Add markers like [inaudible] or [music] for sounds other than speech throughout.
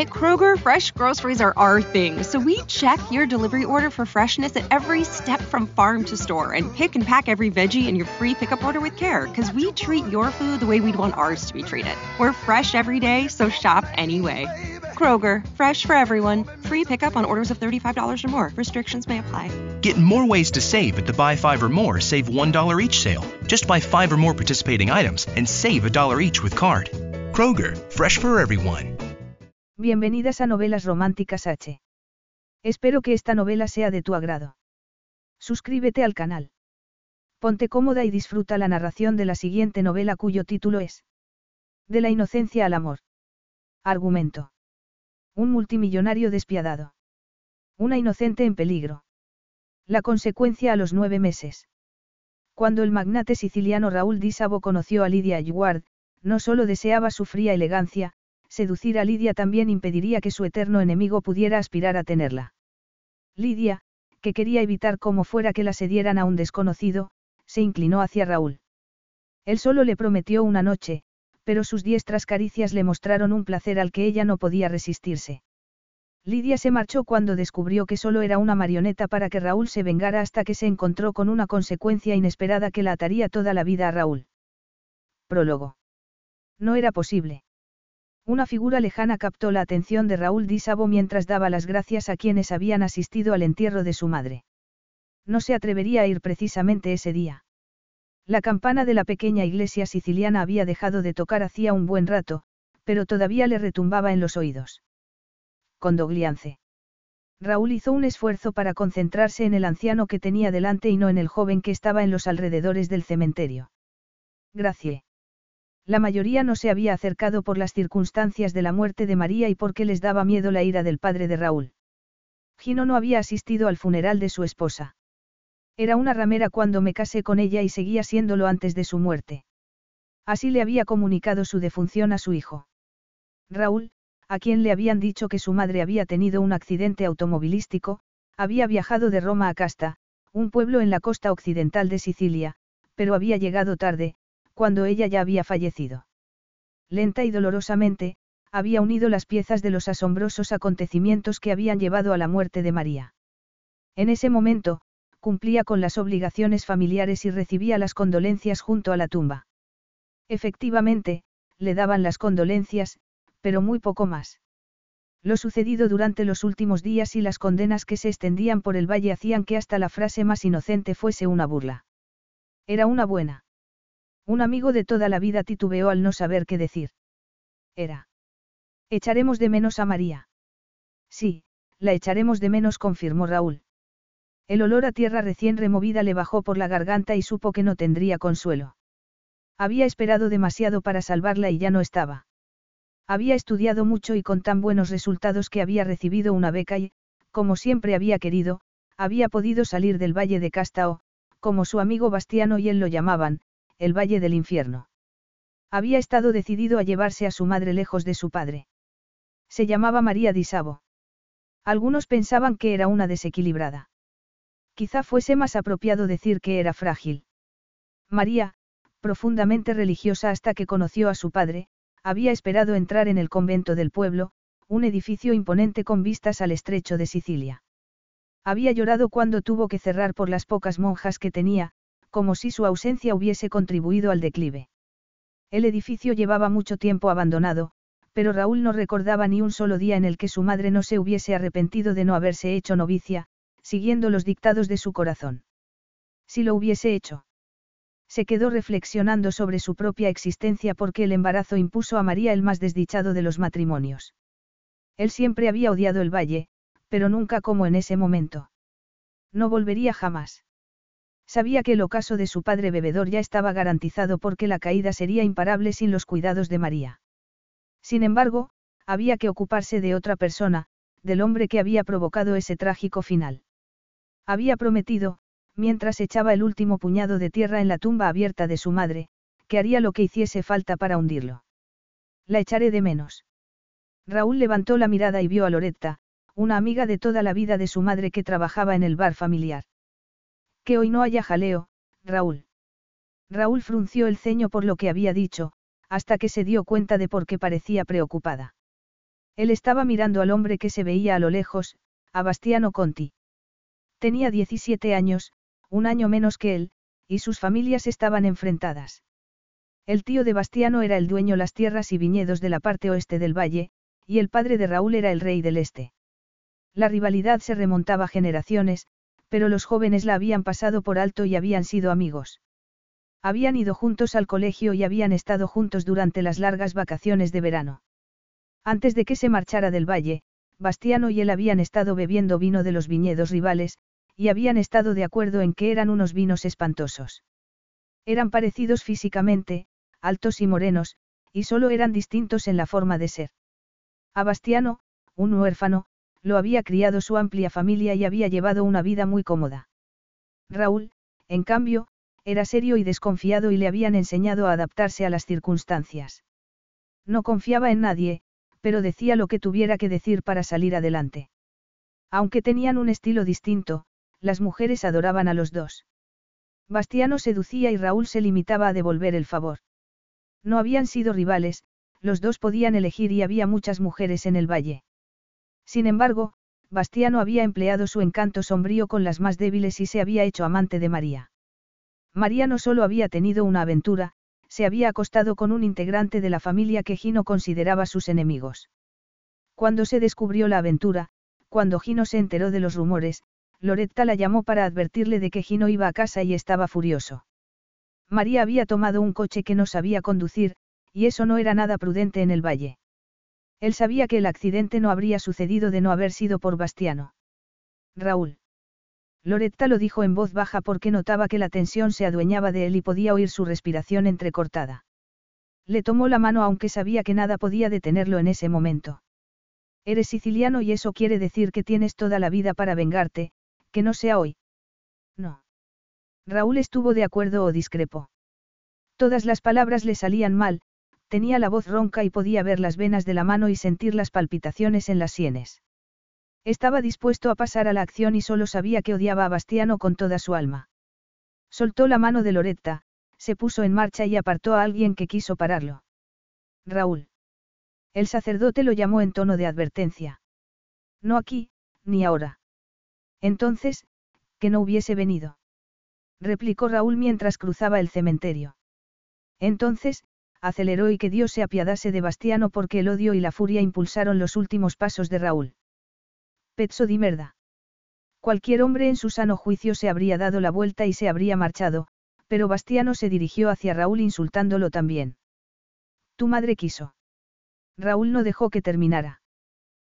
At Kroger, fresh groceries are our thing, so we check your delivery order for freshness at every step from farm to store and pick and pack every veggie in your free pickup order with care because we treat your food the way we'd want ours to be treated. We're fresh every day, so shop anyway. Kroger, fresh for everyone. Free pickup on orders of $35 or more. Restrictions may apply. Get more ways to save at the Buy Five or More Save $1 each sale. Just buy five or more participating items and save a dollar each with card. Kroger, fresh for everyone. Bienvenidas a Novelas Románticas H. Espero que esta novela sea de tu agrado. Suscríbete al canal. Ponte cómoda y disfruta la narración de la siguiente novela cuyo título es De la inocencia al amor. Argumento. Un multimillonario despiadado. Una inocente en peligro. La consecuencia a los nueve meses. Cuando el magnate siciliano Raúl Di Savo conoció a Lydia Ayward, no solo deseaba su fría elegancia, seducir a Lidia también impediría que su eterno enemigo pudiera aspirar a tenerla. Lidia, que quería evitar como fuera que la sedieran a un desconocido, se inclinó hacia Raúl. Él solo le prometió una noche, pero sus diestras caricias le mostraron un placer al que ella no podía resistirse. Lidia se marchó cuando descubrió que solo era una marioneta para que Raúl se vengara hasta que se encontró con una consecuencia inesperada que la ataría toda la vida a Raúl. Prólogo. No era posible. Una figura lejana captó la atención de Raúl Dísabo mientras daba las gracias a quienes habían asistido al entierro de su madre. No se atrevería a ir precisamente ese día. La campana de la pequeña iglesia siciliana había dejado de tocar hacía un buen rato, pero todavía le retumbaba en los oídos. Condogliance. Raúl hizo un esfuerzo para concentrarse en el anciano que tenía delante y no en el joven que estaba en los alrededores del cementerio. Gracie. La mayoría no se había acercado por las circunstancias de la muerte de María y porque les daba miedo la ira del padre de Raúl. Gino no había asistido al funeral de su esposa. Era una ramera cuando me casé con ella y seguía siéndolo antes de su muerte. Así le había comunicado su defunción a su hijo. Raúl, a quien le habían dicho que su madre había tenido un accidente automovilístico, había viajado de Roma a Casta, un pueblo en la costa occidental de Sicilia, pero había llegado tarde, cuando ella ya había fallecido. Lenta y dolorosamente, había unido las piezas de los asombrosos acontecimientos que habían llevado a la muerte de María. En ese momento, cumplía con las obligaciones familiares y recibía las condolencias junto a la tumba. Efectivamente, le daban las condolencias, pero muy poco más. Lo sucedido durante los últimos días y las condenas que se extendían por el valle hacían que hasta la frase más inocente fuese una burla. Era una buena. Un amigo de toda la vida titubeó al no saber qué decir. Era. Echaremos de menos a María. Sí, la echaremos de menos, confirmó Raúl. El olor a tierra recién removida le bajó por la garganta y supo que no tendría consuelo. Había esperado demasiado para salvarla y ya no estaba. Había estudiado mucho y con tan buenos resultados que había recibido una beca y, como siempre había querido, había podido salir del valle de Castao, como su amigo Bastiano y él lo llamaban, el Valle del Infierno. Había estado decidido a llevarse a su madre lejos de su padre. Se llamaba María Disabo. Algunos pensaban que era una desequilibrada. Quizá fuese más apropiado decir que era frágil. María, profundamente religiosa hasta que conoció a su padre, había esperado entrar en el convento del pueblo, un edificio imponente con vistas al estrecho de Sicilia. Había llorado cuando tuvo que cerrar por las pocas monjas que tenía, como si su ausencia hubiese contribuido al declive. El edificio llevaba mucho tiempo abandonado, pero Raúl no recordaba ni un solo día en el que su madre no se hubiese arrepentido de no haberse hecho novicia, siguiendo los dictados de su corazón. Si lo hubiese hecho. Se quedó reflexionando sobre su propia existencia porque el embarazo impuso a María el más desdichado de los matrimonios. Él siempre había odiado el valle, pero nunca como en ese momento. No volvería jamás. Sabía que el ocaso de su padre bebedor ya estaba garantizado porque la caída sería imparable sin los cuidados de María. Sin embargo, había que ocuparse de otra persona, del hombre que había provocado ese trágico final. Había prometido, mientras echaba el último puñado de tierra en la tumba abierta de su madre, que haría lo que hiciese falta para hundirlo. La echaré de menos. Raúl levantó la mirada y vio a Loretta, una amiga de toda la vida de su madre que trabajaba en el bar familiar. Que hoy no haya jaleo, Raúl. Raúl frunció el ceño por lo que había dicho, hasta que se dio cuenta de por qué parecía preocupada. Él estaba mirando al hombre que se veía a lo lejos, a Bastiano Conti. Tenía 17 años, un año menos que él, y sus familias estaban enfrentadas. El tío de Bastiano era el dueño las tierras y viñedos de la parte oeste del valle, y el padre de Raúl era el rey del este. La rivalidad se remontaba generaciones, pero los jóvenes la habían pasado por alto y habían sido amigos. Habían ido juntos al colegio y habían estado juntos durante las largas vacaciones de verano. Antes de que se marchara del valle, Bastiano y él habían estado bebiendo vino de los viñedos rivales, y habían estado de acuerdo en que eran unos vinos espantosos. Eran parecidos físicamente, altos y morenos, y solo eran distintos en la forma de ser. A Bastiano, un huérfano, lo había criado su amplia familia y había llevado una vida muy cómoda. Raúl, en cambio, era serio y desconfiado y le habían enseñado a adaptarse a las circunstancias. No confiaba en nadie, pero decía lo que tuviera que decir para salir adelante. Aunque tenían un estilo distinto, las mujeres adoraban a los dos. Bastiano seducía y Raúl se limitaba a devolver el favor. No habían sido rivales, los dos podían elegir y había muchas mujeres en el valle. Sin embargo, Bastiano había empleado su encanto sombrío con las más débiles y se había hecho amante de María. María no solo había tenido una aventura, se había acostado con un integrante de la familia que Gino consideraba sus enemigos. Cuando se descubrió la aventura, cuando Gino se enteró de los rumores, Loretta la llamó para advertirle de que Gino iba a casa y estaba furioso. María había tomado un coche que no sabía conducir, y eso no era nada prudente en el valle. Él sabía que el accidente no habría sucedido de no haber sido por Bastiano. Raúl. Loretta lo dijo en voz baja porque notaba que la tensión se adueñaba de él y podía oír su respiración entrecortada. Le tomó la mano aunque sabía que nada podía detenerlo en ese momento. Eres siciliano y eso quiere decir que tienes toda la vida para vengarte, que no sea hoy. No. Raúl estuvo de acuerdo o discrepó. Todas las palabras le salían mal, tenía la voz ronca y podía ver las venas de la mano y sentir las palpitaciones en las sienes. Estaba dispuesto a pasar a la acción y solo sabía que odiaba a Bastiano con toda su alma. Soltó la mano de Loretta, se puso en marcha y apartó a alguien que quiso pararlo. Raúl. El sacerdote lo llamó en tono de advertencia. No aquí, ni ahora. Entonces, que no hubiese venido. Replicó Raúl mientras cruzaba el cementerio. Entonces, aceleró y que Dios se apiadase de Bastiano porque el odio y la furia impulsaron los últimos pasos de Raúl. Pezzo di merda. Cualquier hombre en su sano juicio se habría dado la vuelta y se habría marchado, pero Bastiano se dirigió hacia Raúl insultándolo también. Tu madre quiso. Raúl no dejó que terminara.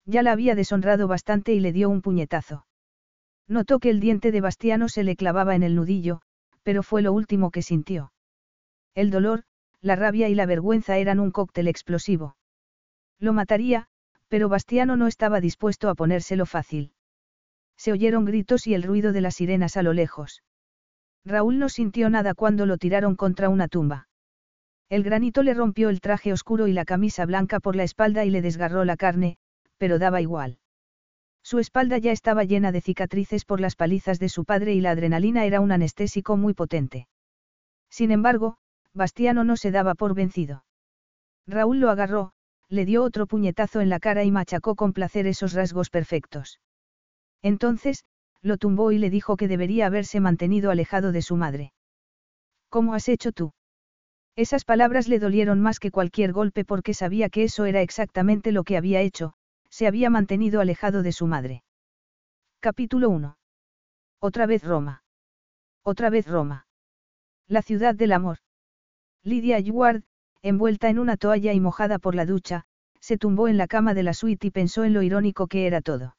Ya la había deshonrado bastante y le dio un puñetazo. Notó que el diente de Bastiano se le clavaba en el nudillo, pero fue lo último que sintió. El dolor, la rabia y la vergüenza eran un cóctel explosivo. Lo mataría, pero Bastiano no estaba dispuesto a ponérselo fácil. Se oyeron gritos y el ruido de las sirenas a lo lejos. Raúl no sintió nada cuando lo tiraron contra una tumba. El granito le rompió el traje oscuro y la camisa blanca por la espalda y le desgarró la carne, pero daba igual. Su espalda ya estaba llena de cicatrices por las palizas de su padre y la adrenalina era un anestésico muy potente. Sin embargo, Bastiano no se daba por vencido. Raúl lo agarró, le dio otro puñetazo en la cara y machacó con placer esos rasgos perfectos. Entonces, lo tumbó y le dijo que debería haberse mantenido alejado de su madre. ¿Cómo has hecho tú? Esas palabras le dolieron más que cualquier golpe porque sabía que eso era exactamente lo que había hecho, se había mantenido alejado de su madre. Capítulo 1. Otra vez Roma. Otra vez Roma. La ciudad del amor. Lydia Ward, envuelta en una toalla y mojada por la ducha, se tumbó en la cama de la suite y pensó en lo irónico que era todo.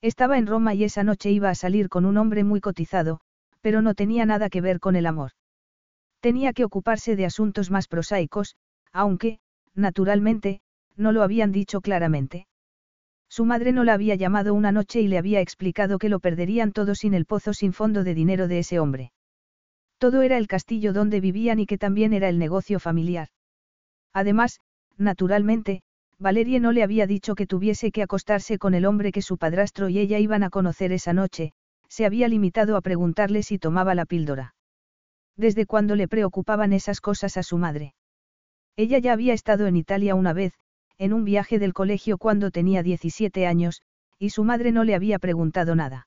Estaba en Roma y esa noche iba a salir con un hombre muy cotizado, pero no tenía nada que ver con el amor. Tenía que ocuparse de asuntos más prosaicos, aunque, naturalmente, no lo habían dicho claramente. Su madre no la había llamado una noche y le había explicado que lo perderían todo sin el pozo sin fondo de dinero de ese hombre. Todo era el castillo donde vivían y que también era el negocio familiar. Además, naturalmente, Valerie no le había dicho que tuviese que acostarse con el hombre que su padrastro y ella iban a conocer esa noche, se había limitado a preguntarle si tomaba la píldora. ¿Desde cuándo le preocupaban esas cosas a su madre? Ella ya había estado en Italia una vez, en un viaje del colegio cuando tenía 17 años, y su madre no le había preguntado nada.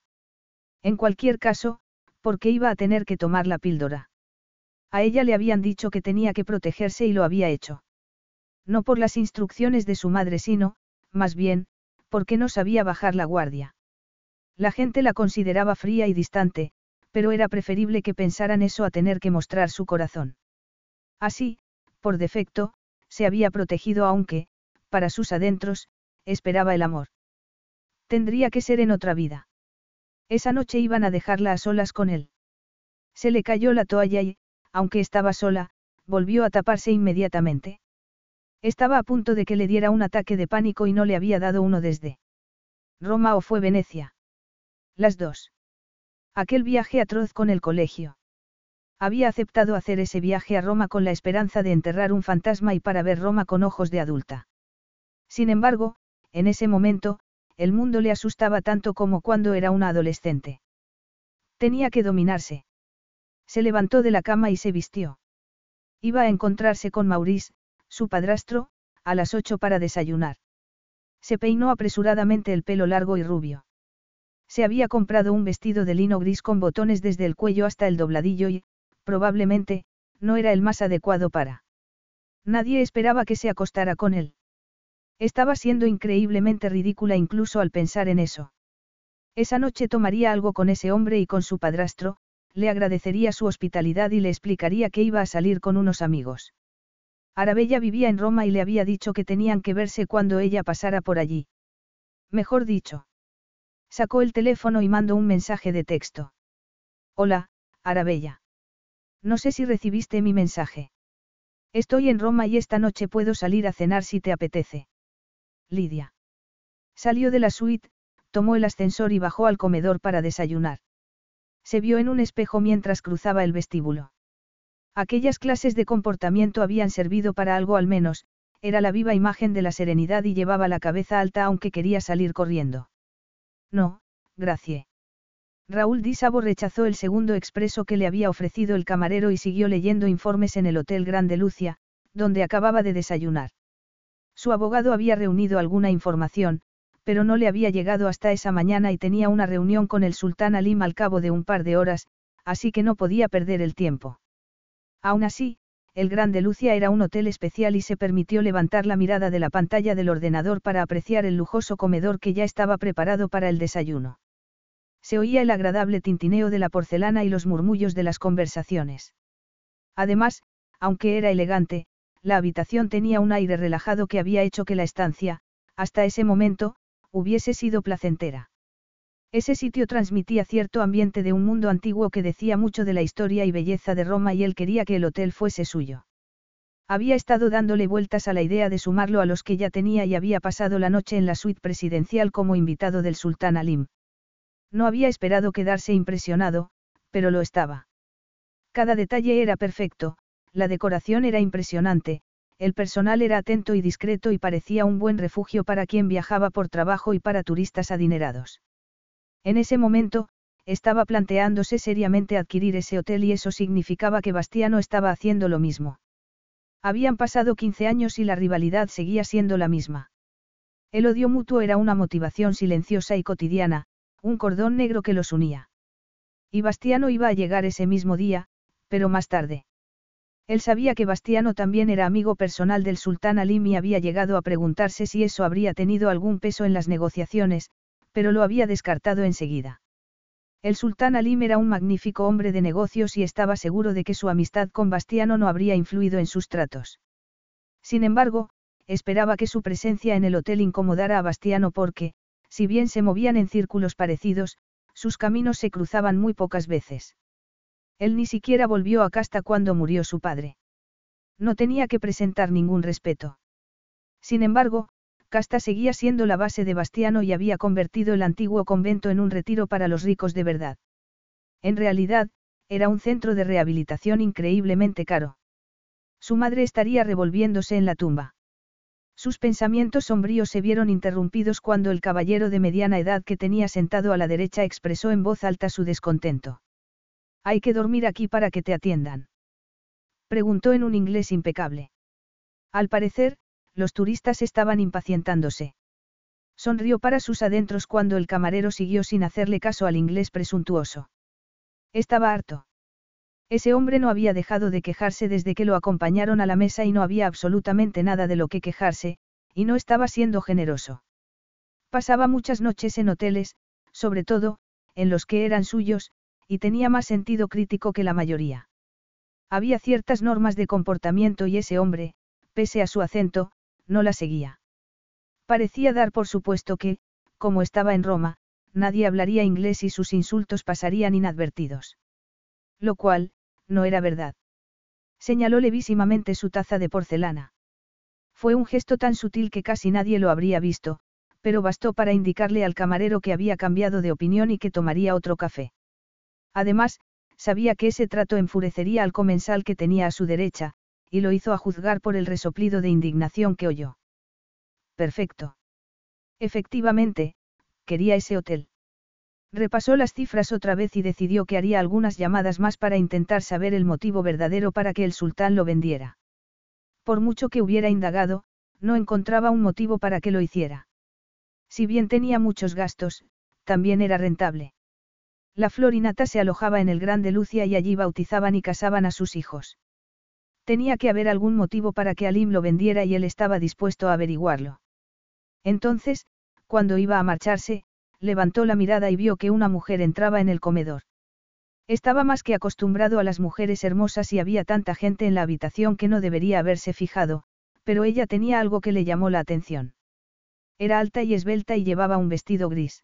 En cualquier caso, ¿por qué iba a tener que tomar la píldora? A ella le habían dicho que tenía que protegerse y lo había hecho. No por las instrucciones de su madre, sino, más bien, porque no sabía bajar la guardia. La gente la consideraba fría y distante, pero era preferible que pensaran eso a tener que mostrar su corazón. Así, por defecto, se había protegido aunque, para sus adentros, esperaba el amor. Tendría que ser en otra vida. Esa noche iban a dejarla a solas con él. Se le cayó la toalla y, aunque estaba sola, volvió a taparse inmediatamente. Estaba a punto de que le diera un ataque de pánico y no le había dado uno desde Roma o fue Venecia. Las dos. Aquel viaje atroz con el colegio. Había aceptado hacer ese viaje a Roma con la esperanza de enterrar un fantasma y para ver Roma con ojos de adulta. Sin embargo, en ese momento, el mundo le asustaba tanto como cuando era una adolescente. Tenía que dominarse. Se levantó de la cama y se vistió. Iba a encontrarse con Maurice, su padrastro, a las ocho para desayunar. Se peinó apresuradamente el pelo largo y rubio. Se había comprado un vestido de lino gris con botones desde el cuello hasta el dobladillo y, probablemente, no era el más adecuado para. Nadie esperaba que se acostara con él. Estaba siendo increíblemente ridícula incluso al pensar en eso. Esa noche tomaría algo con ese hombre y con su padrastro, le agradecería su hospitalidad y le explicaría que iba a salir con unos amigos. Arabella vivía en Roma y le había dicho que tenían que verse cuando ella pasara por allí. Mejor dicho. Sacó el teléfono y mandó un mensaje de texto. Hola, Arabella. No sé si recibiste mi mensaje. Estoy en Roma y esta noche puedo salir a cenar si te apetece. Lidia. Salió de la suite, tomó el ascensor y bajó al comedor para desayunar. Se vio en un espejo mientras cruzaba el vestíbulo. Aquellas clases de comportamiento habían servido para algo al menos, era la viva imagen de la serenidad y llevaba la cabeza alta aunque quería salir corriendo. No, gracias. Raúl Dísabo rechazó el segundo expreso que le había ofrecido el camarero y siguió leyendo informes en el Hotel Grande Lucia, donde acababa de desayunar. Su abogado había reunido alguna información, pero no le había llegado hasta esa mañana y tenía una reunión con el sultán Alim al cabo de un par de horas, así que no podía perder el tiempo. Aún así, el Grande Lucia era un hotel especial y se permitió levantar la mirada de la pantalla del ordenador para apreciar el lujoso comedor que ya estaba preparado para el desayuno. Se oía el agradable tintineo de la porcelana y los murmullos de las conversaciones. Además, aunque era elegante, la habitación tenía un aire relajado que había hecho que la estancia, hasta ese momento, hubiese sido placentera. Ese sitio transmitía cierto ambiente de un mundo antiguo que decía mucho de la historia y belleza de Roma y él quería que el hotel fuese suyo. Había estado dándole vueltas a la idea de sumarlo a los que ya tenía y había pasado la noche en la suite presidencial como invitado del sultán Alim. No había esperado quedarse impresionado, pero lo estaba. Cada detalle era perfecto, la decoración era impresionante, el personal era atento y discreto y parecía un buen refugio para quien viajaba por trabajo y para turistas adinerados. En ese momento, estaba planteándose seriamente adquirir ese hotel y eso significaba que Bastiano estaba haciendo lo mismo. Habían pasado 15 años y la rivalidad seguía siendo la misma. El odio mutuo era una motivación silenciosa y cotidiana, un cordón negro que los unía. Y Bastiano iba a llegar ese mismo día, pero más tarde. Él sabía que Bastiano también era amigo personal del sultán Alim y había llegado a preguntarse si eso habría tenido algún peso en las negociaciones, pero lo había descartado enseguida. El sultán Alim era un magnífico hombre de negocios y estaba seguro de que su amistad con Bastiano no habría influido en sus tratos. Sin embargo, esperaba que su presencia en el hotel incomodara a Bastiano porque, si bien se movían en círculos parecidos, sus caminos se cruzaban muy pocas veces. Él ni siquiera volvió a Casta cuando murió su padre. No tenía que presentar ningún respeto. Sin embargo, Casta seguía siendo la base de Bastiano y había convertido el antiguo convento en un retiro para los ricos de verdad. En realidad, era un centro de rehabilitación increíblemente caro. Su madre estaría revolviéndose en la tumba. Sus pensamientos sombríos se vieron interrumpidos cuando el caballero de mediana edad que tenía sentado a la derecha expresó en voz alta su descontento. Hay que dormir aquí para que te atiendan. Preguntó en un inglés impecable. Al parecer, los turistas estaban impacientándose. Sonrió para sus adentros cuando el camarero siguió sin hacerle caso al inglés presuntuoso. Estaba harto. Ese hombre no había dejado de quejarse desde que lo acompañaron a la mesa y no había absolutamente nada de lo que quejarse, y no estaba siendo generoso. Pasaba muchas noches en hoteles, sobre todo, en los que eran suyos, y tenía más sentido crítico que la mayoría. Había ciertas normas de comportamiento y ese hombre, pese a su acento, no la seguía. Parecía dar por supuesto que, como estaba en Roma, nadie hablaría inglés y sus insultos pasarían inadvertidos. Lo cual, no era verdad. Señaló levísimamente su taza de porcelana. Fue un gesto tan sutil que casi nadie lo habría visto, pero bastó para indicarle al camarero que había cambiado de opinión y que tomaría otro café. Además, sabía que ese trato enfurecería al comensal que tenía a su derecha, y lo hizo a juzgar por el resoplido de indignación que oyó. Perfecto. Efectivamente, quería ese hotel. Repasó las cifras otra vez y decidió que haría algunas llamadas más para intentar saber el motivo verdadero para que el sultán lo vendiera. Por mucho que hubiera indagado, no encontraba un motivo para que lo hiciera. Si bien tenía muchos gastos, también era rentable. La Florinata se alojaba en el Grande Lucia y allí bautizaban y casaban a sus hijos. Tenía que haber algún motivo para que Alim lo vendiera y él estaba dispuesto a averiguarlo. Entonces, cuando iba a marcharse, levantó la mirada y vio que una mujer entraba en el comedor. Estaba más que acostumbrado a las mujeres hermosas y había tanta gente en la habitación que no debería haberse fijado, pero ella tenía algo que le llamó la atención. Era alta y esbelta y llevaba un vestido gris.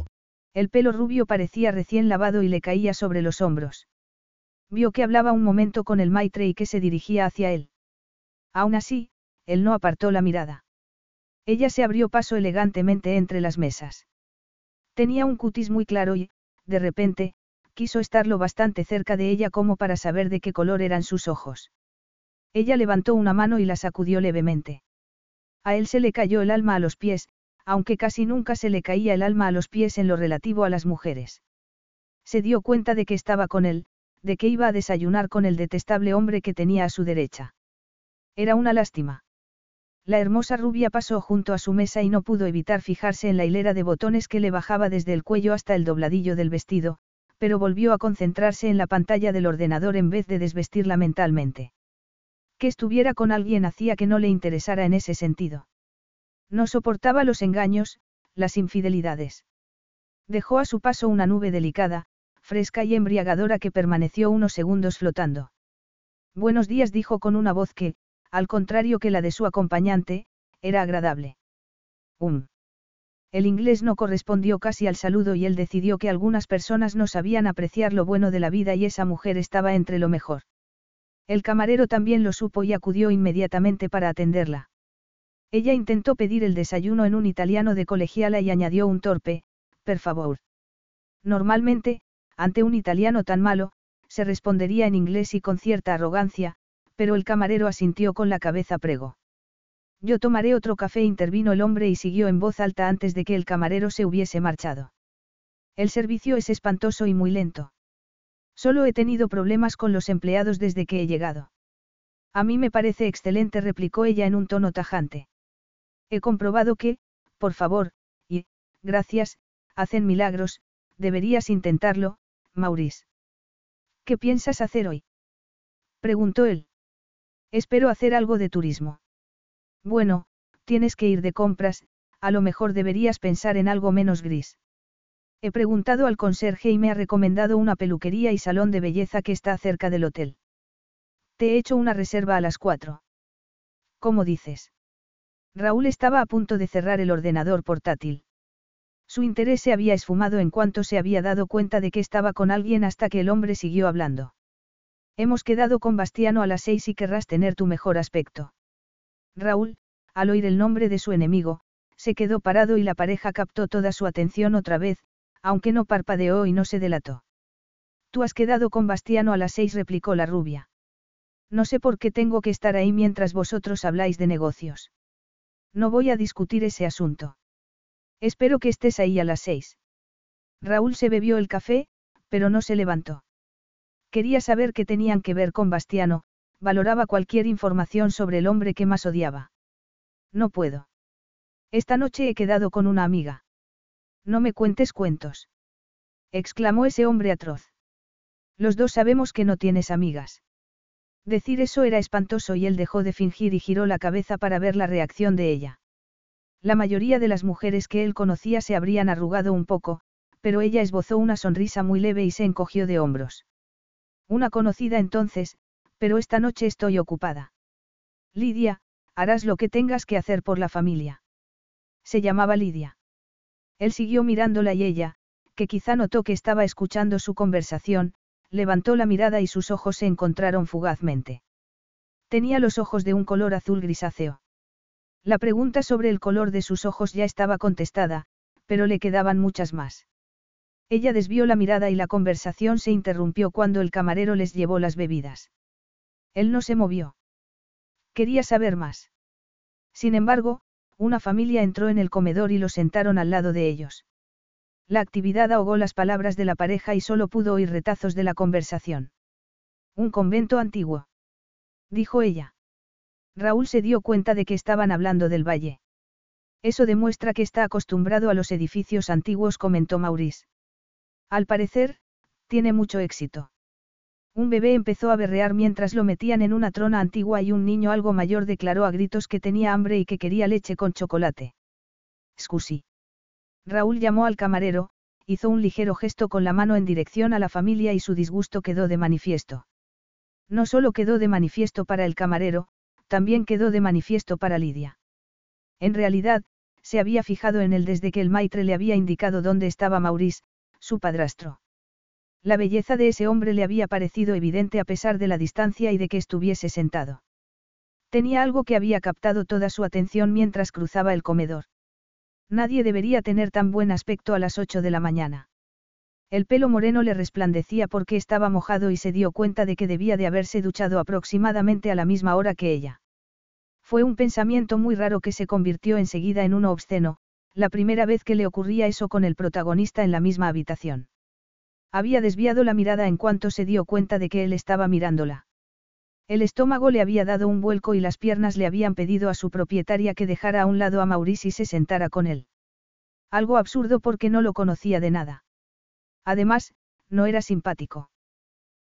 El pelo rubio parecía recién lavado y le caía sobre los hombros. Vio que hablaba un momento con el maitre y que se dirigía hacia él. Aún así, él no apartó la mirada. Ella se abrió paso elegantemente entre las mesas. Tenía un cutis muy claro y, de repente, quiso estarlo bastante cerca de ella como para saber de qué color eran sus ojos. Ella levantó una mano y la sacudió levemente. A él se le cayó el alma a los pies, aunque casi nunca se le caía el alma a los pies en lo relativo a las mujeres. Se dio cuenta de que estaba con él, de que iba a desayunar con el detestable hombre que tenía a su derecha. Era una lástima. La hermosa rubia pasó junto a su mesa y no pudo evitar fijarse en la hilera de botones que le bajaba desde el cuello hasta el dobladillo del vestido, pero volvió a concentrarse en la pantalla del ordenador en vez de desvestirla mentalmente. Que estuviera con alguien hacía que no le interesara en ese sentido. No soportaba los engaños, las infidelidades. Dejó a su paso una nube delicada, fresca y embriagadora que permaneció unos segundos flotando. Buenos días dijo con una voz que, al contrario que la de su acompañante, era agradable. Um. El inglés no correspondió casi al saludo y él decidió que algunas personas no sabían apreciar lo bueno de la vida y esa mujer estaba entre lo mejor. El camarero también lo supo y acudió inmediatamente para atenderla. Ella intentó pedir el desayuno en un italiano de colegiala y añadió un torpe, per favor. Normalmente, ante un italiano tan malo, se respondería en inglés y con cierta arrogancia, pero el camarero asintió con la cabeza prego. Yo tomaré otro café, intervino el hombre y siguió en voz alta antes de que el camarero se hubiese marchado. El servicio es espantoso y muy lento. Solo he tenido problemas con los empleados desde que he llegado. A mí me parece excelente, replicó ella en un tono tajante. He comprobado que, por favor, y, gracias, hacen milagros, deberías intentarlo, Maurice. ¿Qué piensas hacer hoy? preguntó él. Espero hacer algo de turismo. Bueno, tienes que ir de compras, a lo mejor deberías pensar en algo menos gris. He preguntado al conserje y me ha recomendado una peluquería y salón de belleza que está cerca del hotel. Te he hecho una reserva a las cuatro. ¿Cómo dices? Raúl estaba a punto de cerrar el ordenador portátil. Su interés se había esfumado en cuanto se había dado cuenta de que estaba con alguien hasta que el hombre siguió hablando. Hemos quedado con Bastiano a las seis y querrás tener tu mejor aspecto. Raúl, al oír el nombre de su enemigo, se quedó parado y la pareja captó toda su atención otra vez, aunque no parpadeó y no se delató. Tú has quedado con Bastiano a las seis, replicó la rubia. No sé por qué tengo que estar ahí mientras vosotros habláis de negocios. No voy a discutir ese asunto. Espero que estés ahí a las seis. Raúl se bebió el café, pero no se levantó. Quería saber qué tenían que ver con Bastiano, valoraba cualquier información sobre el hombre que más odiaba. No puedo. Esta noche he quedado con una amiga. No me cuentes cuentos. exclamó ese hombre atroz. Los dos sabemos que no tienes amigas. Decir eso era espantoso y él dejó de fingir y giró la cabeza para ver la reacción de ella. La mayoría de las mujeres que él conocía se habrían arrugado un poco, pero ella esbozó una sonrisa muy leve y se encogió de hombros. Una conocida entonces, pero esta noche estoy ocupada. Lidia, harás lo que tengas que hacer por la familia. Se llamaba Lidia. Él siguió mirándola y ella, que quizá notó que estaba escuchando su conversación, levantó la mirada y sus ojos se encontraron fugazmente. Tenía los ojos de un color azul grisáceo. La pregunta sobre el color de sus ojos ya estaba contestada, pero le quedaban muchas más. Ella desvió la mirada y la conversación se interrumpió cuando el camarero les llevó las bebidas. Él no se movió. Quería saber más. Sin embargo, una familia entró en el comedor y lo sentaron al lado de ellos. La actividad ahogó las palabras de la pareja y solo pudo oír retazos de la conversación. Un convento antiguo. Dijo ella. Raúl se dio cuenta de que estaban hablando del valle. Eso demuestra que está acostumbrado a los edificios antiguos, comentó Maurice. Al parecer, tiene mucho éxito. Un bebé empezó a berrear mientras lo metían en una trona antigua y un niño algo mayor declaró a gritos que tenía hambre y que quería leche con chocolate. Scusi. Raúl llamó al camarero, hizo un ligero gesto con la mano en dirección a la familia y su disgusto quedó de manifiesto. No solo quedó de manifiesto para el camarero, también quedó de manifiesto para Lidia. En realidad, se había fijado en él desde que el maitre le había indicado dónde estaba Maurice, su padrastro. La belleza de ese hombre le había parecido evidente a pesar de la distancia y de que estuviese sentado. Tenía algo que había captado toda su atención mientras cruzaba el comedor. Nadie debería tener tan buen aspecto a las ocho de la mañana. El pelo moreno le resplandecía porque estaba mojado y se dio cuenta de que debía de haberse duchado aproximadamente a la misma hora que ella. Fue un pensamiento muy raro que se convirtió enseguida en uno obsceno, la primera vez que le ocurría eso con el protagonista en la misma habitación. Había desviado la mirada en cuanto se dio cuenta de que él estaba mirándola. El estómago le había dado un vuelco y las piernas le habían pedido a su propietaria que dejara a un lado a Maurice y se sentara con él. Algo absurdo porque no lo conocía de nada. Además, no era simpático.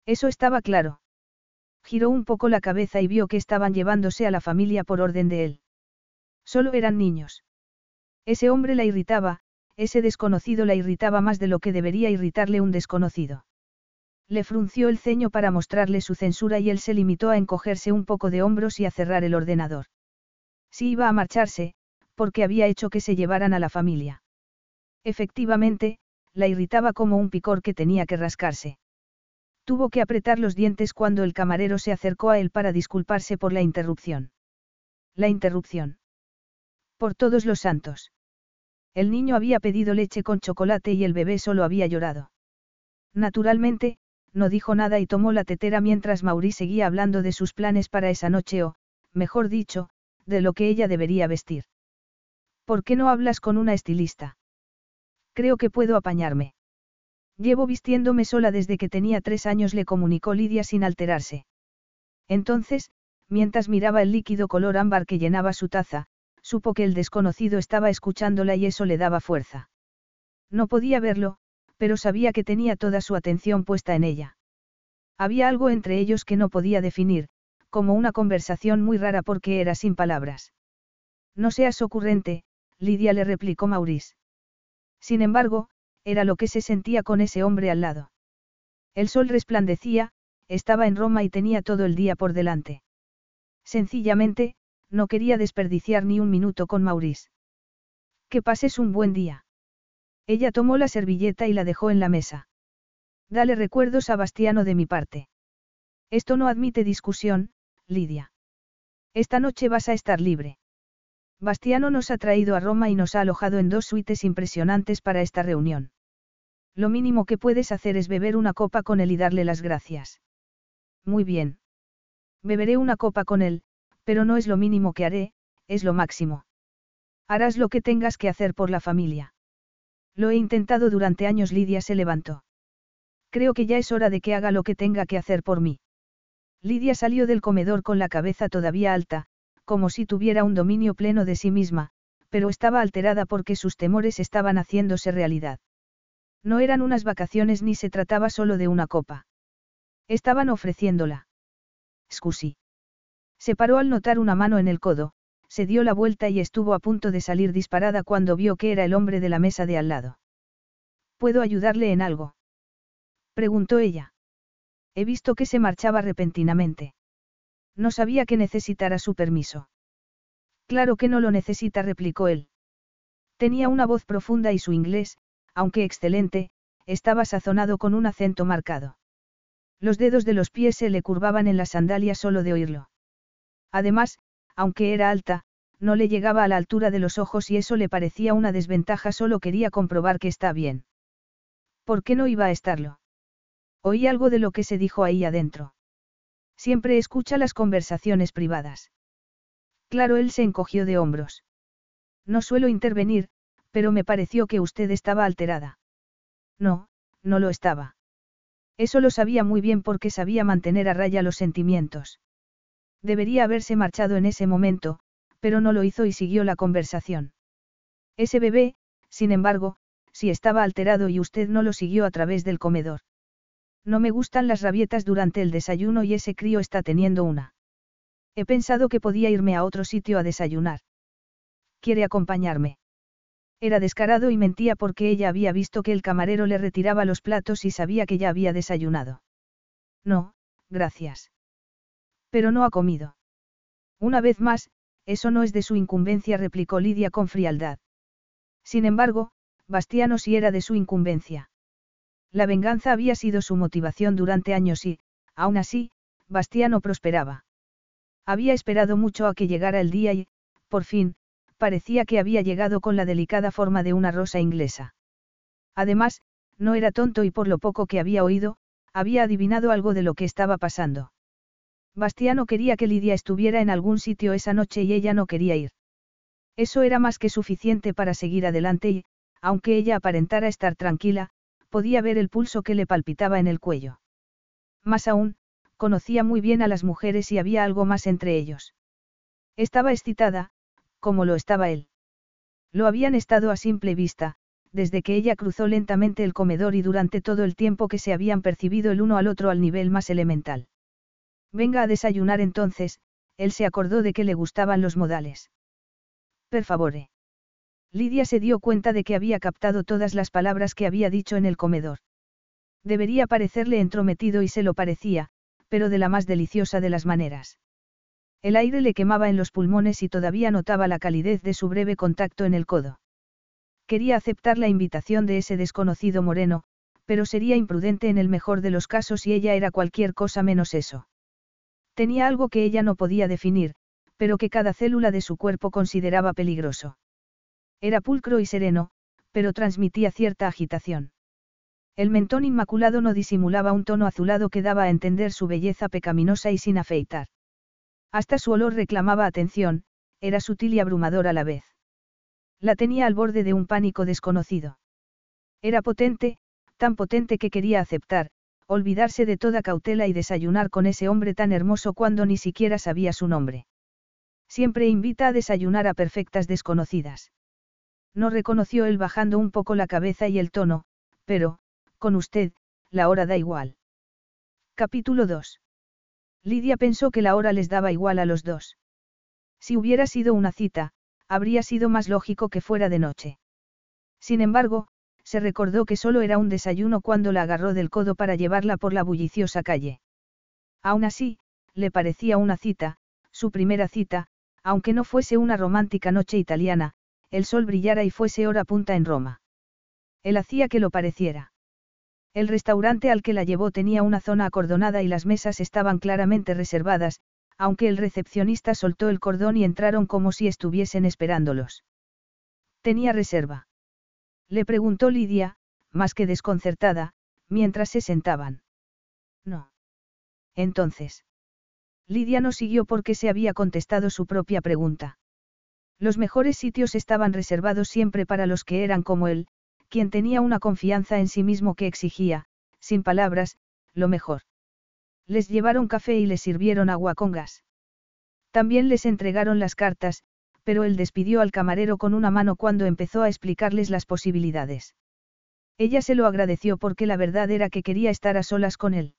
Eso estaba claro. Giró un poco la cabeza y vio que estaban llevándose a la familia por orden de él. Solo eran niños. Ese hombre la irritaba, ese desconocido la irritaba más de lo que debería irritarle un desconocido. Le frunció el ceño para mostrarle su censura y él se limitó a encogerse un poco de hombros y a cerrar el ordenador. Si iba a marcharse, porque había hecho que se llevaran a la familia. Efectivamente, la irritaba como un picor que tenía que rascarse. Tuvo que apretar los dientes cuando el camarero se acercó a él para disculparse por la interrupción. La interrupción. Por todos los santos. El niño había pedido leche con chocolate y el bebé solo había llorado. Naturalmente, no dijo nada y tomó la tetera mientras Mauri seguía hablando de sus planes para esa noche o, mejor dicho, de lo que ella debería vestir. ¿Por qué no hablas con una estilista? Creo que puedo apañarme. Llevo vistiéndome sola desde que tenía tres años, le comunicó Lidia sin alterarse. Entonces, mientras miraba el líquido color ámbar que llenaba su taza, supo que el desconocido estaba escuchándola y eso le daba fuerza. No podía verlo, pero sabía que tenía toda su atención puesta en ella. Había algo entre ellos que no podía definir, como una conversación muy rara porque era sin palabras. No seas ocurrente, Lidia le replicó Maurice. Sin embargo, era lo que se sentía con ese hombre al lado. El sol resplandecía, estaba en Roma y tenía todo el día por delante. Sencillamente, no quería desperdiciar ni un minuto con Maurice. Que pases un buen día. Ella tomó la servilleta y la dejó en la mesa. Dale recuerdos a Bastiano de mi parte. Esto no admite discusión, Lidia. Esta noche vas a estar libre. Bastiano nos ha traído a Roma y nos ha alojado en dos suites impresionantes para esta reunión. Lo mínimo que puedes hacer es beber una copa con él y darle las gracias. Muy bien. Beberé una copa con él, pero no es lo mínimo que haré, es lo máximo. Harás lo que tengas que hacer por la familia. Lo he intentado durante años, Lidia se levantó. Creo que ya es hora de que haga lo que tenga que hacer por mí. Lidia salió del comedor con la cabeza todavía alta, como si tuviera un dominio pleno de sí misma, pero estaba alterada porque sus temores estaban haciéndose realidad. No eran unas vacaciones ni se trataba solo de una copa. Estaban ofreciéndola. Scusi. Se paró al notar una mano en el codo, se dio la vuelta y estuvo a punto de salir disparada cuando vio que era el hombre de la mesa de al lado. ¿Puedo ayudarle en algo? preguntó ella. He visto que se marchaba repentinamente. No sabía que necesitara su permiso. Claro que no lo necesita, replicó él. Tenía una voz profunda y su inglés, aunque excelente, estaba sazonado con un acento marcado. Los dedos de los pies se le curvaban en las sandalias solo de oírlo. Además, aunque era alta, no le llegaba a la altura de los ojos y eso le parecía una desventaja, solo quería comprobar que está bien. ¿Por qué no iba a estarlo? Oí algo de lo que se dijo ahí adentro. Siempre escucha las conversaciones privadas. Claro, él se encogió de hombros. No suelo intervenir, pero me pareció que usted estaba alterada. No, no lo estaba. Eso lo sabía muy bien porque sabía mantener a raya los sentimientos. Debería haberse marchado en ese momento, pero no lo hizo y siguió la conversación. Ese bebé, sin embargo, sí estaba alterado y usted no lo siguió a través del comedor. No me gustan las rabietas durante el desayuno y ese crío está teniendo una. He pensado que podía irme a otro sitio a desayunar. ¿Quiere acompañarme? Era descarado y mentía porque ella había visto que el camarero le retiraba los platos y sabía que ya había desayunado. No, gracias. Pero no ha comido. Una vez más, eso no es de su incumbencia, replicó Lidia con frialdad. Sin embargo, Bastiano sí era de su incumbencia. La venganza había sido su motivación durante años y, aún así, Bastiano prosperaba. Había esperado mucho a que llegara el día y, por fin, parecía que había llegado con la delicada forma de una rosa inglesa. Además, no era tonto y por lo poco que había oído, había adivinado algo de lo que estaba pasando. Bastiano quería que Lidia estuviera en algún sitio esa noche y ella no quería ir. Eso era más que suficiente para seguir adelante y, aunque ella aparentara estar tranquila, podía ver el pulso que le palpitaba en el cuello. Más aún, conocía muy bien a las mujeres y había algo más entre ellos. Estaba excitada, como lo estaba él. Lo habían estado a simple vista, desde que ella cruzó lentamente el comedor y durante todo el tiempo que se habían percibido el uno al otro al nivel más elemental. Venga a desayunar entonces, él se acordó de que le gustaban los modales. Per favore. Lidia se dio cuenta de que había captado todas las palabras que había dicho en el comedor. Debería parecerle entrometido y se lo parecía, pero de la más deliciosa de las maneras. El aire le quemaba en los pulmones y todavía notaba la calidez de su breve contacto en el codo. Quería aceptar la invitación de ese desconocido moreno, pero sería imprudente en el mejor de los casos y ella era cualquier cosa menos eso. Tenía algo que ella no podía definir, pero que cada célula de su cuerpo consideraba peligroso. Era pulcro y sereno, pero transmitía cierta agitación. El mentón inmaculado no disimulaba un tono azulado que daba a entender su belleza pecaminosa y sin afeitar. Hasta su olor reclamaba atención, era sutil y abrumador a la vez. La tenía al borde de un pánico desconocido. Era potente, tan potente que quería aceptar, olvidarse de toda cautela y desayunar con ese hombre tan hermoso cuando ni siquiera sabía su nombre. Siempre invita a desayunar a perfectas desconocidas. No reconoció él bajando un poco la cabeza y el tono, pero, con usted, la hora da igual. Capítulo 2. Lidia pensó que la hora les daba igual a los dos. Si hubiera sido una cita, habría sido más lógico que fuera de noche. Sin embargo, se recordó que solo era un desayuno cuando la agarró del codo para llevarla por la bulliciosa calle. Aún así, le parecía una cita, su primera cita, aunque no fuese una romántica noche italiana, el sol brillara y fuese hora punta en Roma. Él hacía que lo pareciera. El restaurante al que la llevó tenía una zona acordonada y las mesas estaban claramente reservadas, aunque el recepcionista soltó el cordón y entraron como si estuviesen esperándolos. Tenía reserva. Le preguntó Lidia, más que desconcertada, mientras se sentaban. No. Entonces. Lidia no siguió porque se había contestado su propia pregunta. Los mejores sitios estaban reservados siempre para los que eran como él, quien tenía una confianza en sí mismo que exigía, sin palabras, lo mejor. Les llevaron café y les sirvieron agua con gas. También les entregaron las cartas, pero él despidió al camarero con una mano cuando empezó a explicarles las posibilidades. Ella se lo agradeció porque la verdad era que quería estar a solas con él.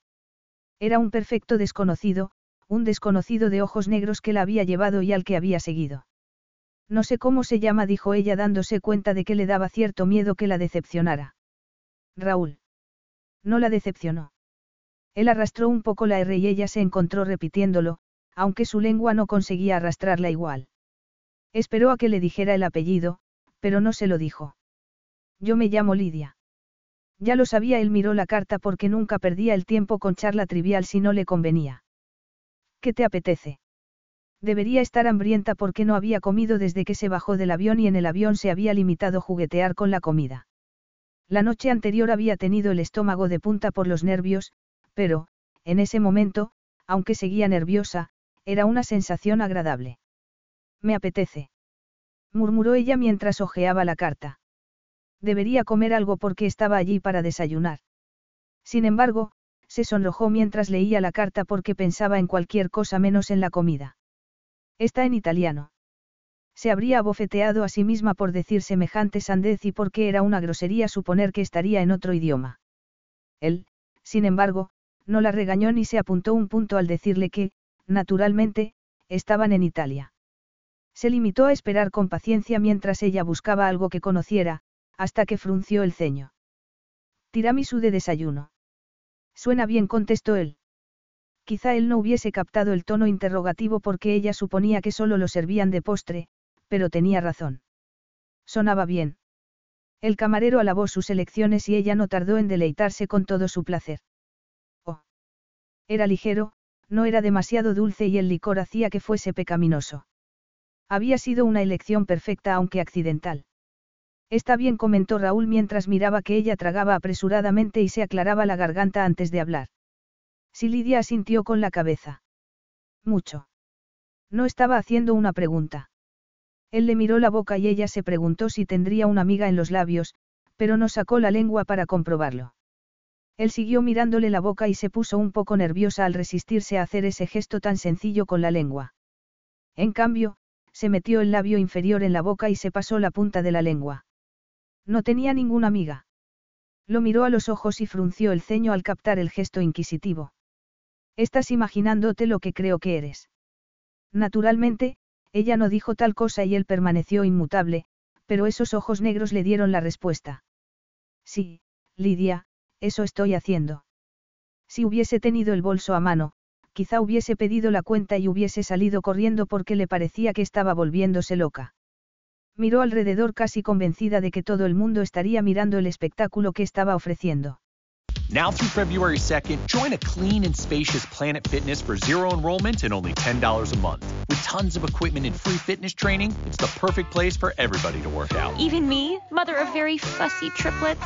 Era un perfecto desconocido, un desconocido de ojos negros que la había llevado y al que había seguido. No sé cómo se llama, dijo ella dándose cuenta de que le daba cierto miedo que la decepcionara. Raúl. No la decepcionó. Él arrastró un poco la R y ella se encontró repitiéndolo, aunque su lengua no conseguía arrastrarla igual. Esperó a que le dijera el apellido, pero no se lo dijo. Yo me llamo Lidia. Ya lo sabía, él miró la carta porque nunca perdía el tiempo con charla trivial si no le convenía. ¿Qué te apetece? Debería estar hambrienta porque no había comido desde que se bajó del avión y en el avión se había limitado a juguetear con la comida. La noche anterior había tenido el estómago de punta por los nervios, pero, en ese momento, aunque seguía nerviosa, era una sensación agradable. Me apetece. murmuró ella mientras hojeaba la carta. Debería comer algo porque estaba allí para desayunar. Sin embargo, se sonrojó mientras leía la carta porque pensaba en cualquier cosa menos en la comida. Está en italiano. Se habría abofeteado a sí misma por decir semejante sandez y porque era una grosería suponer que estaría en otro idioma. Él, sin embargo, no la regañó ni se apuntó un punto al decirle que, naturalmente, estaban en Italia. Se limitó a esperar con paciencia mientras ella buscaba algo que conociera, hasta que frunció el ceño. Tiramisu de desayuno. Suena bien, contestó él. Quizá él no hubiese captado el tono interrogativo porque ella suponía que solo lo servían de postre, pero tenía razón. Sonaba bien. El camarero alabó sus elecciones y ella no tardó en deleitarse con todo su placer. Oh. Era ligero, no era demasiado dulce y el licor hacía que fuese pecaminoso. Había sido una elección perfecta aunque accidental. Está bien, comentó Raúl mientras miraba que ella tragaba apresuradamente y se aclaraba la garganta antes de hablar. Si Lidia asintió con la cabeza. Mucho. No estaba haciendo una pregunta. Él le miró la boca y ella se preguntó si tendría una amiga en los labios, pero no sacó la lengua para comprobarlo. Él siguió mirándole la boca y se puso un poco nerviosa al resistirse a hacer ese gesto tan sencillo con la lengua. En cambio, se metió el labio inferior en la boca y se pasó la punta de la lengua. No tenía ninguna amiga. Lo miró a los ojos y frunció el ceño al captar el gesto inquisitivo. Estás imaginándote lo que creo que eres. Naturalmente, ella no dijo tal cosa y él permaneció inmutable, pero esos ojos negros le dieron la respuesta. Sí, Lidia, eso estoy haciendo. Si hubiese tenido el bolso a mano, quizá hubiese pedido la cuenta y hubiese salido corriendo porque le parecía que estaba volviéndose loca. Miró alrededor casi convencida de que todo el mundo estaría mirando el espectáculo que estaba ofreciendo. Now through February 2nd, join a clean and spacious Planet Fitness for zero enrollment and only $10 a month. With tons of equipment and free fitness training, it's the perfect place for everybody to work out. Even me, mother of very fussy triplets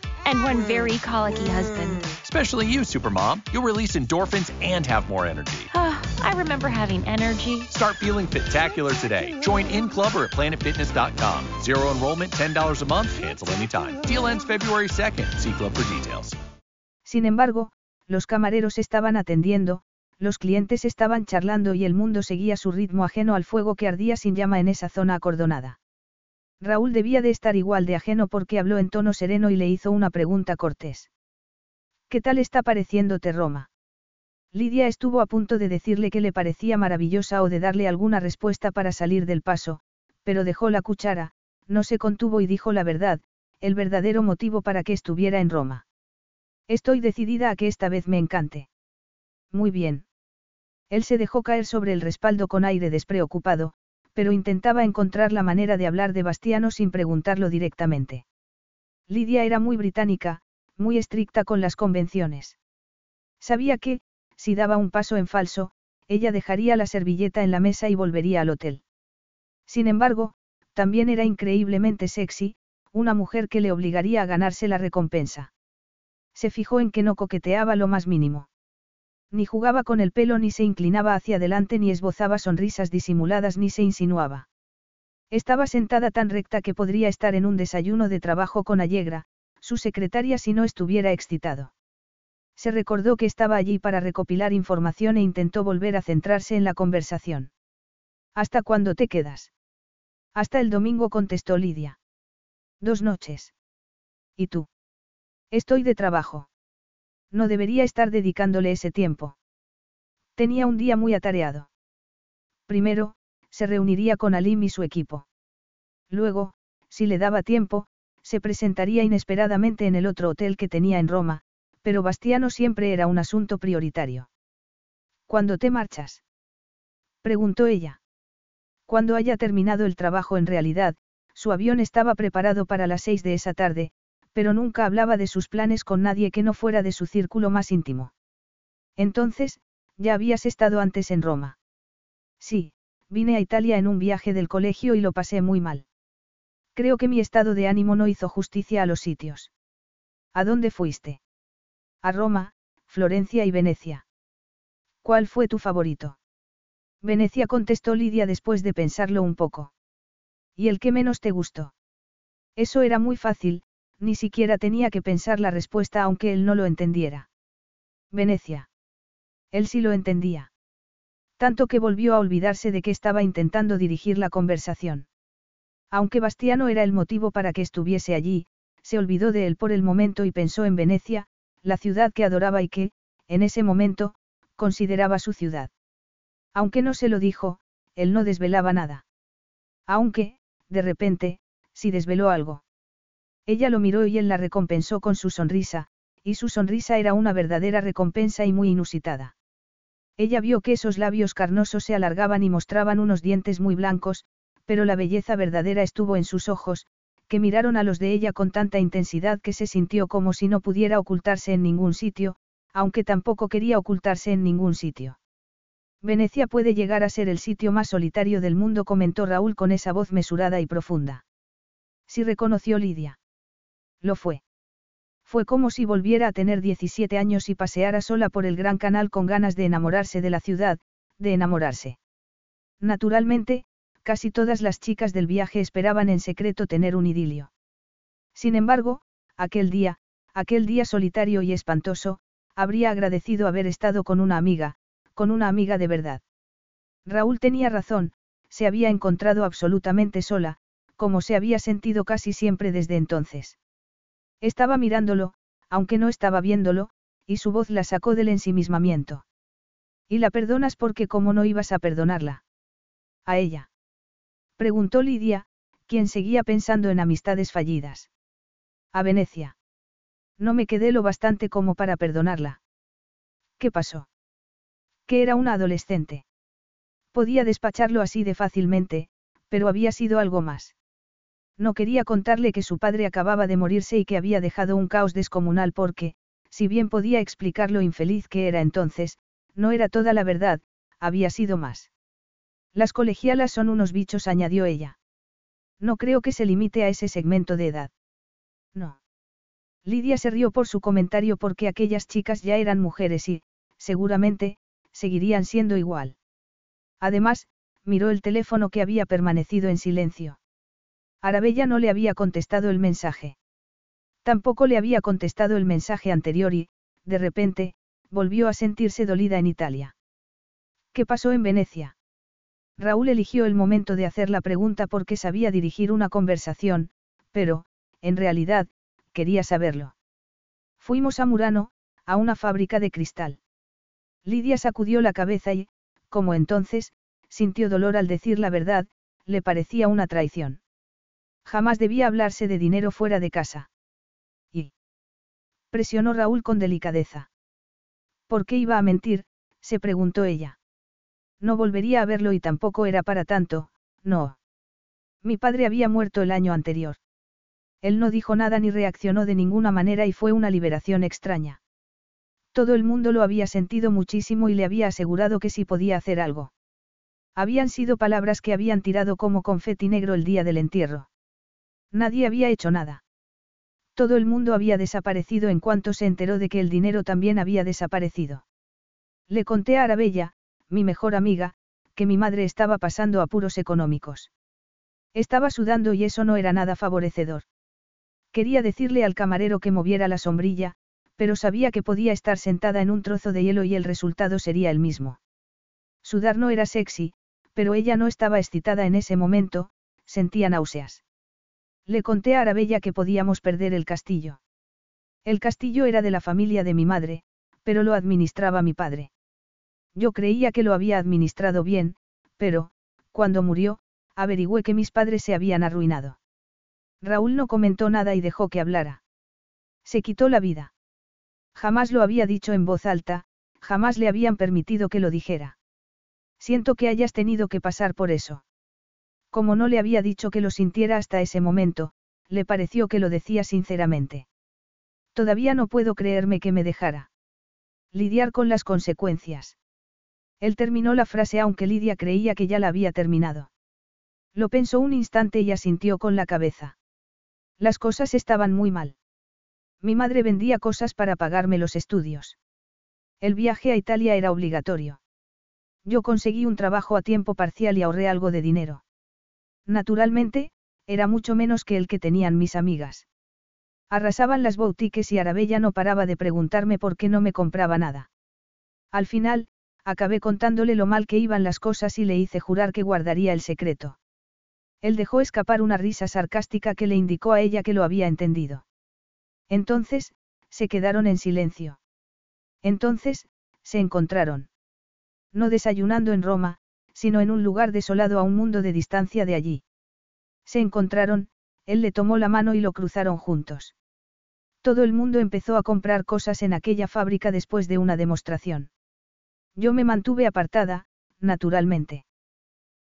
and one very colicky husband. Especially you, Supermom. You'll release endorphins and have more energy. [sighs] I remember having energy. Start feeling spectacular today. Join in club or at planetfitness.com. Zero enrollment, $10 a month, cancel anytime. Deal ends February 2nd. See club for details. Sin embargo, los camareros estaban atendiendo, los clientes estaban charlando y el mundo seguía su ritmo ajeno al fuego que ardía sin llama en esa zona acordonada. Raúl debía de estar igual de ajeno porque habló en tono sereno y le hizo una pregunta cortés. ¿Qué tal está pareciéndote Roma? Lidia estuvo a punto de decirle que le parecía maravillosa o de darle alguna respuesta para salir del paso, pero dejó la cuchara, no se contuvo y dijo la verdad, el verdadero motivo para que estuviera en Roma. Estoy decidida a que esta vez me encante. Muy bien. Él se dejó caer sobre el respaldo con aire despreocupado, pero intentaba encontrar la manera de hablar de Bastiano sin preguntarlo directamente. Lidia era muy británica, muy estricta con las convenciones. Sabía que, si daba un paso en falso, ella dejaría la servilleta en la mesa y volvería al hotel. Sin embargo, también era increíblemente sexy, una mujer que le obligaría a ganarse la recompensa. Se fijó en que no coqueteaba lo más mínimo. Ni jugaba con el pelo ni se inclinaba hacia adelante ni esbozaba sonrisas disimuladas ni se insinuaba. Estaba sentada tan recta que podría estar en un desayuno de trabajo con Allegra, su secretaria si no estuviera excitado. Se recordó que estaba allí para recopilar información e intentó volver a centrarse en la conversación. ¿Hasta cuándo te quedas? Hasta el domingo contestó Lidia. Dos noches. ¿Y tú? Estoy de trabajo. No debería estar dedicándole ese tiempo. Tenía un día muy atareado. Primero, se reuniría con Alim y su equipo. Luego, si le daba tiempo, se presentaría inesperadamente en el otro hotel que tenía en Roma, pero Bastiano siempre era un asunto prioritario. ¿Cuándo te marchas? preguntó ella. Cuando haya terminado el trabajo en realidad, su avión estaba preparado para las seis de esa tarde, pero nunca hablaba de sus planes con nadie que no fuera de su círculo más íntimo. Entonces, ya habías estado antes en Roma. Sí, vine a Italia en un viaje del colegio y lo pasé muy mal. Creo que mi estado de ánimo no hizo justicia a los sitios. ¿A dónde fuiste? A Roma, Florencia y Venecia. ¿Cuál fue tu favorito? Venecia contestó Lidia después de pensarlo un poco. ¿Y el que menos te gustó? Eso era muy fácil, ni siquiera tenía que pensar la respuesta aunque él no lo entendiera. Venecia. Él sí lo entendía. Tanto que volvió a olvidarse de que estaba intentando dirigir la conversación. Aunque Bastiano era el motivo para que estuviese allí, se olvidó de él por el momento y pensó en Venecia, la ciudad que adoraba y que, en ese momento, consideraba su ciudad. Aunque no se lo dijo, él no desvelaba nada. Aunque, de repente, sí desveló algo. Ella lo miró y él la recompensó con su sonrisa, y su sonrisa era una verdadera recompensa y muy inusitada. Ella vio que esos labios carnosos se alargaban y mostraban unos dientes muy blancos, pero la belleza verdadera estuvo en sus ojos, que miraron a los de ella con tanta intensidad que se sintió como si no pudiera ocultarse en ningún sitio, aunque tampoco quería ocultarse en ningún sitio. Venecia puede llegar a ser el sitio más solitario del mundo, comentó Raúl con esa voz mesurada y profunda. Si reconoció Lidia. Lo fue. Fue como si volviera a tener 17 años y paseara sola por el Gran Canal con ganas de enamorarse de la ciudad, de enamorarse. Naturalmente, casi todas las chicas del viaje esperaban en secreto tener un idilio. Sin embargo, aquel día, aquel día solitario y espantoso, habría agradecido haber estado con una amiga, con una amiga de verdad. Raúl tenía razón, se había encontrado absolutamente sola, como se había sentido casi siempre desde entonces. Estaba mirándolo, aunque no estaba viéndolo, y su voz la sacó del ensimismamiento. ¿Y la perdonas porque cómo no ibas a perdonarla? A ella. Preguntó Lidia, quien seguía pensando en amistades fallidas. A Venecia. No me quedé lo bastante como para perdonarla. ¿Qué pasó? Que era una adolescente. Podía despacharlo así de fácilmente, pero había sido algo más. No quería contarle que su padre acababa de morirse y que había dejado un caos descomunal porque, si bien podía explicar lo infeliz que era entonces, no era toda la verdad, había sido más. Las colegialas son unos bichos, añadió ella. No creo que se limite a ese segmento de edad. No. Lidia se rió por su comentario porque aquellas chicas ya eran mujeres y, seguramente, seguirían siendo igual. Además, miró el teléfono que había permanecido en silencio. Arabella no le había contestado el mensaje. Tampoco le había contestado el mensaje anterior y, de repente, volvió a sentirse dolida en Italia. ¿Qué pasó en Venecia? Raúl eligió el momento de hacer la pregunta porque sabía dirigir una conversación, pero, en realidad, quería saberlo. Fuimos a Murano, a una fábrica de cristal. Lidia sacudió la cabeza y, como entonces, sintió dolor al decir la verdad, le parecía una traición. Jamás debía hablarse de dinero fuera de casa. Y. Presionó Raúl con delicadeza. ¿Por qué iba a mentir? se preguntó ella. No volvería a verlo y tampoco era para tanto, no. Mi padre había muerto el año anterior. Él no dijo nada ni reaccionó de ninguna manera y fue una liberación extraña. Todo el mundo lo había sentido muchísimo y le había asegurado que sí podía hacer algo. Habían sido palabras que habían tirado como confeti negro el día del entierro. Nadie había hecho nada. Todo el mundo había desaparecido en cuanto se enteró de que el dinero también había desaparecido. Le conté a Arabella, mi mejor amiga, que mi madre estaba pasando apuros económicos. Estaba sudando y eso no era nada favorecedor. Quería decirle al camarero que moviera la sombrilla, pero sabía que podía estar sentada en un trozo de hielo y el resultado sería el mismo. Sudar no era sexy, pero ella no estaba excitada en ese momento, sentía náuseas. Le conté a Arabella que podíamos perder el castillo. El castillo era de la familia de mi madre, pero lo administraba mi padre. Yo creía que lo había administrado bien, pero, cuando murió, averigüé que mis padres se habían arruinado. Raúl no comentó nada y dejó que hablara. Se quitó la vida. Jamás lo había dicho en voz alta, jamás le habían permitido que lo dijera. Siento que hayas tenido que pasar por eso. Como no le había dicho que lo sintiera hasta ese momento, le pareció que lo decía sinceramente. Todavía no puedo creerme que me dejara. Lidiar con las consecuencias. Él terminó la frase aunque Lidia creía que ya la había terminado. Lo pensó un instante y asintió con la cabeza. Las cosas estaban muy mal. Mi madre vendía cosas para pagarme los estudios. El viaje a Italia era obligatorio. Yo conseguí un trabajo a tiempo parcial y ahorré algo de dinero. Naturalmente, era mucho menos que el que tenían mis amigas. Arrasaban las boutiques y Arabella no paraba de preguntarme por qué no me compraba nada. Al final, acabé contándole lo mal que iban las cosas y le hice jurar que guardaría el secreto. Él dejó escapar una risa sarcástica que le indicó a ella que lo había entendido. Entonces, se quedaron en silencio. Entonces, se encontraron. No desayunando en Roma, sino en un lugar desolado a un mundo de distancia de allí. Se encontraron, él le tomó la mano y lo cruzaron juntos. Todo el mundo empezó a comprar cosas en aquella fábrica después de una demostración. Yo me mantuve apartada, naturalmente.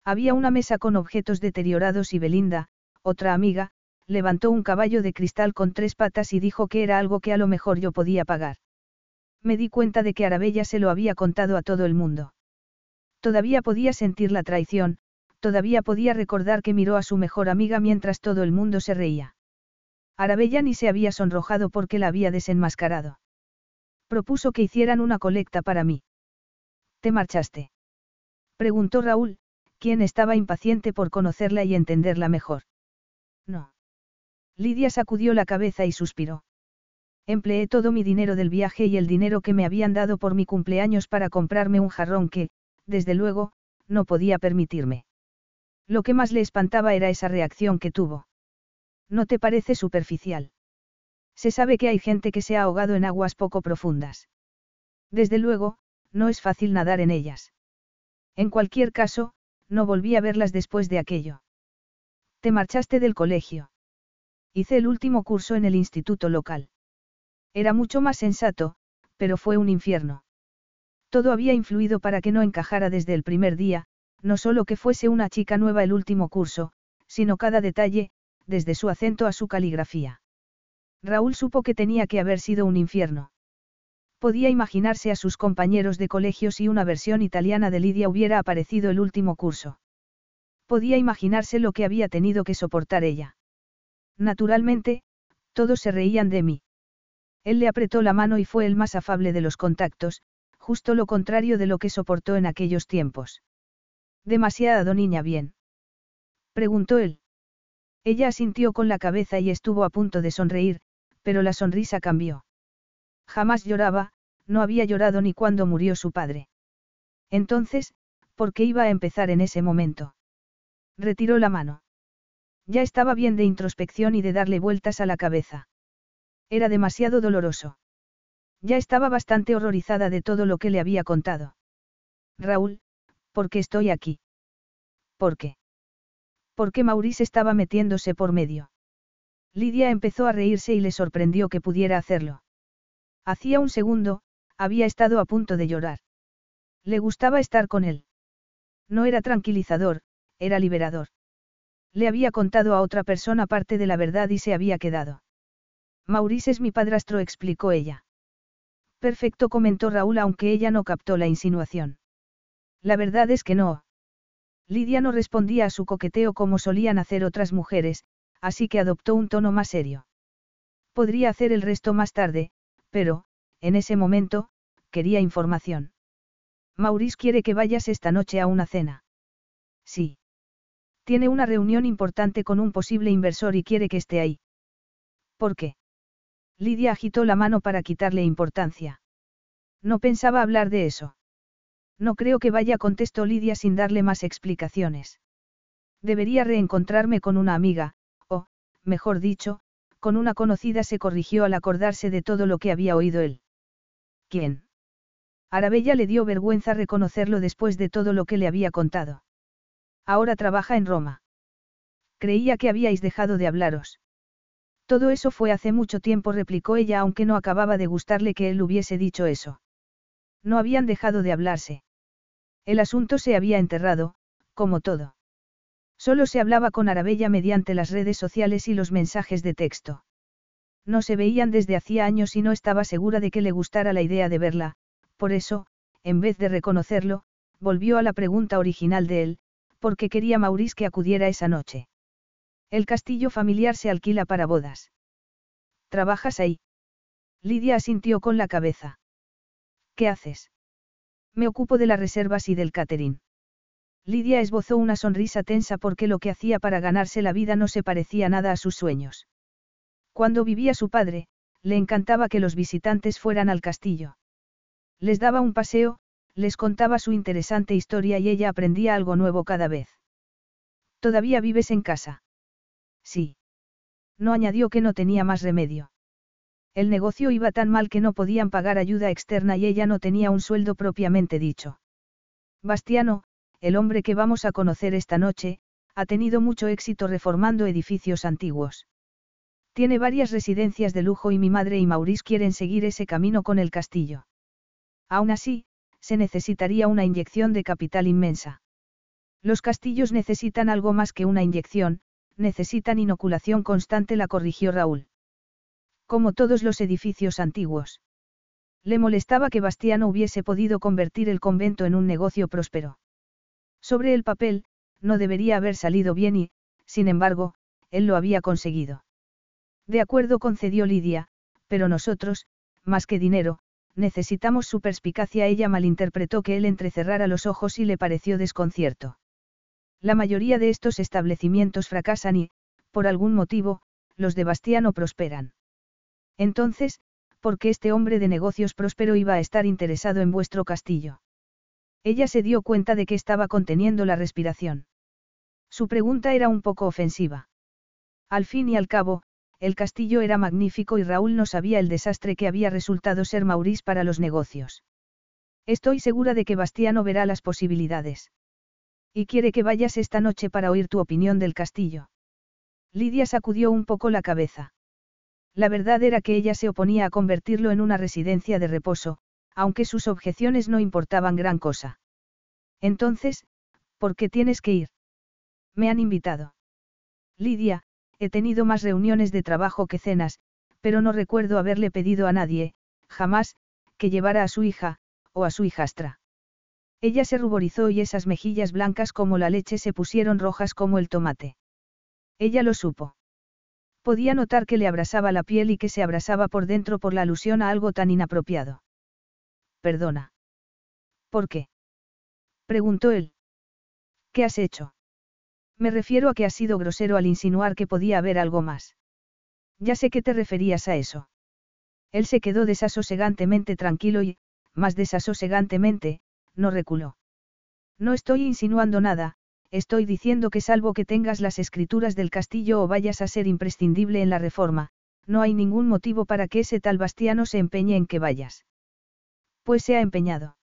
Había una mesa con objetos deteriorados y Belinda, otra amiga, levantó un caballo de cristal con tres patas y dijo que era algo que a lo mejor yo podía pagar. Me di cuenta de que Arabella se lo había contado a todo el mundo. Todavía podía sentir la traición, todavía podía recordar que miró a su mejor amiga mientras todo el mundo se reía. Arabella ni se había sonrojado porque la había desenmascarado. Propuso que hicieran una colecta para mí. ¿Te marchaste? Preguntó Raúl, quien estaba impaciente por conocerla y entenderla mejor. No. Lidia sacudió la cabeza y suspiró. Empleé todo mi dinero del viaje y el dinero que me habían dado por mi cumpleaños para comprarme un jarrón que, desde luego, no podía permitirme. Lo que más le espantaba era esa reacción que tuvo. ¿No te parece superficial? Se sabe que hay gente que se ha ahogado en aguas poco profundas. Desde luego, no es fácil nadar en ellas. En cualquier caso, no volví a verlas después de aquello. Te marchaste del colegio. Hice el último curso en el instituto local. Era mucho más sensato, pero fue un infierno. Todo había influido para que no encajara desde el primer día, no solo que fuese una chica nueva el último curso, sino cada detalle, desde su acento a su caligrafía. Raúl supo que tenía que haber sido un infierno. Podía imaginarse a sus compañeros de colegio si una versión italiana de Lidia hubiera aparecido el último curso. Podía imaginarse lo que había tenido que soportar ella. Naturalmente, todos se reían de mí. Él le apretó la mano y fue el más afable de los contactos, justo lo contrario de lo que soportó en aquellos tiempos. Demasiado niña bien. Preguntó él. Ella asintió con la cabeza y estuvo a punto de sonreír, pero la sonrisa cambió. Jamás lloraba, no había llorado ni cuando murió su padre. Entonces, ¿por qué iba a empezar en ese momento? Retiró la mano. Ya estaba bien de introspección y de darle vueltas a la cabeza. Era demasiado doloroso. Ya estaba bastante horrorizada de todo lo que le había contado. Raúl, ¿por qué estoy aquí? ¿Por qué? Porque Maurice estaba metiéndose por medio. Lidia empezó a reírse y le sorprendió que pudiera hacerlo. Hacía un segundo, había estado a punto de llorar. Le gustaba estar con él. No era tranquilizador, era liberador. Le había contado a otra persona parte de la verdad y se había quedado. Maurice es mi padrastro, explicó ella. Perfecto, comentó Raúl, aunque ella no captó la insinuación. La verdad es que no. Lidia no respondía a su coqueteo como solían hacer otras mujeres, así que adoptó un tono más serio. Podría hacer el resto más tarde, pero, en ese momento, quería información. Maurice quiere que vayas esta noche a una cena. Sí. Tiene una reunión importante con un posible inversor y quiere que esté ahí. ¿Por qué? Lidia agitó la mano para quitarle importancia. No pensaba hablar de eso. No creo que vaya, contestó Lidia sin darle más explicaciones. Debería reencontrarme con una amiga, o, mejor dicho, con una conocida se corrigió al acordarse de todo lo que había oído él. ¿Quién? Arabella le dio vergüenza reconocerlo después de todo lo que le había contado. Ahora trabaja en Roma. Creía que habíais dejado de hablaros. Todo eso fue hace mucho tiempo, replicó ella, aunque no acababa de gustarle que él hubiese dicho eso. No habían dejado de hablarse. El asunto se había enterrado, como todo. Solo se hablaba con Arabella mediante las redes sociales y los mensajes de texto. No se veían desde hacía años y no estaba segura de que le gustara la idea de verla, por eso, en vez de reconocerlo, volvió a la pregunta original de él, ¿por qué quería Maurice que acudiera esa noche? El castillo familiar se alquila para bodas. ¿Trabajas ahí? Lidia asintió con la cabeza. ¿Qué haces? Me ocupo de las reservas y del catering. Lidia esbozó una sonrisa tensa porque lo que hacía para ganarse la vida no se parecía nada a sus sueños. Cuando vivía su padre, le encantaba que los visitantes fueran al castillo. Les daba un paseo, les contaba su interesante historia y ella aprendía algo nuevo cada vez. ¿Todavía vives en casa? Sí. No añadió que no tenía más remedio. El negocio iba tan mal que no podían pagar ayuda externa y ella no tenía un sueldo propiamente dicho. Bastiano, el hombre que vamos a conocer esta noche, ha tenido mucho éxito reformando edificios antiguos. Tiene varias residencias de lujo y mi madre y Maurice quieren seguir ese camino con el castillo. Aún así, se necesitaría una inyección de capital inmensa. Los castillos necesitan algo más que una inyección, necesitan inoculación constante, la corrigió Raúl. Como todos los edificios antiguos. Le molestaba que Bastiano hubiese podido convertir el convento en un negocio próspero. Sobre el papel, no debería haber salido bien y, sin embargo, él lo había conseguido. De acuerdo concedió Lidia, pero nosotros, más que dinero, necesitamos su perspicacia. Ella malinterpretó que él entrecerrara los ojos y le pareció desconcierto. La mayoría de estos establecimientos fracasan y, por algún motivo, los de Bastiano prosperan. Entonces, ¿por qué este hombre de negocios próspero iba a estar interesado en vuestro castillo? Ella se dio cuenta de que estaba conteniendo la respiración. Su pregunta era un poco ofensiva. Al fin y al cabo, el castillo era magnífico y Raúl no sabía el desastre que había resultado ser Maurice para los negocios. Estoy segura de que Bastiano verá las posibilidades. Y quiere que vayas esta noche para oír tu opinión del castillo. Lidia sacudió un poco la cabeza. La verdad era que ella se oponía a convertirlo en una residencia de reposo, aunque sus objeciones no importaban gran cosa. Entonces, ¿por qué tienes que ir? Me han invitado. Lidia, he tenido más reuniones de trabajo que cenas, pero no recuerdo haberle pedido a nadie, jamás, que llevara a su hija, o a su hijastra. Ella se ruborizó y esas mejillas blancas como la leche se pusieron rojas como el tomate. Ella lo supo. Podía notar que le abrasaba la piel y que se abrasaba por dentro por la alusión a algo tan inapropiado. Perdona. ¿Por qué? preguntó él. ¿Qué has hecho? Me refiero a que has sido grosero al insinuar que podía haber algo más. Ya sé que te referías a eso. Él se quedó desasosegantemente tranquilo y, más desasosegantemente, no reculó. No estoy insinuando nada, estoy diciendo que salvo que tengas las escrituras del castillo o vayas a ser imprescindible en la reforma, no hay ningún motivo para que ese tal Bastiano se empeñe en que vayas. Pues se ha empeñado.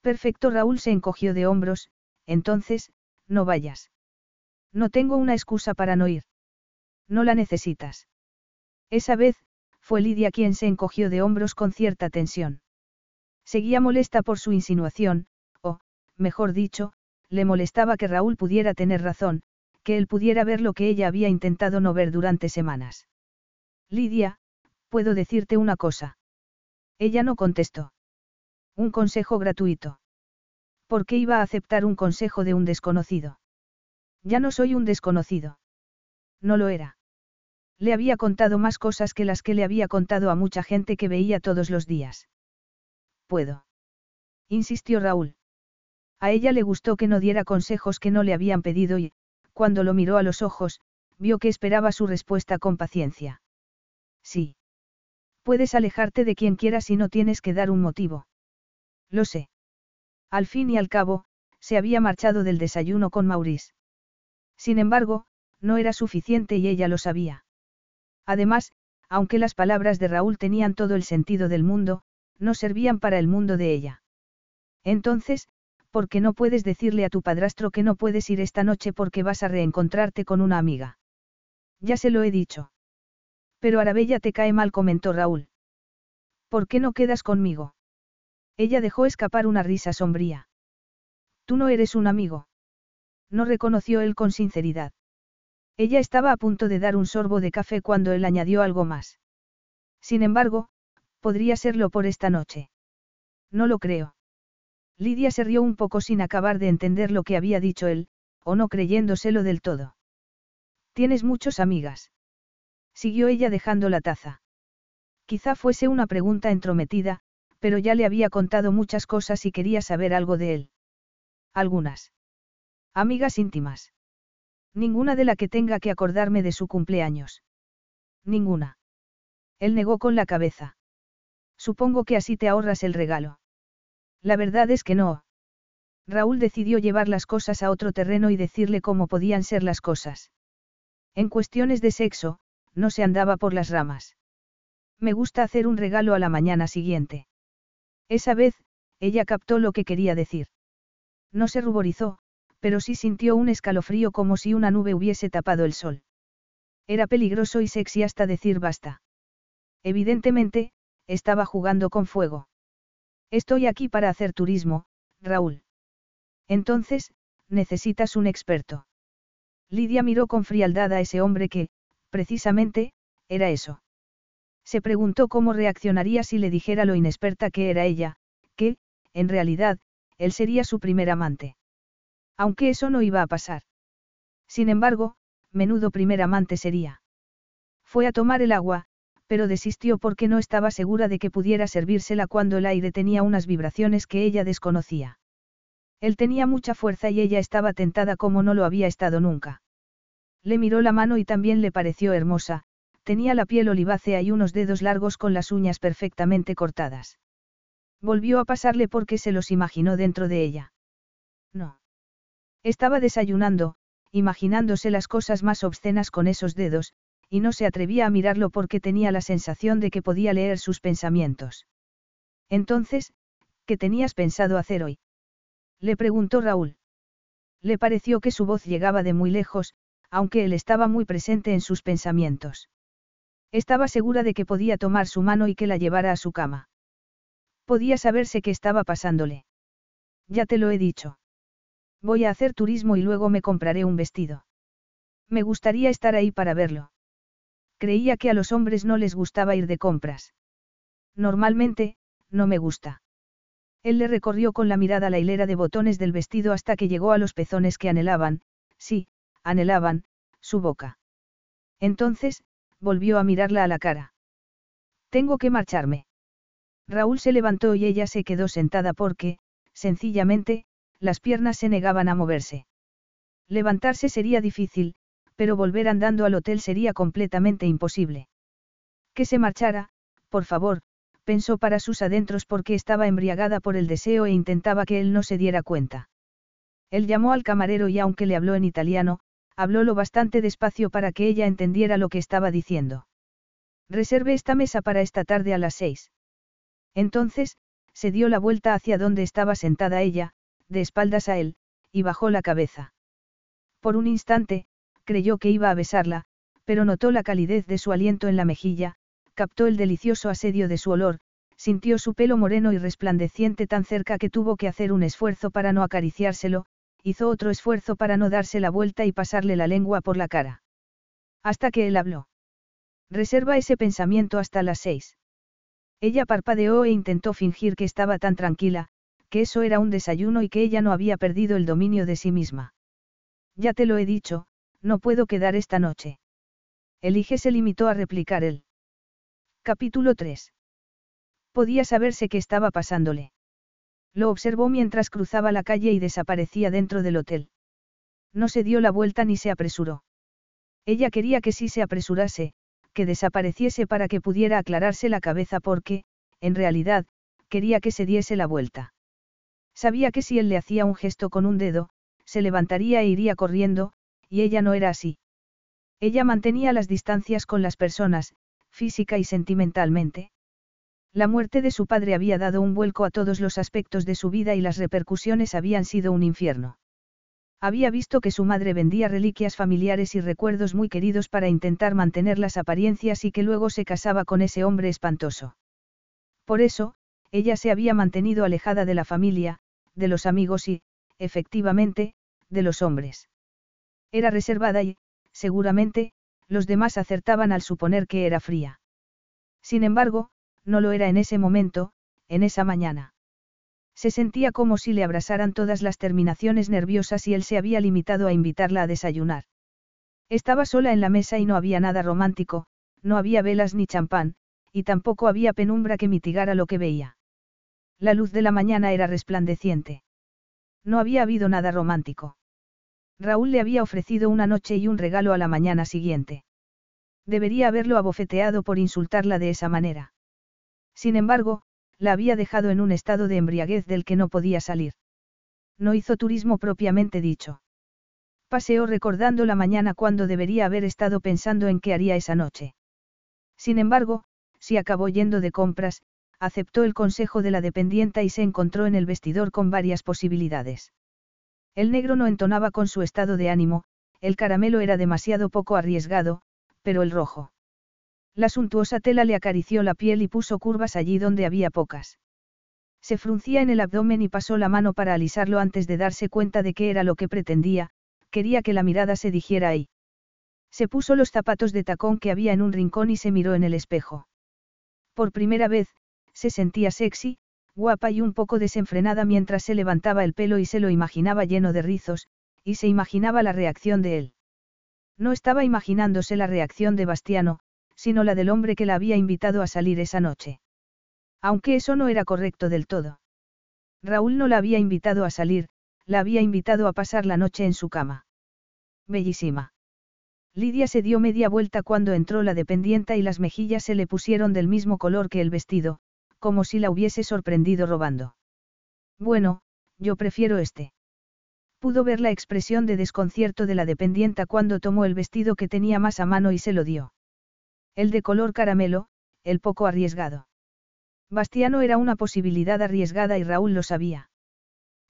Perfecto, Raúl se encogió de hombros, entonces, no vayas. No tengo una excusa para no ir. No la necesitas. Esa vez, fue Lidia quien se encogió de hombros con cierta tensión. Seguía molesta por su insinuación, o, mejor dicho, le molestaba que Raúl pudiera tener razón, que él pudiera ver lo que ella había intentado no ver durante semanas. Lidia, puedo decirte una cosa. Ella no contestó. Un consejo gratuito. ¿Por qué iba a aceptar un consejo de un desconocido? Ya no soy un desconocido. No lo era. Le había contado más cosas que las que le había contado a mucha gente que veía todos los días. Puedo. Insistió Raúl. A ella le gustó que no diera consejos que no le habían pedido y, cuando lo miró a los ojos, vio que esperaba su respuesta con paciencia. Sí. Puedes alejarte de quien quieras y no tienes que dar un motivo. Lo sé. Al fin y al cabo, se había marchado del desayuno con Maurice. Sin embargo, no era suficiente y ella lo sabía. Además, aunque las palabras de Raúl tenían todo el sentido del mundo, no servían para el mundo de ella. Entonces, ¿por qué no puedes decirle a tu padrastro que no puedes ir esta noche porque vas a reencontrarte con una amiga? Ya se lo he dicho. Pero Arabella te cae mal, comentó Raúl. ¿Por qué no quedas conmigo? Ella dejó escapar una risa sombría. Tú no eres un amigo. No reconoció él con sinceridad. Ella estaba a punto de dar un sorbo de café cuando él añadió algo más. Sin embargo, podría serlo por esta noche. No lo creo. Lidia se rió un poco sin acabar de entender lo que había dicho él, o no creyéndoselo del todo. ¿Tienes muchos amigas? Siguió ella dejando la taza. Quizá fuese una pregunta entrometida, pero ya le había contado muchas cosas y quería saber algo de él. Algunas. Amigas íntimas. Ninguna de la que tenga que acordarme de su cumpleaños. Ninguna. Él negó con la cabeza. Supongo que así te ahorras el regalo. La verdad es que no. Raúl decidió llevar las cosas a otro terreno y decirle cómo podían ser las cosas. En cuestiones de sexo, no se andaba por las ramas. Me gusta hacer un regalo a la mañana siguiente. Esa vez, ella captó lo que quería decir. No se ruborizó, pero sí sintió un escalofrío como si una nube hubiese tapado el sol. Era peligroso y sexy hasta decir basta. Evidentemente, estaba jugando con fuego. Estoy aquí para hacer turismo, Raúl. Entonces, necesitas un experto. Lidia miró con frialdad a ese hombre que, precisamente, era eso. Se preguntó cómo reaccionaría si le dijera lo inexperta que era ella, que, en realidad, él sería su primer amante. Aunque eso no iba a pasar. Sin embargo, menudo primer amante sería. Fue a tomar el agua, pero desistió porque no estaba segura de que pudiera servírsela cuando el aire tenía unas vibraciones que ella desconocía. Él tenía mucha fuerza y ella estaba tentada como no lo había estado nunca. Le miró la mano y también le pareció hermosa, Tenía la piel olivácea y unos dedos largos con las uñas perfectamente cortadas. Volvió a pasarle porque se los imaginó dentro de ella. No. Estaba desayunando, imaginándose las cosas más obscenas con esos dedos, y no se atrevía a mirarlo porque tenía la sensación de que podía leer sus pensamientos. Entonces, ¿qué tenías pensado hacer hoy? Le preguntó Raúl. Le pareció que su voz llegaba de muy lejos, aunque él estaba muy presente en sus pensamientos. Estaba segura de que podía tomar su mano y que la llevara a su cama. Podía saberse qué estaba pasándole. Ya te lo he dicho. Voy a hacer turismo y luego me compraré un vestido. Me gustaría estar ahí para verlo. Creía que a los hombres no les gustaba ir de compras. Normalmente, no me gusta. Él le recorrió con la mirada la hilera de botones del vestido hasta que llegó a los pezones que anhelaban, sí, anhelaban, su boca. Entonces, volvió a mirarla a la cara. Tengo que marcharme. Raúl se levantó y ella se quedó sentada porque, sencillamente, las piernas se negaban a moverse. Levantarse sería difícil, pero volver andando al hotel sería completamente imposible. Que se marchara, por favor, pensó para sus adentros porque estaba embriagada por el deseo e intentaba que él no se diera cuenta. Él llamó al camarero y aunque le habló en italiano, habló lo bastante despacio para que ella entendiera lo que estaba diciendo. Reserve esta mesa para esta tarde a las seis. Entonces, se dio la vuelta hacia donde estaba sentada ella, de espaldas a él, y bajó la cabeza. Por un instante, creyó que iba a besarla, pero notó la calidez de su aliento en la mejilla, captó el delicioso asedio de su olor, sintió su pelo moreno y resplandeciente tan cerca que tuvo que hacer un esfuerzo para no acariciárselo, hizo otro esfuerzo para no darse la vuelta y pasarle la lengua por la cara. Hasta que él habló. Reserva ese pensamiento hasta las seis. Ella parpadeó e intentó fingir que estaba tan tranquila, que eso era un desayuno y que ella no había perdido el dominio de sí misma. Ya te lo he dicho, no puedo quedar esta noche. Elige se limitó a replicar él. Capítulo 3. Podía saberse qué estaba pasándole. Lo observó mientras cruzaba la calle y desaparecía dentro del hotel. No se dio la vuelta ni se apresuró. Ella quería que sí se apresurase, que desapareciese para que pudiera aclararse la cabeza porque, en realidad, quería que se diese la vuelta. Sabía que si él le hacía un gesto con un dedo, se levantaría e iría corriendo, y ella no era así. Ella mantenía las distancias con las personas, física y sentimentalmente. La muerte de su padre había dado un vuelco a todos los aspectos de su vida y las repercusiones habían sido un infierno. Había visto que su madre vendía reliquias familiares y recuerdos muy queridos para intentar mantener las apariencias y que luego se casaba con ese hombre espantoso. Por eso, ella se había mantenido alejada de la familia, de los amigos y, efectivamente, de los hombres. Era reservada y, seguramente, los demás acertaban al suponer que era fría. Sin embargo, no lo era en ese momento, en esa mañana. Se sentía como si le abrasaran todas las terminaciones nerviosas y él se había limitado a invitarla a desayunar. Estaba sola en la mesa y no había nada romántico, no había velas ni champán, y tampoco había penumbra que mitigara lo que veía. La luz de la mañana era resplandeciente. No había habido nada romántico. Raúl le había ofrecido una noche y un regalo a la mañana siguiente. Debería haberlo abofeteado por insultarla de esa manera. Sin embargo, la había dejado en un estado de embriaguez del que no podía salir. No hizo turismo propiamente dicho. Paseó recordando la mañana cuando debería haber estado pensando en qué haría esa noche. Sin embargo, si acabó yendo de compras, aceptó el consejo de la dependienta y se encontró en el vestidor con varias posibilidades. El negro no entonaba con su estado de ánimo, el caramelo era demasiado poco arriesgado, pero el rojo. La suntuosa tela le acarició la piel y puso curvas allí donde había pocas. Se fruncía en el abdomen y pasó la mano para alisarlo antes de darse cuenta de qué era lo que pretendía, quería que la mirada se dijera ahí. Se puso los zapatos de tacón que había en un rincón y se miró en el espejo. Por primera vez, se sentía sexy, guapa y un poco desenfrenada mientras se levantaba el pelo y se lo imaginaba lleno de rizos, y se imaginaba la reacción de él. No estaba imaginándose la reacción de Bastiano, sino la del hombre que la había invitado a salir esa noche. Aunque eso no era correcto del todo. Raúl no la había invitado a salir, la había invitado a pasar la noche en su cama. Bellísima. Lidia se dio media vuelta cuando entró la dependienta y las mejillas se le pusieron del mismo color que el vestido, como si la hubiese sorprendido robando. Bueno, yo prefiero este. Pudo ver la expresión de desconcierto de la dependienta cuando tomó el vestido que tenía más a mano y se lo dio. El de color caramelo, el poco arriesgado. Bastiano era una posibilidad arriesgada y Raúl lo sabía.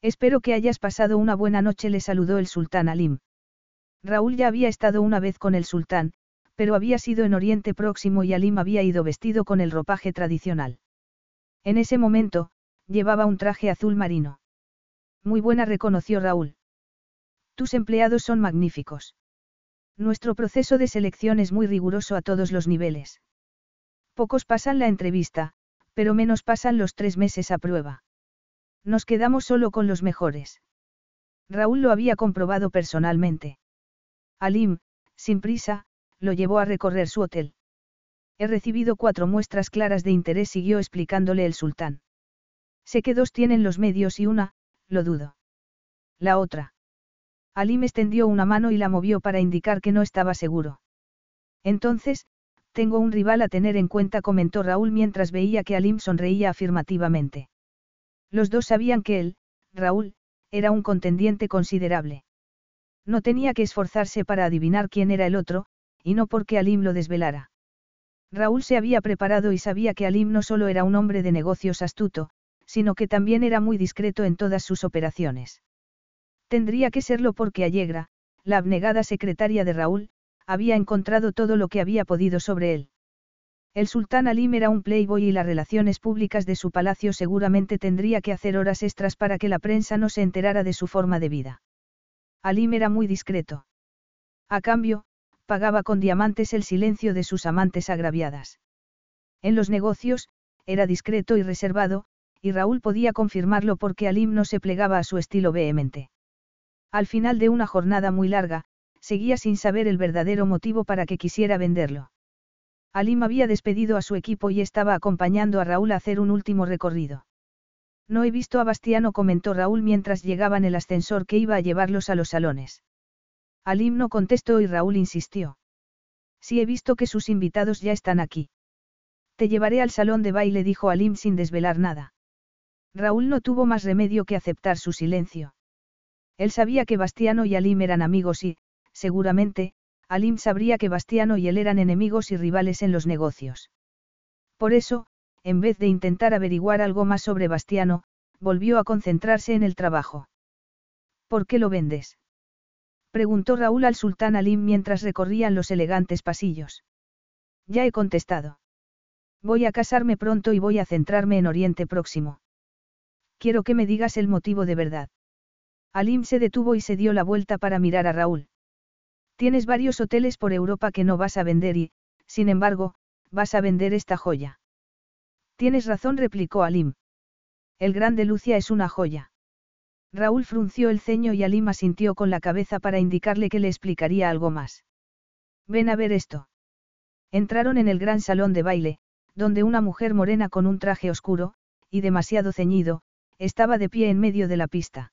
Espero que hayas pasado una buena noche, le saludó el sultán Alim. Raúl ya había estado una vez con el sultán, pero había sido en Oriente Próximo y Alim había ido vestido con el ropaje tradicional. En ese momento, llevaba un traje azul marino. Muy buena reconoció Raúl. Tus empleados son magníficos. Nuestro proceso de selección es muy riguroso a todos los niveles. Pocos pasan la entrevista, pero menos pasan los tres meses a prueba. Nos quedamos solo con los mejores. Raúl lo había comprobado personalmente. Alim, sin prisa, lo llevó a recorrer su hotel. He recibido cuatro muestras claras de interés, siguió explicándole el sultán. Sé que dos tienen los medios y una, lo dudo. La otra. Alim extendió una mano y la movió para indicar que no estaba seguro. Entonces, tengo un rival a tener en cuenta, comentó Raúl mientras veía que Alim sonreía afirmativamente. Los dos sabían que él, Raúl, era un contendiente considerable. No tenía que esforzarse para adivinar quién era el otro, y no porque Alim lo desvelara. Raúl se había preparado y sabía que Alim no solo era un hombre de negocios astuto, sino que también era muy discreto en todas sus operaciones. Tendría que serlo porque Allegra, la abnegada secretaria de Raúl, había encontrado todo lo que había podido sobre él. El sultán Alim era un playboy y las relaciones públicas de su palacio seguramente tendría que hacer horas extras para que la prensa no se enterara de su forma de vida. Alim era muy discreto. A cambio, pagaba con diamantes el silencio de sus amantes agraviadas. En los negocios, era discreto y reservado, y Raúl podía confirmarlo porque Alim no se plegaba a su estilo vehemente. Al final de una jornada muy larga, seguía sin saber el verdadero motivo para que quisiera venderlo. Alim había despedido a su equipo y estaba acompañando a Raúl a hacer un último recorrido. No he visto a Bastiano, comentó Raúl mientras llegaban el ascensor que iba a llevarlos a los salones. Alim no contestó y Raúl insistió. Sí he visto que sus invitados ya están aquí. Te llevaré al salón de baile, dijo Alim sin desvelar nada. Raúl no tuvo más remedio que aceptar su silencio. Él sabía que Bastiano y Alim eran amigos y, seguramente, Alim sabría que Bastiano y él eran enemigos y rivales en los negocios. Por eso, en vez de intentar averiguar algo más sobre Bastiano, volvió a concentrarse en el trabajo. ¿Por qué lo vendes? Preguntó Raúl al sultán Alim mientras recorrían los elegantes pasillos. Ya he contestado. Voy a casarme pronto y voy a centrarme en Oriente Próximo. Quiero que me digas el motivo de verdad. Alim se detuvo y se dio la vuelta para mirar a Raúl. Tienes varios hoteles por Europa que no vas a vender y, sin embargo, vas a vender esta joya. Tienes razón, replicó Alim. El grande Lucia es una joya. Raúl frunció el ceño y Alim asintió con la cabeza para indicarle que le explicaría algo más. Ven a ver esto. Entraron en el gran salón de baile, donde una mujer morena con un traje oscuro, y demasiado ceñido, estaba de pie en medio de la pista.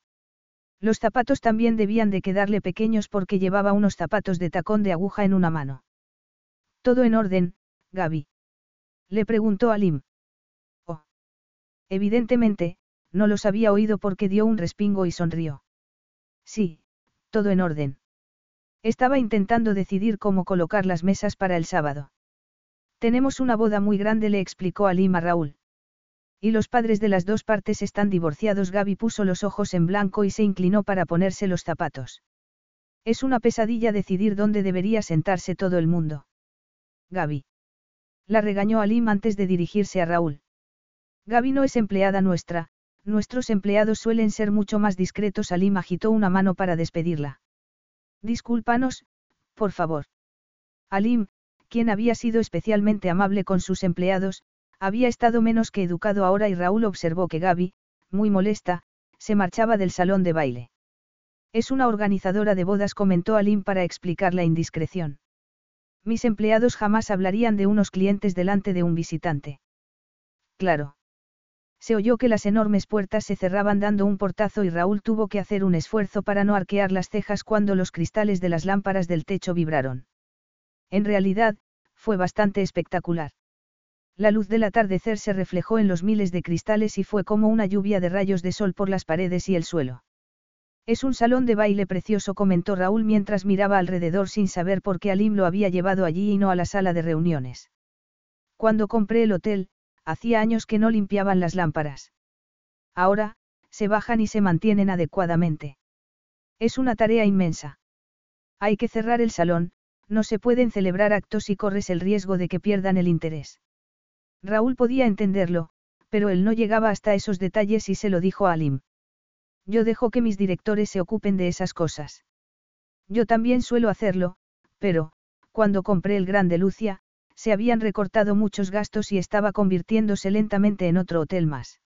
Los zapatos también debían de quedarle pequeños porque llevaba unos zapatos de tacón de aguja en una mano. Todo en orden, Gaby. Le preguntó a. Oh. Evidentemente, no los había oído porque dio un respingo y sonrió. Sí, todo en orden. Estaba intentando decidir cómo colocar las mesas para el sábado. Tenemos una boda muy grande, le explicó a Lim a Raúl. Y los padres de las dos partes están divorciados. Gaby puso los ojos en blanco y se inclinó para ponerse los zapatos. Es una pesadilla decidir dónde debería sentarse todo el mundo. Gaby. La regañó Alim antes de dirigirse a Raúl. Gaby no es empleada nuestra, nuestros empleados suelen ser mucho más discretos. Alim agitó una mano para despedirla. Discúlpanos, por favor. Alim, quien había sido especialmente amable con sus empleados, había estado menos que educado ahora y Raúl observó que Gaby, muy molesta, se marchaba del salón de baile. Es una organizadora de bodas, comentó Alim para explicar la indiscreción. Mis empleados jamás hablarían de unos clientes delante de un visitante. Claro. Se oyó que las enormes puertas se cerraban dando un portazo y Raúl tuvo que hacer un esfuerzo para no arquear las cejas cuando los cristales de las lámparas del techo vibraron. En realidad, fue bastante espectacular. La luz del atardecer se reflejó en los miles de cristales y fue como una lluvia de rayos de sol por las paredes y el suelo. Es un salón de baile precioso, comentó Raúl mientras miraba alrededor sin saber por qué Alim lo había llevado allí y no a la sala de reuniones. Cuando compré el hotel, hacía años que no limpiaban las lámparas. Ahora, se bajan y se mantienen adecuadamente. Es una tarea inmensa. Hay que cerrar el salón, no se pueden celebrar actos y corres el riesgo de que pierdan el interés. Raúl podía entenderlo, pero él no llegaba hasta esos detalles y se lo dijo a Alim. Yo dejo que mis directores se ocupen de esas cosas. Yo también suelo hacerlo, pero, cuando compré el Grande Lucia, se habían recortado muchos gastos y estaba convirtiéndose lentamente en otro hotel más.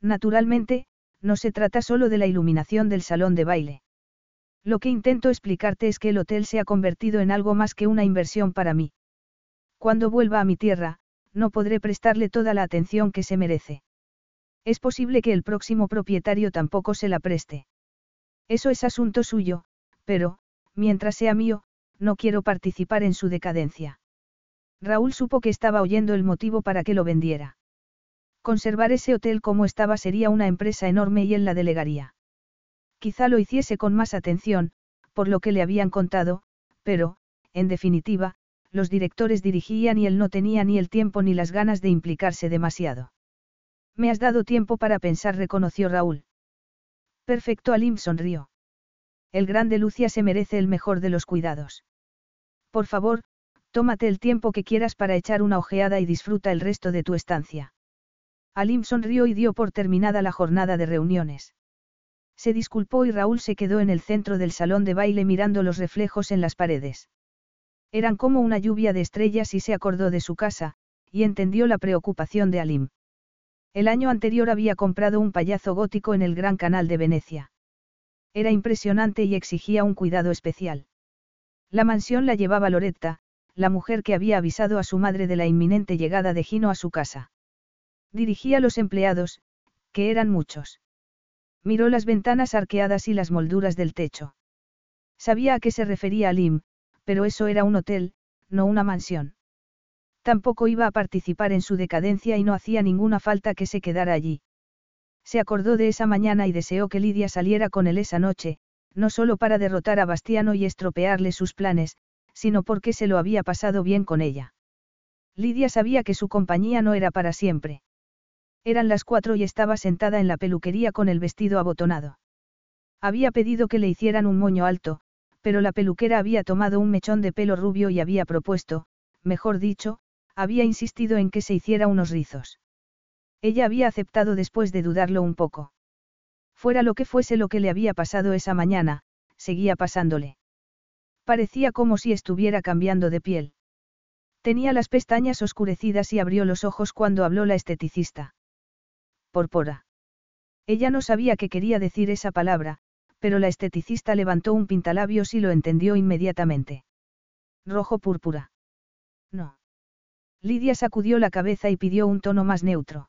Naturalmente, no se trata solo de la iluminación del salón de baile. Lo que intento explicarte es que el hotel se ha convertido en algo más que una inversión para mí. Cuando vuelva a mi tierra, no podré prestarle toda la atención que se merece. Es posible que el próximo propietario tampoco se la preste. Eso es asunto suyo, pero, mientras sea mío, no quiero participar en su decadencia. Raúl supo que estaba oyendo el motivo para que lo vendiera. Conservar ese hotel como estaba sería una empresa enorme y él la delegaría. Quizá lo hiciese con más atención, por lo que le habían contado, pero, en definitiva, los directores dirigían y él no tenía ni el tiempo ni las ganas de implicarse demasiado. Me has dado tiempo para pensar, reconoció Raúl. Perfecto, Alim sonrió. El grande Lucia se merece el mejor de los cuidados. Por favor, tómate el tiempo que quieras para echar una ojeada y disfruta el resto de tu estancia. Alim sonrió y dio por terminada la jornada de reuniones. Se disculpó y Raúl se quedó en el centro del salón de baile mirando los reflejos en las paredes. Eran como una lluvia de estrellas y se acordó de su casa, y entendió la preocupación de Alim. El año anterior había comprado un payaso gótico en el Gran Canal de Venecia. Era impresionante y exigía un cuidado especial. La mansión la llevaba Loretta, la mujer que había avisado a su madre de la inminente llegada de Gino a su casa. Dirigía a los empleados, que eran muchos. Miró las ventanas arqueadas y las molduras del techo. Sabía a qué se refería Alim, pero eso era un hotel, no una mansión. Tampoco iba a participar en su decadencia y no hacía ninguna falta que se quedara allí. Se acordó de esa mañana y deseó que Lidia saliera con él esa noche, no solo para derrotar a Bastiano y estropearle sus planes, sino porque se lo había pasado bien con ella. Lidia sabía que su compañía no era para siempre. Eran las cuatro y estaba sentada en la peluquería con el vestido abotonado. Había pedido que le hicieran un moño alto, pero la peluquera había tomado un mechón de pelo rubio y había propuesto, mejor dicho, había insistido en que se hiciera unos rizos. Ella había aceptado después de dudarlo un poco. Fuera lo que fuese lo que le había pasado esa mañana, seguía pasándole. Parecía como si estuviera cambiando de piel. Tenía las pestañas oscurecidas y abrió los ojos cuando habló la esteticista. Porpora. Ella no sabía qué quería decir esa palabra, pero la esteticista levantó un pintalabios y lo entendió inmediatamente. Rojo púrpura. No. Lidia sacudió la cabeza y pidió un tono más neutro.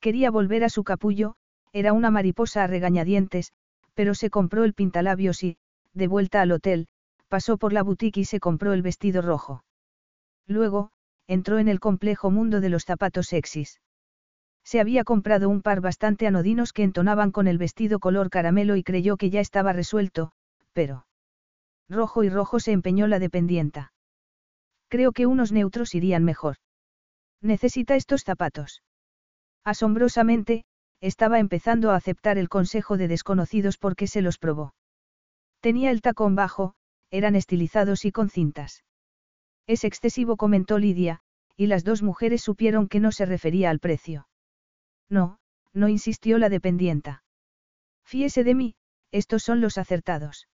Quería volver a su capullo, era una mariposa a regañadientes, pero se compró el pintalabios y, de vuelta al hotel, pasó por la boutique y se compró el vestido rojo. Luego, entró en el complejo mundo de los zapatos sexys. Se había comprado un par bastante anodinos que entonaban con el vestido color caramelo y creyó que ya estaba resuelto, pero... Rojo y rojo se empeñó la dependienta. Creo que unos neutros irían mejor. Necesita estos zapatos. Asombrosamente, estaba empezando a aceptar el consejo de desconocidos porque se los probó. Tenía el tacón bajo, eran estilizados y con cintas. Es excesivo, comentó Lidia, y las dos mujeres supieron que no se refería al precio. No, no insistió la dependienta. Fíese de mí, estos son los acertados.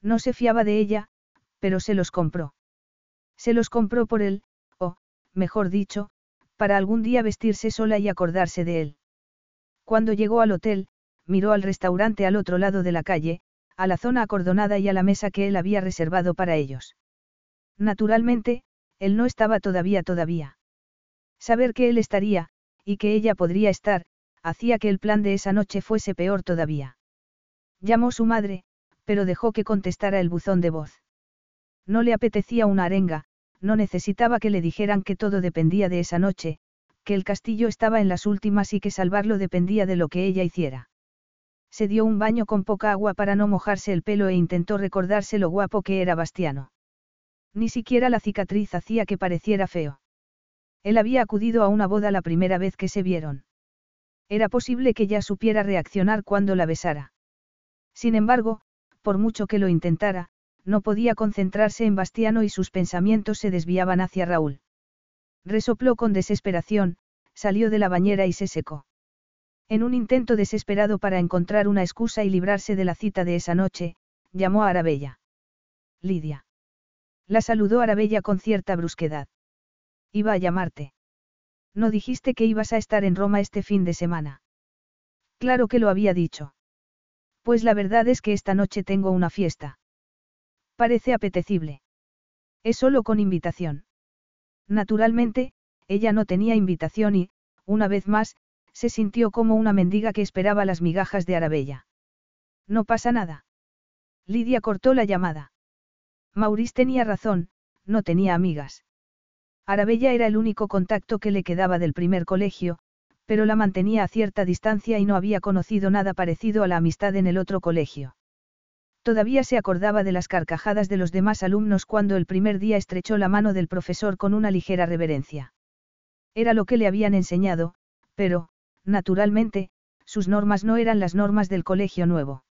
No se fiaba de ella, pero se los compró. Se los compró por él, o, mejor dicho, para algún día vestirse sola y acordarse de él. Cuando llegó al hotel, miró al restaurante al otro lado de la calle, a la zona acordonada y a la mesa que él había reservado para ellos. Naturalmente, él no estaba todavía todavía. Saber que él estaría, y que ella podría estar, hacía que el plan de esa noche fuese peor todavía. Llamó su madre, pero dejó que contestara el buzón de voz. No le apetecía una arenga, no necesitaba que le dijeran que todo dependía de esa noche, que el castillo estaba en las últimas y que salvarlo dependía de lo que ella hiciera. Se dio un baño con poca agua para no mojarse el pelo e intentó recordarse lo guapo que era Bastiano. Ni siquiera la cicatriz hacía que pareciera feo. Él había acudido a una boda la primera vez que se vieron. Era posible que ya supiera reaccionar cuando la besara. Sin embargo, por mucho que lo intentara, no podía concentrarse en Bastiano y sus pensamientos se desviaban hacia Raúl. Resopló con desesperación, salió de la bañera y se secó. En un intento desesperado para encontrar una excusa y librarse de la cita de esa noche, llamó a Arabella. Lidia. La saludó Arabella con cierta brusquedad. Iba a llamarte. No dijiste que ibas a estar en Roma este fin de semana. Claro que lo había dicho. Pues la verdad es que esta noche tengo una fiesta. Parece apetecible. Es solo con invitación. Naturalmente, ella no tenía invitación y, una vez más, se sintió como una mendiga que esperaba las migajas de Arabella. No pasa nada. Lidia cortó la llamada. Maurice tenía razón, no tenía amigas. Arabella era el único contacto que le quedaba del primer colegio, pero la mantenía a cierta distancia y no había conocido nada parecido a la amistad en el otro colegio. Todavía se acordaba de las carcajadas de los demás alumnos cuando el primer día estrechó la mano del profesor con una ligera reverencia. Era lo que le habían enseñado, pero, naturalmente, sus normas no eran las normas del colegio nuevo.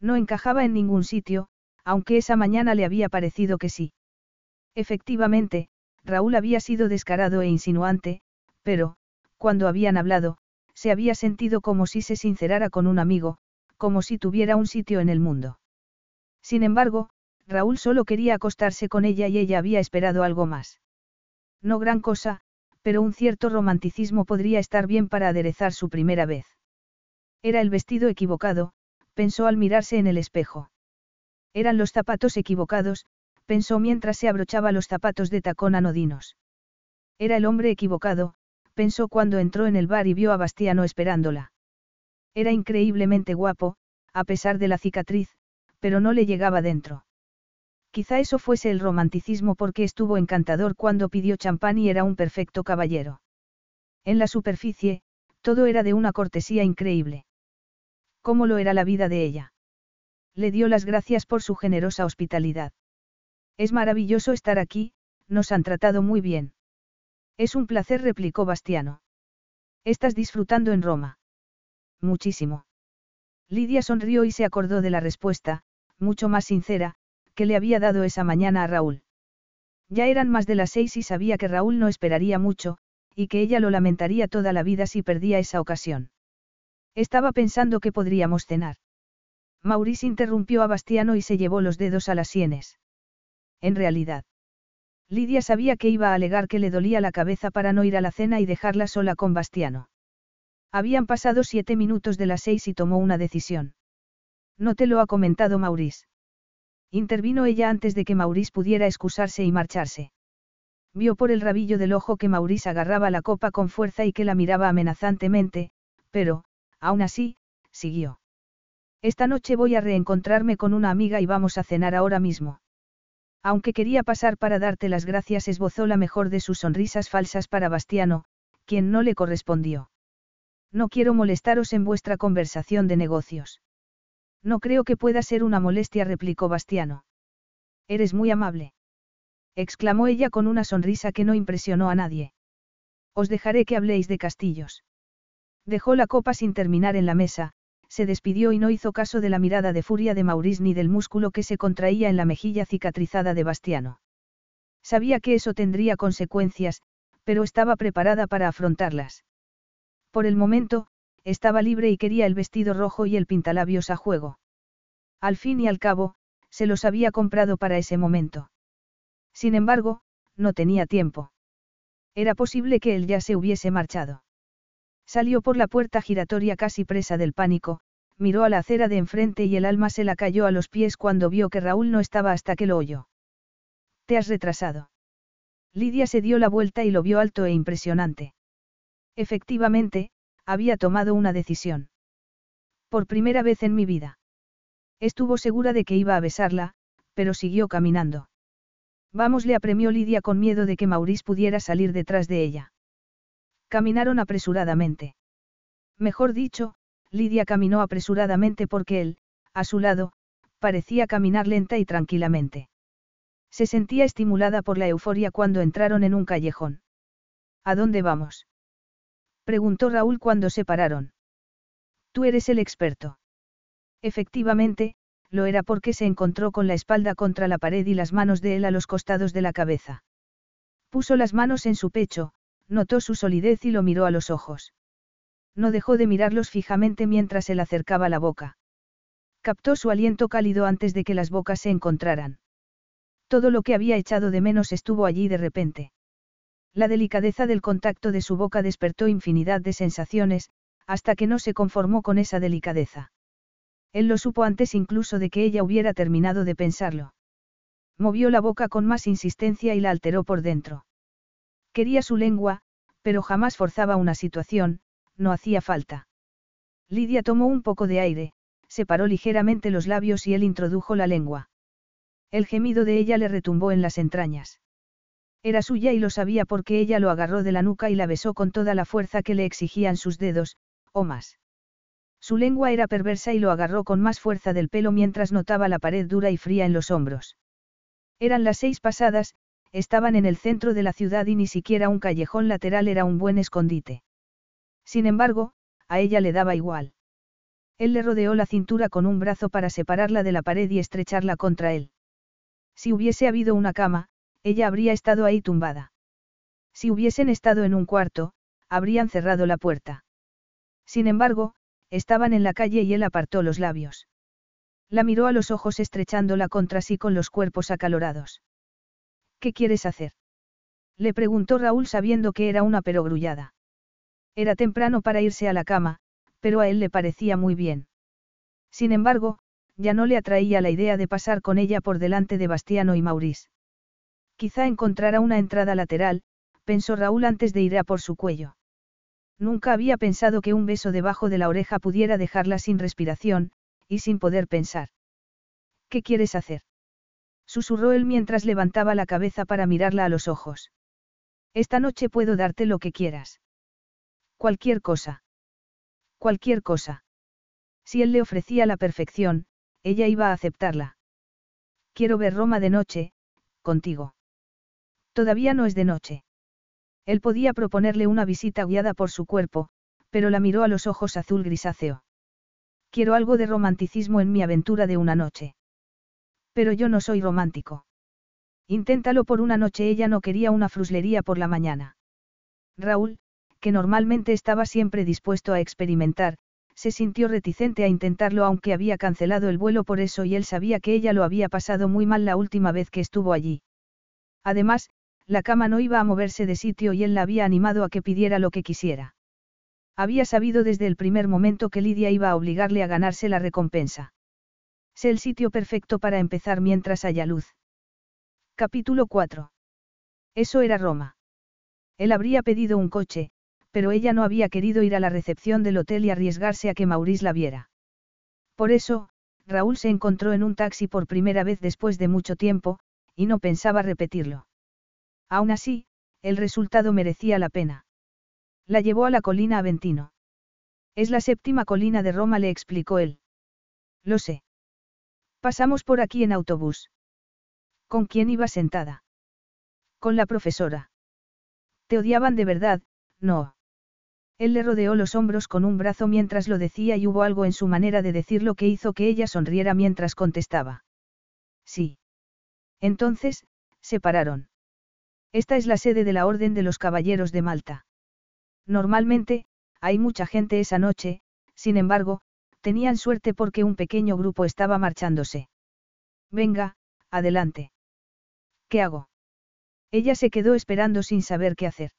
No encajaba en ningún sitio, aunque esa mañana le había parecido que sí. Efectivamente, Raúl había sido descarado e insinuante, pero, cuando habían hablado, se había sentido como si se sincerara con un amigo, como si tuviera un sitio en el mundo. Sin embargo, Raúl solo quería acostarse con ella y ella había esperado algo más. No gran cosa, pero un cierto romanticismo podría estar bien para aderezar su primera vez. Era el vestido equivocado, pensó al mirarse en el espejo. Eran los zapatos equivocados, pensó mientras se abrochaba los zapatos de tacón anodinos. Era el hombre equivocado, pensó cuando entró en el bar y vio a Bastiano esperándola. Era increíblemente guapo, a pesar de la cicatriz, pero no le llegaba dentro. Quizá eso fuese el romanticismo porque estuvo encantador cuando pidió champán y era un perfecto caballero. En la superficie, todo era de una cortesía increíble. ¿Cómo lo era la vida de ella? Le dio las gracias por su generosa hospitalidad. Es maravilloso estar aquí, nos han tratado muy bien. Es un placer, replicó Bastiano. ¿Estás disfrutando en Roma? Muchísimo. Lidia sonrió y se acordó de la respuesta, mucho más sincera, que le había dado esa mañana a Raúl. Ya eran más de las seis y sabía que Raúl no esperaría mucho, y que ella lo lamentaría toda la vida si perdía esa ocasión. Estaba pensando que podríamos cenar. Maurice interrumpió a Bastiano y se llevó los dedos a las sienes. En realidad. Lidia sabía que iba a alegar que le dolía la cabeza para no ir a la cena y dejarla sola con Bastiano. Habían pasado siete minutos de las seis y tomó una decisión. No te lo ha comentado Maurice. Intervino ella antes de que Maurice pudiera excusarse y marcharse. Vio por el rabillo del ojo que Maurice agarraba la copa con fuerza y que la miraba amenazantemente, pero, aún así, siguió. Esta noche voy a reencontrarme con una amiga y vamos a cenar ahora mismo. Aunque quería pasar para darte las gracias, esbozó la mejor de sus sonrisas falsas para Bastiano, quien no le correspondió. No quiero molestaros en vuestra conversación de negocios. No creo que pueda ser una molestia, replicó Bastiano. Eres muy amable. exclamó ella con una sonrisa que no impresionó a nadie. Os dejaré que habléis de castillos. Dejó la copa sin terminar en la mesa, se despidió y no hizo caso de la mirada de furia de Maurice ni del músculo que se contraía en la mejilla cicatrizada de Bastiano. Sabía que eso tendría consecuencias, pero estaba preparada para afrontarlas. Por el momento, estaba libre y quería el vestido rojo y el pintalabios a juego. Al fin y al cabo, se los había comprado para ese momento. Sin embargo, no tenía tiempo. Era posible que él ya se hubiese marchado. Salió por la puerta giratoria casi presa del pánico, miró a la acera de enfrente y el alma se la cayó a los pies cuando vio que Raúl no estaba hasta que lo oyó. Te has retrasado. Lidia se dio la vuelta y lo vio alto e impresionante. Efectivamente, había tomado una decisión. Por primera vez en mi vida. Estuvo segura de que iba a besarla, pero siguió caminando. Vamos, le apremió Lidia con miedo de que Maurice pudiera salir detrás de ella. Caminaron apresuradamente. Mejor dicho, Lidia caminó apresuradamente porque él, a su lado, parecía caminar lenta y tranquilamente. Se sentía estimulada por la euforia cuando entraron en un callejón. ¿A dónde vamos? Preguntó Raúl cuando se pararon. Tú eres el experto. Efectivamente, lo era porque se encontró con la espalda contra la pared y las manos de él a los costados de la cabeza. Puso las manos en su pecho, notó su solidez y lo miró a los ojos. No dejó de mirarlos fijamente mientras él acercaba la boca. Captó su aliento cálido antes de que las bocas se encontraran. Todo lo que había echado de menos estuvo allí de repente. La delicadeza del contacto de su boca despertó infinidad de sensaciones, hasta que no se conformó con esa delicadeza. Él lo supo antes incluso de que ella hubiera terminado de pensarlo. Movió la boca con más insistencia y la alteró por dentro. Quería su lengua, pero jamás forzaba una situación, no hacía falta. Lidia tomó un poco de aire, separó ligeramente los labios y él introdujo la lengua. El gemido de ella le retumbó en las entrañas. Era suya y lo sabía porque ella lo agarró de la nuca y la besó con toda la fuerza que le exigían sus dedos, o más. Su lengua era perversa y lo agarró con más fuerza del pelo mientras notaba la pared dura y fría en los hombros. Eran las seis pasadas, estaban en el centro de la ciudad y ni siquiera un callejón lateral era un buen escondite. Sin embargo, a ella le daba igual. Él le rodeó la cintura con un brazo para separarla de la pared y estrecharla contra él. Si hubiese habido una cama, ella habría estado ahí tumbada. Si hubiesen estado en un cuarto, habrían cerrado la puerta. Sin embargo, estaban en la calle y él apartó los labios. La miró a los ojos estrechándola contra sí con los cuerpos acalorados. ¿Qué quieres hacer? Le preguntó Raúl sabiendo que era una perogrullada. Era temprano para irse a la cama, pero a él le parecía muy bien. Sin embargo, ya no le atraía la idea de pasar con ella por delante de Bastiano y Maurice. Quizá encontrara una entrada lateral, pensó Raúl antes de ir a por su cuello. Nunca había pensado que un beso debajo de la oreja pudiera dejarla sin respiración, y sin poder pensar. ¿Qué quieres hacer? Susurró él mientras levantaba la cabeza para mirarla a los ojos. Esta noche puedo darte lo que quieras. Cualquier cosa. Cualquier cosa. Si él le ofrecía la perfección, ella iba a aceptarla. Quiero ver Roma de noche, contigo. Todavía no es de noche. Él podía proponerle una visita guiada por su cuerpo, pero la miró a los ojos azul grisáceo. Quiero algo de romanticismo en mi aventura de una noche. Pero yo no soy romántico. Inténtalo por una noche, ella no quería una fruslería por la mañana. Raúl, que normalmente estaba siempre dispuesto a experimentar, se sintió reticente a intentarlo aunque había cancelado el vuelo por eso y él sabía que ella lo había pasado muy mal la última vez que estuvo allí. Además, la cama no iba a moverse de sitio y él la había animado a que pidiera lo que quisiera. Había sabido desde el primer momento que Lidia iba a obligarle a ganarse la recompensa. Sé el sitio perfecto para empezar mientras haya luz. Capítulo 4. Eso era Roma. Él habría pedido un coche, pero ella no había querido ir a la recepción del hotel y arriesgarse a que Maurice la viera. Por eso, Raúl se encontró en un taxi por primera vez después de mucho tiempo, y no pensaba repetirlo. Aún así, el resultado merecía la pena. La llevó a la colina Aventino. Es la séptima colina de Roma, le explicó él. Lo sé. Pasamos por aquí en autobús. ¿Con quién iba sentada? Con la profesora. Te odiaban de verdad, no. Él le rodeó los hombros con un brazo mientras lo decía y hubo algo en su manera de decirlo que hizo que ella sonriera mientras contestaba. Sí. Entonces, se pararon. Esta es la sede de la Orden de los Caballeros de Malta. Normalmente, hay mucha gente esa noche, sin embargo, tenían suerte porque un pequeño grupo estaba marchándose. Venga, adelante. ¿Qué hago? Ella se quedó esperando sin saber qué hacer.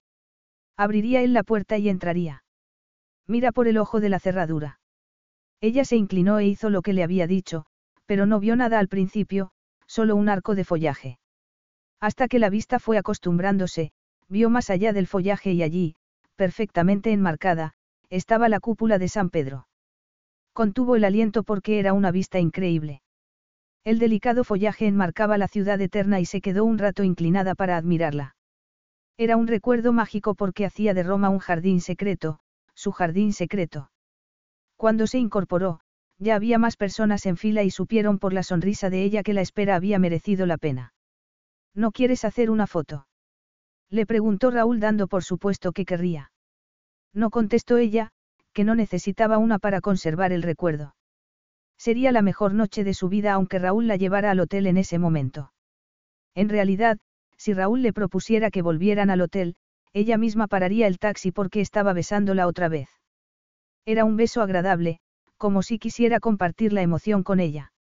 Abriría él la puerta y entraría. Mira por el ojo de la cerradura. Ella se inclinó e hizo lo que le había dicho, pero no vio nada al principio, solo un arco de follaje. Hasta que la vista fue acostumbrándose, vio más allá del follaje y allí, perfectamente enmarcada, estaba la cúpula de San Pedro. Contuvo el aliento porque era una vista increíble. El delicado follaje enmarcaba la ciudad eterna y se quedó un rato inclinada para admirarla. Era un recuerdo mágico porque hacía de Roma un jardín secreto, su jardín secreto. Cuando se incorporó, ya había más personas en fila y supieron por la sonrisa de ella que la espera había merecido la pena. ¿No quieres hacer una foto? Le preguntó Raúl dando por supuesto que querría. No contestó ella, que no necesitaba una para conservar el recuerdo. Sería la mejor noche de su vida aunque Raúl la llevara al hotel en ese momento. En realidad, si Raúl le propusiera que volvieran al hotel, ella misma pararía el taxi porque estaba besándola otra vez. Era un beso agradable, como si quisiera compartir la emoción con ella.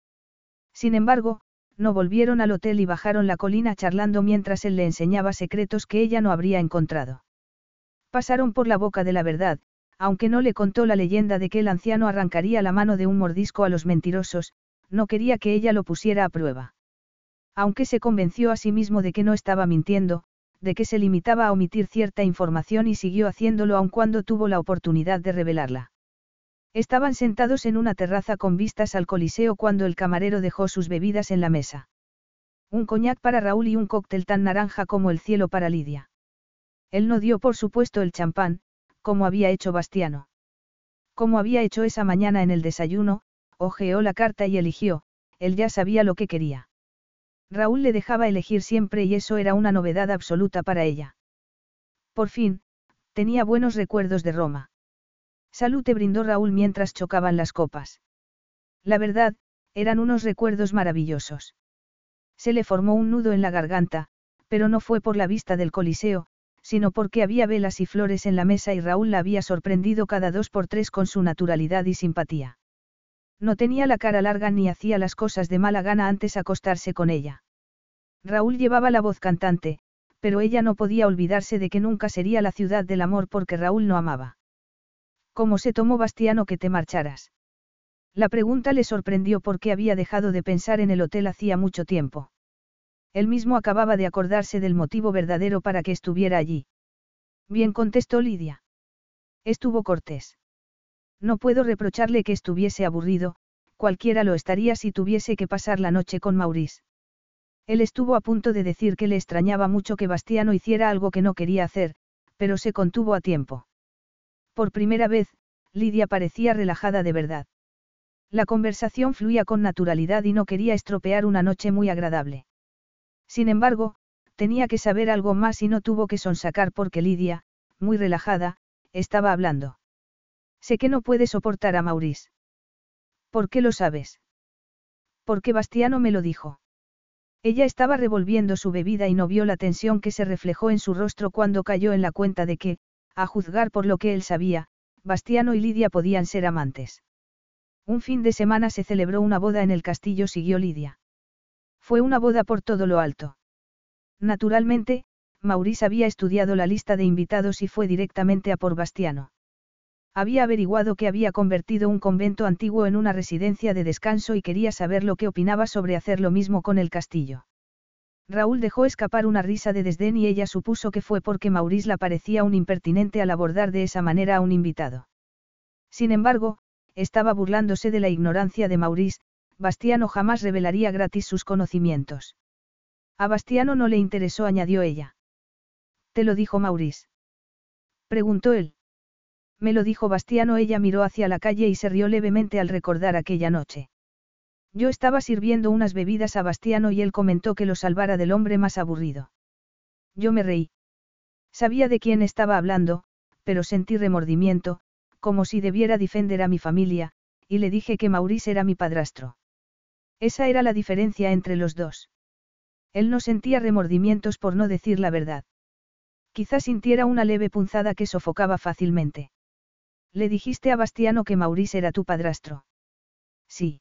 Sin embargo, no volvieron al hotel y bajaron la colina charlando mientras él le enseñaba secretos que ella no habría encontrado. Pasaron por la boca de la verdad, aunque no le contó la leyenda de que el anciano arrancaría la mano de un mordisco a los mentirosos, no quería que ella lo pusiera a prueba. Aunque se convenció a sí mismo de que no estaba mintiendo, de que se limitaba a omitir cierta información y siguió haciéndolo aun cuando tuvo la oportunidad de revelarla. Estaban sentados en una terraza con vistas al Coliseo cuando el camarero dejó sus bebidas en la mesa. Un coñac para Raúl y un cóctel tan naranja como el cielo para Lidia. Él no dio por supuesto el champán, como había hecho Bastiano. Como había hecho esa mañana en el desayuno, ojeó la carta y eligió, él ya sabía lo que quería. Raúl le dejaba elegir siempre y eso era una novedad absoluta para ella. Por fin, tenía buenos recuerdos de Roma. Salud te brindó Raúl mientras chocaban las copas. La verdad, eran unos recuerdos maravillosos. Se le formó un nudo en la garganta, pero no fue por la vista del Coliseo, sino porque había velas y flores en la mesa y Raúl la había sorprendido cada dos por tres con su naturalidad y simpatía. No tenía la cara larga ni hacía las cosas de mala gana antes acostarse con ella. Raúl llevaba la voz cantante, pero ella no podía olvidarse de que nunca sería la ciudad del amor porque Raúl no amaba. ¿Cómo se tomó Bastiano que te marcharas? La pregunta le sorprendió porque había dejado de pensar en el hotel hacía mucho tiempo. Él mismo acababa de acordarse del motivo verdadero para que estuviera allí. Bien contestó Lidia. Estuvo cortés. No puedo reprocharle que estuviese aburrido, cualquiera lo estaría si tuviese que pasar la noche con Maurice. Él estuvo a punto de decir que le extrañaba mucho que Bastiano hiciera algo que no quería hacer, pero se contuvo a tiempo. Por primera vez, Lidia parecía relajada de verdad. La conversación fluía con naturalidad y no quería estropear una noche muy agradable. Sin embargo, tenía que saber algo más y no tuvo que sonsacar porque Lidia, muy relajada, estaba hablando. Sé que no puede soportar a Maurice. ¿Por qué lo sabes? Porque Bastiano me lo dijo. Ella estaba revolviendo su bebida y no vio la tensión que se reflejó en su rostro cuando cayó en la cuenta de que, a juzgar por lo que él sabía, Bastiano y Lidia podían ser amantes. Un fin de semana se celebró una boda en el castillo, siguió Lidia. Fue una boda por todo lo alto. Naturalmente, Maurice había estudiado la lista de invitados y fue directamente a por Bastiano. Había averiguado que había convertido un convento antiguo en una residencia de descanso y quería saber lo que opinaba sobre hacer lo mismo con el castillo. Raúl dejó escapar una risa de desdén y ella supuso que fue porque Maurice la parecía un impertinente al abordar de esa manera a un invitado. Sin embargo, estaba burlándose de la ignorancia de Maurice, Bastiano jamás revelaría gratis sus conocimientos. A Bastiano no le interesó, añadió ella. ¿Te lo dijo Maurice? Preguntó él. Me lo dijo Bastiano, ella miró hacia la calle y se rió levemente al recordar aquella noche. Yo estaba sirviendo unas bebidas a Bastiano y él comentó que lo salvara del hombre más aburrido. Yo me reí. Sabía de quién estaba hablando, pero sentí remordimiento, como si debiera defender a mi familia, y le dije que Maurice era mi padrastro. Esa era la diferencia entre los dos. Él no sentía remordimientos por no decir la verdad. Quizás sintiera una leve punzada que sofocaba fácilmente. Le dijiste a Bastiano que Maurice era tu padrastro. Sí.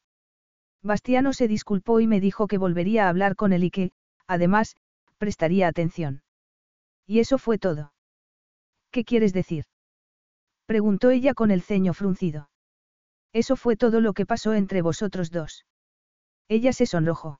Bastiano se disculpó y me dijo que volvería a hablar con él y que, además, prestaría atención. Y eso fue todo. ¿Qué quieres decir? Preguntó ella con el ceño fruncido. Eso fue todo lo que pasó entre vosotros dos. Ella se sonrojó.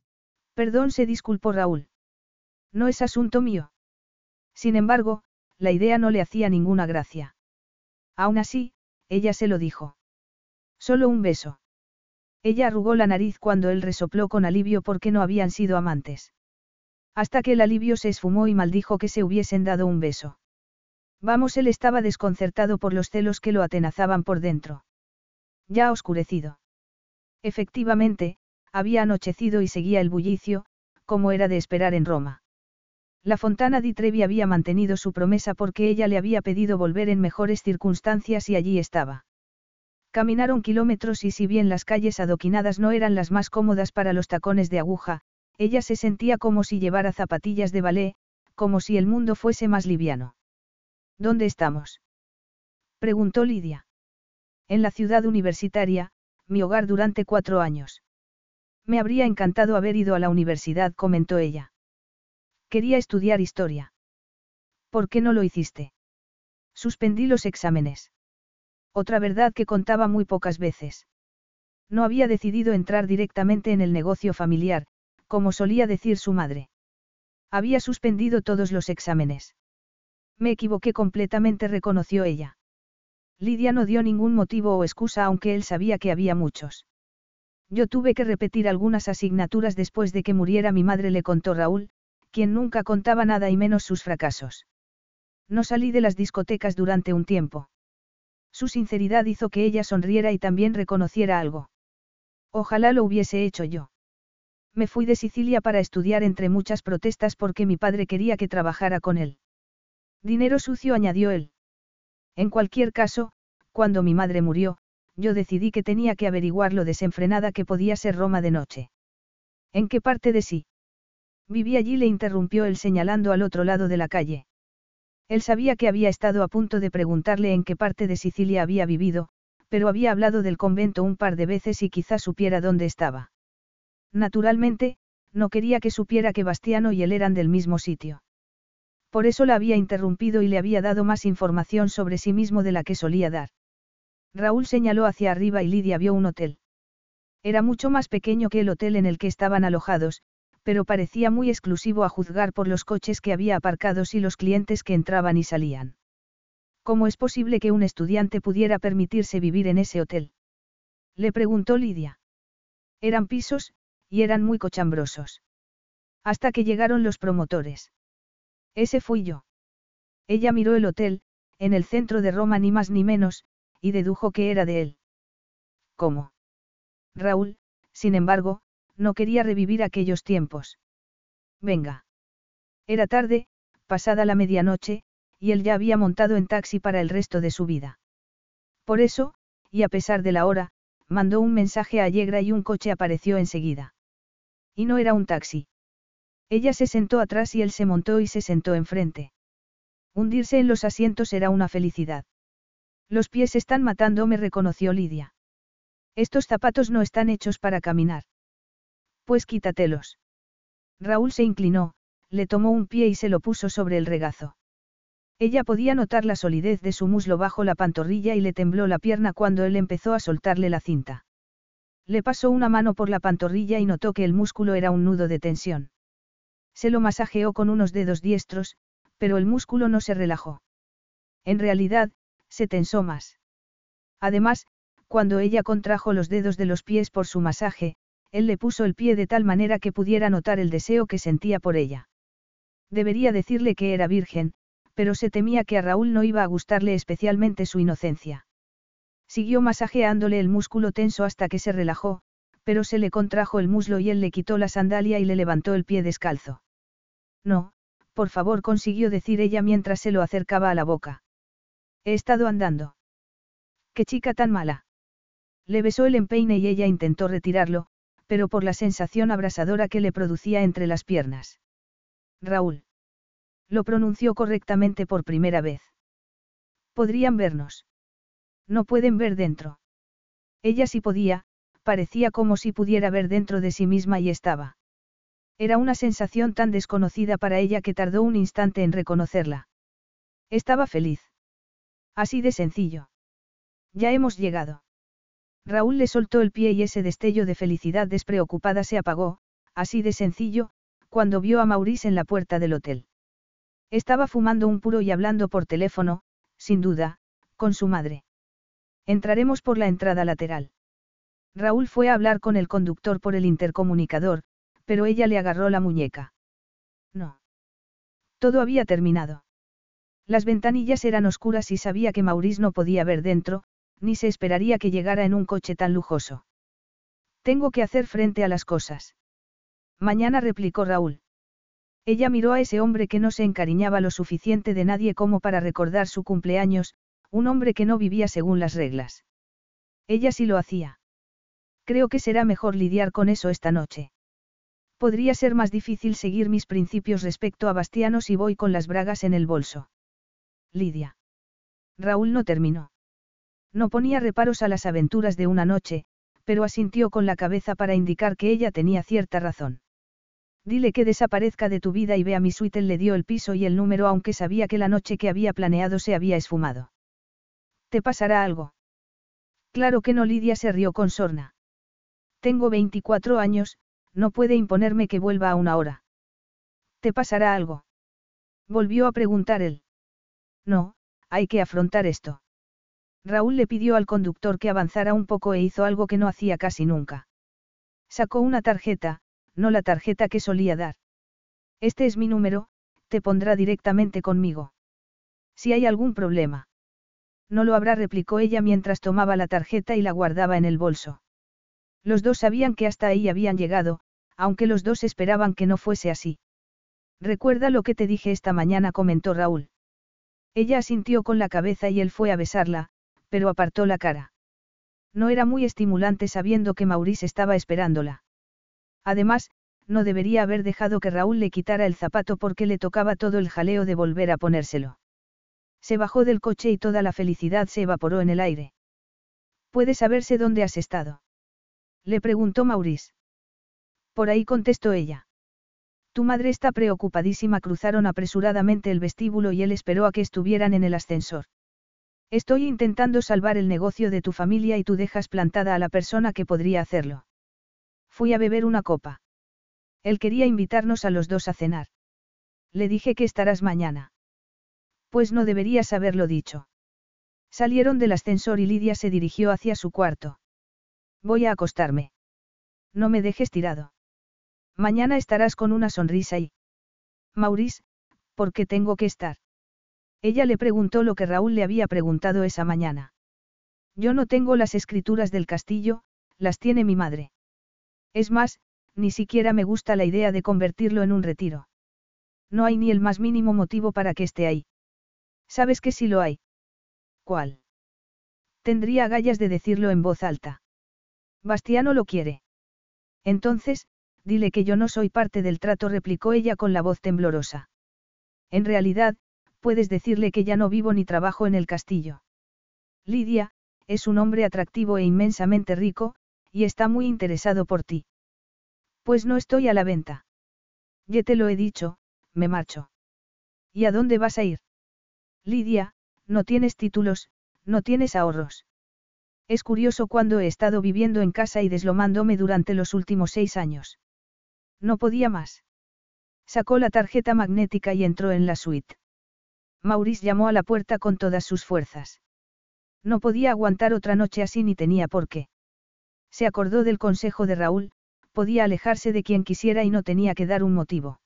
Perdón, se disculpó Raúl. No es asunto mío. Sin embargo, la idea no le hacía ninguna gracia. Aún así, ella se lo dijo. Solo un beso. Ella arrugó la nariz cuando él resopló con alivio porque no habían sido amantes. Hasta que el alivio se esfumó y maldijo que se hubiesen dado un beso. Vamos, él estaba desconcertado por los celos que lo atenazaban por dentro. Ya oscurecido. Efectivamente, había anochecido y seguía el bullicio, como era de esperar en Roma. La Fontana di Trevi había mantenido su promesa porque ella le había pedido volver en mejores circunstancias y allí estaba. Caminaron kilómetros y si bien las calles adoquinadas no eran las más cómodas para los tacones de aguja, ella se sentía como si llevara zapatillas de ballet, como si el mundo fuese más liviano. ¿Dónde estamos? preguntó Lidia. En la ciudad universitaria, mi hogar durante cuatro años. Me habría encantado haber ido a la universidad, comentó ella. Quería estudiar historia. ¿Por qué no lo hiciste? Suspendí los exámenes. Otra verdad que contaba muy pocas veces. No había decidido entrar directamente en el negocio familiar, como solía decir su madre. Había suspendido todos los exámenes. Me equivoqué completamente, reconoció ella. Lidia no dio ningún motivo o excusa aunque él sabía que había muchos. Yo tuve que repetir algunas asignaturas después de que muriera mi madre, le contó Raúl, quien nunca contaba nada y menos sus fracasos. No salí de las discotecas durante un tiempo. Su sinceridad hizo que ella sonriera y también reconociera algo. Ojalá lo hubiese hecho yo. Me fui de Sicilia para estudiar entre muchas protestas porque mi padre quería que trabajara con él. Dinero sucio, añadió él. En cualquier caso, cuando mi madre murió, yo decidí que tenía que averiguar lo desenfrenada que podía ser Roma de noche. ¿En qué parte de sí? Viví allí, le interrumpió él señalando al otro lado de la calle. Él sabía que había estado a punto de preguntarle en qué parte de Sicilia había vivido, pero había hablado del convento un par de veces y quizá supiera dónde estaba. Naturalmente, no quería que supiera que Bastiano y él eran del mismo sitio. Por eso la había interrumpido y le había dado más información sobre sí mismo de la que solía dar. Raúl señaló hacia arriba y Lidia vio un hotel. Era mucho más pequeño que el hotel en el que estaban alojados, pero parecía muy exclusivo a juzgar por los coches que había aparcados y los clientes que entraban y salían. ¿Cómo es posible que un estudiante pudiera permitirse vivir en ese hotel? Le preguntó Lidia. Eran pisos, y eran muy cochambrosos. Hasta que llegaron los promotores. Ese fui yo. Ella miró el hotel, en el centro de Roma ni más ni menos, y dedujo que era de él. ¿Cómo? Raúl, sin embargo, no quería revivir aquellos tiempos. Venga. Era tarde, pasada la medianoche, y él ya había montado en taxi para el resto de su vida. Por eso, y a pesar de la hora, mandó un mensaje a Allegra y un coche apareció enseguida. Y no era un taxi. Ella se sentó atrás y él se montó y se sentó enfrente. Hundirse en los asientos era una felicidad. Los pies están matando, me reconoció Lidia. Estos zapatos no están hechos para caminar. Pues quítatelos. Raúl se inclinó, le tomó un pie y se lo puso sobre el regazo. Ella podía notar la solidez de su muslo bajo la pantorrilla y le tembló la pierna cuando él empezó a soltarle la cinta. Le pasó una mano por la pantorrilla y notó que el músculo era un nudo de tensión. Se lo masajeó con unos dedos diestros, pero el músculo no se relajó. En realidad, se tensó más. Además, cuando ella contrajo los dedos de los pies por su masaje, él le puso el pie de tal manera que pudiera notar el deseo que sentía por ella. Debería decirle que era virgen, pero se temía que a Raúl no iba a gustarle especialmente su inocencia. Siguió masajeándole el músculo tenso hasta que se relajó, pero se le contrajo el muslo y él le quitó la sandalia y le levantó el pie descalzo. No, por favor, consiguió decir ella mientras se lo acercaba a la boca. He estado andando. Qué chica tan mala. Le besó el empeine y ella intentó retirarlo, pero por la sensación abrasadora que le producía entre las piernas. Raúl. Lo pronunció correctamente por primera vez. Podrían vernos. No pueden ver dentro. Ella sí podía, parecía como si pudiera ver dentro de sí misma y estaba. Era una sensación tan desconocida para ella que tardó un instante en reconocerla. Estaba feliz. Así de sencillo. Ya hemos llegado. Raúl le soltó el pie y ese destello de felicidad despreocupada se apagó, así de sencillo, cuando vio a Maurice en la puerta del hotel. Estaba fumando un puro y hablando por teléfono, sin duda, con su madre. Entraremos por la entrada lateral. Raúl fue a hablar con el conductor por el intercomunicador, pero ella le agarró la muñeca. No. Todo había terminado. Las ventanillas eran oscuras y sabía que Maurice no podía ver dentro, ni se esperaría que llegara en un coche tan lujoso. Tengo que hacer frente a las cosas. Mañana replicó Raúl. Ella miró a ese hombre que no se encariñaba lo suficiente de nadie como para recordar su cumpleaños, un hombre que no vivía según las reglas. Ella sí lo hacía. Creo que será mejor lidiar con eso esta noche. Podría ser más difícil seguir mis principios respecto a Bastiano si voy con las bragas en el bolso. Lidia. Raúl no terminó. No ponía reparos a las aventuras de una noche, pero asintió con la cabeza para indicar que ella tenía cierta razón. Dile que desaparezca de tu vida y ve a mi suite. Le dio el piso y el número aunque sabía que la noche que había planeado se había esfumado. ¿Te pasará algo? Claro que no, Lidia se rió con sorna. Tengo 24 años, no puede imponerme que vuelva a una hora. ¿Te pasará algo? Volvió a preguntar él. No, hay que afrontar esto. Raúl le pidió al conductor que avanzara un poco e hizo algo que no hacía casi nunca. Sacó una tarjeta, no la tarjeta que solía dar. Este es mi número, te pondrá directamente conmigo. Si hay algún problema. No lo habrá, replicó ella mientras tomaba la tarjeta y la guardaba en el bolso. Los dos sabían que hasta ahí habían llegado, aunque los dos esperaban que no fuese así. Recuerda lo que te dije esta mañana, comentó Raúl. Ella asintió con la cabeza y él fue a besarla, pero apartó la cara. No era muy estimulante sabiendo que Maurice estaba esperándola. Además, no debería haber dejado que Raúl le quitara el zapato porque le tocaba todo el jaleo de volver a ponérselo. Se bajó del coche y toda la felicidad se evaporó en el aire. ¿Puede saberse dónde has estado? Le preguntó Maurice. Por ahí contestó ella. Tu madre está preocupadísima. Cruzaron apresuradamente el vestíbulo y él esperó a que estuvieran en el ascensor. Estoy intentando salvar el negocio de tu familia y tú dejas plantada a la persona que podría hacerlo. Fui a beber una copa. Él quería invitarnos a los dos a cenar. Le dije que estarás mañana. Pues no deberías haberlo dicho. Salieron del ascensor y Lidia se dirigió hacia su cuarto. Voy a acostarme. No me dejes tirado. Mañana estarás con una sonrisa y... Maurice, ¿por qué tengo que estar? Ella le preguntó lo que Raúl le había preguntado esa mañana. Yo no tengo las escrituras del castillo, las tiene mi madre. Es más, ni siquiera me gusta la idea de convertirlo en un retiro. No hay ni el más mínimo motivo para que esté ahí. ¿Sabes que sí lo hay? ¿Cuál? Tendría agallas de decirlo en voz alta. Bastiano lo quiere. Entonces, dile que yo no soy parte del trato, replicó ella con la voz temblorosa. En realidad, puedes decirle que ya no vivo ni trabajo en el castillo. Lidia, es un hombre atractivo e inmensamente rico, y está muy interesado por ti. Pues no estoy a la venta. Ya te lo he dicho, me marcho. ¿Y a dónde vas a ir? Lidia, no tienes títulos, no tienes ahorros. Es curioso cuando he estado viviendo en casa y deslomándome durante los últimos seis años. No podía más. Sacó la tarjeta magnética y entró en la suite. Maurice llamó a la puerta con todas sus fuerzas. No podía aguantar otra noche así ni tenía por qué. Se acordó del consejo de Raúl, podía alejarse de quien quisiera y no tenía que dar un motivo.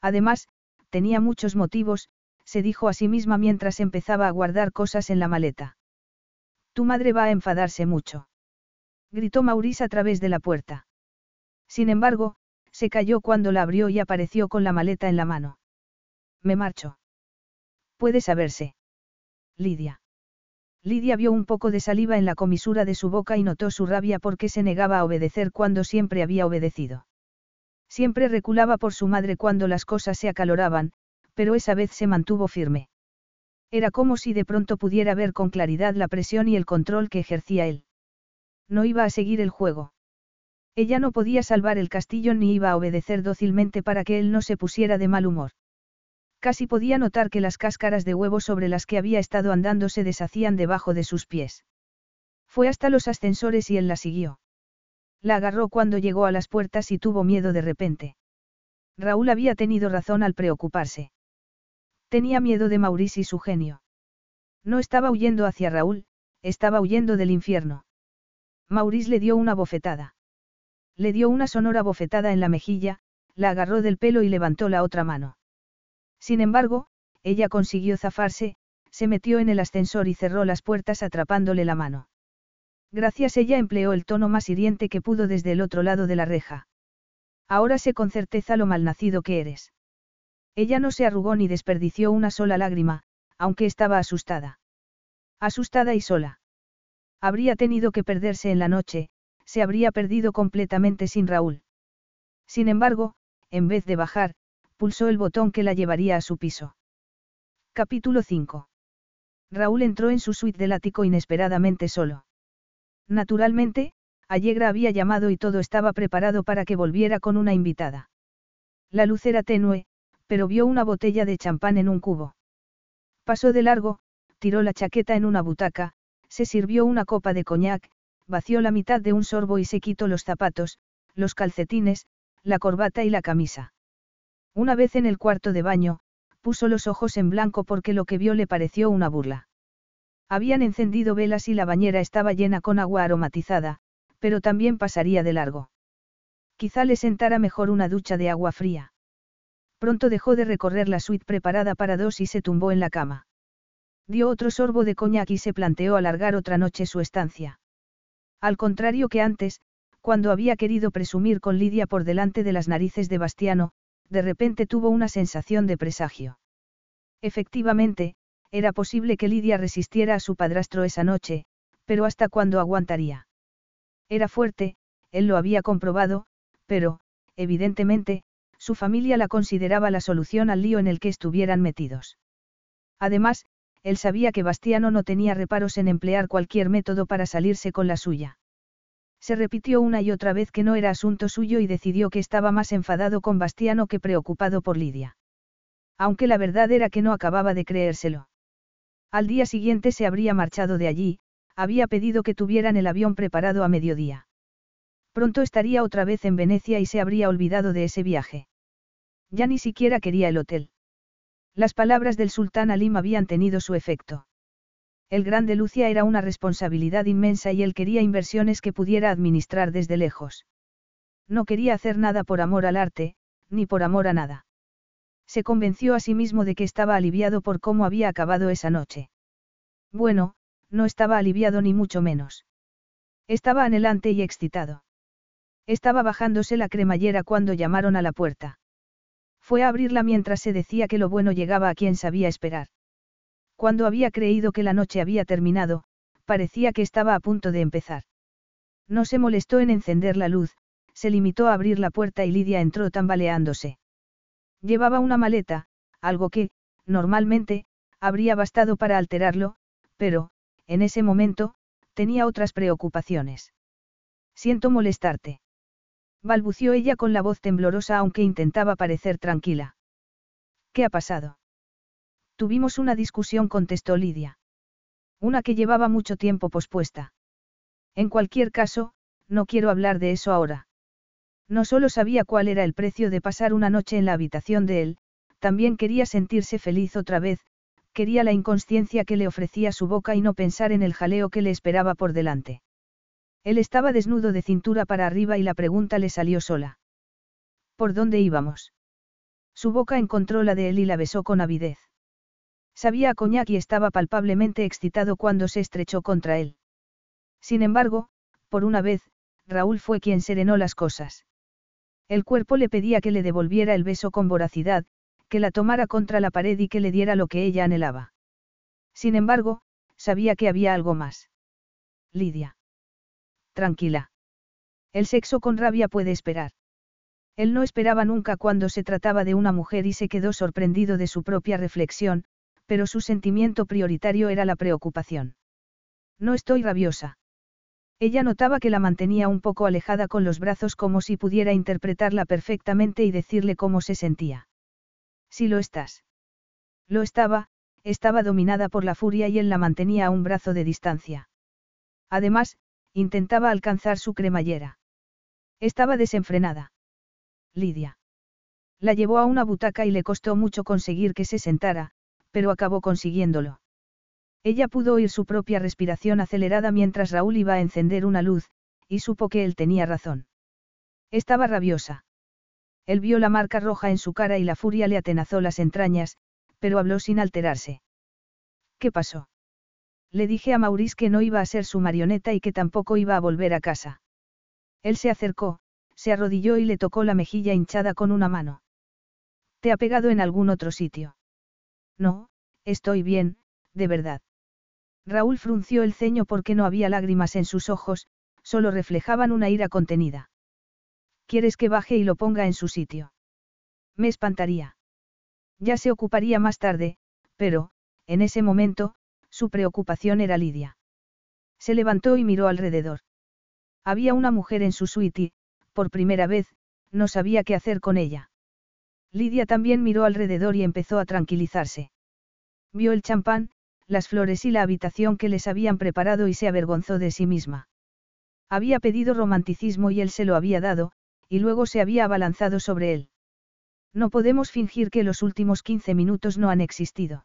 Además, tenía muchos motivos, se dijo a sí misma mientras empezaba a guardar cosas en la maleta. Tu madre va a enfadarse mucho. Gritó Maurice a través de la puerta. Sin embargo, se calló cuando la abrió y apareció con la maleta en la mano. Me marcho. Puede saberse. Lidia. Lidia vio un poco de saliva en la comisura de su boca y notó su rabia porque se negaba a obedecer cuando siempre había obedecido. Siempre reculaba por su madre cuando las cosas se acaloraban, pero esa vez se mantuvo firme. Era como si de pronto pudiera ver con claridad la presión y el control que ejercía él. No iba a seguir el juego. Ella no podía salvar el castillo ni iba a obedecer dócilmente para que él no se pusiera de mal humor. Casi podía notar que las cáscaras de huevo sobre las que había estado andando se deshacían debajo de sus pies. Fue hasta los ascensores y él la siguió. La agarró cuando llegó a las puertas y tuvo miedo de repente. Raúl había tenido razón al preocuparse. Tenía miedo de Maurice y su genio. No estaba huyendo hacia Raúl, estaba huyendo del infierno. Maurice le dio una bofetada. Le dio una sonora bofetada en la mejilla, la agarró del pelo y levantó la otra mano. Sin embargo, ella consiguió zafarse, se metió en el ascensor y cerró las puertas atrapándole la mano. Gracias ella empleó el tono más hiriente que pudo desde el otro lado de la reja. Ahora sé con certeza lo malnacido que eres. Ella no se arrugó ni desperdició una sola lágrima, aunque estaba asustada. Asustada y sola. Habría tenido que perderse en la noche, se habría perdido completamente sin Raúl. Sin embargo, en vez de bajar, pulsó el botón que la llevaría a su piso. Capítulo 5. Raúl entró en su suite del ático inesperadamente solo. Naturalmente, Allegra había llamado y todo estaba preparado para que volviera con una invitada. La luz era tenue, pero vio una botella de champán en un cubo. Pasó de largo, tiró la chaqueta en una butaca, se sirvió una copa de coñac, vació la mitad de un sorbo y se quitó los zapatos, los calcetines, la corbata y la camisa. Una vez en el cuarto de baño, puso los ojos en blanco porque lo que vio le pareció una burla. Habían encendido velas y la bañera estaba llena con agua aromatizada, pero también pasaría de largo. Quizá le sentara mejor una ducha de agua fría. Pronto dejó de recorrer la suite preparada para dos y se tumbó en la cama. Dio otro sorbo de coñac y se planteó alargar otra noche su estancia. Al contrario que antes, cuando había querido presumir con Lidia por delante de las narices de Bastiano, de repente tuvo una sensación de presagio. Efectivamente, era posible que Lidia resistiera a su padrastro esa noche, pero ¿hasta cuándo aguantaría? Era fuerte, él lo había comprobado, pero, evidentemente, su familia la consideraba la solución al lío en el que estuvieran metidos. Además, él sabía que Bastiano no tenía reparos en emplear cualquier método para salirse con la suya. Se repitió una y otra vez que no era asunto suyo y decidió que estaba más enfadado con Bastiano que preocupado por Lidia. Aunque la verdad era que no acababa de creérselo. Al día siguiente se habría marchado de allí, había pedido que tuvieran el avión preparado a mediodía. Pronto estaría otra vez en Venecia y se habría olvidado de ese viaje. Ya ni siquiera quería el hotel. Las palabras del sultán Alim habían tenido su efecto. El Grande Lucia era una responsabilidad inmensa y él quería inversiones que pudiera administrar desde lejos. No quería hacer nada por amor al arte, ni por amor a nada. Se convenció a sí mismo de que estaba aliviado por cómo había acabado esa noche. Bueno, no estaba aliviado ni mucho menos. Estaba anhelante y excitado. Estaba bajándose la cremallera cuando llamaron a la puerta. Fue a abrirla mientras se decía que lo bueno llegaba a quien sabía esperar. Cuando había creído que la noche había terminado, parecía que estaba a punto de empezar. No se molestó en encender la luz, se limitó a abrir la puerta y Lidia entró tambaleándose. Llevaba una maleta, algo que, normalmente, habría bastado para alterarlo, pero, en ese momento, tenía otras preocupaciones. Siento molestarte. Balbució ella con la voz temblorosa aunque intentaba parecer tranquila. ¿Qué ha pasado? Tuvimos una discusión, contestó Lidia. Una que llevaba mucho tiempo pospuesta. En cualquier caso, no quiero hablar de eso ahora. No solo sabía cuál era el precio de pasar una noche en la habitación de él, también quería sentirse feliz otra vez, Quería la inconsciencia que le ofrecía su boca y no pensar en el jaleo que le esperaba por delante. Él estaba desnudo de cintura para arriba y la pregunta le salió sola. ¿Por dónde íbamos? Su boca encontró la de él y la besó con avidez. Sabía a coñac y estaba palpablemente excitado cuando se estrechó contra él. Sin embargo, por una vez, Raúl fue quien serenó las cosas. El cuerpo le pedía que le devolviera el beso con voracidad, que la tomara contra la pared y que le diera lo que ella anhelaba. Sin embargo, sabía que había algo más. Lidia. Tranquila. El sexo con rabia puede esperar. Él no esperaba nunca cuando se trataba de una mujer y se quedó sorprendido de su propia reflexión, pero su sentimiento prioritario era la preocupación. No estoy rabiosa. Ella notaba que la mantenía un poco alejada con los brazos como si pudiera interpretarla perfectamente y decirle cómo se sentía. Si lo estás. Lo estaba, estaba dominada por la furia y él la mantenía a un brazo de distancia. Además, intentaba alcanzar su cremallera. Estaba desenfrenada. Lidia. La llevó a una butaca y le costó mucho conseguir que se sentara, pero acabó consiguiéndolo. Ella pudo oír su propia respiración acelerada mientras Raúl iba a encender una luz, y supo que él tenía razón. Estaba rabiosa. Él vio la marca roja en su cara y la furia le atenazó las entrañas, pero habló sin alterarse. ¿Qué pasó? Le dije a Maurice que no iba a ser su marioneta y que tampoco iba a volver a casa. Él se acercó, se arrodilló y le tocó la mejilla hinchada con una mano. ¿Te ha pegado en algún otro sitio? No, estoy bien, de verdad. Raúl frunció el ceño porque no había lágrimas en sus ojos, solo reflejaban una ira contenida. ¿Quieres que baje y lo ponga en su sitio? Me espantaría. Ya se ocuparía más tarde, pero, en ese momento, su preocupación era Lidia. Se levantó y miró alrededor. Había una mujer en su suite y, por primera vez, no sabía qué hacer con ella. Lidia también miró alrededor y empezó a tranquilizarse. Vio el champán, las flores y la habitación que les habían preparado y se avergonzó de sí misma. Había pedido romanticismo y él se lo había dado, y luego se había abalanzado sobre él. No podemos fingir que los últimos 15 minutos no han existido.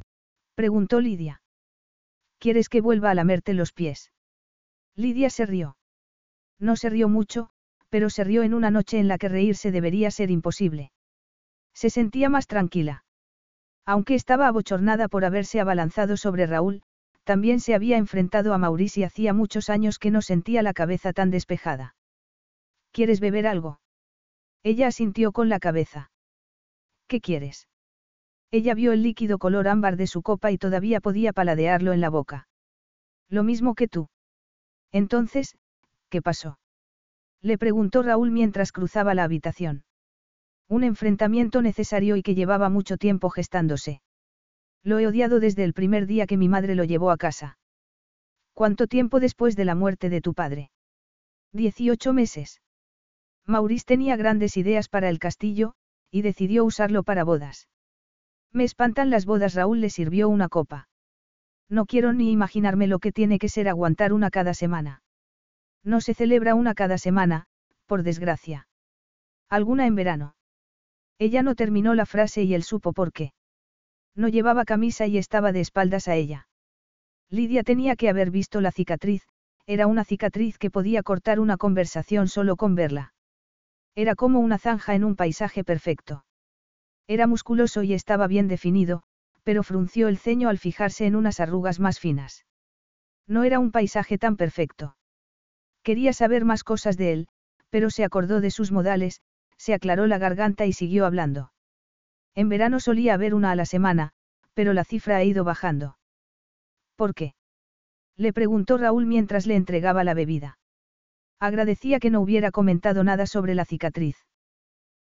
Preguntó Lidia. ¿Quieres que vuelva a lamerte los pies? Lidia se rió. No se rió mucho, pero se rió en una noche en la que reírse debería ser imposible. Se sentía más tranquila. Aunque estaba abochornada por haberse abalanzado sobre Raúl, también se había enfrentado a Maurice y hacía muchos años que no sentía la cabeza tan despejada. ¿Quieres beber algo? Ella asintió con la cabeza. ¿Qué quieres? Ella vio el líquido color ámbar de su copa y todavía podía paladearlo en la boca. Lo mismo que tú. Entonces, ¿qué pasó? Le preguntó Raúl mientras cruzaba la habitación. Un enfrentamiento necesario y que llevaba mucho tiempo gestándose. Lo he odiado desde el primer día que mi madre lo llevó a casa. ¿Cuánto tiempo después de la muerte de tu padre? Dieciocho meses. Maurice tenía grandes ideas para el castillo, y decidió usarlo para bodas. Me espantan las bodas. Raúl le sirvió una copa. No quiero ni imaginarme lo que tiene que ser aguantar una cada semana. No se celebra una cada semana, por desgracia. Alguna en verano. Ella no terminó la frase y él supo por qué. No llevaba camisa y estaba de espaldas a ella. Lidia tenía que haber visto la cicatriz, era una cicatriz que podía cortar una conversación solo con verla. Era como una zanja en un paisaje perfecto. Era musculoso y estaba bien definido, pero frunció el ceño al fijarse en unas arrugas más finas. No era un paisaje tan perfecto. Quería saber más cosas de él, pero se acordó de sus modales, se aclaró la garganta y siguió hablando. En verano solía haber una a la semana, pero la cifra ha ido bajando. ¿Por qué? Le preguntó Raúl mientras le entregaba la bebida. Agradecía que no hubiera comentado nada sobre la cicatriz.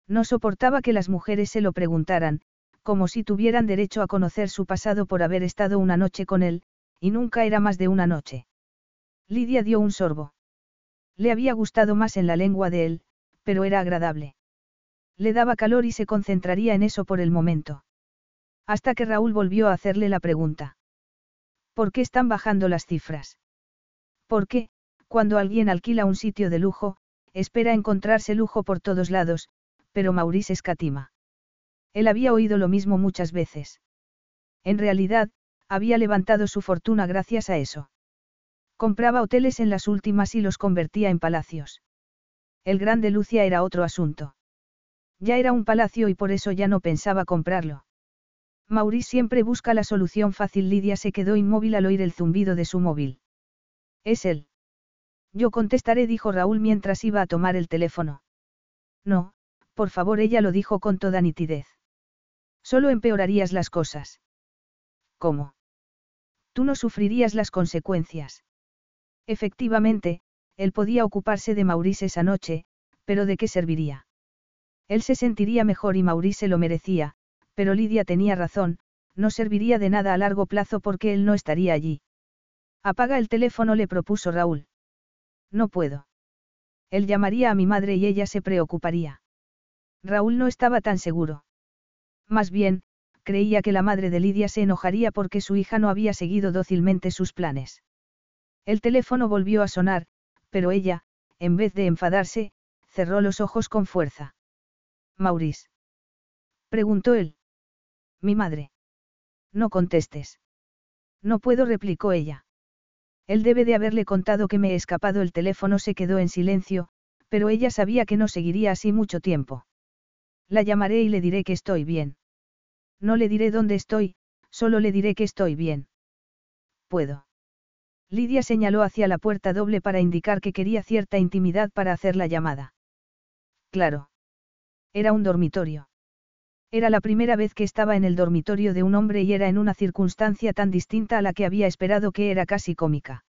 No soportaba que las mujeres se lo preguntaran, como si tuvieran derecho a conocer su pasado por haber estado una noche con él, y nunca era más de una noche. Lidia dio un sorbo. Le había gustado más en la lengua de él, pero era agradable. Le daba calor y se concentraría en eso por el momento. Hasta que Raúl volvió a hacerle la pregunta. ¿Por qué están bajando las cifras? ¿Por qué, cuando alguien alquila un sitio de lujo, espera encontrarse lujo por todos lados, pero Maurice escatima? Él había oído lo mismo muchas veces. En realidad, había levantado su fortuna gracias a eso. Compraba hoteles en las últimas y los convertía en palacios. El Grande Lucia era otro asunto. Ya era un palacio y por eso ya no pensaba comprarlo. Maurice siempre busca la solución fácil. Lidia se quedó inmóvil al oír el zumbido de su móvil. Es él. Yo contestaré, dijo Raúl mientras iba a tomar el teléfono. No, por favor, ella lo dijo con toda nitidez. Solo empeorarías las cosas. ¿Cómo? Tú no sufrirías las consecuencias. Efectivamente, él podía ocuparse de Maurice esa noche, pero ¿de qué serviría? Él se sentiría mejor y Maurice lo merecía, pero Lidia tenía razón, no serviría de nada a largo plazo porque él no estaría allí. Apaga el teléfono, le propuso Raúl. No puedo. Él llamaría a mi madre y ella se preocuparía. Raúl no estaba tan seguro. Más bien, creía que la madre de Lidia se enojaría porque su hija no había seguido dócilmente sus planes. El teléfono volvió a sonar, pero ella, en vez de enfadarse, cerró los ojos con fuerza. Maurice. Preguntó él. Mi madre. No contestes. No puedo, replicó ella. Él debe de haberle contado que me he escapado. El teléfono se quedó en silencio, pero ella sabía que no seguiría así mucho tiempo. La llamaré y le diré que estoy bien. No le diré dónde estoy, solo le diré que estoy bien. Puedo. Lidia señaló hacia la puerta doble para indicar que quería cierta intimidad para hacer la llamada. Claro. Era un dormitorio. Era la primera vez que estaba en el dormitorio de un hombre y era en una circunstancia tan distinta a la que había esperado que era casi cómica.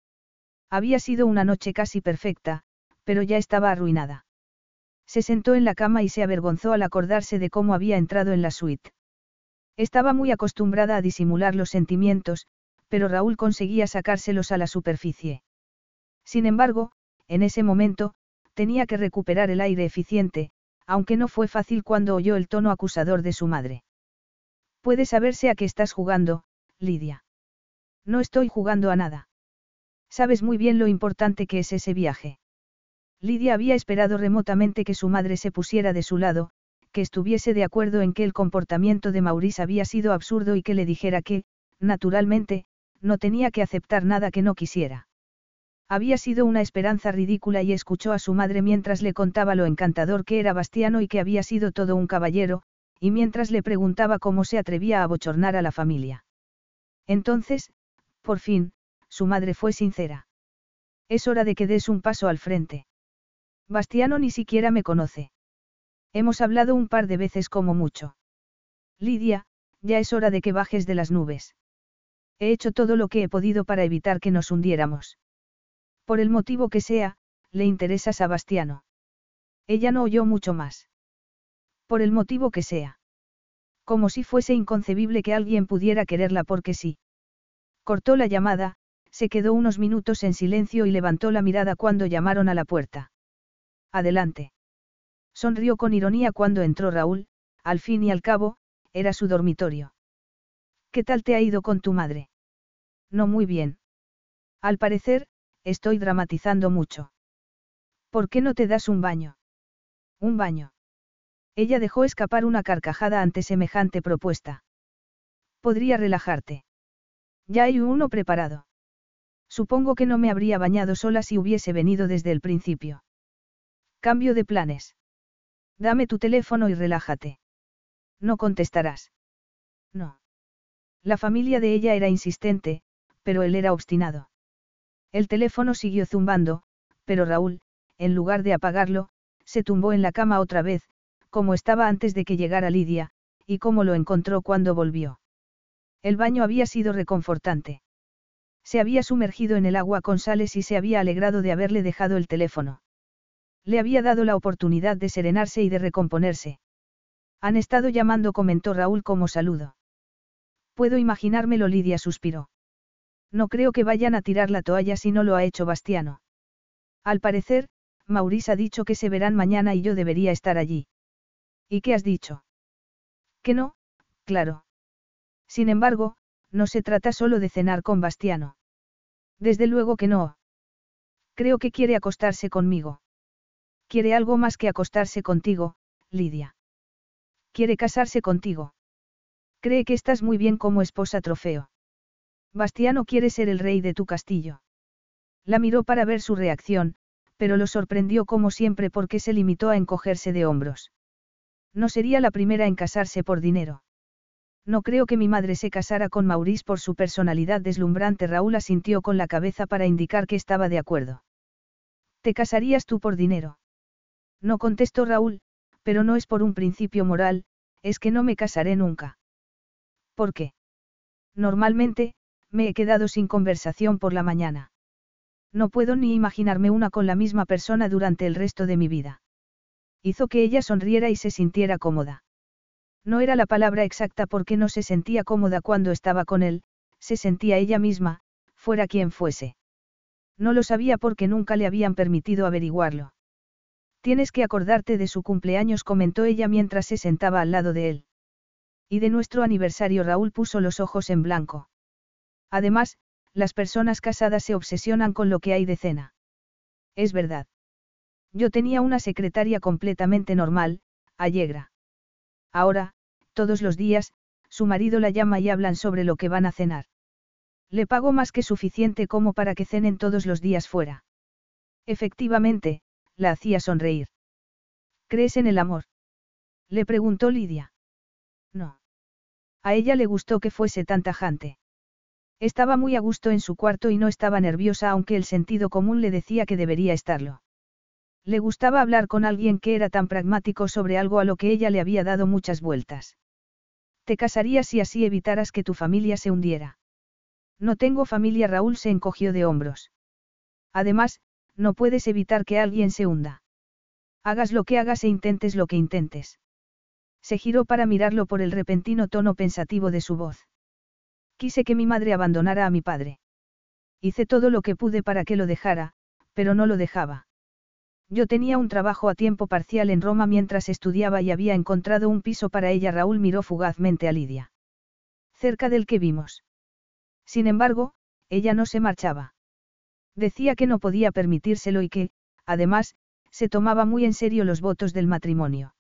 Había sido una noche casi perfecta, pero ya estaba arruinada. Se sentó en la cama y se avergonzó al acordarse de cómo había entrado en la suite. Estaba muy acostumbrada a disimular los sentimientos, pero Raúl conseguía sacárselos a la superficie. Sin embargo, en ese momento, tenía que recuperar el aire eficiente, aunque no fue fácil cuando oyó el tono acusador de su madre. Puede saberse a qué estás jugando, Lidia. No estoy jugando a nada. Sabes muy bien lo importante que es ese viaje. Lidia había esperado remotamente que su madre se pusiera de su lado, que estuviese de acuerdo en que el comportamiento de Maurice había sido absurdo y que le dijera que, naturalmente, no tenía que aceptar nada que no quisiera. Había sido una esperanza ridícula y escuchó a su madre mientras le contaba lo encantador que era Bastiano y que había sido todo un caballero, y mientras le preguntaba cómo se atrevía a abochornar a la familia. Entonces, por fin, su madre fue sincera. Es hora de que des un paso al frente. Bastiano ni siquiera me conoce. Hemos hablado un par de veces como mucho. Lidia, ya es hora de que bajes de las nubes. He hecho todo lo que he podido para evitar que nos hundiéramos. Por el motivo que sea, le interesa Sebastiano. Ella no oyó mucho más. Por el motivo que sea. Como si fuese inconcebible que alguien pudiera quererla porque sí. Cortó la llamada, se quedó unos minutos en silencio y levantó la mirada cuando llamaron a la puerta. Adelante. Sonrió con ironía cuando entró Raúl, al fin y al cabo, era su dormitorio. ¿Qué tal te ha ido con tu madre? No muy bien. Al parecer, estoy dramatizando mucho. ¿Por qué no te das un baño? Un baño. Ella dejó escapar una carcajada ante semejante propuesta. Podría relajarte. Ya hay uno preparado. Supongo que no me habría bañado sola si hubiese venido desde el principio. Cambio de planes. Dame tu teléfono y relájate. No contestarás. No. La familia de ella era insistente, pero él era obstinado. El teléfono siguió zumbando, pero Raúl, en lugar de apagarlo, se tumbó en la cama otra vez, como estaba antes de que llegara Lidia, y como lo encontró cuando volvió. El baño había sido reconfortante. Se había sumergido en el agua con sales y se había alegrado de haberle dejado el teléfono. Le había dado la oportunidad de serenarse y de recomponerse. Han estado llamando, comentó Raúl como saludo. Puedo imaginármelo, Lidia suspiró. No creo que vayan a tirar la toalla si no lo ha hecho Bastiano. Al parecer, Maurice ha dicho que se verán mañana y yo debería estar allí. ¿Y qué has dicho? Que no, claro. Sin embargo, no se trata solo de cenar con Bastiano. Desde luego que no. Creo que quiere acostarse conmigo. Quiere algo más que acostarse contigo, Lidia. Quiere casarse contigo. Cree que estás muy bien como esposa trofeo. Bastiano quiere ser el rey de tu castillo. La miró para ver su reacción, pero lo sorprendió como siempre porque se limitó a encogerse de hombros. No sería la primera en casarse por dinero. No creo que mi madre se casara con Maurice por su personalidad deslumbrante. Raúl asintió con la cabeza para indicar que estaba de acuerdo. ¿Te casarías tú por dinero? No contestó Raúl, pero no es por un principio moral, es que no me casaré nunca. ¿Por qué? Normalmente, me he quedado sin conversación por la mañana. No puedo ni imaginarme una con la misma persona durante el resto de mi vida. Hizo que ella sonriera y se sintiera cómoda. No era la palabra exacta porque no se sentía cómoda cuando estaba con él, se sentía ella misma, fuera quien fuese. No lo sabía porque nunca le habían permitido averiguarlo. Tienes que acordarte de su cumpleaños, comentó ella mientras se sentaba al lado de él. Y de nuestro aniversario Raúl puso los ojos en blanco. Además, las personas casadas se obsesionan con lo que hay de cena. Es verdad. Yo tenía una secretaria completamente normal, Allegra. Ahora, todos los días, su marido la llama y hablan sobre lo que van a cenar. Le pago más que suficiente como para que cenen todos los días fuera. Efectivamente, la hacía sonreír. ¿Crees en el amor? Le preguntó Lidia. No. A ella le gustó que fuese tan tajante. Estaba muy a gusto en su cuarto y no estaba nerviosa aunque el sentido común le decía que debería estarlo. Le gustaba hablar con alguien que era tan pragmático sobre algo a lo que ella le había dado muchas vueltas. Te casarías si así evitaras que tu familia se hundiera. No tengo familia, Raúl se encogió de hombros. Además, no puedes evitar que alguien se hunda. Hagas lo que hagas e intentes lo que intentes. Se giró para mirarlo por el repentino tono pensativo de su voz. Quise que mi madre abandonara a mi padre. Hice todo lo que pude para que lo dejara, pero no lo dejaba. Yo tenía un trabajo a tiempo parcial en Roma mientras estudiaba y había encontrado un piso para ella. Raúl miró fugazmente a Lidia. Cerca del que vimos. Sin embargo, ella no se marchaba. Decía que no podía permitírselo y que, además, se tomaba muy en serio los votos del matrimonio.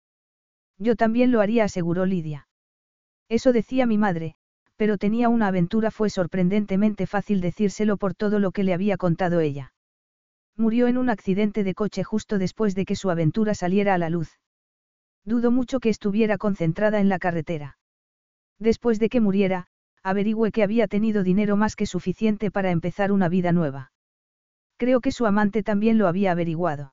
Yo también lo haría, aseguró Lidia. Eso decía mi madre, pero tenía una aventura fue sorprendentemente fácil decírselo por todo lo que le había contado ella. Murió en un accidente de coche justo después de que su aventura saliera a la luz. Dudo mucho que estuviera concentrada en la carretera. Después de que muriera, averigüe que había tenido dinero más que suficiente para empezar una vida nueva. Creo que su amante también lo había averiguado.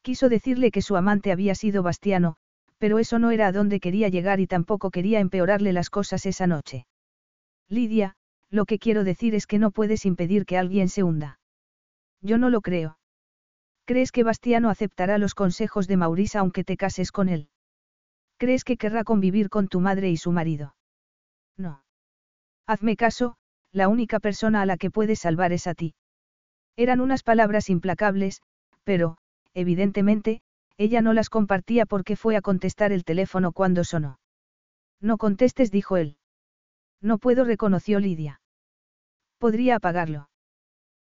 Quiso decirle que su amante había sido Bastiano, pero eso no era a donde quería llegar y tampoco quería empeorarle las cosas esa noche. Lidia, lo que quiero decir es que no puedes impedir que alguien se hunda. Yo no lo creo. ¿Crees que Bastiano aceptará los consejos de Maurice aunque te cases con él? ¿Crees que querrá convivir con tu madre y su marido? No. Hazme caso, la única persona a la que puedes salvar es a ti. Eran unas palabras implacables, pero, evidentemente, ella no las compartía porque fue a contestar el teléfono cuando sonó. No contestes, dijo él. No puedo, reconoció Lidia. Podría apagarlo.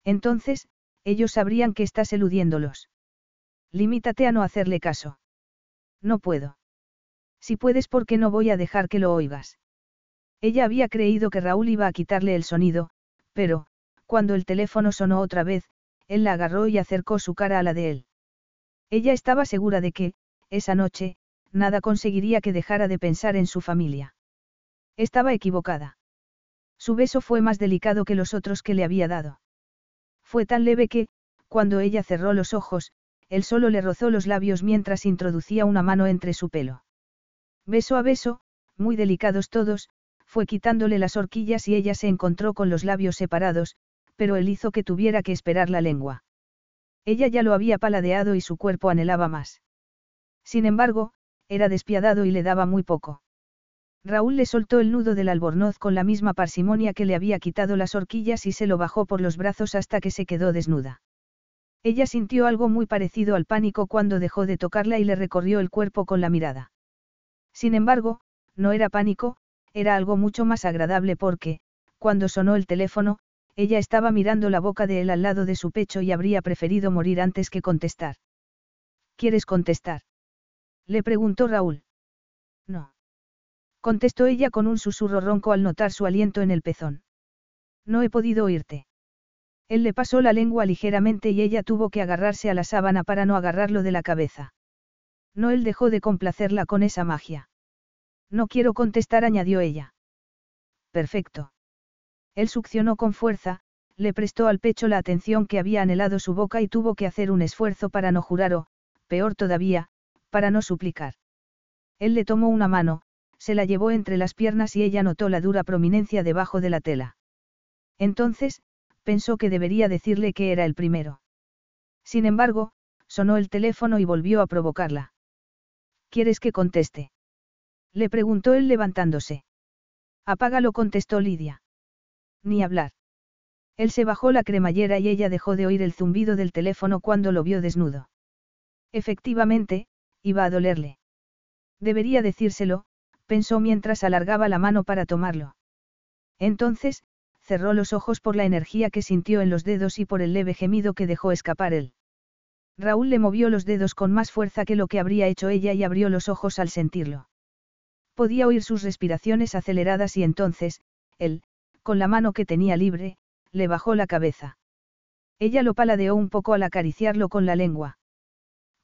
Entonces, ellos sabrían que estás eludiéndolos. Limítate a no hacerle caso. No puedo. Si puedes, ¿por qué no voy a dejar que lo oigas? Ella había creído que Raúl iba a quitarle el sonido, pero, cuando el teléfono sonó otra vez, él la agarró y acercó su cara a la de él. Ella estaba segura de que, esa noche, nada conseguiría que dejara de pensar en su familia. Estaba equivocada. Su beso fue más delicado que los otros que le había dado. Fue tan leve que, cuando ella cerró los ojos, él solo le rozó los labios mientras introducía una mano entre su pelo. Beso a beso, muy delicados todos, fue quitándole las horquillas y ella se encontró con los labios separados, pero él hizo que tuviera que esperar la lengua. Ella ya lo había paladeado y su cuerpo anhelaba más. Sin embargo, era despiadado y le daba muy poco. Raúl le soltó el nudo del albornoz con la misma parsimonia que le había quitado las horquillas y se lo bajó por los brazos hasta que se quedó desnuda. Ella sintió algo muy parecido al pánico cuando dejó de tocarla y le recorrió el cuerpo con la mirada. Sin embargo, no era pánico, era algo mucho más agradable porque, cuando sonó el teléfono, ella estaba mirando la boca de él al lado de su pecho y habría preferido morir antes que contestar. ¿Quieres contestar? Le preguntó Raúl. No contestó ella con un susurro ronco al notar su aliento en el pezón. No he podido oírte. Él le pasó la lengua ligeramente y ella tuvo que agarrarse a la sábana para no agarrarlo de la cabeza. No él dejó de complacerla con esa magia. No quiero contestar, añadió ella. Perfecto. Él succionó con fuerza, le prestó al pecho la atención que había anhelado su boca y tuvo que hacer un esfuerzo para no jurar o, peor todavía, para no suplicar. Él le tomó una mano, se la llevó entre las piernas y ella notó la dura prominencia debajo de la tela. Entonces, pensó que debería decirle que era el primero. Sin embargo, sonó el teléfono y volvió a provocarla. ¿Quieres que conteste? Le preguntó él levantándose. Apágalo, contestó Lidia. Ni hablar. Él se bajó la cremallera y ella dejó de oír el zumbido del teléfono cuando lo vio desnudo. Efectivamente, iba a dolerle. Debería decírselo, pensó mientras alargaba la mano para tomarlo. Entonces, cerró los ojos por la energía que sintió en los dedos y por el leve gemido que dejó escapar él. Raúl le movió los dedos con más fuerza que lo que habría hecho ella y abrió los ojos al sentirlo. Podía oír sus respiraciones aceleradas y entonces, él, con la mano que tenía libre, le bajó la cabeza. Ella lo paladeó un poco al acariciarlo con la lengua.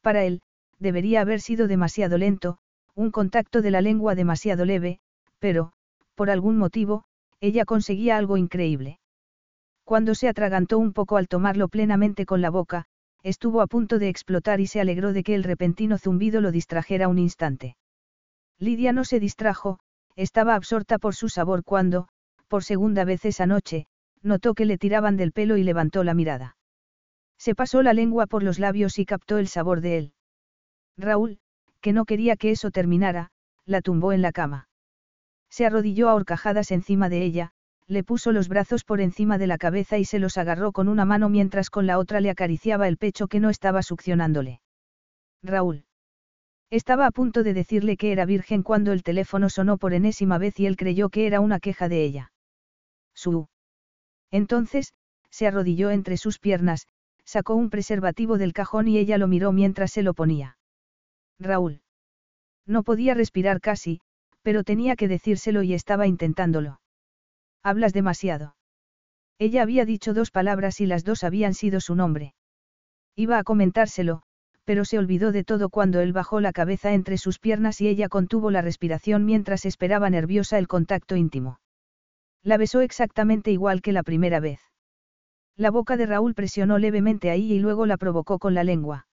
Para él, debería haber sido demasiado lento, un contacto de la lengua demasiado leve, pero, por algún motivo, ella conseguía algo increíble. Cuando se atragantó un poco al tomarlo plenamente con la boca, estuvo a punto de explotar y se alegró de que el repentino zumbido lo distrajera un instante. Lidia no se distrajo, estaba absorta por su sabor cuando, por segunda vez esa noche, notó que le tiraban del pelo y levantó la mirada. Se pasó la lengua por los labios y captó el sabor de él. Raúl, que no quería que eso terminara, la tumbó en la cama. Se arrodilló a horcajadas encima de ella, le puso los brazos por encima de la cabeza y se los agarró con una mano mientras con la otra le acariciaba el pecho que no estaba succionándole. Raúl. Estaba a punto de decirle que era virgen cuando el teléfono sonó por enésima vez y él creyó que era una queja de ella. Su. Entonces, se arrodilló entre sus piernas, sacó un preservativo del cajón y ella lo miró mientras se lo ponía. Raúl. No podía respirar casi, pero tenía que decírselo y estaba intentándolo. Hablas demasiado. Ella había dicho dos palabras y las dos habían sido su nombre. Iba a comentárselo, pero se olvidó de todo cuando él bajó la cabeza entre sus piernas y ella contuvo la respiración mientras esperaba nerviosa el contacto íntimo. La besó exactamente igual que la primera vez. La boca de Raúl presionó levemente ahí y luego la provocó con la lengua.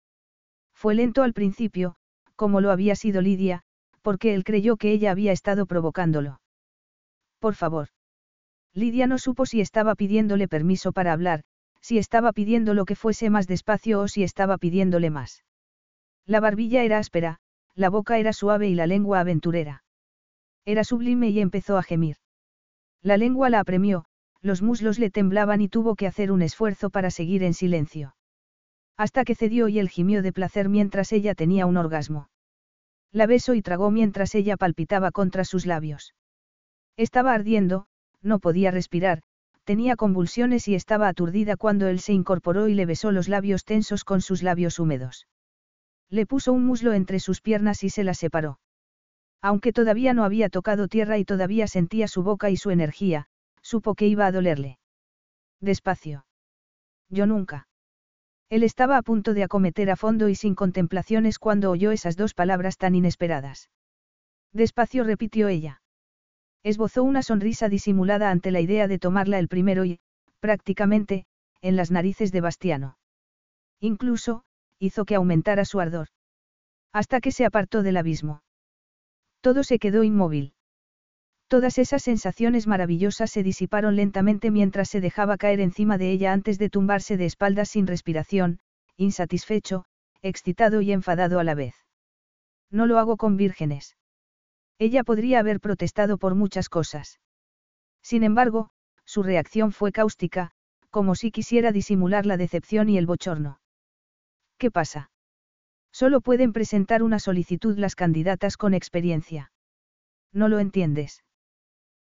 Fue lento al principio, como lo había sido Lidia, porque él creyó que ella había estado provocándolo. Por favor. Lidia no supo si estaba pidiéndole permiso para hablar, si estaba pidiendo lo que fuese más despacio o si estaba pidiéndole más. La barbilla era áspera, la boca era suave y la lengua aventurera. Era sublime y empezó a gemir. La lengua la apremió, los muslos le temblaban y tuvo que hacer un esfuerzo para seguir en silencio. Hasta que cedió y él gimió de placer mientras ella tenía un orgasmo. La besó y tragó mientras ella palpitaba contra sus labios. Estaba ardiendo, no podía respirar, tenía convulsiones y estaba aturdida cuando él se incorporó y le besó los labios tensos con sus labios húmedos. Le puso un muslo entre sus piernas y se la separó. Aunque todavía no había tocado tierra y todavía sentía su boca y su energía, supo que iba a dolerle. Despacio. Yo nunca. Él estaba a punto de acometer a fondo y sin contemplaciones cuando oyó esas dos palabras tan inesperadas. Despacio repitió ella. Esbozó una sonrisa disimulada ante la idea de tomarla el primero y, prácticamente, en las narices de Bastiano. Incluso, hizo que aumentara su ardor. Hasta que se apartó del abismo. Todo se quedó inmóvil. Todas esas sensaciones maravillosas se disiparon lentamente mientras se dejaba caer encima de ella antes de tumbarse de espaldas sin respiración, insatisfecho, excitado y enfadado a la vez. No lo hago con vírgenes. Ella podría haber protestado por muchas cosas. Sin embargo, su reacción fue cáustica, como si quisiera disimular la decepción y el bochorno. ¿Qué pasa? Solo pueden presentar una solicitud las candidatas con experiencia. No lo entiendes.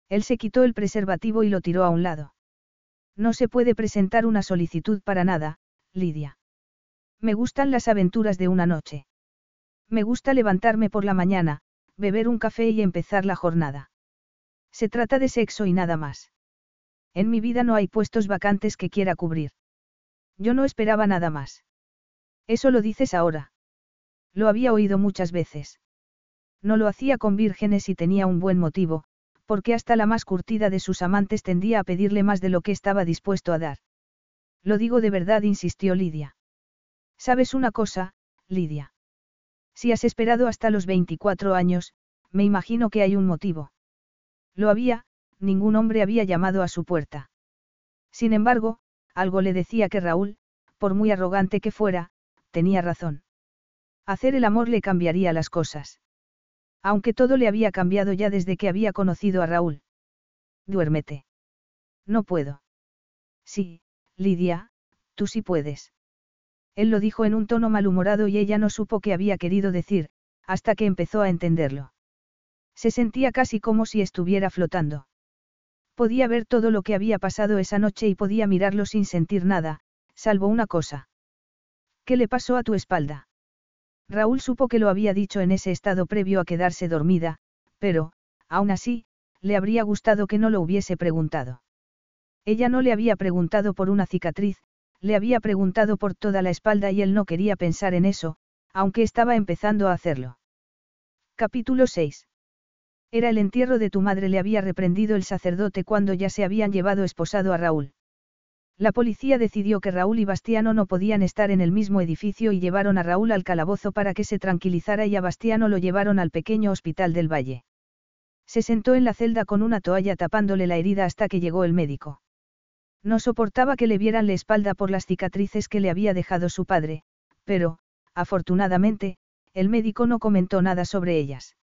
Él se quitó el preservativo y lo tiró a un lado. No se puede presentar una solicitud para nada, Lidia. Me gustan las aventuras de una noche. Me gusta levantarme por la mañana, beber un café y empezar la jornada. Se trata de sexo y nada más. En mi vida no hay puestos vacantes que quiera cubrir. Yo no esperaba nada más. Eso lo dices ahora. Lo había oído muchas veces. No lo hacía con vírgenes y tenía un buen motivo, porque hasta la más curtida de sus amantes tendía a pedirle más de lo que estaba dispuesto a dar. Lo digo de verdad, insistió Lidia. ¿Sabes una cosa, Lidia? Si has esperado hasta los 24 años, me imagino que hay un motivo. Lo había, ningún hombre había llamado a su puerta. Sin embargo, algo le decía que Raúl, por muy arrogante que fuera, tenía razón. Hacer el amor le cambiaría las cosas. Aunque todo le había cambiado ya desde que había conocido a Raúl. Duérmete. No puedo. Sí, Lidia, tú sí puedes. Él lo dijo en un tono malhumorado y ella no supo qué había querido decir, hasta que empezó a entenderlo. Se sentía casi como si estuviera flotando. Podía ver todo lo que había pasado esa noche y podía mirarlo sin sentir nada, salvo una cosa. ¿Qué le pasó a tu espalda? Raúl supo que lo había dicho en ese estado previo a quedarse dormida, pero, aún así, le habría gustado que no lo hubiese preguntado. Ella no le había preguntado por una cicatriz, le había preguntado por toda la espalda y él no quería pensar en eso, aunque estaba empezando a hacerlo. Capítulo 6. Era el entierro de tu madre, le había reprendido el sacerdote cuando ya se habían llevado esposado a Raúl. La policía decidió que Raúl y Bastiano no podían estar en el mismo edificio y llevaron a Raúl al calabozo para que se tranquilizara y a Bastiano lo llevaron al pequeño hospital del valle. Se sentó en la celda con una toalla tapándole la herida hasta que llegó el médico. No soportaba que le vieran la espalda por las cicatrices que le había dejado su padre, pero, afortunadamente, el médico no comentó nada sobre ellas.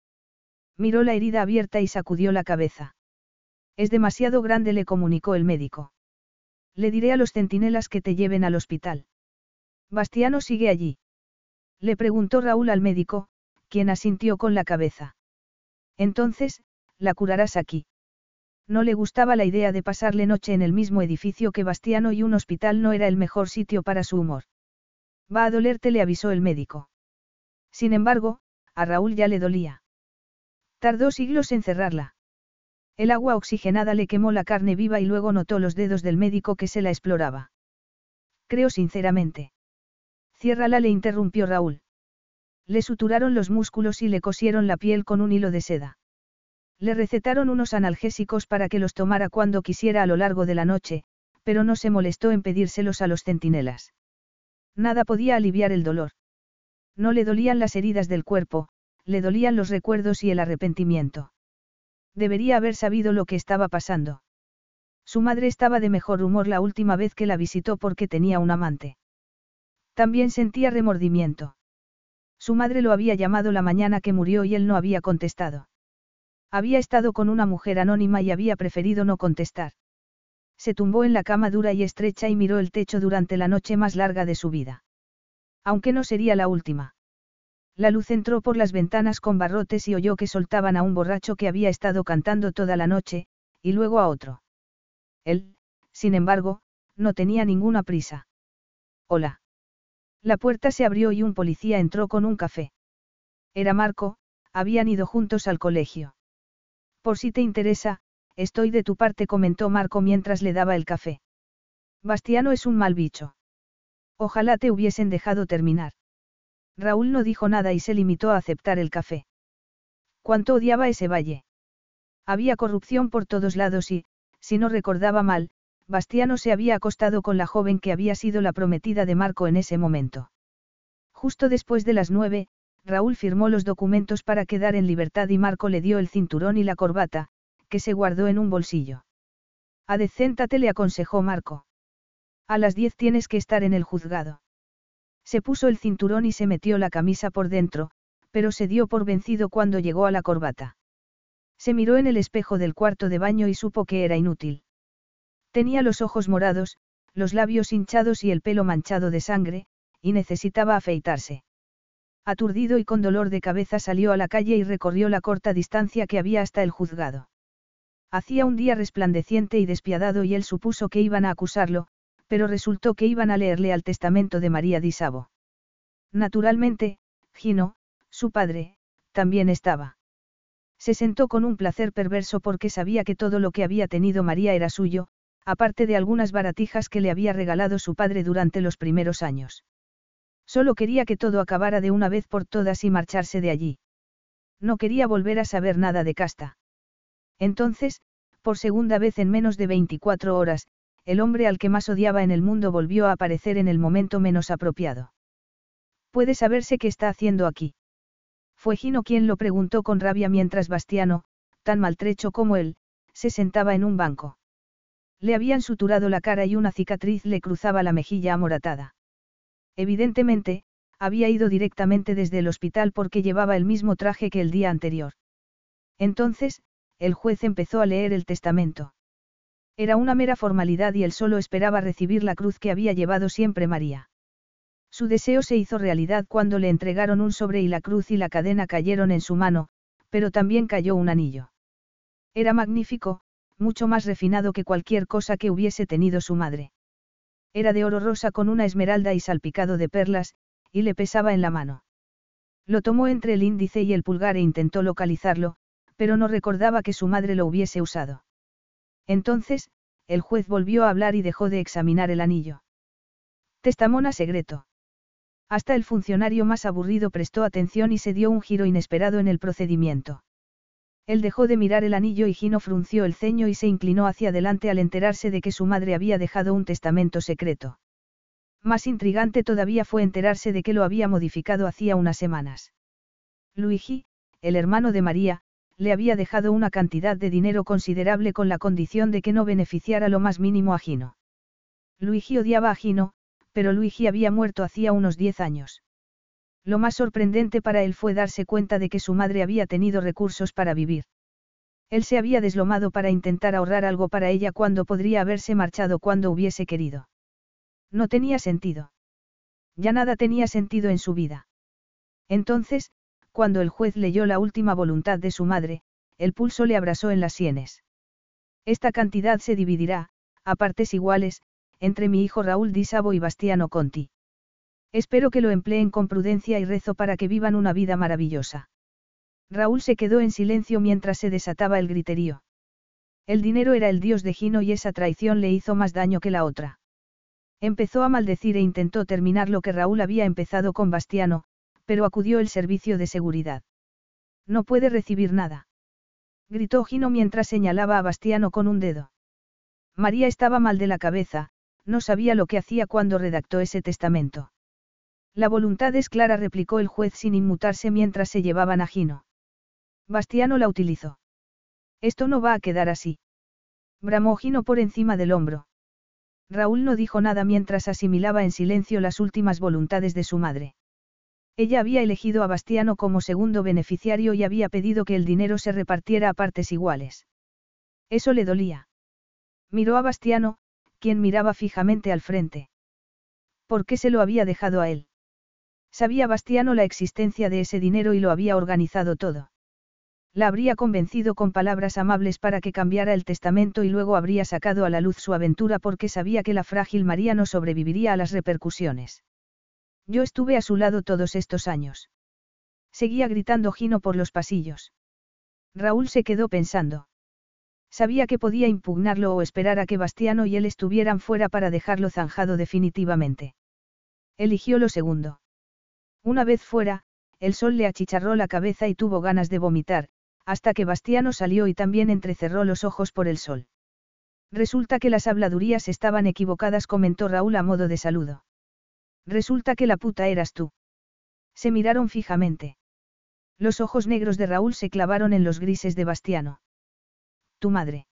Miró la herida abierta y sacudió la cabeza. Es demasiado grande, le comunicó el médico. Le diré a los centinelas que te lleven al hospital. Bastiano sigue allí. Le preguntó Raúl al médico, quien asintió con la cabeza. Entonces, la curarás aquí. No le gustaba la idea de pasarle noche en el mismo edificio que Bastiano y un hospital no era el mejor sitio para su humor. Va a dolerte, le avisó el médico. Sin embargo, a Raúl ya le dolía. Tardó siglos en cerrarla. El agua oxigenada le quemó la carne viva y luego notó los dedos del médico que se la exploraba. Creo sinceramente. Ciérrala, le interrumpió Raúl. Le suturaron los músculos y le cosieron la piel con un hilo de seda. Le recetaron unos analgésicos para que los tomara cuando quisiera a lo largo de la noche, pero no se molestó en pedírselos a los centinelas. Nada podía aliviar el dolor. No le dolían las heridas del cuerpo, le dolían los recuerdos y el arrepentimiento. Debería haber sabido lo que estaba pasando. Su madre estaba de mejor humor la última vez que la visitó porque tenía un amante. También sentía remordimiento. Su madre lo había llamado la mañana que murió y él no había contestado. Había estado con una mujer anónima y había preferido no contestar. Se tumbó en la cama dura y estrecha y miró el techo durante la noche más larga de su vida. Aunque no sería la última. La luz entró por las ventanas con barrotes y oyó que soltaban a un borracho que había estado cantando toda la noche, y luego a otro. Él, sin embargo, no tenía ninguna prisa. Hola. La puerta se abrió y un policía entró con un café. Era Marco, habían ido juntos al colegio. Por si te interesa, estoy de tu parte, comentó Marco mientras le daba el café. Bastiano es un mal bicho. Ojalá te hubiesen dejado terminar. Raúl no dijo nada y se limitó a aceptar el café. ¿Cuánto odiaba ese valle? Había corrupción por todos lados y, si no recordaba mal, Bastiano se había acostado con la joven que había sido la prometida de Marco en ese momento. Justo después de las nueve, Raúl firmó los documentos para quedar en libertad y Marco le dio el cinturón y la corbata, que se guardó en un bolsillo. Adecéntate le aconsejó Marco. A las diez tienes que estar en el juzgado. Se puso el cinturón y se metió la camisa por dentro, pero se dio por vencido cuando llegó a la corbata. Se miró en el espejo del cuarto de baño y supo que era inútil. Tenía los ojos morados, los labios hinchados y el pelo manchado de sangre, y necesitaba afeitarse. Aturdido y con dolor de cabeza salió a la calle y recorrió la corta distancia que había hasta el juzgado. Hacía un día resplandeciente y despiadado y él supuso que iban a acusarlo, pero resultó que iban a leerle al testamento de María di Sabo. Naturalmente, Gino, su padre, también estaba. Se sentó con un placer perverso porque sabía que todo lo que había tenido María era suyo, aparte de algunas baratijas que le había regalado su padre durante los primeros años. Solo quería que todo acabara de una vez por todas y marcharse de allí. No quería volver a saber nada de Casta. Entonces, por segunda vez en menos de 24 horas, el hombre al que más odiaba en el mundo volvió a aparecer en el momento menos apropiado. ¿Puede saberse qué está haciendo aquí? Fue Gino quien lo preguntó con rabia mientras Bastiano, tan maltrecho como él, se sentaba en un banco. Le habían suturado la cara y una cicatriz le cruzaba la mejilla amoratada. Evidentemente, había ido directamente desde el hospital porque llevaba el mismo traje que el día anterior. Entonces, el juez empezó a leer el testamento. Era una mera formalidad y él solo esperaba recibir la cruz que había llevado siempre María. Su deseo se hizo realidad cuando le entregaron un sobre y la cruz y la cadena cayeron en su mano, pero también cayó un anillo. Era magnífico, mucho más refinado que cualquier cosa que hubiese tenido su madre. Era de oro rosa con una esmeralda y salpicado de perlas, y le pesaba en la mano. Lo tomó entre el índice y el pulgar e intentó localizarlo, pero no recordaba que su madre lo hubiese usado. Entonces, el juez volvió a hablar y dejó de examinar el anillo. Testamona secreto. Hasta el funcionario más aburrido prestó atención y se dio un giro inesperado en el procedimiento. Él dejó de mirar el anillo y Gino frunció el ceño y se inclinó hacia adelante al enterarse de que su madre había dejado un testamento secreto. Más intrigante todavía fue enterarse de que lo había modificado hacía unas semanas. Luigi, el hermano de María, le había dejado una cantidad de dinero considerable con la condición de que no beneficiara lo más mínimo a Gino. Luigi odiaba a Gino, pero Luigi había muerto hacía unos diez años. Lo más sorprendente para él fue darse cuenta de que su madre había tenido recursos para vivir. Él se había deslomado para intentar ahorrar algo para ella cuando podría haberse marchado cuando hubiese querido. No tenía sentido. Ya nada tenía sentido en su vida. Entonces, cuando el juez leyó la última voluntad de su madre, el pulso le abrasó en las sienes. Esta cantidad se dividirá, a partes iguales, entre mi hijo Raúl Di Sabo y Bastiano Conti. Espero que lo empleen con prudencia y rezo para que vivan una vida maravillosa. Raúl se quedó en silencio mientras se desataba el griterío. El dinero era el dios de Gino y esa traición le hizo más daño que la otra. Empezó a maldecir e intentó terminar lo que Raúl había empezado con Bastiano, pero acudió el servicio de seguridad. No puede recibir nada. Gritó Gino mientras señalaba a Bastiano con un dedo. María estaba mal de la cabeza, no sabía lo que hacía cuando redactó ese testamento. La voluntad es clara, replicó el juez sin inmutarse mientras se llevaban a Gino. Bastiano la utilizó. Esto no va a quedar así. Bramó Gino por encima del hombro. Raúl no dijo nada mientras asimilaba en silencio las últimas voluntades de su madre. Ella había elegido a Bastiano como segundo beneficiario y había pedido que el dinero se repartiera a partes iguales. Eso le dolía. Miró a Bastiano, quien miraba fijamente al frente. ¿Por qué se lo había dejado a él? Sabía Bastiano la existencia de ese dinero y lo había organizado todo. La habría convencido con palabras amables para que cambiara el testamento y luego habría sacado a la luz su aventura porque sabía que la frágil María no sobreviviría a las repercusiones. Yo estuve a su lado todos estos años. Seguía gritando Gino por los pasillos. Raúl se quedó pensando. Sabía que podía impugnarlo o esperar a que Bastiano y él estuvieran fuera para dejarlo zanjado definitivamente. Eligió lo segundo. Una vez fuera, el sol le achicharró la cabeza y tuvo ganas de vomitar, hasta que Bastiano salió y también entrecerró los ojos por el sol. Resulta que las habladurías estaban equivocadas, comentó Raúl a modo de saludo. Resulta que la puta eras tú. Se miraron fijamente. Los ojos negros de Raúl se clavaron en los grises de Bastiano. Tu madre.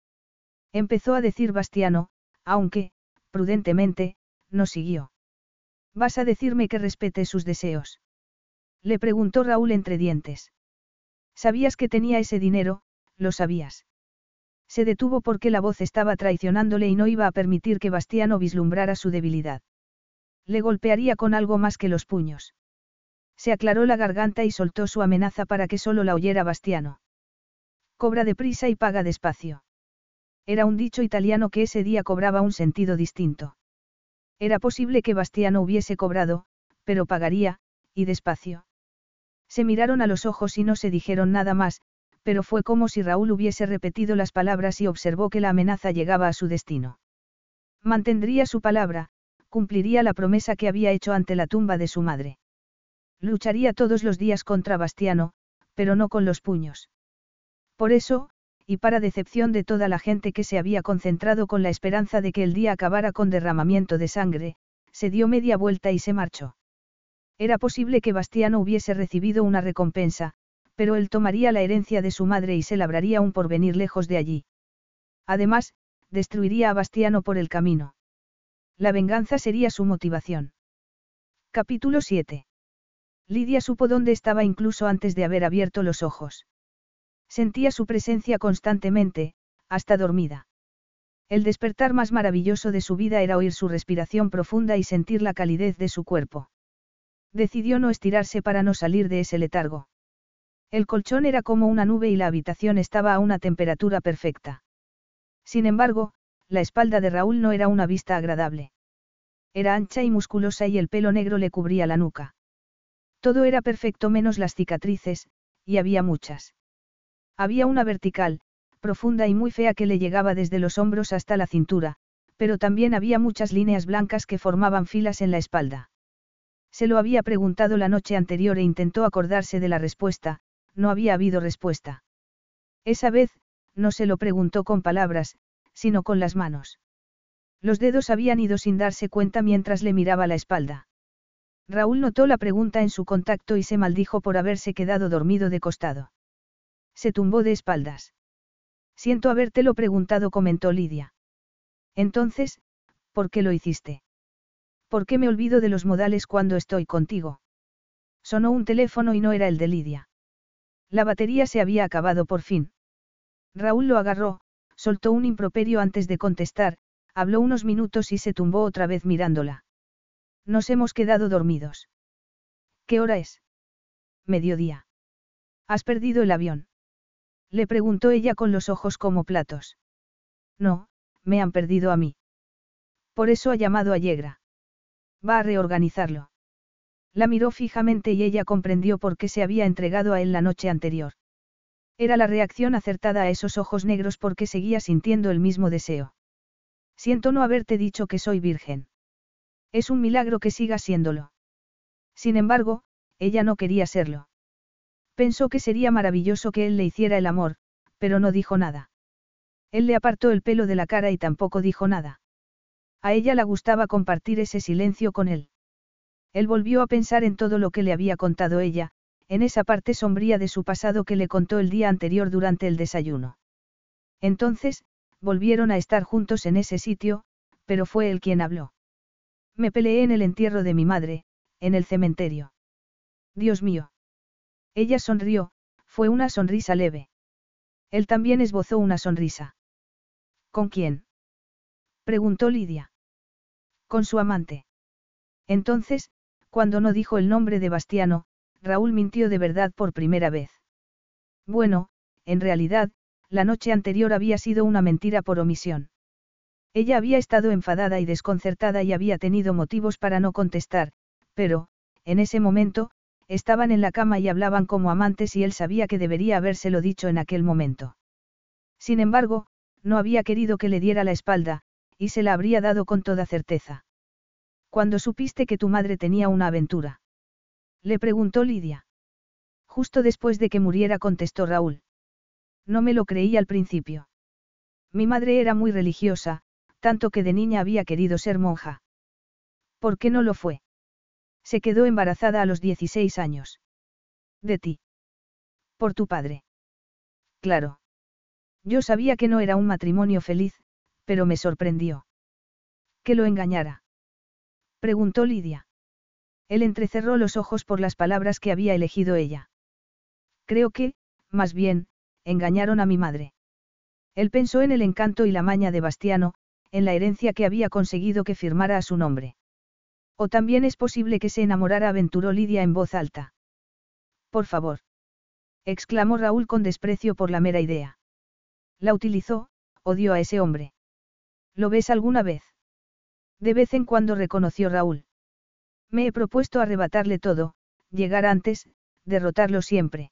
Empezó a decir Bastiano, aunque, prudentemente, no siguió. ¿Vas a decirme que respete sus deseos? Le preguntó Raúl entre dientes. Sabías que tenía ese dinero, lo sabías. Se detuvo porque la voz estaba traicionándole y no iba a permitir que Bastiano vislumbrara su debilidad. Le golpearía con algo más que los puños. Se aclaró la garganta y soltó su amenaza para que solo la oyera Bastiano. Cobra deprisa y paga despacio. Era un dicho italiano que ese día cobraba un sentido distinto. Era posible que Bastiano hubiese cobrado, pero pagaría, y despacio. Se miraron a los ojos y no se dijeron nada más, pero fue como si Raúl hubiese repetido las palabras y observó que la amenaza llegaba a su destino. Mantendría su palabra, cumpliría la promesa que había hecho ante la tumba de su madre. Lucharía todos los días contra Bastiano, pero no con los puños. Por eso, y para decepción de toda la gente que se había concentrado con la esperanza de que el día acabara con derramamiento de sangre, se dio media vuelta y se marchó. Era posible que Bastiano hubiese recibido una recompensa, pero él tomaría la herencia de su madre y se labraría un porvenir lejos de allí. Además, destruiría a Bastiano por el camino. La venganza sería su motivación. Capítulo 7. Lidia supo dónde estaba incluso antes de haber abierto los ojos. Sentía su presencia constantemente, hasta dormida. El despertar más maravilloso de su vida era oír su respiración profunda y sentir la calidez de su cuerpo. Decidió no estirarse para no salir de ese letargo. El colchón era como una nube y la habitación estaba a una temperatura perfecta. Sin embargo, la espalda de Raúl no era una vista agradable. Era ancha y musculosa y el pelo negro le cubría la nuca. Todo era perfecto menos las cicatrices, y había muchas. Había una vertical, profunda y muy fea que le llegaba desde los hombros hasta la cintura, pero también había muchas líneas blancas que formaban filas en la espalda. Se lo había preguntado la noche anterior e intentó acordarse de la respuesta, no había habido respuesta. Esa vez, no se lo preguntó con palabras, sino con las manos. Los dedos habían ido sin darse cuenta mientras le miraba la espalda. Raúl notó la pregunta en su contacto y se maldijo por haberse quedado dormido de costado. Se tumbó de espaldas. Siento habértelo preguntado, comentó Lidia. Entonces, ¿por qué lo hiciste? ¿Por qué me olvido de los modales cuando estoy contigo? Sonó un teléfono y no era el de Lidia. La batería se había acabado por fin. Raúl lo agarró, soltó un improperio antes de contestar, habló unos minutos y se tumbó otra vez mirándola. Nos hemos quedado dormidos. ¿Qué hora es? Mediodía. ¿Has perdido el avión? Le preguntó ella con los ojos como platos. No, me han perdido a mí. Por eso ha llamado a Yegra. Va a reorganizarlo. La miró fijamente y ella comprendió por qué se había entregado a él la noche anterior. Era la reacción acertada a esos ojos negros porque seguía sintiendo el mismo deseo. Siento no haberte dicho que soy virgen. Es un milagro que siga siéndolo. Sin embargo, ella no quería serlo. Pensó que sería maravilloso que él le hiciera el amor, pero no dijo nada. Él le apartó el pelo de la cara y tampoco dijo nada. A ella le gustaba compartir ese silencio con él. Él volvió a pensar en todo lo que le había contado ella, en esa parte sombría de su pasado que le contó el día anterior durante el desayuno. Entonces, volvieron a estar juntos en ese sitio, pero fue él quien habló. Me peleé en el entierro de mi madre, en el cementerio. Dios mío. Ella sonrió, fue una sonrisa leve. Él también esbozó una sonrisa. ¿Con quién? preguntó Lidia. Con su amante. Entonces, cuando no dijo el nombre de Bastiano, Raúl mintió de verdad por primera vez. Bueno, en realidad, la noche anterior había sido una mentira por omisión. Ella había estado enfadada y desconcertada y había tenido motivos para no contestar, pero, en ese momento, estaban en la cama y hablaban como amantes y él sabía que debería habérselo dicho en aquel momento. Sin embargo, no había querido que le diera la espalda, y se la habría dado con toda certeza. Cuando supiste que tu madre tenía una aventura? Le preguntó Lidia. Justo después de que muriera contestó Raúl. No me lo creí al principio. Mi madre era muy religiosa, tanto que de niña había querido ser monja. ¿Por qué no lo fue? Se quedó embarazada a los 16 años. De ti. Por tu padre. Claro. Yo sabía que no era un matrimonio feliz, pero me sorprendió. ¿Que lo engañara? Preguntó Lidia. Él entrecerró los ojos por las palabras que había elegido ella. Creo que, más bien, engañaron a mi madre. Él pensó en el encanto y la maña de Bastiano, en la herencia que había conseguido que firmara a su nombre. O también es posible que se enamorara, aventuró Lidia en voz alta. Por favor. exclamó Raúl con desprecio por la mera idea. La utilizó, odió a ese hombre. ¿Lo ves alguna vez? De vez en cuando reconoció Raúl. Me he propuesto arrebatarle todo, llegar antes, derrotarlo siempre.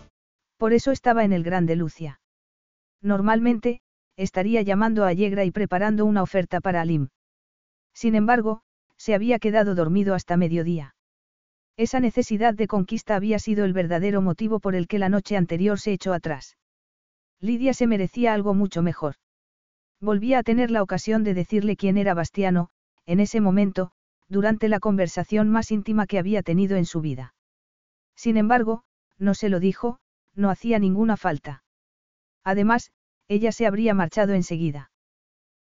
Por eso estaba en el Grande Lucia. Normalmente, estaría llamando a Allegra y preparando una oferta para Alim. Sin embargo, se había quedado dormido hasta mediodía. Esa necesidad de conquista había sido el verdadero motivo por el que la noche anterior se echó atrás. Lidia se merecía algo mucho mejor. Volvía a tener la ocasión de decirle quién era Bastiano, en ese momento, durante la conversación más íntima que había tenido en su vida. Sin embargo, no se lo dijo, no hacía ninguna falta. Además, ella se habría marchado enseguida.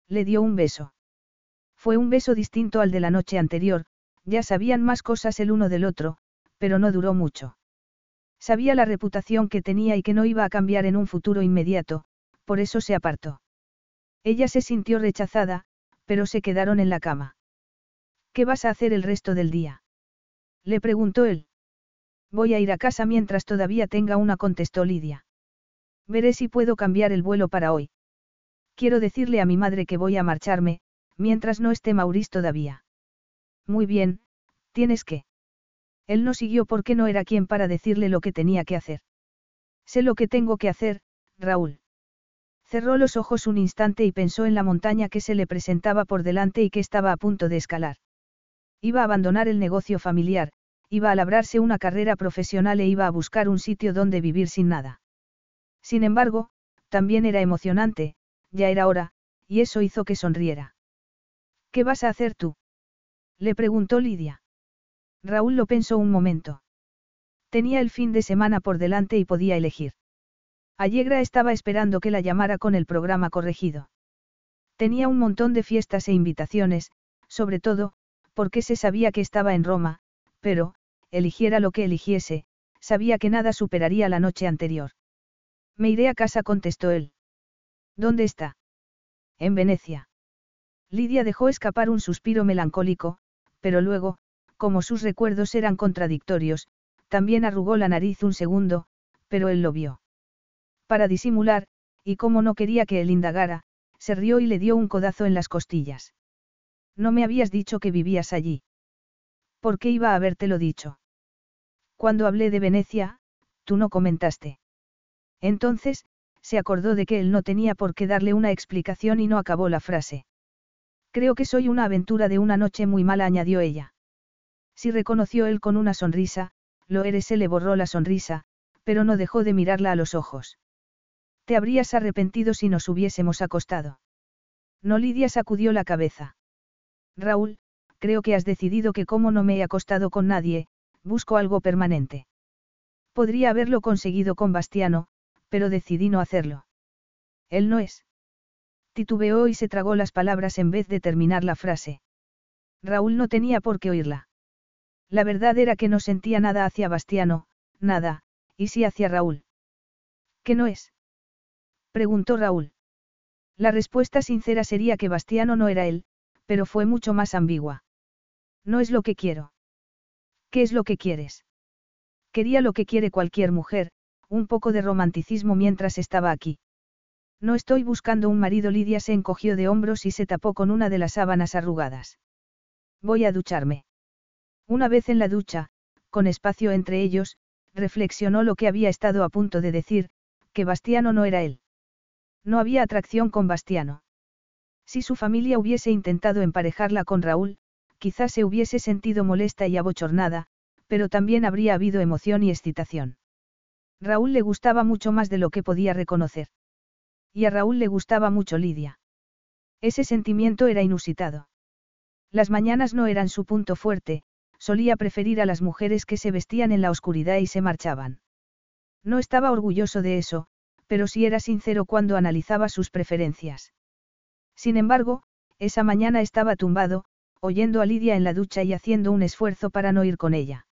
Le dio un beso. Fue un beso distinto al de la noche anterior, ya sabían más cosas el uno del otro, pero no duró mucho. Sabía la reputación que tenía y que no iba a cambiar en un futuro inmediato, por eso se apartó. Ella se sintió rechazada, pero se quedaron en la cama. ¿Qué vas a hacer el resto del día? Le preguntó él. Voy a ir a casa mientras todavía tenga una, contestó Lidia. Veré si puedo cambiar el vuelo para hoy. Quiero decirle a mi madre que voy a marcharme, mientras no esté Maurice todavía. Muy bien, tienes que. Él no siguió porque no era quien para decirle lo que tenía que hacer. Sé lo que tengo que hacer, Raúl. Cerró los ojos un instante y pensó en la montaña que se le presentaba por delante y que estaba a punto de escalar. Iba a abandonar el negocio familiar, iba a labrarse una carrera profesional e iba a buscar un sitio donde vivir sin nada. Sin embargo, también era emocionante, ya era hora, y eso hizo que sonriera. ¿Qué vas a hacer tú? Le preguntó Lidia. Raúl lo pensó un momento. Tenía el fin de semana por delante y podía elegir. Allegra estaba esperando que la llamara con el programa corregido. Tenía un montón de fiestas e invitaciones, sobre todo, porque se sabía que estaba en Roma, pero, eligiera lo que eligiese, sabía que nada superaría la noche anterior. Me iré a casa, contestó él. ¿Dónde está? En Venecia. Lidia dejó escapar un suspiro melancólico, pero luego, como sus recuerdos eran contradictorios, también arrugó la nariz un segundo, pero él lo vio. Para disimular, y como no quería que él indagara, se rió y le dio un codazo en las costillas. No me habías dicho que vivías allí. ¿Por qué iba a habértelo dicho? Cuando hablé de Venecia, tú no comentaste. Entonces, se acordó de que él no tenía por qué darle una explicación y no acabó la frase. Creo que soy una aventura de una noche muy mala, añadió ella. Si reconoció él con una sonrisa, lo eres, se le borró la sonrisa, pero no dejó de mirarla a los ojos. Te habrías arrepentido si nos hubiésemos acostado. No Lidia sacudió la cabeza. Raúl, creo que has decidido que como no me he acostado con nadie, busco algo permanente. Podría haberlo conseguido con Bastiano, pero decidí no hacerlo. Él no es. Titubeó y se tragó las palabras en vez de terminar la frase. Raúl no tenía por qué oírla. La verdad era que no sentía nada hacia Bastiano, nada, y sí hacia Raúl. ¿Qué no es? preguntó Raúl. La respuesta sincera sería que Bastiano no era él, pero fue mucho más ambigua. No es lo que quiero. ¿Qué es lo que quieres? Quería lo que quiere cualquier mujer, un poco de romanticismo mientras estaba aquí. No estoy buscando un marido. Lidia se encogió de hombros y se tapó con una de las sábanas arrugadas. Voy a ducharme. Una vez en la ducha, con espacio entre ellos, reflexionó lo que había estado a punto de decir, que Bastiano no era él. No había atracción con Bastiano. Si su familia hubiese intentado emparejarla con Raúl, quizás se hubiese sentido molesta y abochornada, pero también habría habido emoción y excitación. Raúl le gustaba mucho más de lo que podía reconocer. Y a Raúl le gustaba mucho Lidia. Ese sentimiento era inusitado. Las mañanas no eran su punto fuerte, solía preferir a las mujeres que se vestían en la oscuridad y se marchaban. No estaba orgulloso de eso, pero sí era sincero cuando analizaba sus preferencias. Sin embargo, esa mañana estaba tumbado, oyendo a Lidia en la ducha y haciendo un esfuerzo para no ir con ella.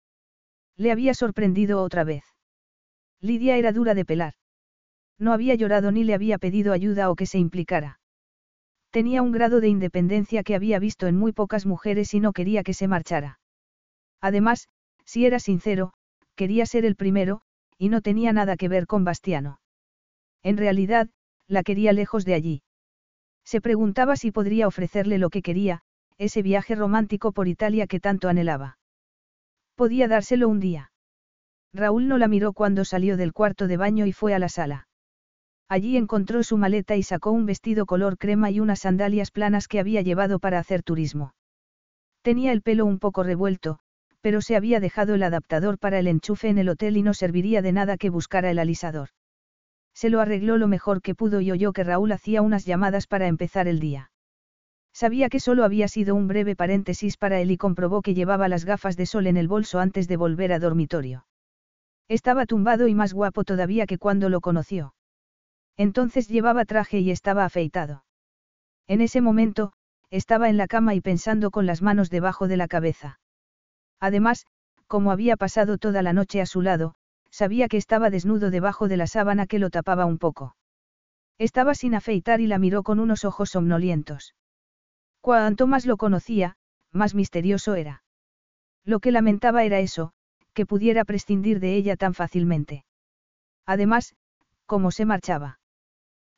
Le había sorprendido otra vez. Lidia era dura de pelar. No había llorado ni le había pedido ayuda o que se implicara. Tenía un grado de independencia que había visto en muy pocas mujeres y no quería que se marchara. Además, si era sincero, quería ser el primero, y no tenía nada que ver con Bastiano. En realidad, la quería lejos de allí. Se preguntaba si podría ofrecerle lo que quería, ese viaje romántico por Italia que tanto anhelaba. Podía dárselo un día. Raúl no la miró cuando salió del cuarto de baño y fue a la sala. Allí encontró su maleta y sacó un vestido color crema y unas sandalias planas que había llevado para hacer turismo. Tenía el pelo un poco revuelto, pero se había dejado el adaptador para el enchufe en el hotel y no serviría de nada que buscara el alisador. Se lo arregló lo mejor que pudo y oyó que Raúl hacía unas llamadas para empezar el día. Sabía que solo había sido un breve paréntesis para él y comprobó que llevaba las gafas de sol en el bolso antes de volver a dormitorio. Estaba tumbado y más guapo todavía que cuando lo conoció. Entonces llevaba traje y estaba afeitado. En ese momento, estaba en la cama y pensando con las manos debajo de la cabeza. Además, como había pasado toda la noche a su lado, sabía que estaba desnudo debajo de la sábana que lo tapaba un poco. Estaba sin afeitar y la miró con unos ojos somnolientos. Cuanto más lo conocía, más misterioso era. Lo que lamentaba era eso, que pudiera prescindir de ella tan fácilmente. Además, cómo se marchaba.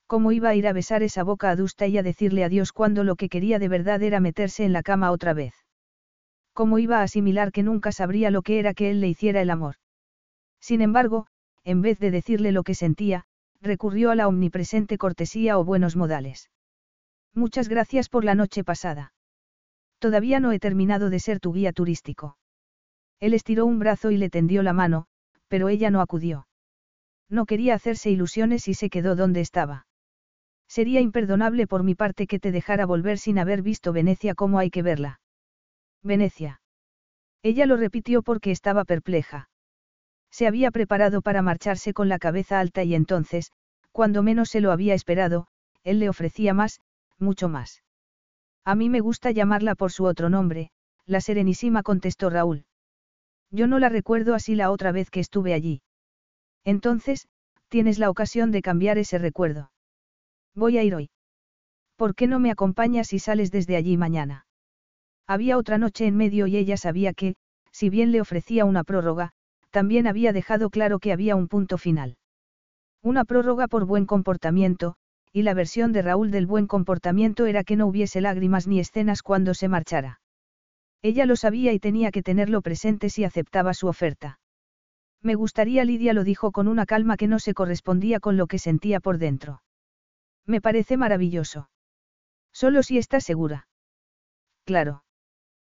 Cómo iba a ir a besar esa boca adusta y a decirle adiós cuando lo que quería de verdad era meterse en la cama otra vez. Cómo iba a asimilar que nunca sabría lo que era que él le hiciera el amor. Sin embargo, en vez de decirle lo que sentía, recurrió a la omnipresente cortesía o buenos modales. Muchas gracias por la noche pasada. Todavía no he terminado de ser tu guía turístico. Él estiró un brazo y le tendió la mano, pero ella no acudió. No quería hacerse ilusiones y se quedó donde estaba. Sería imperdonable por mi parte que te dejara volver sin haber visto Venecia como hay que verla. Venecia. Ella lo repitió porque estaba perpleja. Se había preparado para marcharse con la cabeza alta y entonces, cuando menos se lo había esperado, él le ofrecía más, mucho más. A mí me gusta llamarla por su otro nombre, la Serenísima contestó Raúl. Yo no la recuerdo así la otra vez que estuve allí. Entonces, tienes la ocasión de cambiar ese recuerdo. Voy a ir hoy. ¿Por qué no me acompañas y sales desde allí mañana? Había otra noche en medio y ella sabía que, si bien le ofrecía una prórroga, también había dejado claro que había un punto final. Una prórroga por buen comportamiento, y la versión de Raúl del buen comportamiento era que no hubiese lágrimas ni escenas cuando se marchara. Ella lo sabía y tenía que tenerlo presente si aceptaba su oferta. Me gustaría, Lidia lo dijo con una calma que no se correspondía con lo que sentía por dentro. Me parece maravilloso. Solo si estás segura. Claro.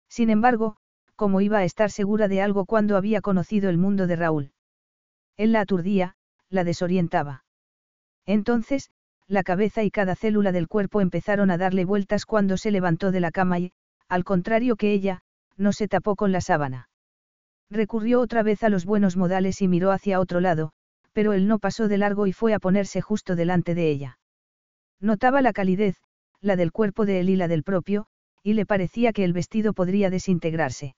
Sin embargo, ¿cómo iba a estar segura de algo cuando había conocido el mundo de Raúl? Él la aturdía, la desorientaba. Entonces, la cabeza y cada célula del cuerpo empezaron a darle vueltas cuando se levantó de la cama y, al contrario que ella, no se tapó con la sábana. Recurrió otra vez a los buenos modales y miró hacia otro lado, pero él no pasó de largo y fue a ponerse justo delante de ella. Notaba la calidez, la del cuerpo de él y la del propio, y le parecía que el vestido podría desintegrarse.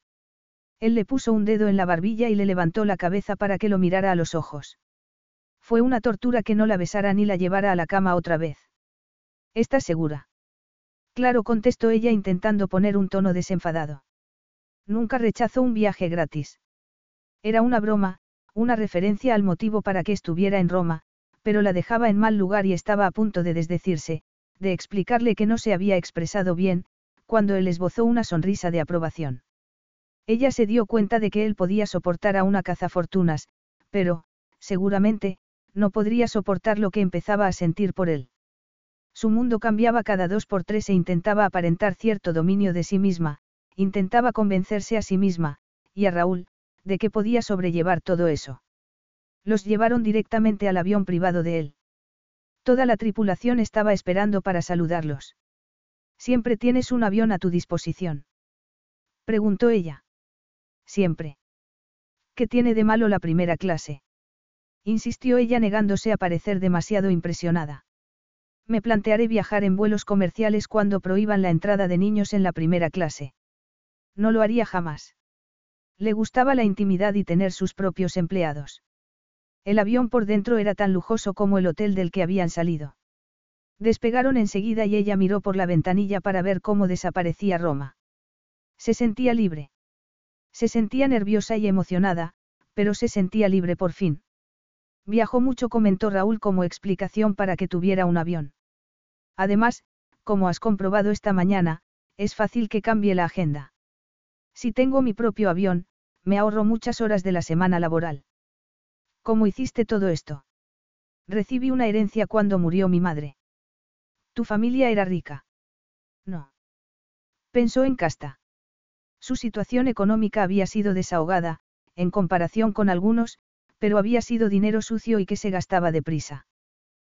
Él le puso un dedo en la barbilla y le levantó la cabeza para que lo mirara a los ojos. Fue una tortura que no la besara ni la llevara a la cama otra vez. ¿Estás segura? Claro, contestó ella intentando poner un tono desenfadado. Nunca rechazó un viaje gratis. Era una broma, una referencia al motivo para que estuviera en Roma, pero la dejaba en mal lugar y estaba a punto de desdecirse, de explicarle que no se había expresado bien, cuando él esbozó una sonrisa de aprobación. Ella se dio cuenta de que él podía soportar a una cazafortunas, pero, seguramente, no podría soportar lo que empezaba a sentir por él. Su mundo cambiaba cada dos por tres e intentaba aparentar cierto dominio de sí misma, intentaba convencerse a sí misma, y a Raúl, de que podía sobrellevar todo eso. Los llevaron directamente al avión privado de él. Toda la tripulación estaba esperando para saludarlos. Siempre tienes un avión a tu disposición. Preguntó ella. Siempre. ¿Qué tiene de malo la primera clase? Insistió ella negándose a parecer demasiado impresionada. Me plantearé viajar en vuelos comerciales cuando prohíban la entrada de niños en la primera clase. No lo haría jamás. Le gustaba la intimidad y tener sus propios empleados. El avión por dentro era tan lujoso como el hotel del que habían salido. Despegaron enseguida y ella miró por la ventanilla para ver cómo desaparecía Roma. Se sentía libre. Se sentía nerviosa y emocionada, pero se sentía libre por fin. Viajó mucho, comentó Raúl como explicación para que tuviera un avión. Además, como has comprobado esta mañana, es fácil que cambie la agenda. Si tengo mi propio avión, me ahorro muchas horas de la semana laboral. ¿Cómo hiciste todo esto? Recibí una herencia cuando murió mi madre. ¿Tu familia era rica? No. Pensó en Casta. Su situación económica había sido desahogada, en comparación con algunos, pero había sido dinero sucio y que se gastaba deprisa.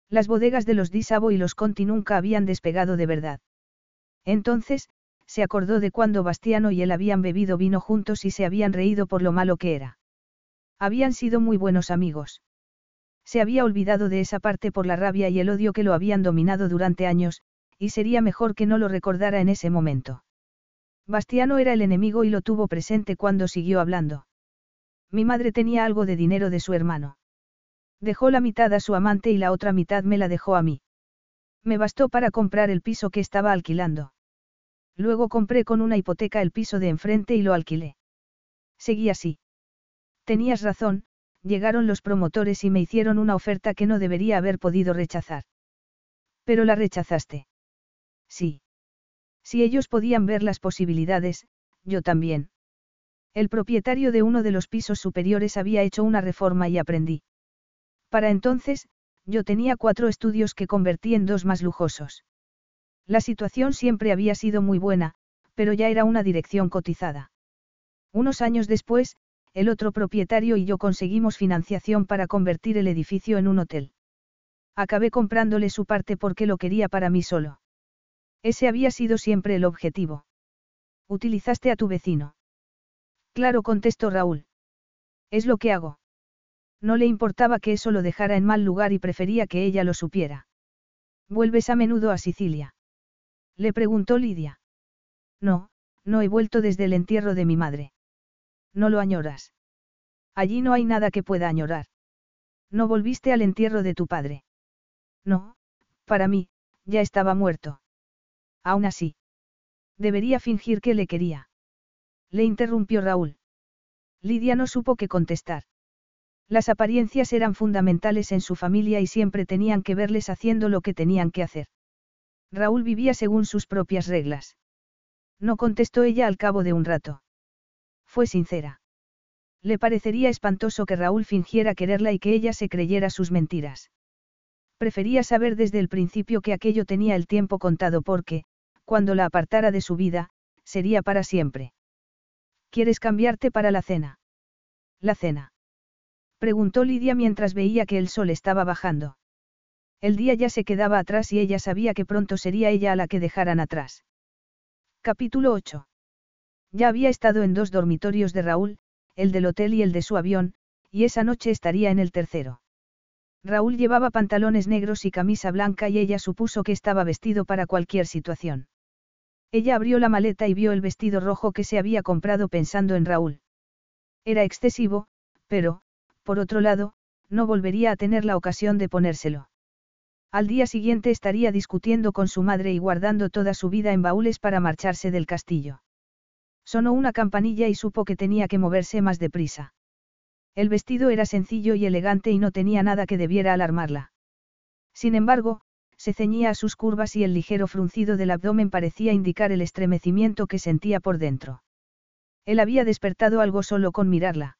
Las bodegas de los Disabo y los Conti nunca habían despegado de verdad. Entonces, se acordó de cuando Bastiano y él habían bebido vino juntos y se habían reído por lo malo que era. Habían sido muy buenos amigos. Se había olvidado de esa parte por la rabia y el odio que lo habían dominado durante años, y sería mejor que no lo recordara en ese momento. Bastiano era el enemigo y lo tuvo presente cuando siguió hablando. Mi madre tenía algo de dinero de su hermano. Dejó la mitad a su amante y la otra mitad me la dejó a mí. Me bastó para comprar el piso que estaba alquilando. Luego compré con una hipoteca el piso de enfrente y lo alquilé. Seguí así. Tenías razón, llegaron los promotores y me hicieron una oferta que no debería haber podido rechazar. Pero la rechazaste. Sí. Si ellos podían ver las posibilidades, yo también. El propietario de uno de los pisos superiores había hecho una reforma y aprendí. Para entonces, yo tenía cuatro estudios que convertí en dos más lujosos. La situación siempre había sido muy buena, pero ya era una dirección cotizada. Unos años después, el otro propietario y yo conseguimos financiación para convertir el edificio en un hotel. Acabé comprándole su parte porque lo quería para mí solo. Ese había sido siempre el objetivo. Utilizaste a tu vecino. Claro, contestó Raúl. Es lo que hago. No le importaba que eso lo dejara en mal lugar y prefería que ella lo supiera. ¿Vuelves a menudo a Sicilia? Le preguntó Lidia. No, no he vuelto desde el entierro de mi madre. No lo añoras. Allí no hay nada que pueda añorar. ¿No volviste al entierro de tu padre? No, para mí, ya estaba muerto. Aún así. Debería fingir que le quería. Le interrumpió Raúl. Lidia no supo qué contestar. Las apariencias eran fundamentales en su familia y siempre tenían que verles haciendo lo que tenían que hacer. Raúl vivía según sus propias reglas. No contestó ella al cabo de un rato. Fue sincera. Le parecería espantoso que Raúl fingiera quererla y que ella se creyera sus mentiras. Prefería saber desde el principio que aquello tenía el tiempo contado porque, cuando la apartara de su vida, sería para siempre. ¿Quieres cambiarte para la cena? La cena. Preguntó Lidia mientras veía que el sol estaba bajando. El día ya se quedaba atrás y ella sabía que pronto sería ella a la que dejaran atrás. Capítulo 8. Ya había estado en dos dormitorios de Raúl, el del hotel y el de su avión, y esa noche estaría en el tercero. Raúl llevaba pantalones negros y camisa blanca y ella supuso que estaba vestido para cualquier situación. Ella abrió la maleta y vio el vestido rojo que se había comprado pensando en Raúl. Era excesivo, pero, por otro lado, no volvería a tener la ocasión de ponérselo. Al día siguiente estaría discutiendo con su madre y guardando toda su vida en baúles para marcharse del castillo. Sonó una campanilla y supo que tenía que moverse más deprisa. El vestido era sencillo y elegante y no tenía nada que debiera alarmarla. Sin embargo, se ceñía a sus curvas y el ligero fruncido del abdomen parecía indicar el estremecimiento que sentía por dentro. Él había despertado algo solo con mirarla.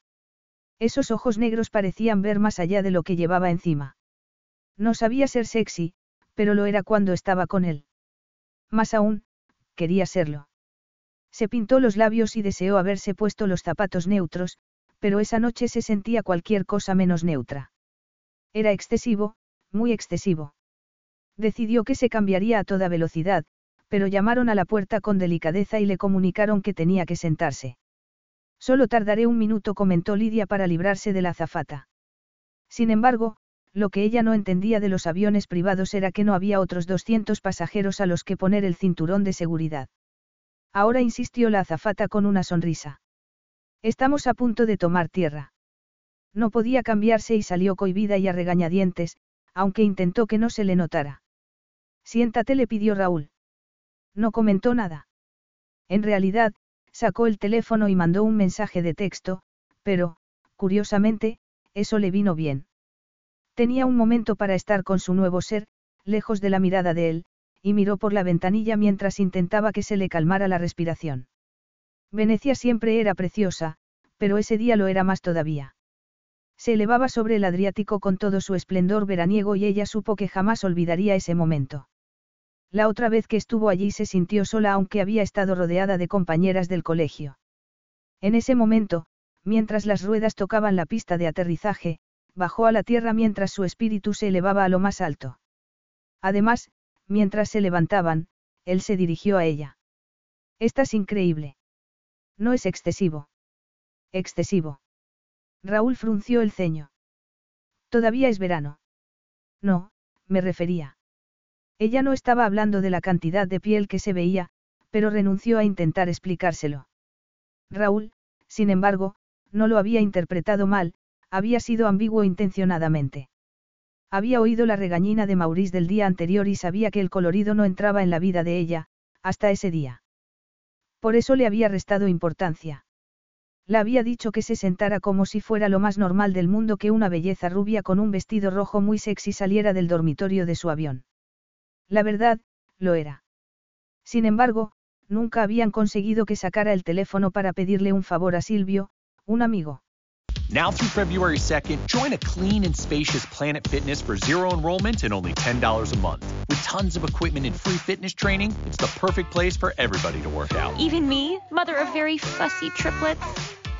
Esos ojos negros parecían ver más allá de lo que llevaba encima. No sabía ser sexy, pero lo era cuando estaba con él. Más aún, quería serlo. Se pintó los labios y deseó haberse puesto los zapatos neutros, pero esa noche se sentía cualquier cosa menos neutra. Era excesivo, muy excesivo. Decidió que se cambiaría a toda velocidad, pero llamaron a la puerta con delicadeza y le comunicaron que tenía que sentarse. Solo tardaré un minuto, comentó Lidia para librarse de la azafata. Sin embargo, lo que ella no entendía de los aviones privados era que no había otros 200 pasajeros a los que poner el cinturón de seguridad. Ahora insistió la azafata con una sonrisa. Estamos a punto de tomar tierra. No podía cambiarse y salió cohibida y a regañadientes, aunque intentó que no se le notara. Siéntate, le pidió Raúl. No comentó nada. En realidad, sacó el teléfono y mandó un mensaje de texto, pero, curiosamente, eso le vino bien. Tenía un momento para estar con su nuevo ser, lejos de la mirada de él, y miró por la ventanilla mientras intentaba que se le calmara la respiración. Venecia siempre era preciosa, pero ese día lo era más todavía. Se elevaba sobre el Adriático con todo su esplendor veraniego y ella supo que jamás olvidaría ese momento. La otra vez que estuvo allí se sintió sola aunque había estado rodeada de compañeras del colegio. En ese momento, mientras las ruedas tocaban la pista de aterrizaje, bajó a la tierra mientras su espíritu se elevaba a lo más alto. Además, mientras se levantaban, él se dirigió a ella. Estás increíble. No es excesivo. Excesivo. Raúl frunció el ceño. Todavía es verano. No, me refería. Ella no estaba hablando de la cantidad de piel que se veía, pero renunció a intentar explicárselo. Raúl, sin embargo, no lo había interpretado mal, había sido ambiguo intencionadamente. Había oído la regañina de Maurice del día anterior y sabía que el colorido no entraba en la vida de ella, hasta ese día. Por eso le había restado importancia. Le había dicho que se sentara como si fuera lo más normal del mundo que una belleza rubia con un vestido rojo muy sexy saliera del dormitorio de su avión. La verdad, lo era. Sin embargo, nunca habían conseguido que sacara el teléfono para pedirle un favor a Silvio, un amigo. Now through February 2nd, join a clean and spacious Planet Fitness for zero enrollment and only $10 a month. With tons of equipment and free fitness training, it's the perfect place for everybody to work out. Even me, mother of very fussy triplets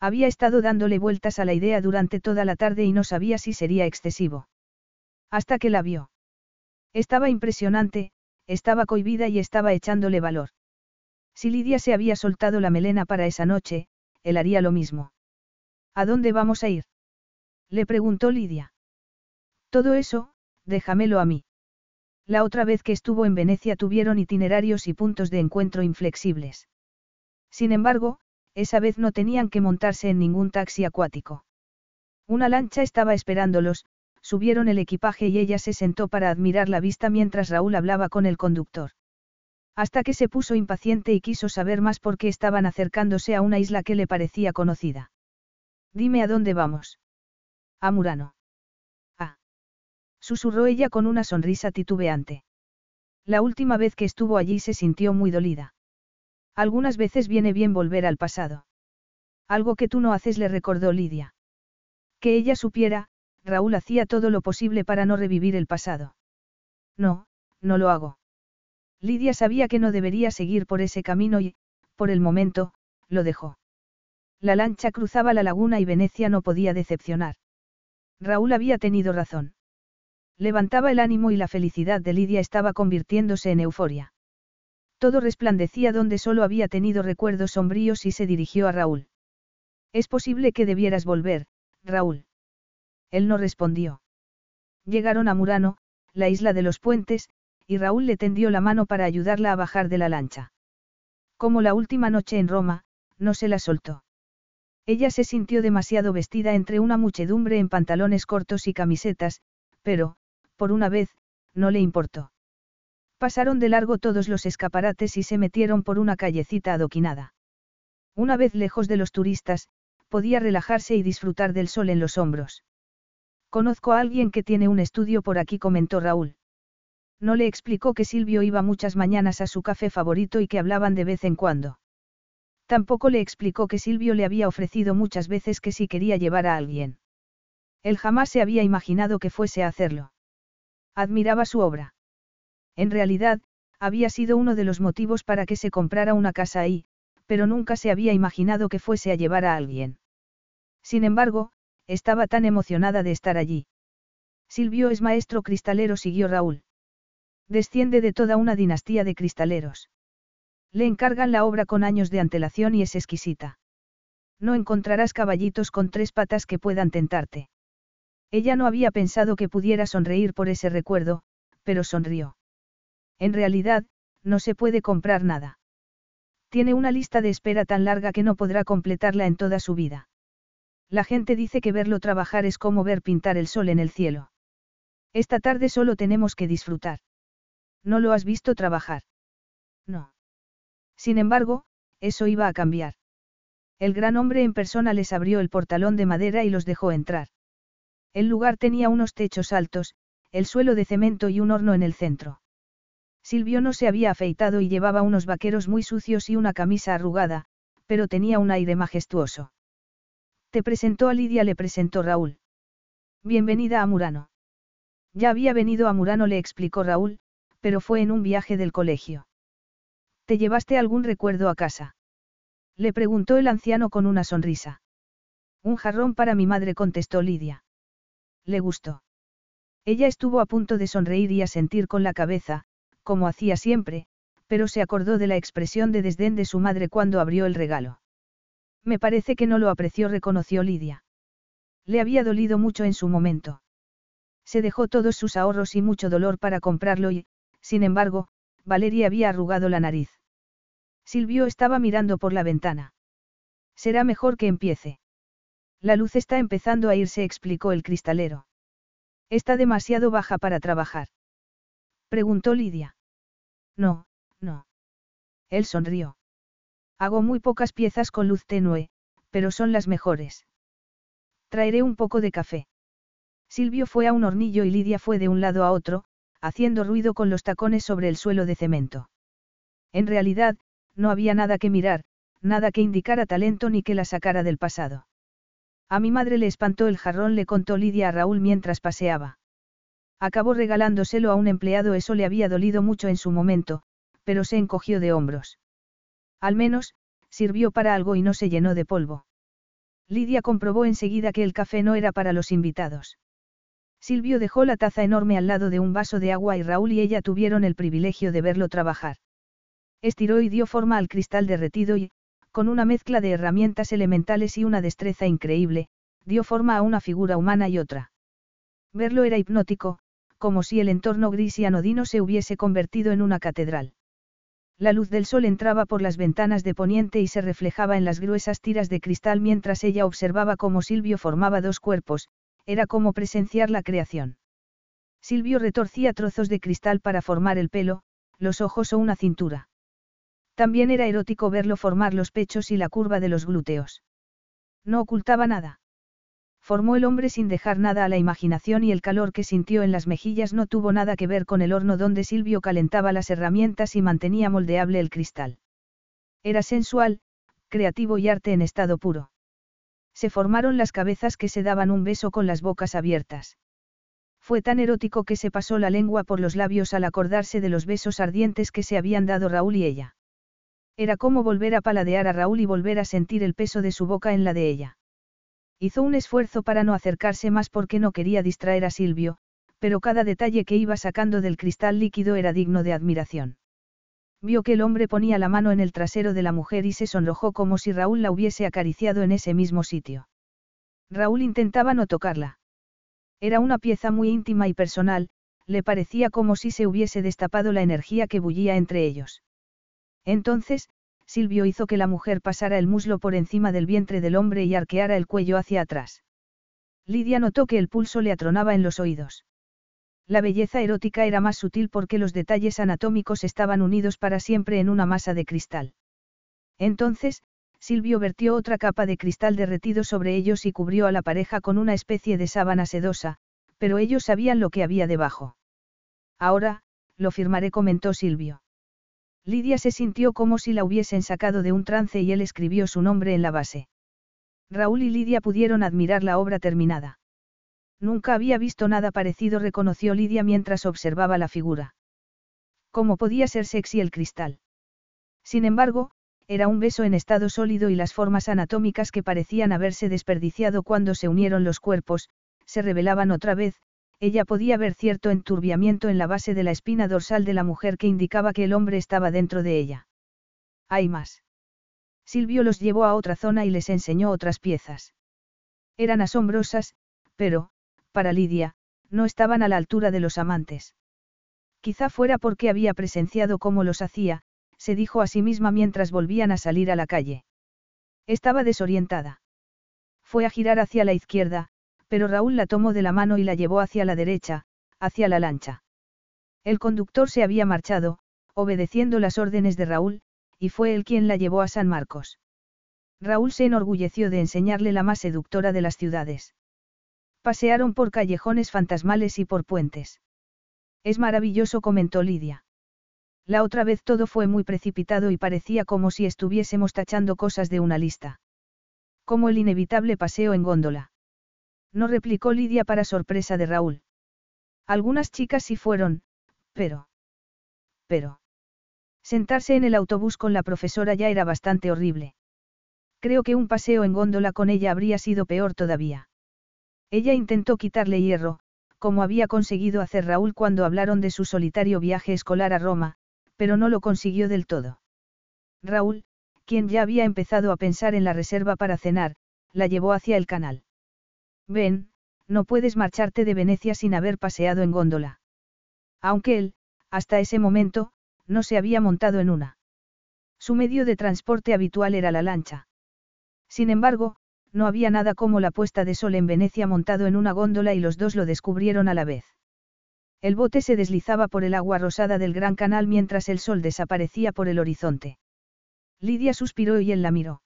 Había estado dándole vueltas a la idea durante toda la tarde y no sabía si sería excesivo. Hasta que la vio. Estaba impresionante, estaba cohibida y estaba echándole valor. Si Lidia se había soltado la melena para esa noche, él haría lo mismo. ¿A dónde vamos a ir? Le preguntó Lidia. Todo eso, déjamelo a mí. La otra vez que estuvo en Venecia tuvieron itinerarios y puntos de encuentro inflexibles. Sin embargo, esa vez no tenían que montarse en ningún taxi acuático. Una lancha estaba esperándolos, subieron el equipaje y ella se sentó para admirar la vista mientras Raúl hablaba con el conductor. Hasta que se puso impaciente y quiso saber más por qué estaban acercándose a una isla que le parecía conocida. Dime a dónde vamos. A Murano. Ah. Susurró ella con una sonrisa titubeante. La última vez que estuvo allí se sintió muy dolida. Algunas veces viene bien volver al pasado. Algo que tú no haces le recordó Lidia. Que ella supiera, Raúl hacía todo lo posible para no revivir el pasado. No, no lo hago. Lidia sabía que no debería seguir por ese camino y, por el momento, lo dejó. La lancha cruzaba la laguna y Venecia no podía decepcionar. Raúl había tenido razón. Levantaba el ánimo y la felicidad de Lidia estaba convirtiéndose en euforia. Todo resplandecía donde solo había tenido recuerdos sombríos y se dirigió a Raúl. Es posible que debieras volver, Raúl. Él no respondió. Llegaron a Murano, la isla de los puentes, y Raúl le tendió la mano para ayudarla a bajar de la lancha. Como la última noche en Roma, no se la soltó. Ella se sintió demasiado vestida entre una muchedumbre en pantalones cortos y camisetas, pero, por una vez, no le importó. Pasaron de largo todos los escaparates y se metieron por una callecita adoquinada. Una vez lejos de los turistas, podía relajarse y disfrutar del sol en los hombros. Conozco a alguien que tiene un estudio por aquí, comentó Raúl. No le explicó que Silvio iba muchas mañanas a su café favorito y que hablaban de vez en cuando. Tampoco le explicó que Silvio le había ofrecido muchas veces que si quería llevar a alguien. Él jamás se había imaginado que fuese a hacerlo. Admiraba su obra. En realidad, había sido uno de los motivos para que se comprara una casa ahí, pero nunca se había imaginado que fuese a llevar a alguien. Sin embargo, estaba tan emocionada de estar allí. Silvio es maestro cristalero, siguió Raúl. Desciende de toda una dinastía de cristaleros. Le encargan la obra con años de antelación y es exquisita. No encontrarás caballitos con tres patas que puedan tentarte. Ella no había pensado que pudiera sonreír por ese recuerdo, pero sonrió. En realidad, no se puede comprar nada. Tiene una lista de espera tan larga que no podrá completarla en toda su vida. La gente dice que verlo trabajar es como ver pintar el sol en el cielo. Esta tarde solo tenemos que disfrutar. ¿No lo has visto trabajar? No. Sin embargo, eso iba a cambiar. El gran hombre en persona les abrió el portalón de madera y los dejó entrar. El lugar tenía unos techos altos, el suelo de cemento y un horno en el centro. Silvio no se había afeitado y llevaba unos vaqueros muy sucios y una camisa arrugada, pero tenía un aire majestuoso. Te presentó a Lidia, le presentó Raúl. Bienvenida a Murano. Ya había venido a Murano, le explicó Raúl, pero fue en un viaje del colegio. ¿Te llevaste algún recuerdo a casa? Le preguntó el anciano con una sonrisa. Un jarrón para mi madre, contestó Lidia. Le gustó. Ella estuvo a punto de sonreír y asentir con la cabeza, como hacía siempre, pero se acordó de la expresión de desdén de su madre cuando abrió el regalo. Me parece que no lo apreció, reconoció Lidia. Le había dolido mucho en su momento. Se dejó todos sus ahorros y mucho dolor para comprarlo y, sin embargo, Valeria había arrugado la nariz. Silvio estaba mirando por la ventana. Será mejor que empiece. La luz está empezando a irse, explicó el cristalero. Está demasiado baja para trabajar. Preguntó Lidia. No, no. Él sonrió. Hago muy pocas piezas con luz tenue, pero son las mejores. Traeré un poco de café. Silvio fue a un hornillo y Lidia fue de un lado a otro, haciendo ruido con los tacones sobre el suelo de cemento. En realidad, no había nada que mirar, nada que indicara talento ni que la sacara del pasado. A mi madre le espantó el jarrón, le contó Lidia a Raúl mientras paseaba. Acabó regalándoselo a un empleado, eso le había dolido mucho en su momento, pero se encogió de hombros. Al menos, sirvió para algo y no se llenó de polvo. Lidia comprobó enseguida que el café no era para los invitados. Silvio dejó la taza enorme al lado de un vaso de agua y Raúl y ella tuvieron el privilegio de verlo trabajar. Estiró y dio forma al cristal derretido y, con una mezcla de herramientas elementales y una destreza increíble, dio forma a una figura humana y otra. Verlo era hipnótico, como si el entorno gris y anodino se hubiese convertido en una catedral. La luz del sol entraba por las ventanas de poniente y se reflejaba en las gruesas tiras de cristal mientras ella observaba cómo Silvio formaba dos cuerpos, era como presenciar la creación. Silvio retorcía trozos de cristal para formar el pelo, los ojos o una cintura. También era erótico verlo formar los pechos y la curva de los glúteos. No ocultaba nada. Formó el hombre sin dejar nada a la imaginación y el calor que sintió en las mejillas no tuvo nada que ver con el horno donde Silvio calentaba las herramientas y mantenía moldeable el cristal. Era sensual, creativo y arte en estado puro. Se formaron las cabezas que se daban un beso con las bocas abiertas. Fue tan erótico que se pasó la lengua por los labios al acordarse de los besos ardientes que se habían dado Raúl y ella. Era como volver a paladear a Raúl y volver a sentir el peso de su boca en la de ella. Hizo un esfuerzo para no acercarse más porque no quería distraer a Silvio, pero cada detalle que iba sacando del cristal líquido era digno de admiración. Vio que el hombre ponía la mano en el trasero de la mujer y se sonrojó como si Raúl la hubiese acariciado en ese mismo sitio. Raúl intentaba no tocarla. Era una pieza muy íntima y personal, le parecía como si se hubiese destapado la energía que bullía entre ellos. Entonces, Silvio hizo que la mujer pasara el muslo por encima del vientre del hombre y arqueara el cuello hacia atrás. Lidia notó que el pulso le atronaba en los oídos. La belleza erótica era más sutil porque los detalles anatómicos estaban unidos para siempre en una masa de cristal. Entonces, Silvio vertió otra capa de cristal derretido sobre ellos y cubrió a la pareja con una especie de sábana sedosa, pero ellos sabían lo que había debajo. Ahora, lo firmaré, comentó Silvio. Lidia se sintió como si la hubiesen sacado de un trance y él escribió su nombre en la base. Raúl y Lidia pudieron admirar la obra terminada. Nunca había visto nada parecido, reconoció Lidia mientras observaba la figura. ¿Cómo podía ser sexy el cristal? Sin embargo, era un beso en estado sólido y las formas anatómicas que parecían haberse desperdiciado cuando se unieron los cuerpos, se revelaban otra vez, ella podía ver cierto enturbiamiento en la base de la espina dorsal de la mujer que indicaba que el hombre estaba dentro de ella. Hay más. Silvio los llevó a otra zona y les enseñó otras piezas. Eran asombrosas, pero, para Lidia, no estaban a la altura de los amantes. Quizá fuera porque había presenciado cómo los hacía, se dijo a sí misma mientras volvían a salir a la calle. Estaba desorientada. Fue a girar hacia la izquierda, pero Raúl la tomó de la mano y la llevó hacia la derecha, hacia la lancha. El conductor se había marchado, obedeciendo las órdenes de Raúl, y fue él quien la llevó a San Marcos. Raúl se enorgulleció de enseñarle la más seductora de las ciudades. Pasearon por callejones fantasmales y por puentes. Es maravilloso, comentó Lidia. La otra vez todo fue muy precipitado y parecía como si estuviésemos tachando cosas de una lista. Como el inevitable paseo en góndola. No replicó Lidia para sorpresa de Raúl. Algunas chicas sí fueron, pero... Pero... Sentarse en el autobús con la profesora ya era bastante horrible. Creo que un paseo en góndola con ella habría sido peor todavía. Ella intentó quitarle hierro, como había conseguido hacer Raúl cuando hablaron de su solitario viaje escolar a Roma, pero no lo consiguió del todo. Raúl, quien ya había empezado a pensar en la reserva para cenar, la llevó hacia el canal. Ven, no puedes marcharte de Venecia sin haber paseado en góndola. Aunque él, hasta ese momento, no se había montado en una. Su medio de transporte habitual era la lancha. Sin embargo, no había nada como la puesta de sol en Venecia montado en una góndola y los dos lo descubrieron a la vez. El bote se deslizaba por el agua rosada del gran canal mientras el sol desaparecía por el horizonte. Lidia suspiró y él la miró.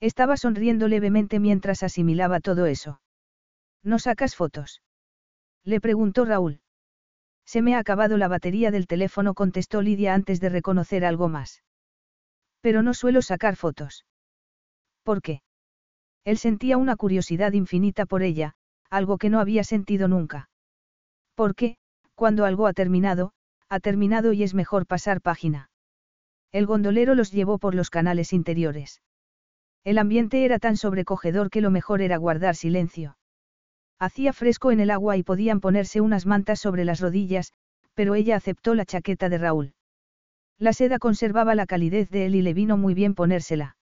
Estaba sonriendo levemente mientras asimilaba todo eso. ¿No sacas fotos? Le preguntó Raúl. Se me ha acabado la batería del teléfono, contestó Lidia antes de reconocer algo más. Pero no suelo sacar fotos. ¿Por qué? Él sentía una curiosidad infinita por ella, algo que no había sentido nunca. Porque, cuando algo ha terminado, ha terminado y es mejor pasar página. El gondolero los llevó por los canales interiores. El ambiente era tan sobrecogedor que lo mejor era guardar silencio. Hacía fresco en el agua y podían ponerse unas mantas sobre las rodillas, pero ella aceptó la chaqueta de Raúl. La seda conservaba la calidez de él y le vino muy bien ponérsela.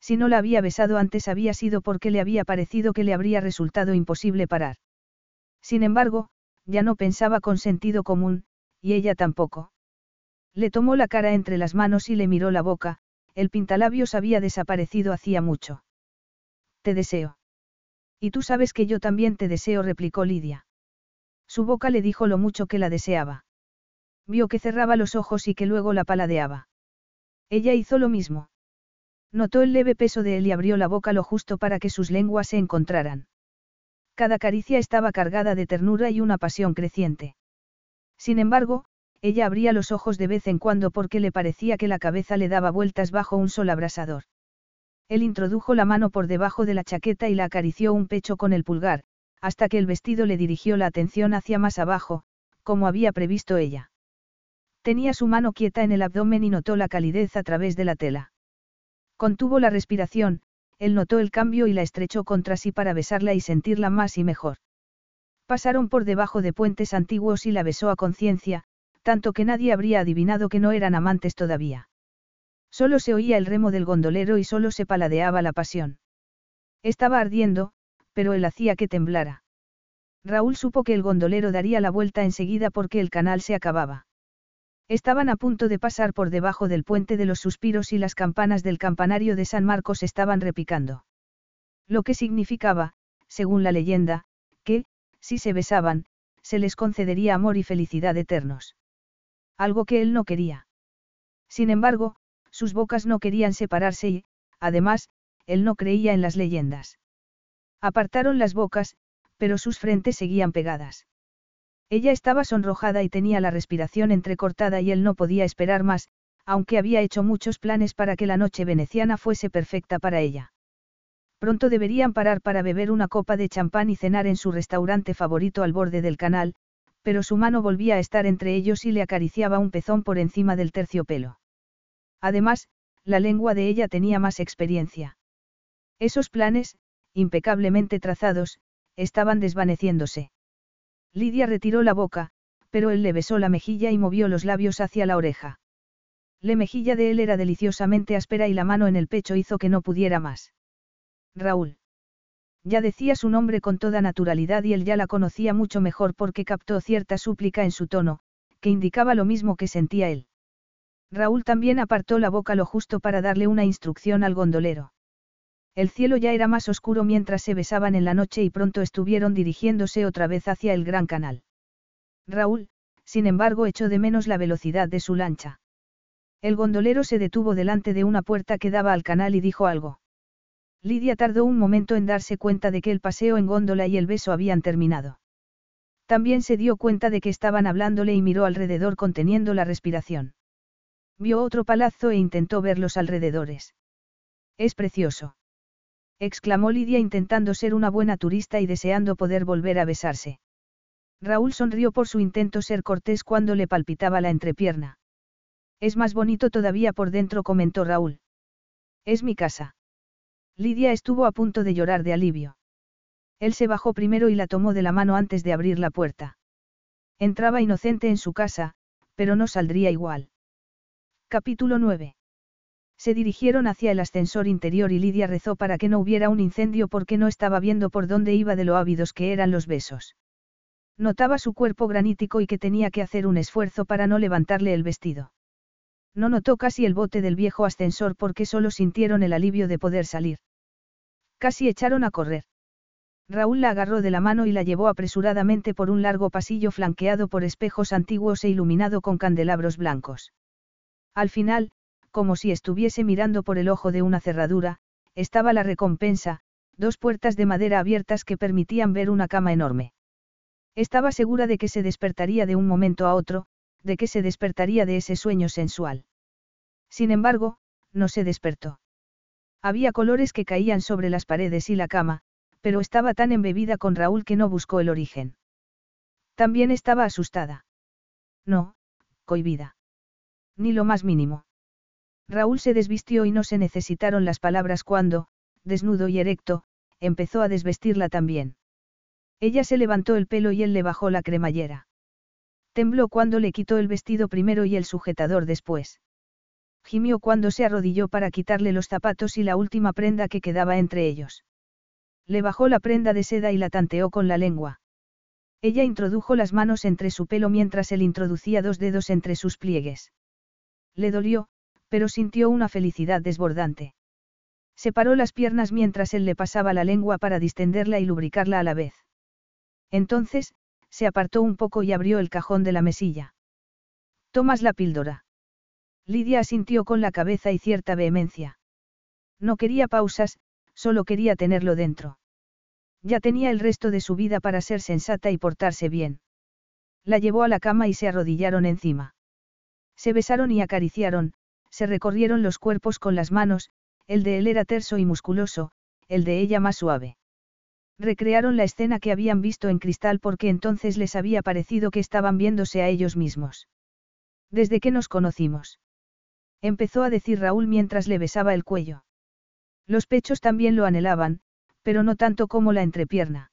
Si no la había besado antes había sido porque le había parecido que le habría resultado imposible parar. Sin embargo, ya no pensaba con sentido común, y ella tampoco. Le tomó la cara entre las manos y le miró la boca, el pintalabios había desaparecido hacía mucho. Te deseo. Y tú sabes que yo también te deseo, replicó Lidia. Su boca le dijo lo mucho que la deseaba. Vio que cerraba los ojos y que luego la paladeaba. Ella hizo lo mismo. Notó el leve peso de él y abrió la boca lo justo para que sus lenguas se encontraran. Cada caricia estaba cargada de ternura y una pasión creciente. Sin embargo, ella abría los ojos de vez en cuando porque le parecía que la cabeza le daba vueltas bajo un sol abrasador. Él introdujo la mano por debajo de la chaqueta y la acarició un pecho con el pulgar, hasta que el vestido le dirigió la atención hacia más abajo, como había previsto ella. Tenía su mano quieta en el abdomen y notó la calidez a través de la tela. Contuvo la respiración, él notó el cambio y la estrechó contra sí para besarla y sentirla más y mejor. Pasaron por debajo de puentes antiguos y la besó a conciencia, tanto que nadie habría adivinado que no eran amantes todavía. Solo se oía el remo del gondolero y solo se paladeaba la pasión. Estaba ardiendo, pero él hacía que temblara. Raúl supo que el gondolero daría la vuelta enseguida porque el canal se acababa. Estaban a punto de pasar por debajo del puente de los suspiros y las campanas del campanario de San Marcos estaban repicando. Lo que significaba, según la leyenda, que, si se besaban, se les concedería amor y felicidad eternos. Algo que él no quería. Sin embargo, sus bocas no querían separarse y, además, él no creía en las leyendas. Apartaron las bocas, pero sus frentes seguían pegadas. Ella estaba sonrojada y tenía la respiración entrecortada y él no podía esperar más, aunque había hecho muchos planes para que la noche veneciana fuese perfecta para ella. Pronto deberían parar para beber una copa de champán y cenar en su restaurante favorito al borde del canal, pero su mano volvía a estar entre ellos y le acariciaba un pezón por encima del terciopelo. Además, la lengua de ella tenía más experiencia. Esos planes, impecablemente trazados, estaban desvaneciéndose. Lidia retiró la boca, pero él le besó la mejilla y movió los labios hacia la oreja. La mejilla de él era deliciosamente áspera y la mano en el pecho hizo que no pudiera más. Raúl. Ya decía su nombre con toda naturalidad y él ya la conocía mucho mejor porque captó cierta súplica en su tono, que indicaba lo mismo que sentía él. Raúl también apartó la boca lo justo para darle una instrucción al gondolero. El cielo ya era más oscuro mientras se besaban en la noche y pronto estuvieron dirigiéndose otra vez hacia el gran canal. Raúl, sin embargo, echó de menos la velocidad de su lancha. El gondolero se detuvo delante de una puerta que daba al canal y dijo algo. Lidia tardó un momento en darse cuenta de que el paseo en góndola y el beso habían terminado. También se dio cuenta de que estaban hablándole y miró alrededor conteniendo la respiración. Vio otro palazzo e intentó ver los alrededores. Es precioso. exclamó Lidia intentando ser una buena turista y deseando poder volver a besarse. Raúl sonrió por su intento ser cortés cuando le palpitaba la entrepierna. Es más bonito todavía por dentro, comentó Raúl. Es mi casa. Lidia estuvo a punto de llorar de alivio. Él se bajó primero y la tomó de la mano antes de abrir la puerta. Entraba inocente en su casa, pero no saldría igual. Capítulo 9. Se dirigieron hacia el ascensor interior y Lidia rezó para que no hubiera un incendio porque no estaba viendo por dónde iba de lo ávidos que eran los besos. Notaba su cuerpo granítico y que tenía que hacer un esfuerzo para no levantarle el vestido. No notó casi el bote del viejo ascensor porque solo sintieron el alivio de poder salir. Casi echaron a correr. Raúl la agarró de la mano y la llevó apresuradamente por un largo pasillo flanqueado por espejos antiguos e iluminado con candelabros blancos. Al final, como si estuviese mirando por el ojo de una cerradura, estaba la recompensa, dos puertas de madera abiertas que permitían ver una cama enorme. Estaba segura de que se despertaría de un momento a otro, de que se despertaría de ese sueño sensual. Sin embargo, no se despertó. Había colores que caían sobre las paredes y la cama, pero estaba tan embebida con Raúl que no buscó el origen. También estaba asustada. No, cohibida. Ni lo más mínimo. Raúl se desvistió y no se necesitaron las palabras cuando, desnudo y erecto, empezó a desvestirla también. Ella se levantó el pelo y él le bajó la cremallera. Tembló cuando le quitó el vestido primero y el sujetador después. Gimió cuando se arrodilló para quitarle los zapatos y la última prenda que quedaba entre ellos. Le bajó la prenda de seda y la tanteó con la lengua. Ella introdujo las manos entre su pelo mientras él introducía dos dedos entre sus pliegues. Le dolió, pero sintió una felicidad desbordante. Separó las piernas mientras él le pasaba la lengua para distenderla y lubricarla a la vez. Entonces, se apartó un poco y abrió el cajón de la mesilla. ¿Tomas la píldora? Lidia asintió con la cabeza y cierta vehemencia. No quería pausas, solo quería tenerlo dentro. Ya tenía el resto de su vida para ser sensata y portarse bien. La llevó a la cama y se arrodillaron encima. Se besaron y acariciaron, se recorrieron los cuerpos con las manos, el de él era terso y musculoso, el de ella más suave. Recrearon la escena que habían visto en cristal porque entonces les había parecido que estaban viéndose a ellos mismos. Desde que nos conocimos. Empezó a decir Raúl mientras le besaba el cuello. Los pechos también lo anhelaban, pero no tanto como la entrepierna.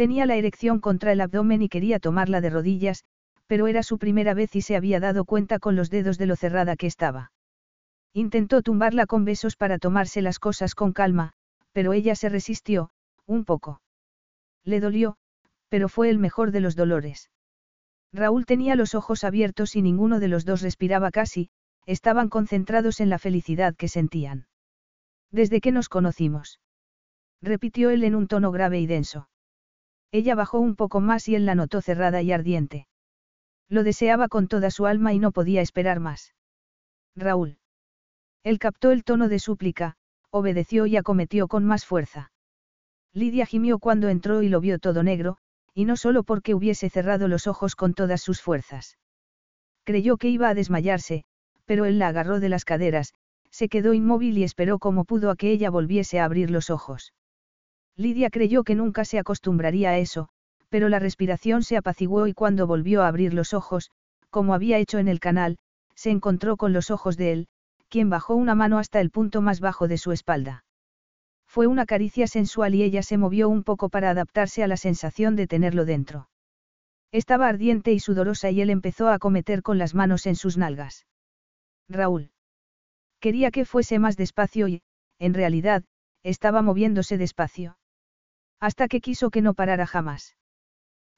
Tenía la erección contra el abdomen y quería tomarla de rodillas, pero era su primera vez y se había dado cuenta con los dedos de lo cerrada que estaba. Intentó tumbarla con besos para tomarse las cosas con calma, pero ella se resistió, un poco. Le dolió, pero fue el mejor de los dolores. Raúl tenía los ojos abiertos y ninguno de los dos respiraba casi, estaban concentrados en la felicidad que sentían. Desde que nos conocimos. Repitió él en un tono grave y denso. Ella bajó un poco más y él la notó cerrada y ardiente. Lo deseaba con toda su alma y no podía esperar más. Raúl. Él captó el tono de súplica, obedeció y acometió con más fuerza. Lidia gimió cuando entró y lo vio todo negro, y no solo porque hubiese cerrado los ojos con todas sus fuerzas. Creyó que iba a desmayarse, pero él la agarró de las caderas, se quedó inmóvil y esperó como pudo a que ella volviese a abrir los ojos. Lidia creyó que nunca se acostumbraría a eso, pero la respiración se apaciguó y cuando volvió a abrir los ojos, como había hecho en el canal, se encontró con los ojos de él, quien bajó una mano hasta el punto más bajo de su espalda. Fue una caricia sensual y ella se movió un poco para adaptarse a la sensación de tenerlo dentro. Estaba ardiente y sudorosa y él empezó a acometer con las manos en sus nalgas. Raúl. Quería que fuese más despacio y, en realidad, estaba moviéndose despacio. Hasta que quiso que no parara jamás.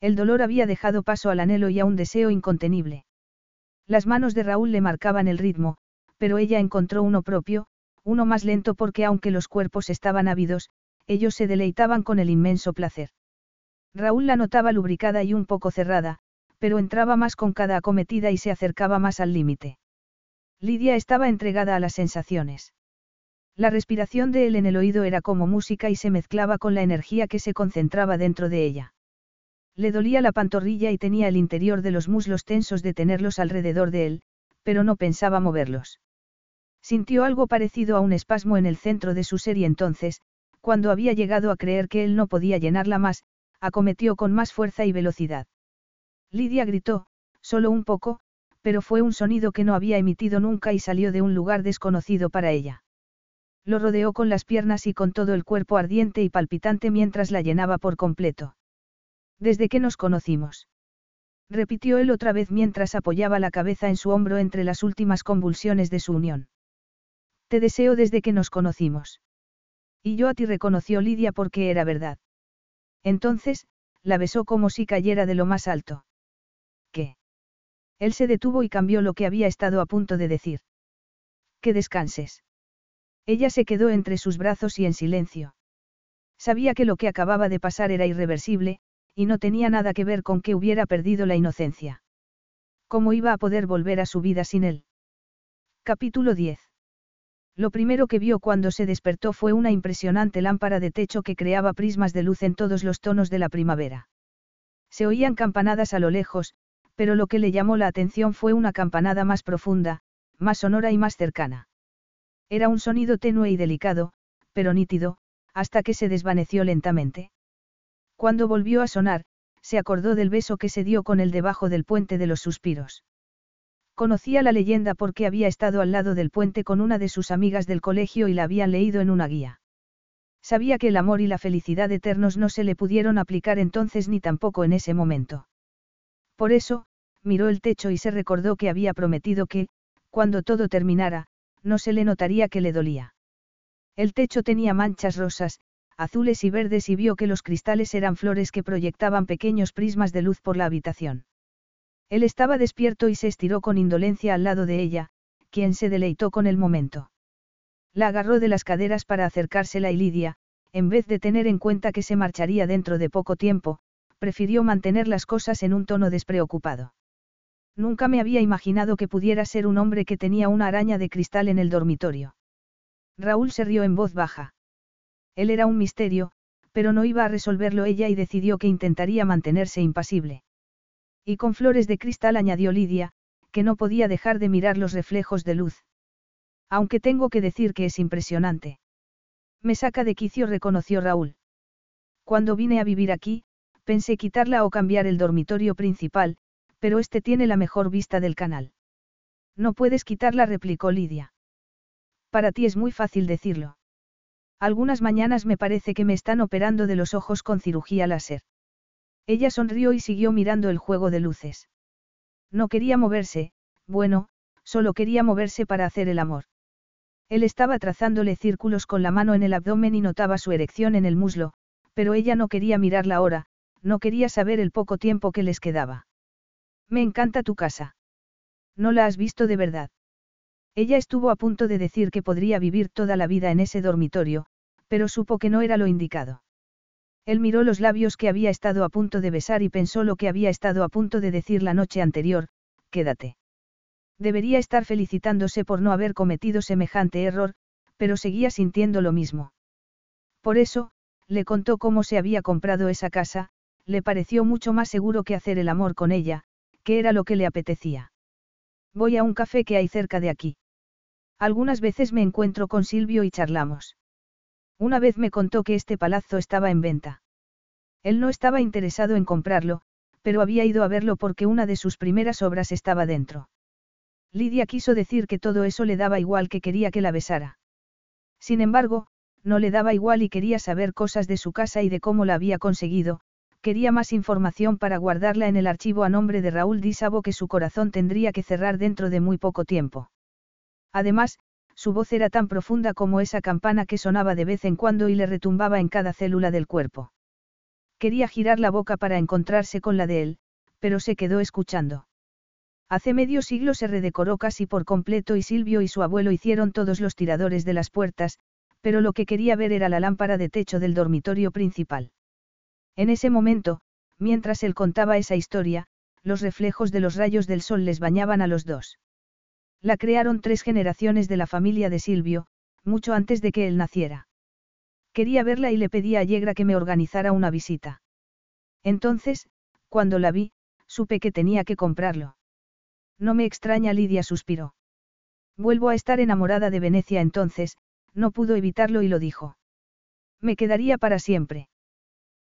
El dolor había dejado paso al anhelo y a un deseo incontenible. Las manos de Raúl le marcaban el ritmo, pero ella encontró uno propio, uno más lento porque aunque los cuerpos estaban ávidos, ellos se deleitaban con el inmenso placer. Raúl la notaba lubricada y un poco cerrada, pero entraba más con cada acometida y se acercaba más al límite. Lidia estaba entregada a las sensaciones. La respiración de él en el oído era como música y se mezclaba con la energía que se concentraba dentro de ella. Le dolía la pantorrilla y tenía el interior de los muslos tensos de tenerlos alrededor de él, pero no pensaba moverlos. Sintió algo parecido a un espasmo en el centro de su ser y entonces, cuando había llegado a creer que él no podía llenarla más, acometió con más fuerza y velocidad. Lidia gritó, solo un poco, pero fue un sonido que no había emitido nunca y salió de un lugar desconocido para ella. Lo rodeó con las piernas y con todo el cuerpo ardiente y palpitante mientras la llenaba por completo. Desde que nos conocimos. Repitió él otra vez mientras apoyaba la cabeza en su hombro entre las últimas convulsiones de su unión. Te deseo desde que nos conocimos. Y yo a ti reconoció Lidia porque era verdad. Entonces, la besó como si cayera de lo más alto. ¿Qué? Él se detuvo y cambió lo que había estado a punto de decir. Que descanses. Ella se quedó entre sus brazos y en silencio. Sabía que lo que acababa de pasar era irreversible, y no tenía nada que ver con que hubiera perdido la inocencia. ¿Cómo iba a poder volver a su vida sin él? Capítulo 10. Lo primero que vio cuando se despertó fue una impresionante lámpara de techo que creaba prismas de luz en todos los tonos de la primavera. Se oían campanadas a lo lejos, pero lo que le llamó la atención fue una campanada más profunda, más sonora y más cercana. Era un sonido tenue y delicado, pero nítido, hasta que se desvaneció lentamente. Cuando volvió a sonar, se acordó del beso que se dio con él debajo del puente de los suspiros. Conocía la leyenda porque había estado al lado del puente con una de sus amigas del colegio y la habían leído en una guía. Sabía que el amor y la felicidad eternos no se le pudieron aplicar entonces ni tampoco en ese momento. Por eso, miró el techo y se recordó que había prometido que, cuando todo terminara, no se le notaría que le dolía. El techo tenía manchas rosas, azules y verdes y vio que los cristales eran flores que proyectaban pequeños prismas de luz por la habitación. Él estaba despierto y se estiró con indolencia al lado de ella, quien se deleitó con el momento. La agarró de las caderas para acercársela y Lidia, en vez de tener en cuenta que se marcharía dentro de poco tiempo, prefirió mantener las cosas en un tono despreocupado. Nunca me había imaginado que pudiera ser un hombre que tenía una araña de cristal en el dormitorio. Raúl se rió en voz baja. Él era un misterio, pero no iba a resolverlo ella y decidió que intentaría mantenerse impasible. Y con flores de cristal añadió Lidia, que no podía dejar de mirar los reflejos de luz. Aunque tengo que decir que es impresionante. Me saca de quicio, reconoció Raúl. Cuando vine a vivir aquí, pensé quitarla o cambiar el dormitorio principal, pero este tiene la mejor vista del canal. No puedes quitarla, replicó Lidia. Para ti es muy fácil decirlo. Algunas mañanas me parece que me están operando de los ojos con cirugía láser. Ella sonrió y siguió mirando el juego de luces. No quería moverse, bueno, solo quería moverse para hacer el amor. Él estaba trazándole círculos con la mano en el abdomen y notaba su erección en el muslo, pero ella no quería mirar la hora, no quería saber el poco tiempo que les quedaba. Me encanta tu casa. No la has visto de verdad. Ella estuvo a punto de decir que podría vivir toda la vida en ese dormitorio, pero supo que no era lo indicado. Él miró los labios que había estado a punto de besar y pensó lo que había estado a punto de decir la noche anterior, quédate. Debería estar felicitándose por no haber cometido semejante error, pero seguía sintiendo lo mismo. Por eso, le contó cómo se había comprado esa casa, le pareció mucho más seguro que hacer el amor con ella, que era lo que le apetecía. Voy a un café que hay cerca de aquí. Algunas veces me encuentro con Silvio y charlamos. Una vez me contó que este palazzo estaba en venta. Él no estaba interesado en comprarlo, pero había ido a verlo porque una de sus primeras obras estaba dentro. Lidia quiso decir que todo eso le daba igual que quería que la besara. Sin embargo, no le daba igual y quería saber cosas de su casa y de cómo la había conseguido, quería más información para guardarla en el archivo a nombre de Raúl Dísabo que su corazón tendría que cerrar dentro de muy poco tiempo. Además, su voz era tan profunda como esa campana que sonaba de vez en cuando y le retumbaba en cada célula del cuerpo. Quería girar la boca para encontrarse con la de él, pero se quedó escuchando. Hace medio siglo se redecoró casi por completo y Silvio y su abuelo hicieron todos los tiradores de las puertas, pero lo que quería ver era la lámpara de techo del dormitorio principal. En ese momento, mientras él contaba esa historia, los reflejos de los rayos del sol les bañaban a los dos. La crearon tres generaciones de la familia de Silvio, mucho antes de que él naciera. Quería verla y le pedí a Yegra que me organizara una visita. Entonces, cuando la vi, supe que tenía que comprarlo. No me extraña, Lidia suspiró. Vuelvo a estar enamorada de Venecia entonces, no pudo evitarlo y lo dijo. Me quedaría para siempre.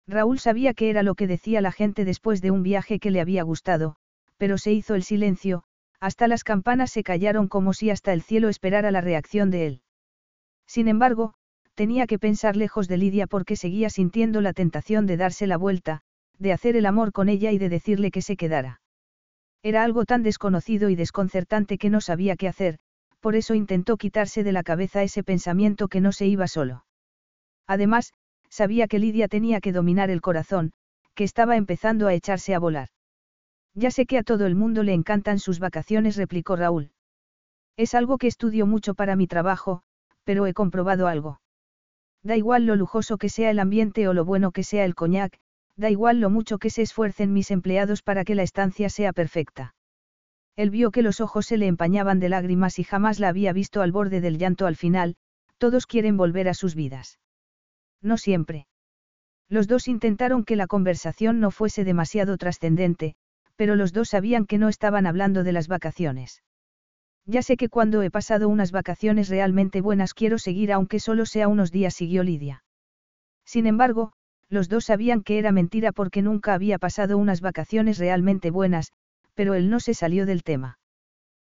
Raúl sabía que era lo que decía la gente después de un viaje que le había gustado, pero se hizo el silencio, hasta las campanas se callaron como si hasta el cielo esperara la reacción de él. Sin embargo, tenía que pensar lejos de Lidia porque seguía sintiendo la tentación de darse la vuelta, de hacer el amor con ella y de decirle que se quedara. Era algo tan desconocido y desconcertante que no sabía qué hacer, por eso intentó quitarse de la cabeza ese pensamiento que no se iba solo. Además, sabía que Lidia tenía que dominar el corazón, que estaba empezando a echarse a volar. Ya sé que a todo el mundo le encantan sus vacaciones, replicó Raúl. Es algo que estudio mucho para mi trabajo, pero he comprobado algo. Da igual lo lujoso que sea el ambiente o lo bueno que sea el coñac, da igual lo mucho que se esfuercen mis empleados para que la estancia sea perfecta. Él vio que los ojos se le empañaban de lágrimas y jamás la había visto al borde del llanto al final, todos quieren volver a sus vidas. No siempre. Los dos intentaron que la conversación no fuese demasiado trascendente, pero los dos sabían que no estaban hablando de las vacaciones. Ya sé que cuando he pasado unas vacaciones realmente buenas quiero seguir aunque solo sea unos días, siguió Lidia. Sin embargo, los dos sabían que era mentira porque nunca había pasado unas vacaciones realmente buenas, pero él no se salió del tema.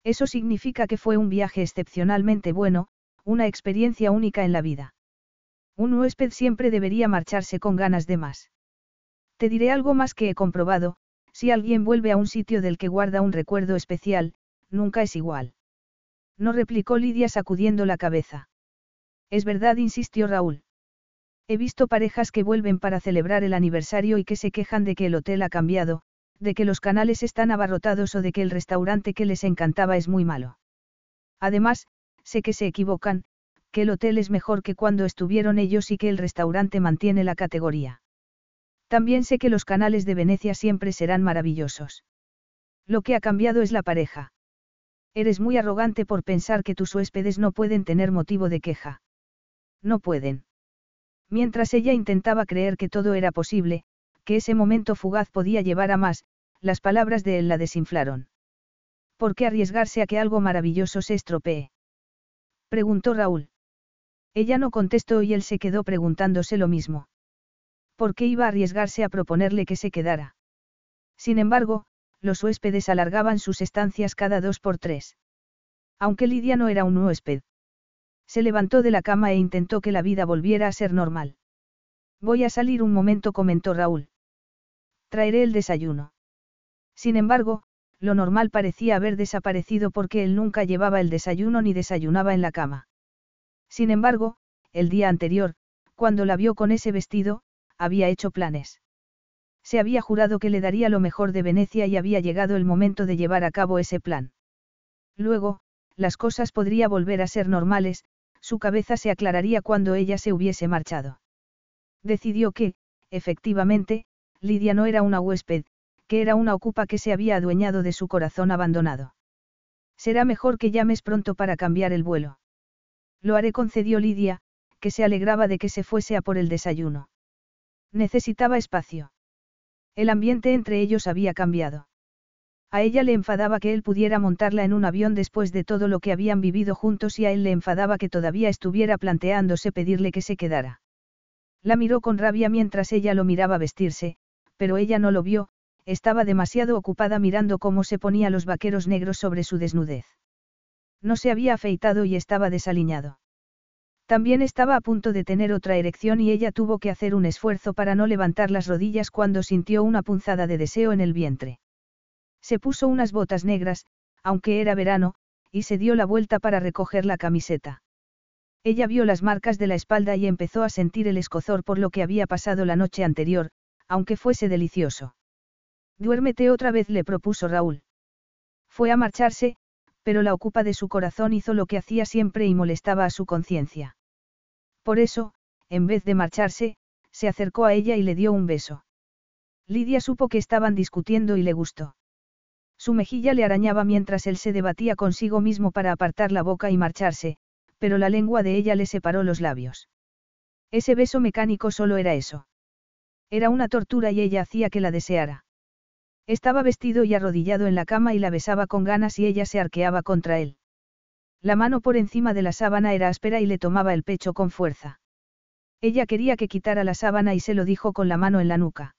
Eso significa que fue un viaje excepcionalmente bueno, una experiencia única en la vida. Un huésped siempre debería marcharse con ganas de más. Te diré algo más que he comprobado, si alguien vuelve a un sitio del que guarda un recuerdo especial, nunca es igual. No replicó Lidia sacudiendo la cabeza. Es verdad, insistió Raúl. He visto parejas que vuelven para celebrar el aniversario y que se quejan de que el hotel ha cambiado, de que los canales están abarrotados o de que el restaurante que les encantaba es muy malo. Además, sé que se equivocan, que el hotel es mejor que cuando estuvieron ellos y que el restaurante mantiene la categoría. También sé que los canales de Venecia siempre serán maravillosos. Lo que ha cambiado es la pareja. Eres muy arrogante por pensar que tus huéspedes no pueden tener motivo de queja. No pueden. Mientras ella intentaba creer que todo era posible, que ese momento fugaz podía llevar a más, las palabras de él la desinflaron. ¿Por qué arriesgarse a que algo maravilloso se estropee? Preguntó Raúl. Ella no contestó y él se quedó preguntándose lo mismo. ¿Por qué iba a arriesgarse a proponerle que se quedara? Sin embargo, los huéspedes alargaban sus estancias cada dos por tres. Aunque Lidia no era un huésped. Se levantó de la cama e intentó que la vida volviera a ser normal. Voy a salir un momento, comentó Raúl. Traeré el desayuno. Sin embargo, lo normal parecía haber desaparecido porque él nunca llevaba el desayuno ni desayunaba en la cama. Sin embargo, el día anterior, cuando la vio con ese vestido, había hecho planes. Se había jurado que le daría lo mejor de Venecia y había llegado el momento de llevar a cabo ese plan. Luego, las cosas podría volver a ser normales, su cabeza se aclararía cuando ella se hubiese marchado. Decidió que, efectivamente, Lidia no era una huésped, que era una ocupa que se había adueñado de su corazón abandonado. Será mejor que llames pronto para cambiar el vuelo. Lo haré, concedió Lidia, que se alegraba de que se fuese a por el desayuno. Necesitaba espacio. El ambiente entre ellos había cambiado. A ella le enfadaba que él pudiera montarla en un avión después de todo lo que habían vivido juntos y a él le enfadaba que todavía estuviera planteándose pedirle que se quedara. La miró con rabia mientras ella lo miraba vestirse, pero ella no lo vio, estaba demasiado ocupada mirando cómo se ponía los vaqueros negros sobre su desnudez. No se había afeitado y estaba desaliñado. También estaba a punto de tener otra erección y ella tuvo que hacer un esfuerzo para no levantar las rodillas cuando sintió una punzada de deseo en el vientre. Se puso unas botas negras, aunque era verano, y se dio la vuelta para recoger la camiseta. Ella vio las marcas de la espalda y empezó a sentir el escozor por lo que había pasado la noche anterior, aunque fuese delicioso. Duérmete otra vez, le propuso Raúl. Fue a marcharse, pero la ocupa de su corazón hizo lo que hacía siempre y molestaba a su conciencia. Por eso, en vez de marcharse, se acercó a ella y le dio un beso. Lidia supo que estaban discutiendo y le gustó. Su mejilla le arañaba mientras él se debatía consigo mismo para apartar la boca y marcharse, pero la lengua de ella le separó los labios. Ese beso mecánico solo era eso. Era una tortura y ella hacía que la deseara. Estaba vestido y arrodillado en la cama y la besaba con ganas y ella se arqueaba contra él. La mano por encima de la sábana era áspera y le tomaba el pecho con fuerza. Ella quería que quitara la sábana y se lo dijo con la mano en la nuca.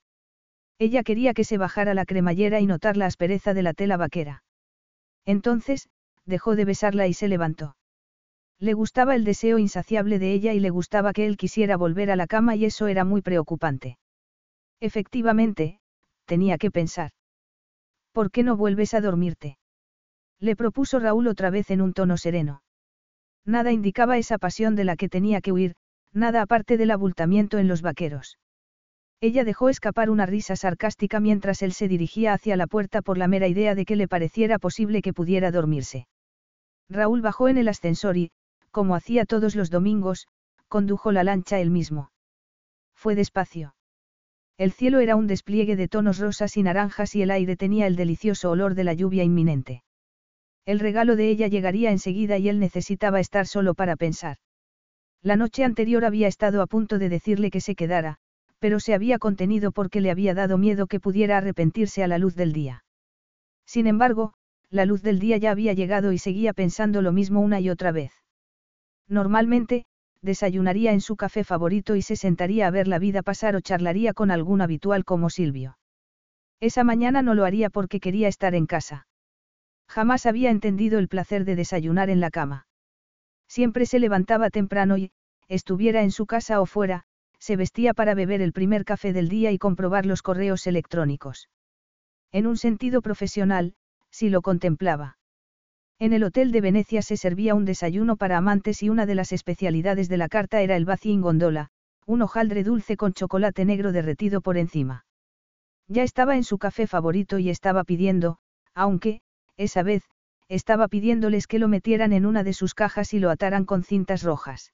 Ella quería que se bajara la cremallera y notar la aspereza de la tela vaquera. Entonces, dejó de besarla y se levantó. Le gustaba el deseo insaciable de ella y le gustaba que él quisiera volver a la cama y eso era muy preocupante. Efectivamente, tenía que pensar. ¿Por qué no vuelves a dormirte? Le propuso Raúl otra vez en un tono sereno. Nada indicaba esa pasión de la que tenía que huir, nada aparte del abultamiento en los vaqueros. Ella dejó escapar una risa sarcástica mientras él se dirigía hacia la puerta por la mera idea de que le pareciera posible que pudiera dormirse. Raúl bajó en el ascensor y, como hacía todos los domingos, condujo la lancha él mismo. Fue despacio. El cielo era un despliegue de tonos rosas y naranjas y el aire tenía el delicioso olor de la lluvia inminente. El regalo de ella llegaría enseguida y él necesitaba estar solo para pensar. La noche anterior había estado a punto de decirle que se quedara, pero se había contenido porque le había dado miedo que pudiera arrepentirse a la luz del día. Sin embargo, la luz del día ya había llegado y seguía pensando lo mismo una y otra vez. Normalmente, desayunaría en su café favorito y se sentaría a ver la vida pasar o charlaría con algún habitual como Silvio. Esa mañana no lo haría porque quería estar en casa. Jamás había entendido el placer de desayunar en la cama. Siempre se levantaba temprano y, estuviera en su casa o fuera, se vestía para beber el primer café del día y comprobar los correos electrónicos. En un sentido profesional, si lo contemplaba. En el hotel de Venecia se servía un desayuno para amantes y una de las especialidades de la carta era el en gondola, un hojaldre dulce con chocolate negro derretido por encima. Ya estaba en su café favorito y estaba pidiendo, aunque, esa vez, estaba pidiéndoles que lo metieran en una de sus cajas y lo ataran con cintas rojas.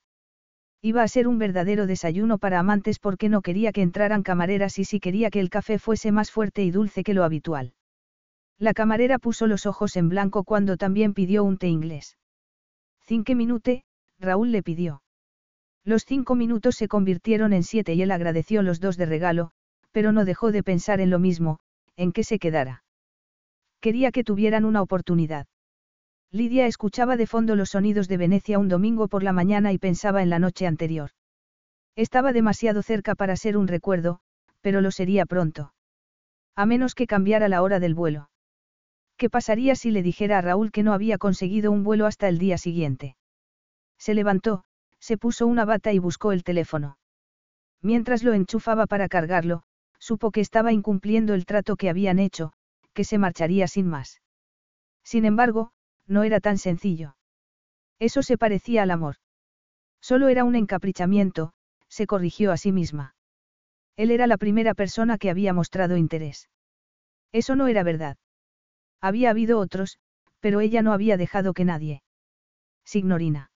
Iba a ser un verdadero desayuno para amantes porque no quería que entraran camareras y sí quería que el café fuese más fuerte y dulce que lo habitual. La camarera puso los ojos en blanco cuando también pidió un té inglés. Cinque minute, Raúl le pidió. Los cinco minutos se convirtieron en siete y él agradeció los dos de regalo, pero no dejó de pensar en lo mismo, en que se quedara. Quería que tuvieran una oportunidad. Lidia escuchaba de fondo los sonidos de Venecia un domingo por la mañana y pensaba en la noche anterior. Estaba demasiado cerca para ser un recuerdo, pero lo sería pronto. A menos que cambiara la hora del vuelo. ¿Qué pasaría si le dijera a Raúl que no había conseguido un vuelo hasta el día siguiente? Se levantó, se puso una bata y buscó el teléfono. Mientras lo enchufaba para cargarlo, supo que estaba incumpliendo el trato que habían hecho, que se marcharía sin más. Sin embargo, no era tan sencillo. Eso se parecía al amor. Solo era un encaprichamiento, se corrigió a sí misma. Él era la primera persona que había mostrado interés. Eso no era verdad. Había habido otros, pero ella no había dejado que nadie. Signorina.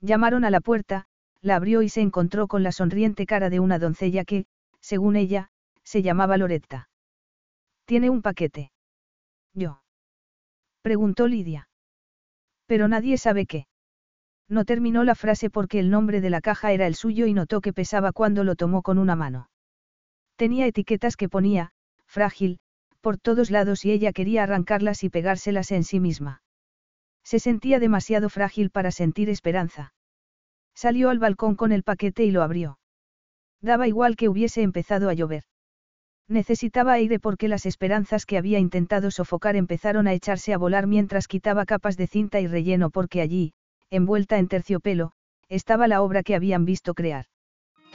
Llamaron a la puerta, la abrió y se encontró con la sonriente cara de una doncella que, según ella, se llamaba Loretta. Tiene un paquete. Yo. Preguntó Lidia. Pero nadie sabe qué. No terminó la frase porque el nombre de la caja era el suyo y notó que pesaba cuando lo tomó con una mano. Tenía etiquetas que ponía, frágil, por todos lados y ella quería arrancarlas y pegárselas en sí misma. Se sentía demasiado frágil para sentir esperanza. Salió al balcón con el paquete y lo abrió. Daba igual que hubiese empezado a llover. Necesitaba aire porque las esperanzas que había intentado sofocar empezaron a echarse a volar mientras quitaba capas de cinta y relleno porque allí, envuelta en terciopelo, estaba la obra que habían visto crear.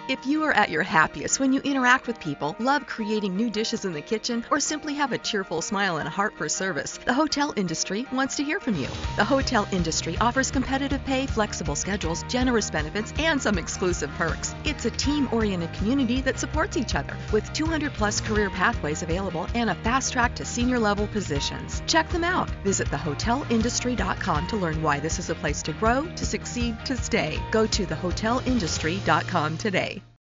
If you are at your happiest when you interact with people, love creating new dishes in the kitchen, or simply have a cheerful smile and a heart for service, the hotel industry wants to hear from you. The hotel industry offers competitive pay, flexible schedules, generous benefits, and some exclusive perks. It's a team oriented community that supports each other, with 200 plus career pathways available and a fast track to senior level positions. Check them out. Visit thehotelindustry.com to learn why this is a place to grow, to succeed, to stay. Go to thehotelindustry.com today.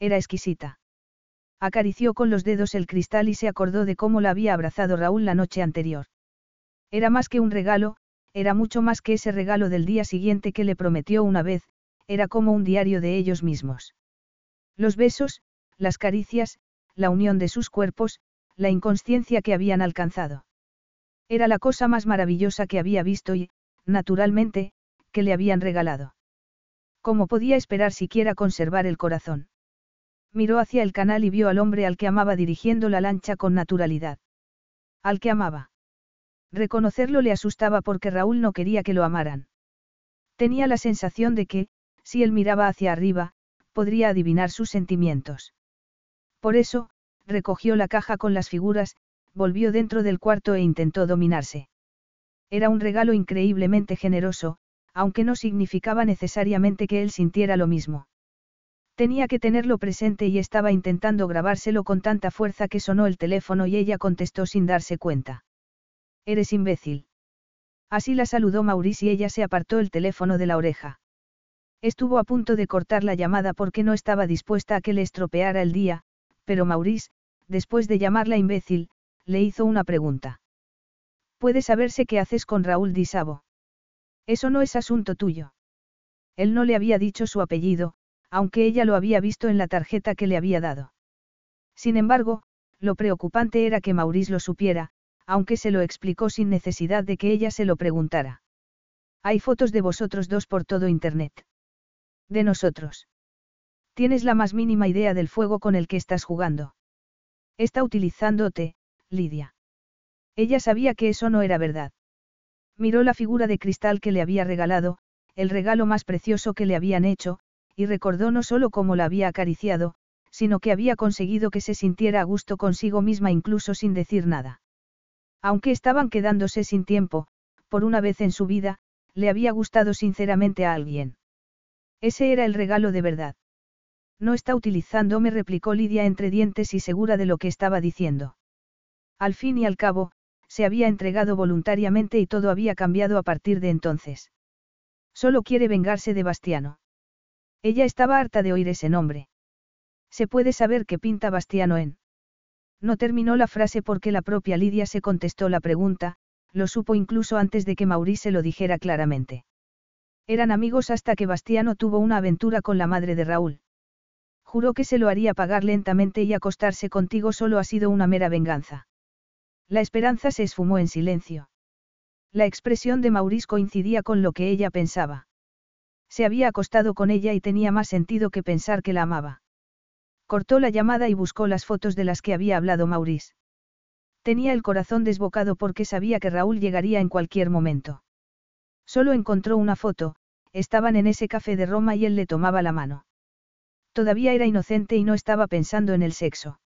Era exquisita. Acarició con los dedos el cristal y se acordó de cómo la había abrazado Raúl la noche anterior. Era más que un regalo, era mucho más que ese regalo del día siguiente que le prometió una vez, era como un diario de ellos mismos. Los besos, las caricias, la unión de sus cuerpos, la inconsciencia que habían alcanzado. Era la cosa más maravillosa que había visto y, naturalmente, que le habían regalado. ¿Cómo podía esperar siquiera conservar el corazón? Miró hacia el canal y vio al hombre al que amaba dirigiendo la lancha con naturalidad. Al que amaba. Reconocerlo le asustaba porque Raúl no quería que lo amaran. Tenía la sensación de que, si él miraba hacia arriba, podría adivinar sus sentimientos. Por eso, recogió la caja con las figuras, volvió dentro del cuarto e intentó dominarse. Era un regalo increíblemente generoso, aunque no significaba necesariamente que él sintiera lo mismo. Tenía que tenerlo presente y estaba intentando grabárselo con tanta fuerza que sonó el teléfono y ella contestó sin darse cuenta. Eres imbécil. Así la saludó Maurice y ella se apartó el teléfono de la oreja. Estuvo a punto de cortar la llamada porque no estaba dispuesta a que le estropeara el día, pero Maurice, después de llamarla imbécil, le hizo una pregunta. ¿Puede saberse qué haces con Raúl Di Sabo? Eso no es asunto tuyo. Él no le había dicho su apellido, aunque ella lo había visto en la tarjeta que le había dado. Sin embargo, lo preocupante era que Maurice lo supiera, aunque se lo explicó sin necesidad de que ella se lo preguntara. Hay fotos de vosotros dos por todo Internet. De nosotros. Tienes la más mínima idea del fuego con el que estás jugando. Está utilizándote, Lidia. Ella sabía que eso no era verdad. Miró la figura de cristal que le había regalado, el regalo más precioso que le habían hecho, y recordó no solo cómo la había acariciado, sino que había conseguido que se sintiera a gusto consigo misma incluso sin decir nada. Aunque estaban quedándose sin tiempo, por una vez en su vida, le había gustado sinceramente a alguien. Ese era el regalo de verdad. No está utilizándome, replicó Lidia entre dientes y segura de lo que estaba diciendo. Al fin y al cabo, se había entregado voluntariamente y todo había cambiado a partir de entonces. Solo quiere vengarse de Bastiano. Ella estaba harta de oír ese nombre. ¿Se puede saber qué pinta Bastiano en? No terminó la frase porque la propia Lidia se contestó la pregunta, lo supo incluso antes de que Maurice lo dijera claramente. Eran amigos hasta que Bastiano tuvo una aventura con la madre de Raúl. Juró que se lo haría pagar lentamente y acostarse contigo solo ha sido una mera venganza. La esperanza se esfumó en silencio. La expresión de Maurice coincidía con lo que ella pensaba. Se había acostado con ella y tenía más sentido que pensar que la amaba. Cortó la llamada y buscó las fotos de las que había hablado Maurice. Tenía el corazón desbocado porque sabía que Raúl llegaría en cualquier momento. Solo encontró una foto, estaban en ese café de Roma y él le tomaba la mano. Todavía era inocente y no estaba pensando en el sexo.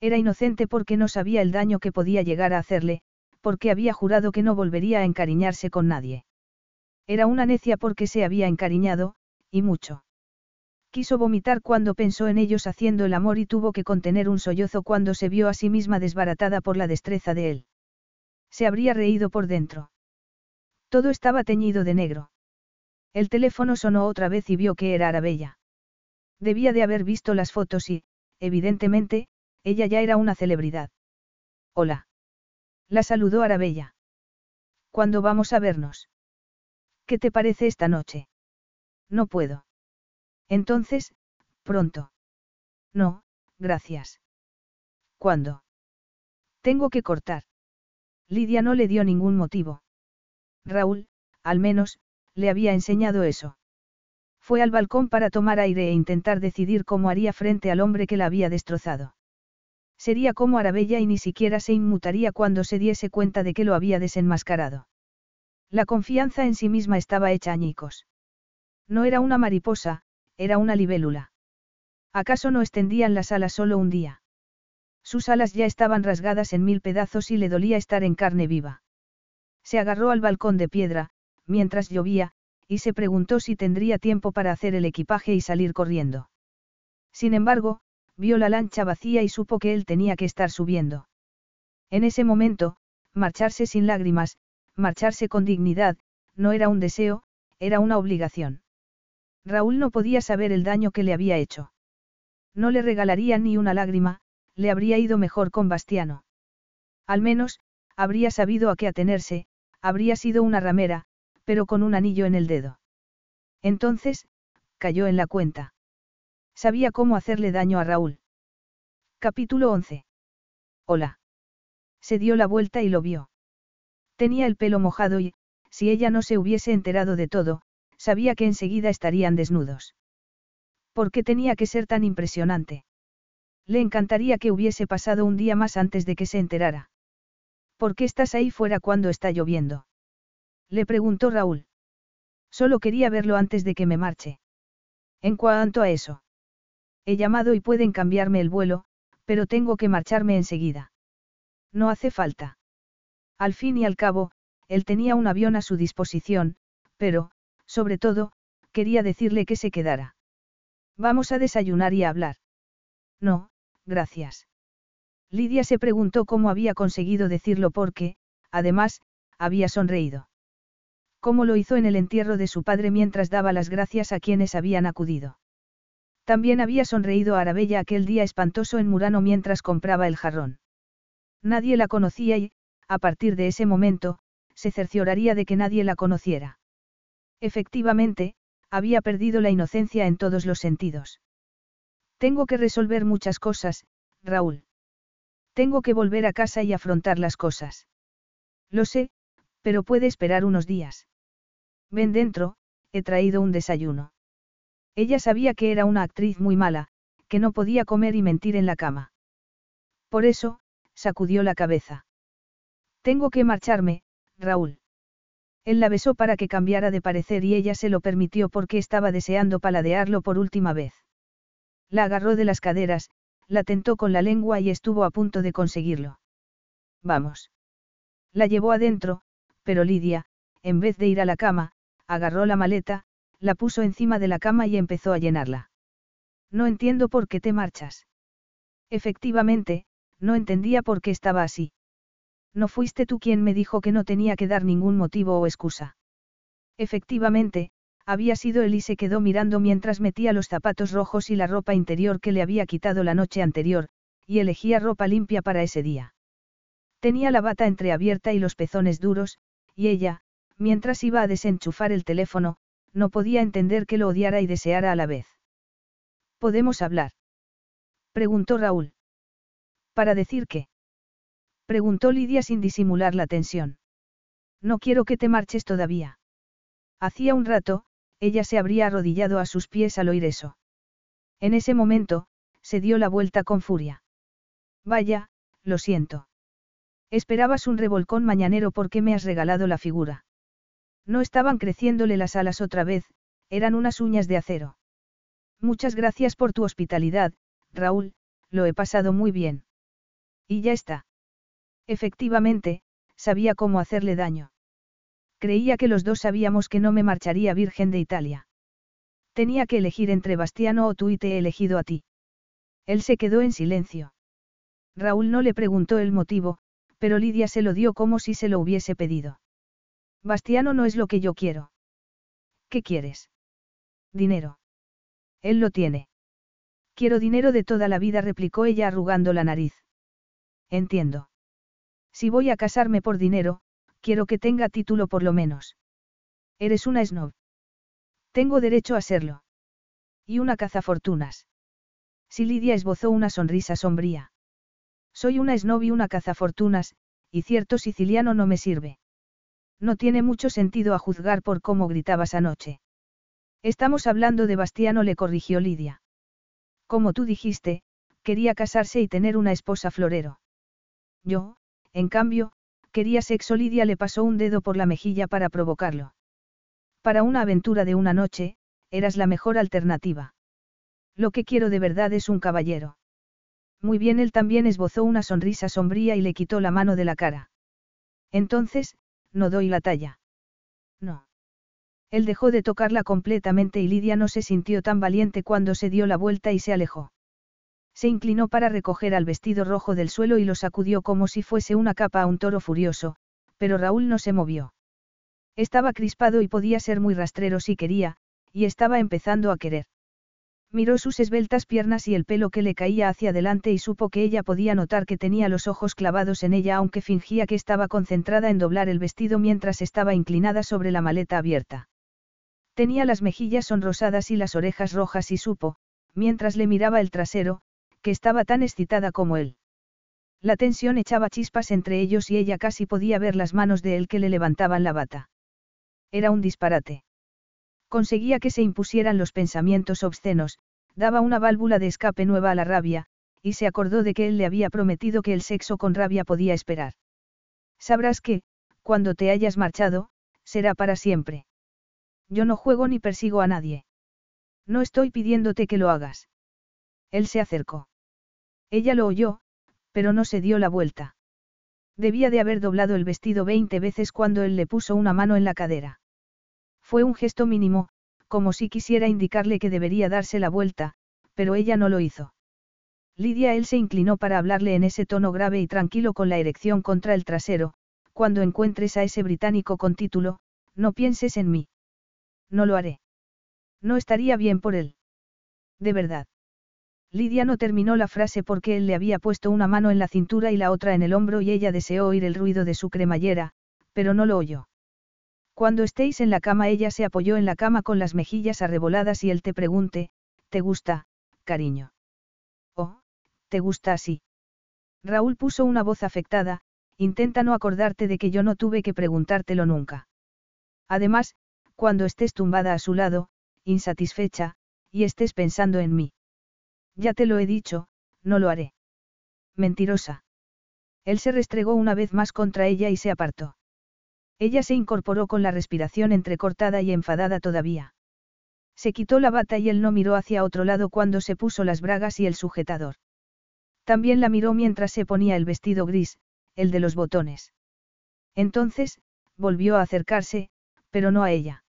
Era inocente porque no sabía el daño que podía llegar a hacerle, porque había jurado que no volvería a encariñarse con nadie. Era una necia porque se había encariñado, y mucho. Quiso vomitar cuando pensó en ellos haciendo el amor y tuvo que contener un sollozo cuando se vio a sí misma desbaratada por la destreza de él. Se habría reído por dentro. Todo estaba teñido de negro. El teléfono sonó otra vez y vio que era Arabella. Debía de haber visto las fotos y, evidentemente, ella ya era una celebridad. Hola. La saludó Arabella. ¿Cuándo vamos a vernos? ¿Qué te parece esta noche? No puedo. Entonces, pronto. No, gracias. ¿Cuándo? Tengo que cortar. Lidia no le dio ningún motivo. Raúl, al menos, le había enseñado eso. Fue al balcón para tomar aire e intentar decidir cómo haría frente al hombre que la había destrozado. Sería como Arabella y ni siquiera se inmutaría cuando se diese cuenta de que lo había desenmascarado. La confianza en sí misma estaba hecha añicos. No era una mariposa, era una libélula. ¿Acaso no extendían las alas solo un día? Sus alas ya estaban rasgadas en mil pedazos y le dolía estar en carne viva. Se agarró al balcón de piedra, mientras llovía, y se preguntó si tendría tiempo para hacer el equipaje y salir corriendo. Sin embargo, vio la lancha vacía y supo que él tenía que estar subiendo. En ese momento, marcharse sin lágrimas, marcharse con dignidad, no era un deseo, era una obligación. Raúl no podía saber el daño que le había hecho. No le regalaría ni una lágrima, le habría ido mejor con Bastiano. Al menos, habría sabido a qué atenerse, habría sido una ramera, pero con un anillo en el dedo. Entonces, cayó en la cuenta. Sabía cómo hacerle daño a Raúl. Capítulo 11. Hola. Se dio la vuelta y lo vio. Tenía el pelo mojado y, si ella no se hubiese enterado de todo, sabía que enseguida estarían desnudos. ¿Por qué tenía que ser tan impresionante? Le encantaría que hubiese pasado un día más antes de que se enterara. ¿Por qué estás ahí fuera cuando está lloviendo? Le preguntó Raúl. Solo quería verlo antes de que me marche. En cuanto a eso. He llamado y pueden cambiarme el vuelo, pero tengo que marcharme enseguida. No hace falta. Al fin y al cabo, él tenía un avión a su disposición, pero, sobre todo, quería decirle que se quedara. Vamos a desayunar y a hablar. No, gracias. Lidia se preguntó cómo había conseguido decirlo porque, además, había sonreído. Como lo hizo en el entierro de su padre mientras daba las gracias a quienes habían acudido. También había sonreído a Arabella aquel día espantoso en Murano mientras compraba el jarrón. Nadie la conocía y, a partir de ese momento, se cercioraría de que nadie la conociera. Efectivamente, había perdido la inocencia en todos los sentidos. Tengo que resolver muchas cosas, Raúl. Tengo que volver a casa y afrontar las cosas. Lo sé, pero puede esperar unos días. Ven dentro, he traído un desayuno. Ella sabía que era una actriz muy mala, que no podía comer y mentir en la cama. Por eso, sacudió la cabeza. Tengo que marcharme, Raúl. Él la besó para que cambiara de parecer y ella se lo permitió porque estaba deseando paladearlo por última vez. La agarró de las caderas, la tentó con la lengua y estuvo a punto de conseguirlo. Vamos. La llevó adentro, pero Lidia, en vez de ir a la cama, agarró la maleta, la puso encima de la cama y empezó a llenarla. No entiendo por qué te marchas. Efectivamente, no entendía por qué estaba así. No fuiste tú quien me dijo que no tenía que dar ningún motivo o excusa. Efectivamente, había sido él y se quedó mirando mientras metía los zapatos rojos y la ropa interior que le había quitado la noche anterior, y elegía ropa limpia para ese día. Tenía la bata entreabierta y los pezones duros, y ella, mientras iba a desenchufar el teléfono, no podía entender que lo odiara y deseara a la vez. ¿Podemos hablar? preguntó Raúl. Para decir qué. Preguntó Lidia sin disimular la tensión. No quiero que te marches todavía. Hacía un rato, ella se habría arrodillado a sus pies al oír eso. En ese momento, se dio la vuelta con furia. Vaya, lo siento. Esperabas un revolcón mañanero porque me has regalado la figura. No estaban creciéndole las alas otra vez, eran unas uñas de acero. Muchas gracias por tu hospitalidad, Raúl, lo he pasado muy bien. Y ya está. Efectivamente, sabía cómo hacerle daño. Creía que los dos sabíamos que no me marcharía virgen de Italia. Tenía que elegir entre Bastiano o tú y te he elegido a ti. Él se quedó en silencio. Raúl no le preguntó el motivo, pero Lidia se lo dio como si se lo hubiese pedido. Bastiano no es lo que yo quiero. ¿Qué quieres? Dinero. Él lo tiene. Quiero dinero de toda la vida, replicó ella arrugando la nariz. Entiendo. Si voy a casarme por dinero, quiero que tenga título por lo menos. Eres una snob. Tengo derecho a serlo. Y una cazafortunas. Si Lidia esbozó una sonrisa sombría. Soy una snob y una cazafortunas, y cierto siciliano no me sirve. No tiene mucho sentido a juzgar por cómo gritabas anoche. Estamos hablando de Bastiano, le corrigió Lidia. Como tú dijiste, quería casarse y tener una esposa florero. Yo, en cambio, quería sexo. Lidia le pasó un dedo por la mejilla para provocarlo. Para una aventura de una noche, eras la mejor alternativa. Lo que quiero de verdad es un caballero. Muy bien, él también esbozó una sonrisa sombría y le quitó la mano de la cara. Entonces, no doy la talla. No. Él dejó de tocarla completamente y Lidia no se sintió tan valiente cuando se dio la vuelta y se alejó. Se inclinó para recoger al vestido rojo del suelo y lo sacudió como si fuese una capa a un toro furioso, pero Raúl no se movió. Estaba crispado y podía ser muy rastrero si quería, y estaba empezando a querer. Miró sus esbeltas piernas y el pelo que le caía hacia adelante y supo que ella podía notar que tenía los ojos clavados en ella aunque fingía que estaba concentrada en doblar el vestido mientras estaba inclinada sobre la maleta abierta. Tenía las mejillas sonrosadas y las orejas rojas y supo, mientras le miraba el trasero, que estaba tan excitada como él. La tensión echaba chispas entre ellos y ella casi podía ver las manos de él que le levantaban la bata. Era un disparate. Conseguía que se impusieran los pensamientos obscenos, daba una válvula de escape nueva a la rabia, y se acordó de que él le había prometido que el sexo con rabia podía esperar. Sabrás que, cuando te hayas marchado, será para siempre. Yo no juego ni persigo a nadie. No estoy pidiéndote que lo hagas. Él se acercó. Ella lo oyó, pero no se dio la vuelta. Debía de haber doblado el vestido veinte veces cuando él le puso una mano en la cadera. Fue un gesto mínimo, como si quisiera indicarle que debería darse la vuelta, pero ella no lo hizo. Lidia él se inclinó para hablarle en ese tono grave y tranquilo con la erección contra el trasero, cuando encuentres a ese británico con título, No pienses en mí. No lo haré. No estaría bien por él. De verdad. Lidia no terminó la frase porque él le había puesto una mano en la cintura y la otra en el hombro y ella deseó oír el ruido de su cremallera, pero no lo oyó. Cuando estéis en la cama ella se apoyó en la cama con las mejillas arreboladas y él te pregunte, ¿te gusta, cariño? Oh, ¿te gusta así? Raúl puso una voz afectada, intenta no acordarte de que yo no tuve que preguntártelo nunca. Además, cuando estés tumbada a su lado, insatisfecha, y estés pensando en mí. Ya te lo he dicho, no lo haré. Mentirosa. Él se restregó una vez más contra ella y se apartó. Ella se incorporó con la respiración entrecortada y enfadada todavía. Se quitó la bata y él no miró hacia otro lado cuando se puso las bragas y el sujetador. También la miró mientras se ponía el vestido gris, el de los botones. Entonces, volvió a acercarse, pero no a ella.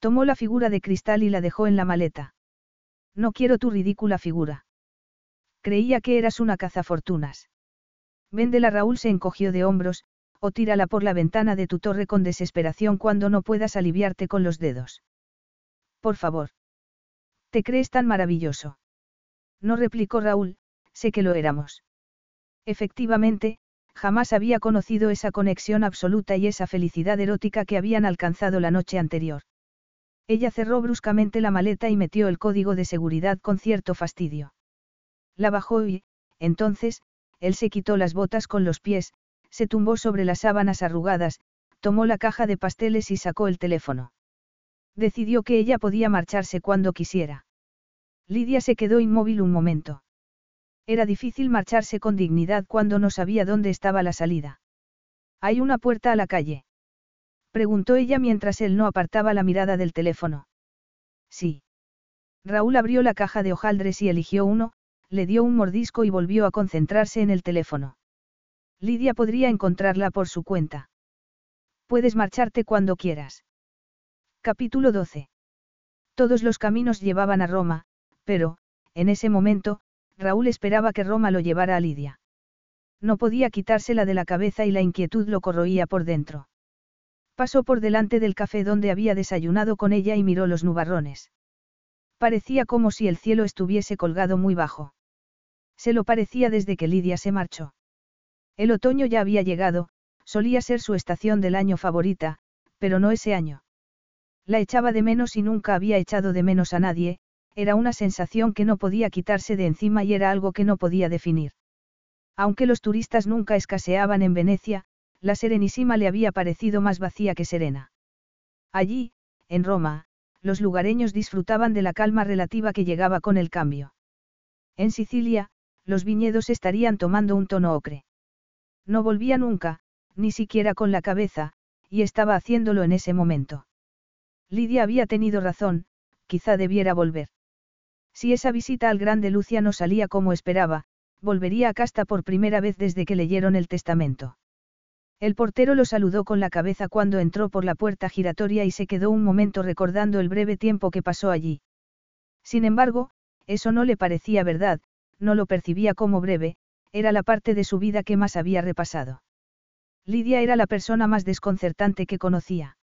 Tomó la figura de cristal y la dejó en la maleta. No quiero tu ridícula figura. Creía que eras una cazafortunas. Véndela Raúl se encogió de hombros, o tírala por la ventana de tu torre con desesperación cuando no puedas aliviarte con los dedos. Por favor. ¿Te crees tan maravilloso? No replicó Raúl, sé que lo éramos. Efectivamente, jamás había conocido esa conexión absoluta y esa felicidad erótica que habían alcanzado la noche anterior. Ella cerró bruscamente la maleta y metió el código de seguridad con cierto fastidio. La bajó y, entonces, él se quitó las botas con los pies, se tumbó sobre las sábanas arrugadas, tomó la caja de pasteles y sacó el teléfono. Decidió que ella podía marcharse cuando quisiera. Lidia se quedó inmóvil un momento. Era difícil marcharse con dignidad cuando no sabía dónde estaba la salida. Hay una puerta a la calle. Preguntó ella mientras él no apartaba la mirada del teléfono. Sí. Raúl abrió la caja de hojaldres y eligió uno, le dio un mordisco y volvió a concentrarse en el teléfono. Lidia podría encontrarla por su cuenta. Puedes marcharte cuando quieras. Capítulo 12. Todos los caminos llevaban a Roma, pero, en ese momento, Raúl esperaba que Roma lo llevara a Lidia. No podía quitársela de la cabeza y la inquietud lo corroía por dentro. Pasó por delante del café donde había desayunado con ella y miró los nubarrones. Parecía como si el cielo estuviese colgado muy bajo. Se lo parecía desde que Lidia se marchó. El otoño ya había llegado, solía ser su estación del año favorita, pero no ese año. La echaba de menos y nunca había echado de menos a nadie, era una sensación que no podía quitarse de encima y era algo que no podía definir. Aunque los turistas nunca escaseaban en Venecia, la Serenísima le había parecido más vacía que serena. Allí, en Roma, los lugareños disfrutaban de la calma relativa que llegaba con el cambio. En Sicilia, los viñedos estarían tomando un tono ocre. No volvía nunca, ni siquiera con la cabeza, y estaba haciéndolo en ese momento. Lidia había tenido razón, quizá debiera volver. Si esa visita al grande Lucia no salía como esperaba, volvería a Casta por primera vez desde que leyeron el testamento. El portero lo saludó con la cabeza cuando entró por la puerta giratoria y se quedó un momento recordando el breve tiempo que pasó allí. Sin embargo, eso no le parecía verdad, no lo percibía como breve, era la parte de su vida que más había repasado. Lidia era la persona más desconcertante que conocía.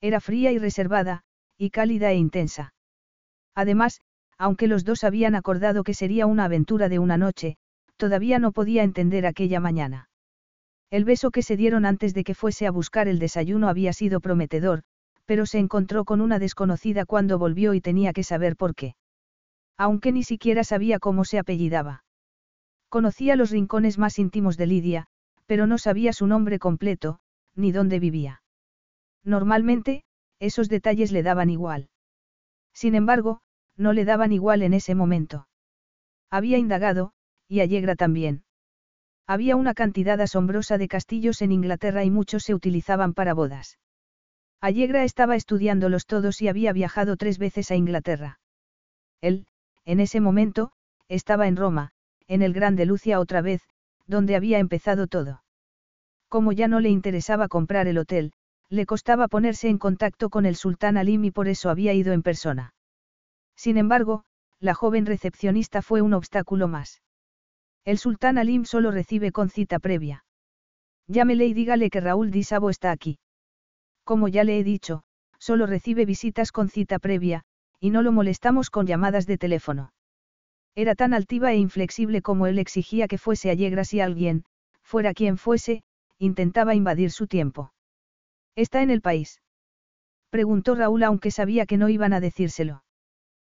Era fría y reservada, y cálida e intensa. Además, aunque los dos habían acordado que sería una aventura de una noche, todavía no podía entender aquella mañana. El beso que se dieron antes de que fuese a buscar el desayuno había sido prometedor, pero se encontró con una desconocida cuando volvió y tenía que saber por qué. Aunque ni siquiera sabía cómo se apellidaba. Conocía los rincones más íntimos de Lidia, pero no sabía su nombre completo, ni dónde vivía. Normalmente, esos detalles le daban igual. Sin embargo, no le daban igual en ese momento. Había indagado, y Allegra también. Había una cantidad asombrosa de castillos en Inglaterra y muchos se utilizaban para bodas. Allegra estaba estudiándolos todos y había viajado tres veces a Inglaterra. Él, en ese momento, estaba en Roma, en el Grande Lucia otra vez, donde había empezado todo. Como ya no le interesaba comprar el hotel, le costaba ponerse en contacto con el sultán Alim y por eso había ido en persona. Sin embargo, la joven recepcionista fue un obstáculo más. El sultán Alim solo recibe con cita previa. Llámele y dígale que Raúl Disabo está aquí. Como ya le he dicho, solo recibe visitas con cita previa, y no lo molestamos con llamadas de teléfono. Era tan altiva e inflexible como él exigía que fuese allegra si alguien, fuera quien fuese, intentaba invadir su tiempo. ¿Está en el país? Preguntó Raúl aunque sabía que no iban a decírselo.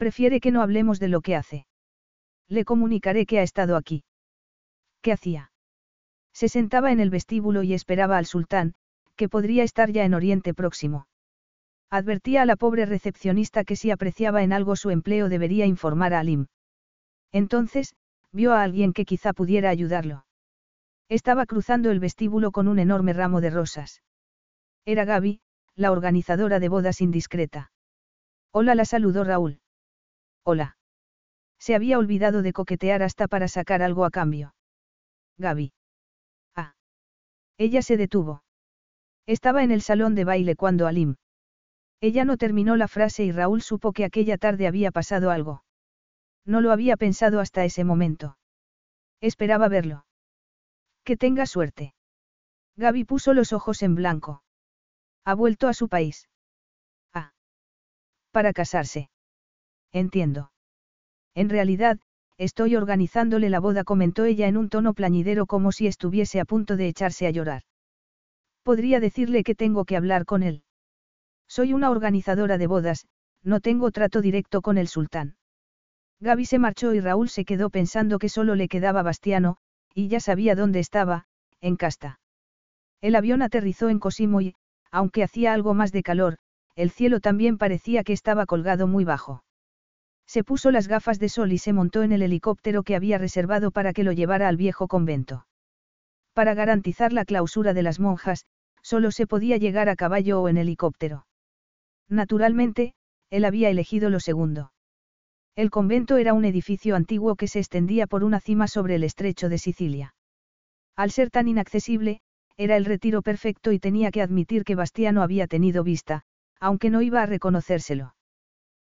Prefiere que no hablemos de lo que hace. Le comunicaré que ha estado aquí. ¿Qué hacía? Se sentaba en el vestíbulo y esperaba al sultán, que podría estar ya en Oriente Próximo. Advertía a la pobre recepcionista que si apreciaba en algo su empleo debería informar a Alim. Entonces, vio a alguien que quizá pudiera ayudarlo. Estaba cruzando el vestíbulo con un enorme ramo de rosas. Era Gaby, la organizadora de bodas indiscreta. Hola, la saludó Raúl. Hola. Se había olvidado de coquetear hasta para sacar algo a cambio. Gaby. Ah. Ella se detuvo. Estaba en el salón de baile cuando Alim. Ella no terminó la frase y Raúl supo que aquella tarde había pasado algo. No lo había pensado hasta ese momento. Esperaba verlo. Que tenga suerte. Gaby puso los ojos en blanco. Ha vuelto a su país. Ah. Para casarse. Entiendo. En realidad, estoy organizándole la boda, comentó ella en un tono plañidero como si estuviese a punto de echarse a llorar. Podría decirle que tengo que hablar con él. Soy una organizadora de bodas, no tengo trato directo con el sultán. Gaby se marchó y Raúl se quedó pensando que solo le quedaba Bastiano, y ya sabía dónde estaba, en Casta. El avión aterrizó en Cosimo y, aunque hacía algo más de calor, el cielo también parecía que estaba colgado muy bajo. Se puso las gafas de sol y se montó en el helicóptero que había reservado para que lo llevara al viejo convento. Para garantizar la clausura de las monjas, solo se podía llegar a caballo o en helicóptero. Naturalmente, él había elegido lo segundo. El convento era un edificio antiguo que se extendía por una cima sobre el estrecho de Sicilia. Al ser tan inaccesible, era el retiro perfecto y tenía que admitir que Bastiano había tenido vista, aunque no iba a reconocérselo.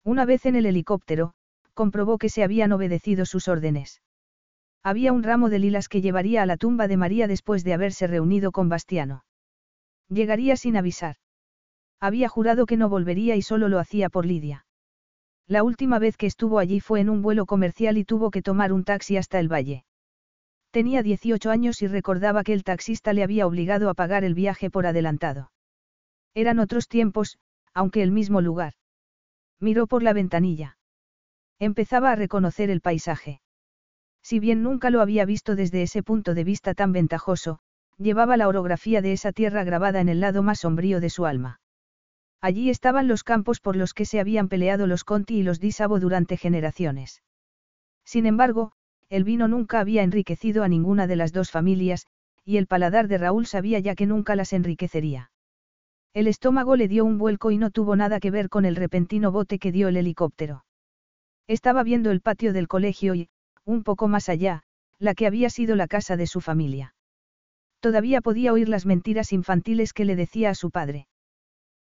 Una vez en el helicóptero, comprobó que se habían obedecido sus órdenes. Había un ramo de lilas que llevaría a la tumba de María después de haberse reunido con Bastiano. Llegaría sin avisar. Había jurado que no volvería y solo lo hacía por Lidia. La última vez que estuvo allí fue en un vuelo comercial y tuvo que tomar un taxi hasta el valle. Tenía 18 años y recordaba que el taxista le había obligado a pagar el viaje por adelantado. Eran otros tiempos, aunque el mismo lugar. Miró por la ventanilla. Empezaba a reconocer el paisaje. Si bien nunca lo había visto desde ese punto de vista tan ventajoso, llevaba la orografía de esa tierra grabada en el lado más sombrío de su alma. Allí estaban los campos por los que se habían peleado los Conti y los Di Savo durante generaciones. Sin embargo, el vino nunca había enriquecido a ninguna de las dos familias, y el paladar de Raúl sabía ya que nunca las enriquecería. El estómago le dio un vuelco y no tuvo nada que ver con el repentino bote que dio el helicóptero. Estaba viendo el patio del colegio y, un poco más allá, la que había sido la casa de su familia. Todavía podía oír las mentiras infantiles que le decía a su padre.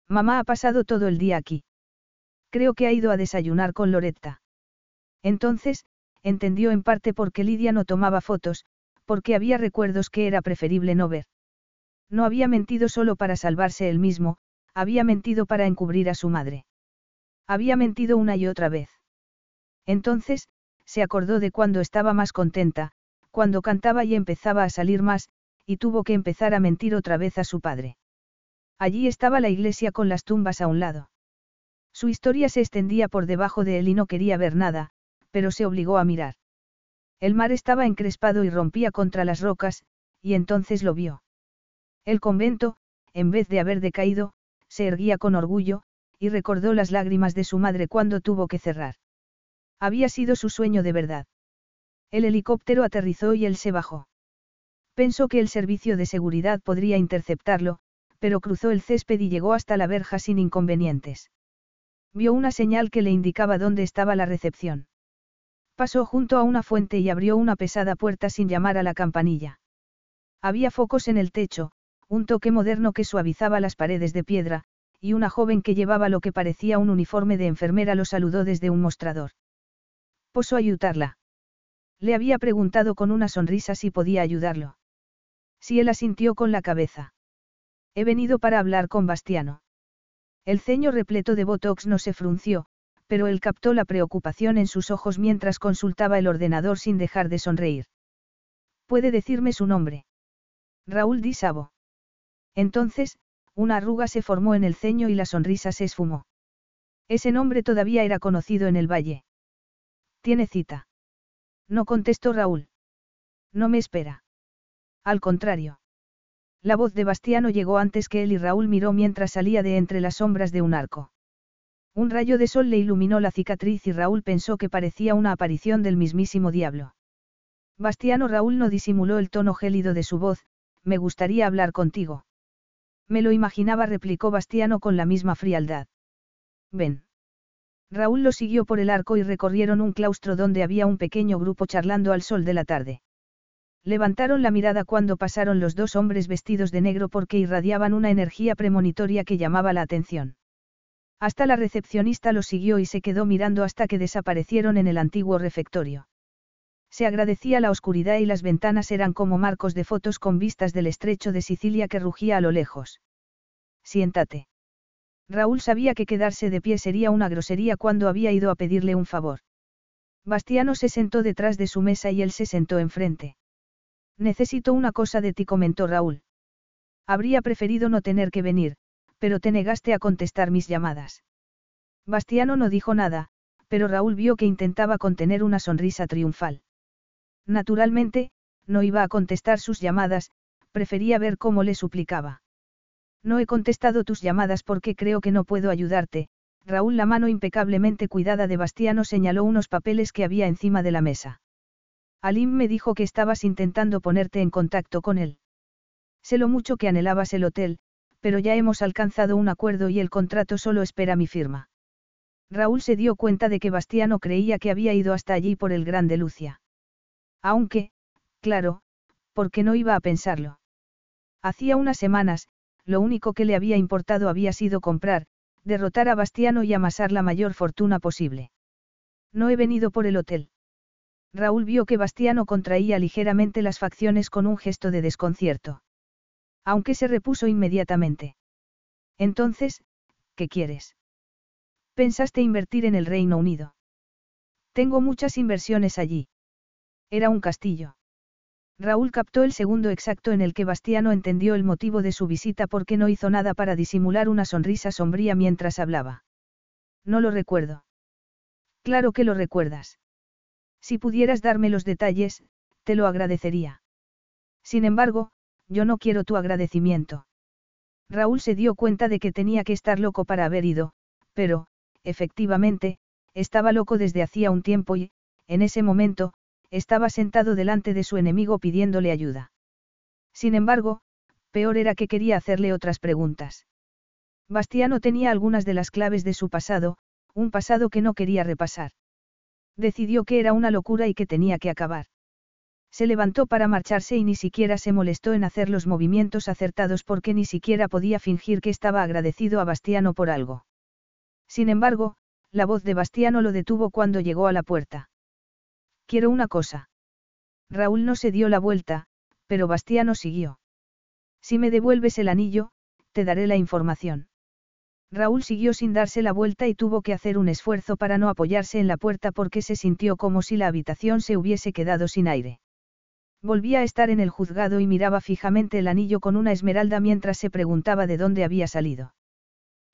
Mamá ha pasado todo el día aquí. Creo que ha ido a desayunar con Loretta. Entonces, entendió en parte por qué Lidia no tomaba fotos, porque había recuerdos que era preferible no ver. No había mentido solo para salvarse él mismo, había mentido para encubrir a su madre. Había mentido una y otra vez. Entonces, se acordó de cuando estaba más contenta, cuando cantaba y empezaba a salir más, y tuvo que empezar a mentir otra vez a su padre. Allí estaba la iglesia con las tumbas a un lado. Su historia se extendía por debajo de él y no quería ver nada, pero se obligó a mirar. El mar estaba encrespado y rompía contra las rocas, y entonces lo vio. El convento, en vez de haber decaído, se erguía con orgullo, y recordó las lágrimas de su madre cuando tuvo que cerrar. Había sido su sueño de verdad. El helicóptero aterrizó y él se bajó. Pensó que el servicio de seguridad podría interceptarlo, pero cruzó el césped y llegó hasta la verja sin inconvenientes. Vio una señal que le indicaba dónde estaba la recepción. Pasó junto a una fuente y abrió una pesada puerta sin llamar a la campanilla. Había focos en el techo, un toque moderno que suavizaba las paredes de piedra, y una joven que llevaba lo que parecía un uniforme de enfermera lo saludó desde un mostrador. Posó ayudarla. Le había preguntado con una sonrisa si podía ayudarlo. Si él asintió con la cabeza. He venido para hablar con Bastiano. El ceño repleto de Botox no se frunció, pero él captó la preocupación en sus ojos mientras consultaba el ordenador sin dejar de sonreír. ¿Puede decirme su nombre? Raúl Di Sabo. Entonces, una arruga se formó en el ceño y la sonrisa se esfumó. Ese nombre todavía era conocido en el valle. ¿Tiene cita? No contestó Raúl. No me espera. Al contrario. La voz de Bastiano llegó antes que él y Raúl miró mientras salía de entre las sombras de un arco. Un rayo de sol le iluminó la cicatriz y Raúl pensó que parecía una aparición del mismísimo diablo. Bastiano Raúl no disimuló el tono gélido de su voz, me gustaría hablar contigo. Me lo imaginaba, replicó Bastiano con la misma frialdad. Ven. Raúl lo siguió por el arco y recorrieron un claustro donde había un pequeño grupo charlando al sol de la tarde. Levantaron la mirada cuando pasaron los dos hombres vestidos de negro porque irradiaban una energía premonitoria que llamaba la atención. Hasta la recepcionista los siguió y se quedó mirando hasta que desaparecieron en el antiguo refectorio. Se agradecía la oscuridad y las ventanas eran como marcos de fotos con vistas del estrecho de Sicilia que rugía a lo lejos. Siéntate. Raúl sabía que quedarse de pie sería una grosería cuando había ido a pedirle un favor. Bastiano se sentó detrás de su mesa y él se sentó enfrente. Necesito una cosa de ti, comentó Raúl. Habría preferido no tener que venir, pero te negaste a contestar mis llamadas. Bastiano no dijo nada, pero Raúl vio que intentaba contener una sonrisa triunfal. Naturalmente, no iba a contestar sus llamadas, prefería ver cómo le suplicaba. No he contestado tus llamadas porque creo que no puedo ayudarte, Raúl la mano impecablemente cuidada de Bastiano señaló unos papeles que había encima de la mesa. Alim me dijo que estabas intentando ponerte en contacto con él. Sé lo mucho que anhelabas el hotel, pero ya hemos alcanzado un acuerdo y el contrato solo espera mi firma. Raúl se dio cuenta de que Bastiano creía que había ido hasta allí por el Grande Lucia. Aunque, claro, porque no iba a pensarlo. Hacía unas semanas, lo único que le había importado había sido comprar, derrotar a Bastiano y amasar la mayor fortuna posible. No he venido por el hotel. Raúl vio que Bastiano contraía ligeramente las facciones con un gesto de desconcierto. Aunque se repuso inmediatamente. Entonces, ¿qué quieres? Pensaste invertir en el Reino Unido. Tengo muchas inversiones allí. Era un castillo. Raúl captó el segundo exacto en el que Bastiano entendió el motivo de su visita porque no hizo nada para disimular una sonrisa sombría mientras hablaba. No lo recuerdo. Claro que lo recuerdas. Si pudieras darme los detalles, te lo agradecería. Sin embargo, yo no quiero tu agradecimiento. Raúl se dio cuenta de que tenía que estar loco para haber ido, pero, efectivamente, estaba loco desde hacía un tiempo y, en ese momento, estaba sentado delante de su enemigo pidiéndole ayuda. Sin embargo, peor era que quería hacerle otras preguntas. Bastiano tenía algunas de las claves de su pasado, un pasado que no quería repasar. Decidió que era una locura y que tenía que acabar. Se levantó para marcharse y ni siquiera se molestó en hacer los movimientos acertados porque ni siquiera podía fingir que estaba agradecido a Bastiano por algo. Sin embargo, la voz de Bastiano lo detuvo cuando llegó a la puerta. Quiero una cosa. Raúl no se dio la vuelta, pero Bastiano siguió. Si me devuelves el anillo, te daré la información. Raúl siguió sin darse la vuelta y tuvo que hacer un esfuerzo para no apoyarse en la puerta porque se sintió como si la habitación se hubiese quedado sin aire. Volvía a estar en el juzgado y miraba fijamente el anillo con una esmeralda mientras se preguntaba de dónde había salido.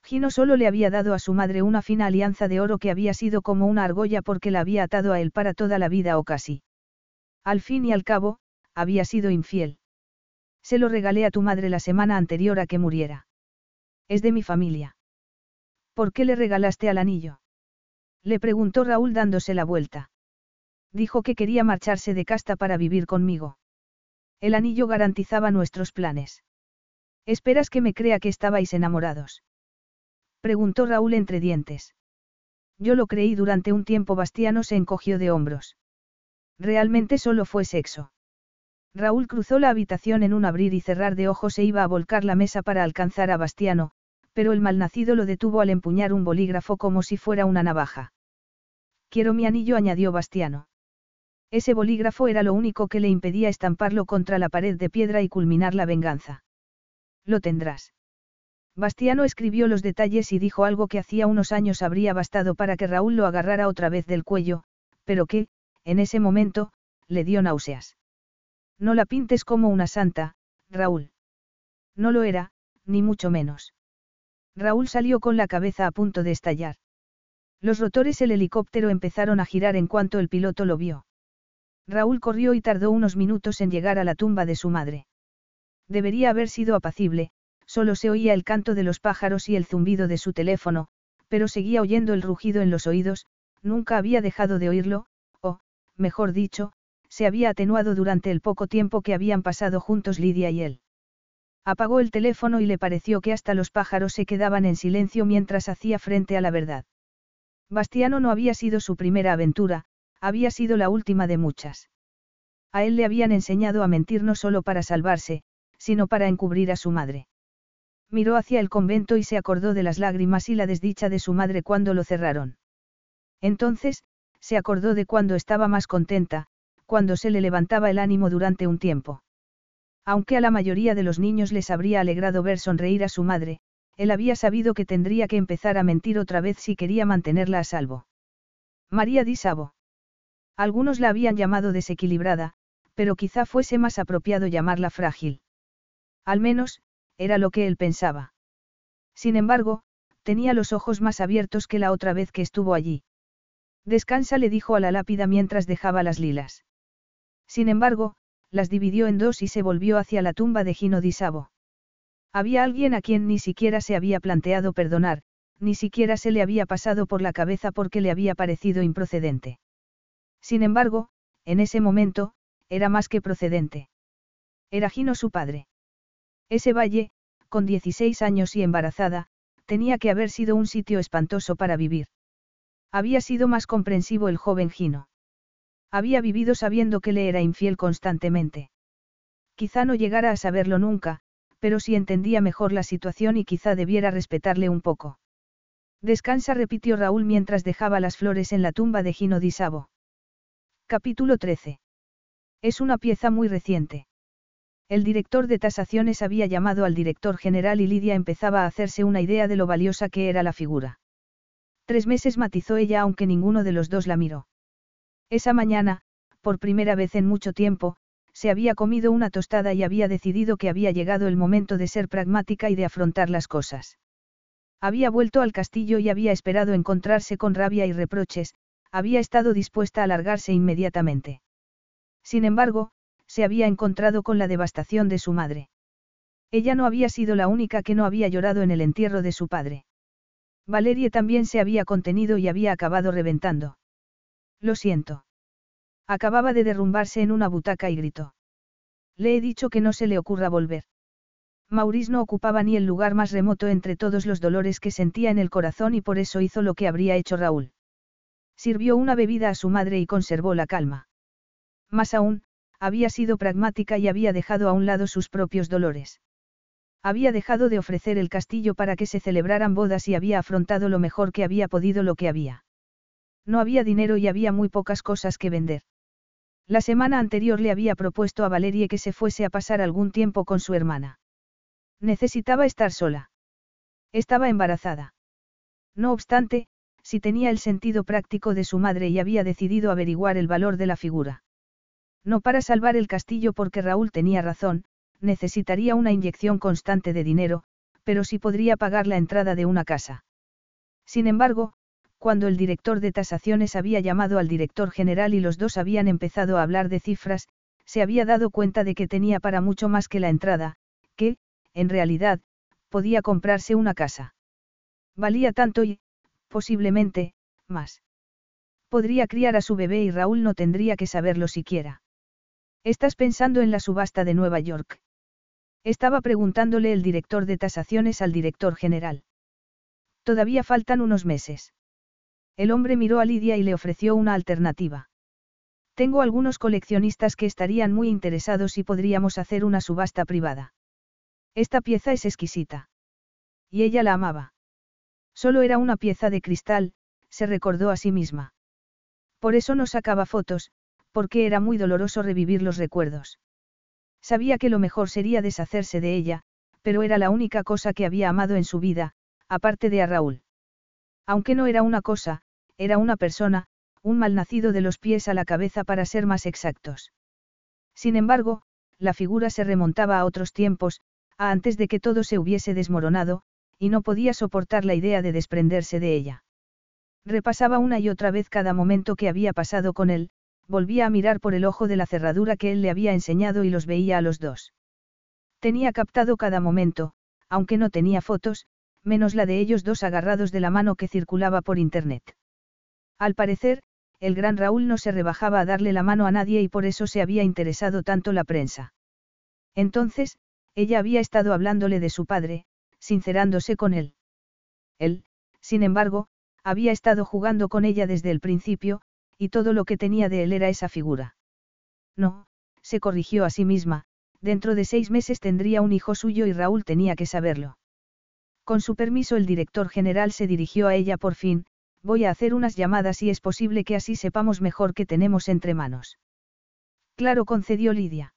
Gino solo le había dado a su madre una fina alianza de oro que había sido como una argolla porque la había atado a él para toda la vida o casi. Al fin y al cabo, había sido infiel. Se lo regalé a tu madre la semana anterior a que muriera. Es de mi familia. ¿Por qué le regalaste al anillo? Le preguntó Raúl dándose la vuelta. Dijo que quería marcharse de casta para vivir conmigo. El anillo garantizaba nuestros planes. ¿Esperas que me crea que estabais enamorados? Preguntó Raúl entre dientes. Yo lo creí durante un tiempo. Bastiano se encogió de hombros. Realmente solo fue sexo. Raúl cruzó la habitación en un abrir y cerrar de ojos e iba a volcar la mesa para alcanzar a Bastiano, pero el malnacido lo detuvo al empuñar un bolígrafo como si fuera una navaja. Quiero mi anillo, añadió Bastiano. Ese bolígrafo era lo único que le impedía estamparlo contra la pared de piedra y culminar la venganza. Lo tendrás. Bastiano escribió los detalles y dijo algo que hacía unos años habría bastado para que Raúl lo agarrara otra vez del cuello, pero que, en ese momento, le dio náuseas. No la pintes como una santa, Raúl. No lo era, ni mucho menos. Raúl salió con la cabeza a punto de estallar. Los rotores del helicóptero empezaron a girar en cuanto el piloto lo vio. Raúl corrió y tardó unos minutos en llegar a la tumba de su madre. Debería haber sido apacible, solo se oía el canto de los pájaros y el zumbido de su teléfono, pero seguía oyendo el rugido en los oídos, nunca había dejado de oírlo, o, mejor dicho, se había atenuado durante el poco tiempo que habían pasado juntos Lidia y él. Apagó el teléfono y le pareció que hasta los pájaros se quedaban en silencio mientras hacía frente a la verdad. Bastiano no había sido su primera aventura, había sido la última de muchas. A él le habían enseñado a mentir no solo para salvarse, sino para encubrir a su madre. Miró hacia el convento y se acordó de las lágrimas y la desdicha de su madre cuando lo cerraron. Entonces, se acordó de cuando estaba más contenta, cuando se le levantaba el ánimo durante un tiempo. Aunque a la mayoría de los niños les habría alegrado ver sonreír a su madre, él había sabido que tendría que empezar a mentir otra vez si quería mantenerla a salvo. María Di Sabo. Algunos la habían llamado desequilibrada, pero quizá fuese más apropiado llamarla frágil. Al menos, era lo que él pensaba. Sin embargo, tenía los ojos más abiertos que la otra vez que estuvo allí. Descansa, le dijo a la lápida mientras dejaba las lilas. Sin embargo, las dividió en dos y se volvió hacia la tumba de Gino di Sabo. Había alguien a quien ni siquiera se había planteado perdonar, ni siquiera se le había pasado por la cabeza porque le había parecido improcedente. Sin embargo, en ese momento, era más que procedente. Era Gino su padre. Ese valle, con 16 años y embarazada, tenía que haber sido un sitio espantoso para vivir. Había sido más comprensivo el joven Gino. Había vivido sabiendo que le era infiel constantemente. Quizá no llegara a saberlo nunca, pero sí entendía mejor la situación y quizá debiera respetarle un poco. Descansa, repitió Raúl mientras dejaba las flores en la tumba de Gino di Sabo. Capítulo 13. Es una pieza muy reciente. El director de tasaciones había llamado al director general y Lidia empezaba a hacerse una idea de lo valiosa que era la figura. Tres meses matizó ella aunque ninguno de los dos la miró. Esa mañana, por primera vez en mucho tiempo, se había comido una tostada y había decidido que había llegado el momento de ser pragmática y de afrontar las cosas. Había vuelto al castillo y había esperado encontrarse con rabia y reproches, había estado dispuesta a largarse inmediatamente. Sin embargo, se había encontrado con la devastación de su madre. Ella no había sido la única que no había llorado en el entierro de su padre. Valerie también se había contenido y había acabado reventando. Lo siento. Acababa de derrumbarse en una butaca y gritó. Le he dicho que no se le ocurra volver. Maurice no ocupaba ni el lugar más remoto entre todos los dolores que sentía en el corazón y por eso hizo lo que habría hecho Raúl. Sirvió una bebida a su madre y conservó la calma. Más aún, había sido pragmática y había dejado a un lado sus propios dolores. Había dejado de ofrecer el castillo para que se celebraran bodas y había afrontado lo mejor que había podido lo que había. No había dinero y había muy pocas cosas que vender. La semana anterior le había propuesto a Valerie que se fuese a pasar algún tiempo con su hermana. Necesitaba estar sola. Estaba embarazada. No obstante, si tenía el sentido práctico de su madre y había decidido averiguar el valor de la figura. No para salvar el castillo porque Raúl tenía razón, necesitaría una inyección constante de dinero, pero sí podría pagar la entrada de una casa. Sin embargo, cuando el director de tasaciones había llamado al director general y los dos habían empezado a hablar de cifras, se había dado cuenta de que tenía para mucho más que la entrada, que, en realidad, podía comprarse una casa. Valía tanto y, posiblemente, más. Podría criar a su bebé y Raúl no tendría que saberlo siquiera. ¿Estás pensando en la subasta de Nueva York? Estaba preguntándole el director de tasaciones al director general. Todavía faltan unos meses. El hombre miró a Lidia y le ofreció una alternativa. Tengo algunos coleccionistas que estarían muy interesados y podríamos hacer una subasta privada. Esta pieza es exquisita. Y ella la amaba. Solo era una pieza de cristal, se recordó a sí misma. Por eso no sacaba fotos, porque era muy doloroso revivir los recuerdos. Sabía que lo mejor sería deshacerse de ella, pero era la única cosa que había amado en su vida, aparte de a Raúl. Aunque no era una cosa, era una persona, un malnacido de los pies a la cabeza para ser más exactos. Sin embargo, la figura se remontaba a otros tiempos, a antes de que todo se hubiese desmoronado, y no podía soportar la idea de desprenderse de ella. Repasaba una y otra vez cada momento que había pasado con él, volvía a mirar por el ojo de la cerradura que él le había enseñado y los veía a los dos. Tenía captado cada momento, aunque no tenía fotos, menos la de ellos dos agarrados de la mano que circulaba por internet. Al parecer, el gran Raúl no se rebajaba a darle la mano a nadie y por eso se había interesado tanto la prensa. Entonces, ella había estado hablándole de su padre, sincerándose con él. Él, sin embargo, había estado jugando con ella desde el principio, y todo lo que tenía de él era esa figura. No, se corrigió a sí misma, dentro de seis meses tendría un hijo suyo y Raúl tenía que saberlo. Con su permiso el director general se dirigió a ella por fin, voy a hacer unas llamadas y es posible que así sepamos mejor qué tenemos entre manos. Claro, concedió Lidia.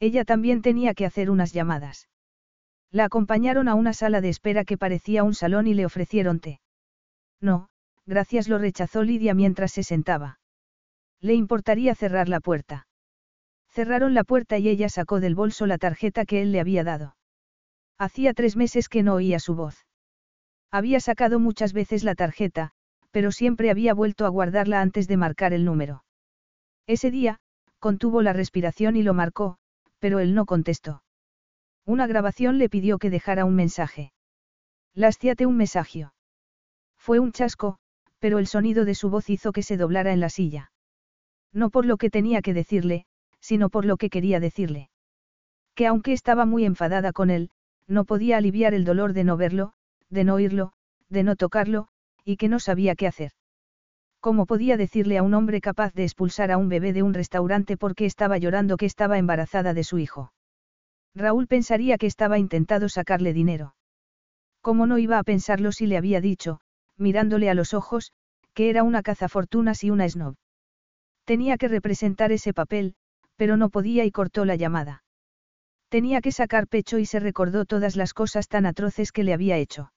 Ella también tenía que hacer unas llamadas. La acompañaron a una sala de espera que parecía un salón y le ofrecieron té. No, gracias lo rechazó Lidia mientras se sentaba. Le importaría cerrar la puerta. Cerraron la puerta y ella sacó del bolso la tarjeta que él le había dado. Hacía tres meses que no oía su voz. Había sacado muchas veces la tarjeta, pero siempre había vuelto a guardarla antes de marcar el número. Ese día, contuvo la respiración y lo marcó, pero él no contestó. Una grabación le pidió que dejara un mensaje. Lasciate un mensaje. Fue un chasco, pero el sonido de su voz hizo que se doblara en la silla. No por lo que tenía que decirle, sino por lo que quería decirle. Que aunque estaba muy enfadada con él, no podía aliviar el dolor de no verlo, de no oírlo, de no tocarlo, y que no sabía qué hacer. ¿Cómo podía decirle a un hombre capaz de expulsar a un bebé de un restaurante porque estaba llorando que estaba embarazada de su hijo? Raúl pensaría que estaba intentando sacarle dinero. ¿Cómo no iba a pensarlo si le había dicho, mirándole a los ojos, que era una cazafortunas y una snob. Tenía que representar ese papel, pero no podía y cortó la llamada. Tenía que sacar pecho y se recordó todas las cosas tan atroces que le había hecho.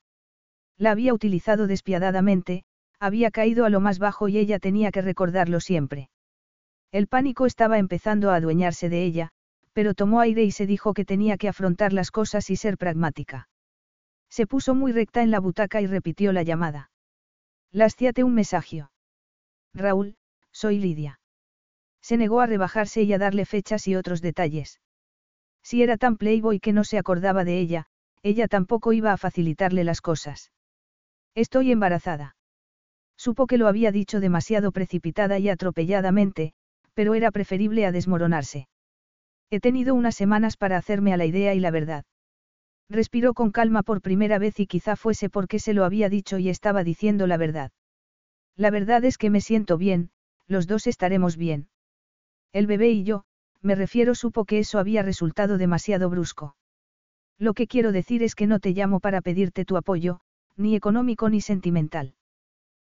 La había utilizado despiadadamente, había caído a lo más bajo y ella tenía que recordarlo siempre. El pánico estaba empezando a adueñarse de ella, pero tomó aire y se dijo que tenía que afrontar las cosas y ser pragmática. Se puso muy recta en la butaca y repitió la llamada. Lasciate un mensajio. Raúl, soy Lidia. Se negó a rebajarse y a darle fechas y otros detalles. Si era tan playboy que no se acordaba de ella, ella tampoco iba a facilitarle las cosas. Estoy embarazada. Supo que lo había dicho demasiado precipitada y atropelladamente, pero era preferible a desmoronarse. He tenido unas semanas para hacerme a la idea y la verdad. Respiró con calma por primera vez y quizá fuese porque se lo había dicho y estaba diciendo la verdad. La verdad es que me siento bien, los dos estaremos bien. El bebé y yo, me refiero, supo que eso había resultado demasiado brusco. Lo que quiero decir es que no te llamo para pedirte tu apoyo, ni económico ni sentimental.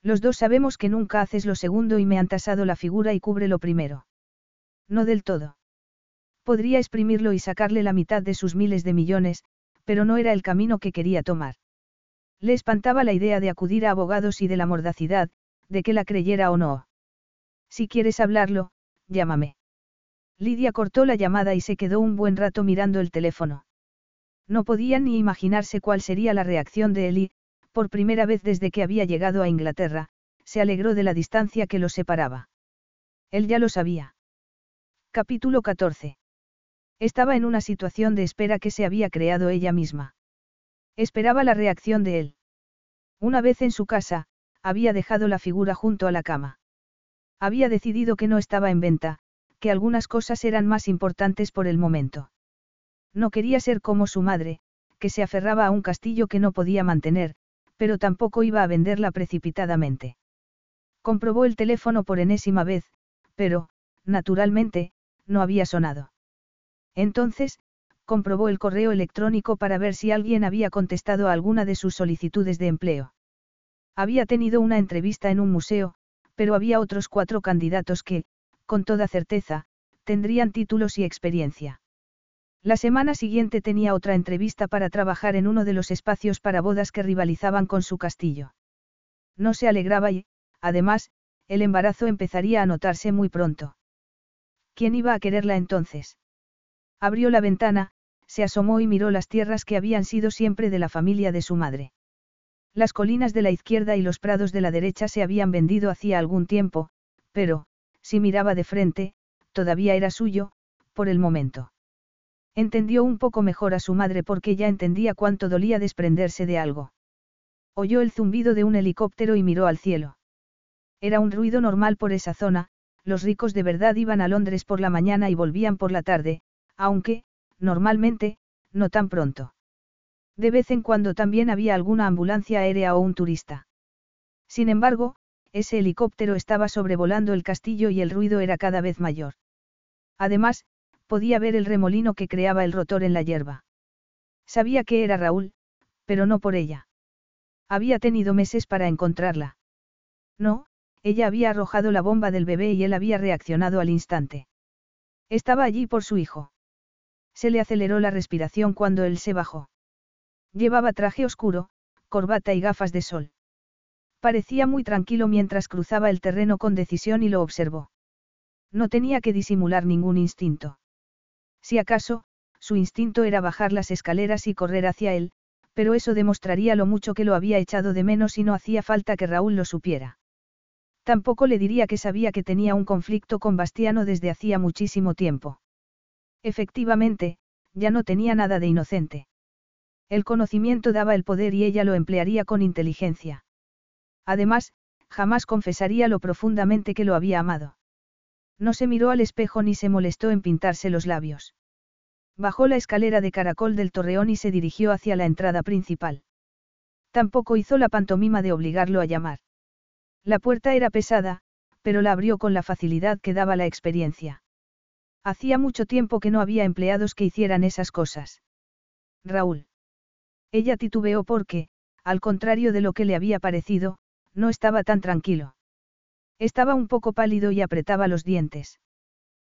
Los dos sabemos que nunca haces lo segundo y me han tasado la figura y cubre lo primero. No del todo. Podría exprimirlo y sacarle la mitad de sus miles de millones, pero no era el camino que quería tomar. Le espantaba la idea de acudir a abogados y de la mordacidad, de que la creyera o no. Si quieres hablarlo, llámame. Lidia cortó la llamada y se quedó un buen rato mirando el teléfono. No podía ni imaginarse cuál sería la reacción de Eli, por primera vez desde que había llegado a Inglaterra, se alegró de la distancia que los separaba. Él ya lo sabía. Capítulo 14. Estaba en una situación de espera que se había creado ella misma. Esperaba la reacción de él. Una vez en su casa, había dejado la figura junto a la cama. Había decidido que no estaba en venta, que algunas cosas eran más importantes por el momento. No quería ser como su madre, que se aferraba a un castillo que no podía mantener, pero tampoco iba a venderla precipitadamente. Comprobó el teléfono por enésima vez, pero, naturalmente, no había sonado. Entonces, comprobó el correo electrónico para ver si alguien había contestado a alguna de sus solicitudes de empleo. Había tenido una entrevista en un museo, pero había otros cuatro candidatos que, con toda certeza, tendrían títulos y experiencia. La semana siguiente tenía otra entrevista para trabajar en uno de los espacios para bodas que rivalizaban con su castillo. No se alegraba y, además, el embarazo empezaría a notarse muy pronto. ¿Quién iba a quererla entonces? Abrió la ventana, se asomó y miró las tierras que habían sido siempre de la familia de su madre. Las colinas de la izquierda y los prados de la derecha se habían vendido hacía algún tiempo, pero, si miraba de frente, todavía era suyo, por el momento. Entendió un poco mejor a su madre porque ya entendía cuánto dolía desprenderse de algo. Oyó el zumbido de un helicóptero y miró al cielo. Era un ruido normal por esa zona, los ricos de verdad iban a Londres por la mañana y volvían por la tarde, aunque, normalmente, no tan pronto. De vez en cuando también había alguna ambulancia aérea o un turista. Sin embargo, ese helicóptero estaba sobrevolando el castillo y el ruido era cada vez mayor. Además, podía ver el remolino que creaba el rotor en la hierba. Sabía que era Raúl, pero no por ella. Había tenido meses para encontrarla. No, ella había arrojado la bomba del bebé y él había reaccionado al instante. Estaba allí por su hijo. Se le aceleró la respiración cuando él se bajó. Llevaba traje oscuro, corbata y gafas de sol. Parecía muy tranquilo mientras cruzaba el terreno con decisión y lo observó. No tenía que disimular ningún instinto. Si acaso, su instinto era bajar las escaleras y correr hacia él, pero eso demostraría lo mucho que lo había echado de menos y no hacía falta que Raúl lo supiera. Tampoco le diría que sabía que tenía un conflicto con Bastiano desde hacía muchísimo tiempo. Efectivamente, ya no tenía nada de inocente. El conocimiento daba el poder y ella lo emplearía con inteligencia. Además, jamás confesaría lo profundamente que lo había amado. No se miró al espejo ni se molestó en pintarse los labios. Bajó la escalera de caracol del torreón y se dirigió hacia la entrada principal. Tampoco hizo la pantomima de obligarlo a llamar. La puerta era pesada, pero la abrió con la facilidad que daba la experiencia. Hacía mucho tiempo que no había empleados que hicieran esas cosas. Raúl. Ella titubeó porque, al contrario de lo que le había parecido, no estaba tan tranquilo. Estaba un poco pálido y apretaba los dientes.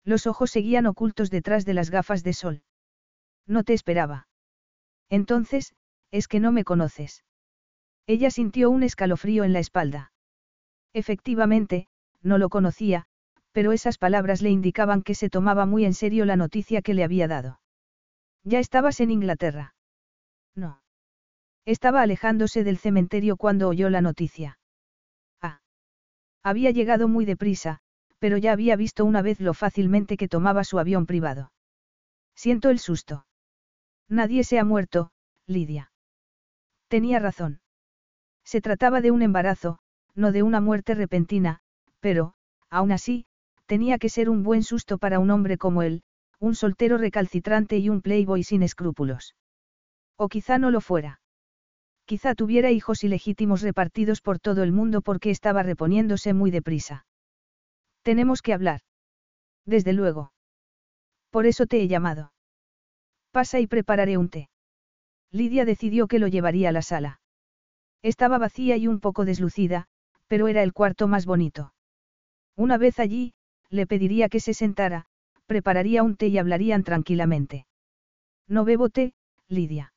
Los ojos seguían ocultos detrás de las gafas de sol. No te esperaba. Entonces, es que no me conoces. Ella sintió un escalofrío en la espalda. Efectivamente, no lo conocía, pero esas palabras le indicaban que se tomaba muy en serio la noticia que le había dado. Ya estabas en Inglaterra. No. Estaba alejándose del cementerio cuando oyó la noticia. Ah. Había llegado muy deprisa, pero ya había visto una vez lo fácilmente que tomaba su avión privado. Siento el susto. Nadie se ha muerto, Lidia. Tenía razón. Se trataba de un embarazo, no de una muerte repentina, pero, aún así, tenía que ser un buen susto para un hombre como él, un soltero recalcitrante y un playboy sin escrúpulos. O quizá no lo fuera. Quizá tuviera hijos ilegítimos repartidos por todo el mundo porque estaba reponiéndose muy deprisa. Tenemos que hablar. Desde luego. Por eso te he llamado. Pasa y prepararé un té. Lidia decidió que lo llevaría a la sala. Estaba vacía y un poco deslucida, pero era el cuarto más bonito. Una vez allí, le pediría que se sentara, prepararía un té y hablarían tranquilamente. No bebo té, Lidia.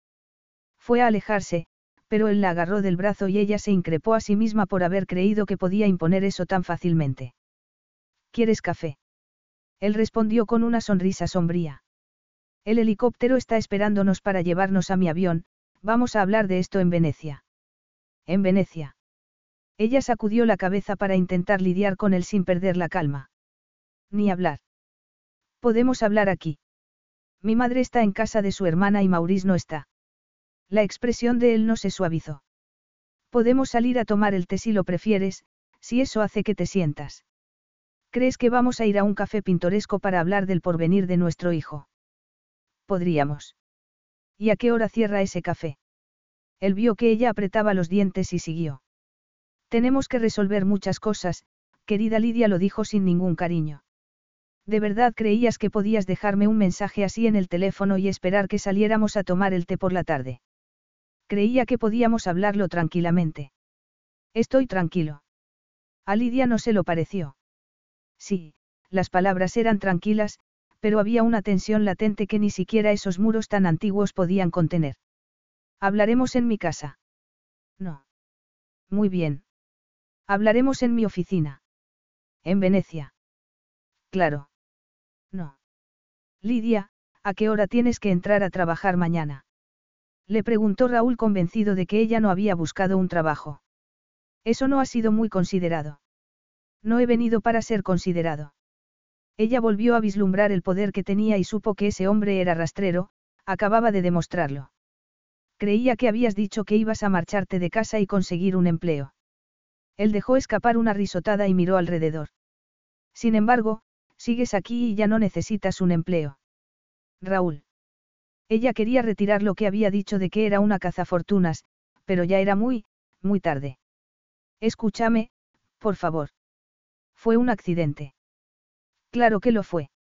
Fue a alejarse, pero él la agarró del brazo y ella se increpó a sí misma por haber creído que podía imponer eso tan fácilmente. ¿Quieres café? Él respondió con una sonrisa sombría. El helicóptero está esperándonos para llevarnos a mi avión, vamos a hablar de esto en Venecia. En Venecia. Ella sacudió la cabeza para intentar lidiar con él sin perder la calma. Ni hablar. Podemos hablar aquí. Mi madre está en casa de su hermana y Maurice no está. La expresión de él no se suavizó. Podemos salir a tomar el té si lo prefieres, si eso hace que te sientas. ¿Crees que vamos a ir a un café pintoresco para hablar del porvenir de nuestro hijo? Podríamos. ¿Y a qué hora cierra ese café? Él vio que ella apretaba los dientes y siguió. Tenemos que resolver muchas cosas, querida Lidia lo dijo sin ningún cariño. ¿De verdad creías que podías dejarme un mensaje así en el teléfono y esperar que saliéramos a tomar el té por la tarde? Creía que podíamos hablarlo tranquilamente. Estoy tranquilo. A Lidia no se lo pareció. Sí, las palabras eran tranquilas, pero había una tensión latente que ni siquiera esos muros tan antiguos podían contener. Hablaremos en mi casa. No. Muy bien. Hablaremos en mi oficina. En Venecia. Claro. Lidia, ¿a qué hora tienes que entrar a trabajar mañana? Le preguntó Raúl convencido de que ella no había buscado un trabajo. Eso no ha sido muy considerado. No he venido para ser considerado. Ella volvió a vislumbrar el poder que tenía y supo que ese hombre era rastrero, acababa de demostrarlo. Creía que habías dicho que ibas a marcharte de casa y conseguir un empleo. Él dejó escapar una risotada y miró alrededor. Sin embargo, sigues aquí y ya no necesitas un empleo. Raúl. Ella quería retirar lo que había dicho de que era una cazafortunas, pero ya era muy, muy tarde. Escúchame, por favor. Fue un accidente. Claro que lo fue.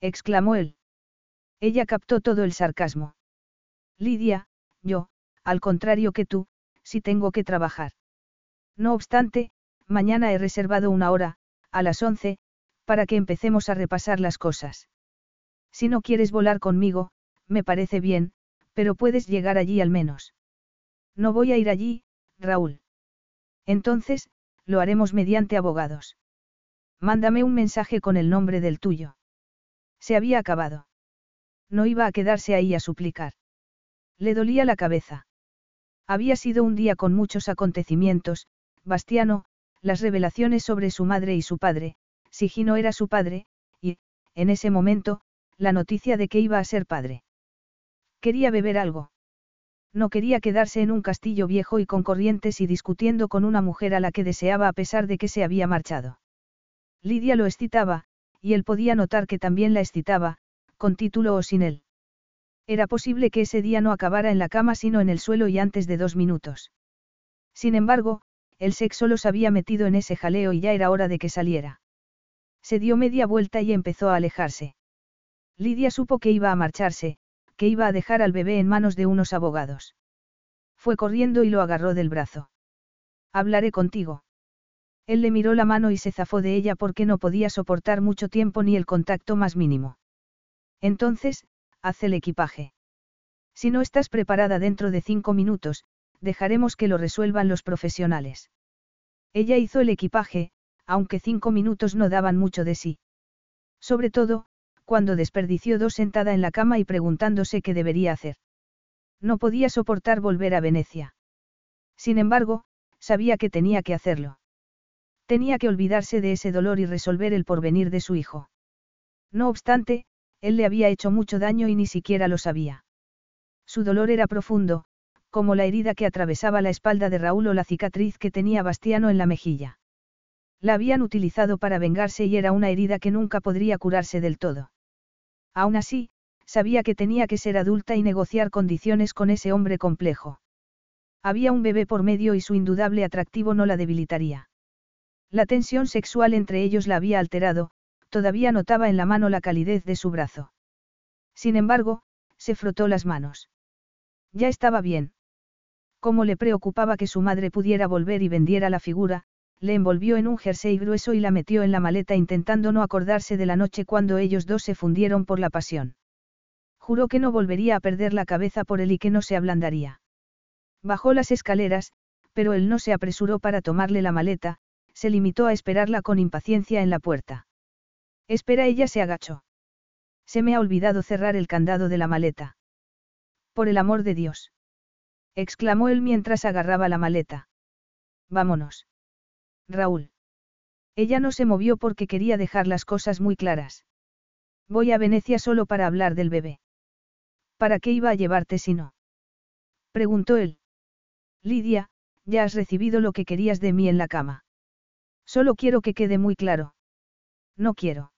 exclamó él. Ella captó todo el sarcasmo. Lidia, yo, al contrario que tú, sí tengo que trabajar. No obstante, mañana he reservado una hora, a las once, para que empecemos a repasar las cosas. Si no quieres volar conmigo, me parece bien, pero puedes llegar allí al menos. No voy a ir allí, Raúl. Entonces, lo haremos mediante abogados. Mándame un mensaje con el nombre del tuyo. Se había acabado. No iba a quedarse ahí a suplicar. Le dolía la cabeza. Había sido un día con muchos acontecimientos, Bastiano, las revelaciones sobre su madre y su padre, si Gino era su padre, y, en ese momento, la noticia de que iba a ser padre. Quería beber algo. No quería quedarse en un castillo viejo y con corrientes y discutiendo con una mujer a la que deseaba a pesar de que se había marchado. Lidia lo excitaba, y él podía notar que también la excitaba, con título o sin él. Era posible que ese día no acabara en la cama sino en el suelo y antes de dos minutos. Sin embargo, el sexo los había metido en ese jaleo y ya era hora de que saliera. Se dio media vuelta y empezó a alejarse. Lidia supo que iba a marcharse, que iba a dejar al bebé en manos de unos abogados. Fue corriendo y lo agarró del brazo. Hablaré contigo. Él le miró la mano y se zafó de ella porque no podía soportar mucho tiempo ni el contacto más mínimo. Entonces, haz el equipaje. Si no estás preparada dentro de cinco minutos, dejaremos que lo resuelvan los profesionales. Ella hizo el equipaje, aunque cinco minutos no daban mucho de sí. Sobre todo, cuando desperdició dos sentada en la cama y preguntándose qué debería hacer. No podía soportar volver a Venecia. Sin embargo, sabía que tenía que hacerlo. Tenía que olvidarse de ese dolor y resolver el porvenir de su hijo. No obstante, él le había hecho mucho daño y ni siquiera lo sabía. Su dolor era profundo, como la herida que atravesaba la espalda de Raúl o la cicatriz que tenía Bastiano en la mejilla. La habían utilizado para vengarse y era una herida que nunca podría curarse del todo. Aún así, sabía que tenía que ser adulta y negociar condiciones con ese hombre complejo. Había un bebé por medio y su indudable atractivo no la debilitaría. La tensión sexual entre ellos la había alterado, todavía notaba en la mano la calidez de su brazo. Sin embargo, se frotó las manos. Ya estaba bien. Como le preocupaba que su madre pudiera volver y vendiera la figura, le envolvió en un jersey grueso y la metió en la maleta intentando no acordarse de la noche cuando ellos dos se fundieron por la pasión. Juró que no volvería a perder la cabeza por él y que no se ablandaría. Bajó las escaleras, pero él no se apresuró para tomarle la maleta, se limitó a esperarla con impaciencia en la puerta. Espera, ella se agachó. Se me ha olvidado cerrar el candado de la maleta. Por el amor de Dios. exclamó él mientras agarraba la maleta. Vámonos. Raúl. Ella no se movió porque quería dejar las cosas muy claras. Voy a Venecia solo para hablar del bebé. ¿Para qué iba a llevarte si no? Preguntó él. Lidia, ya has recibido lo que querías de mí en la cama. Solo quiero que quede muy claro. No quiero.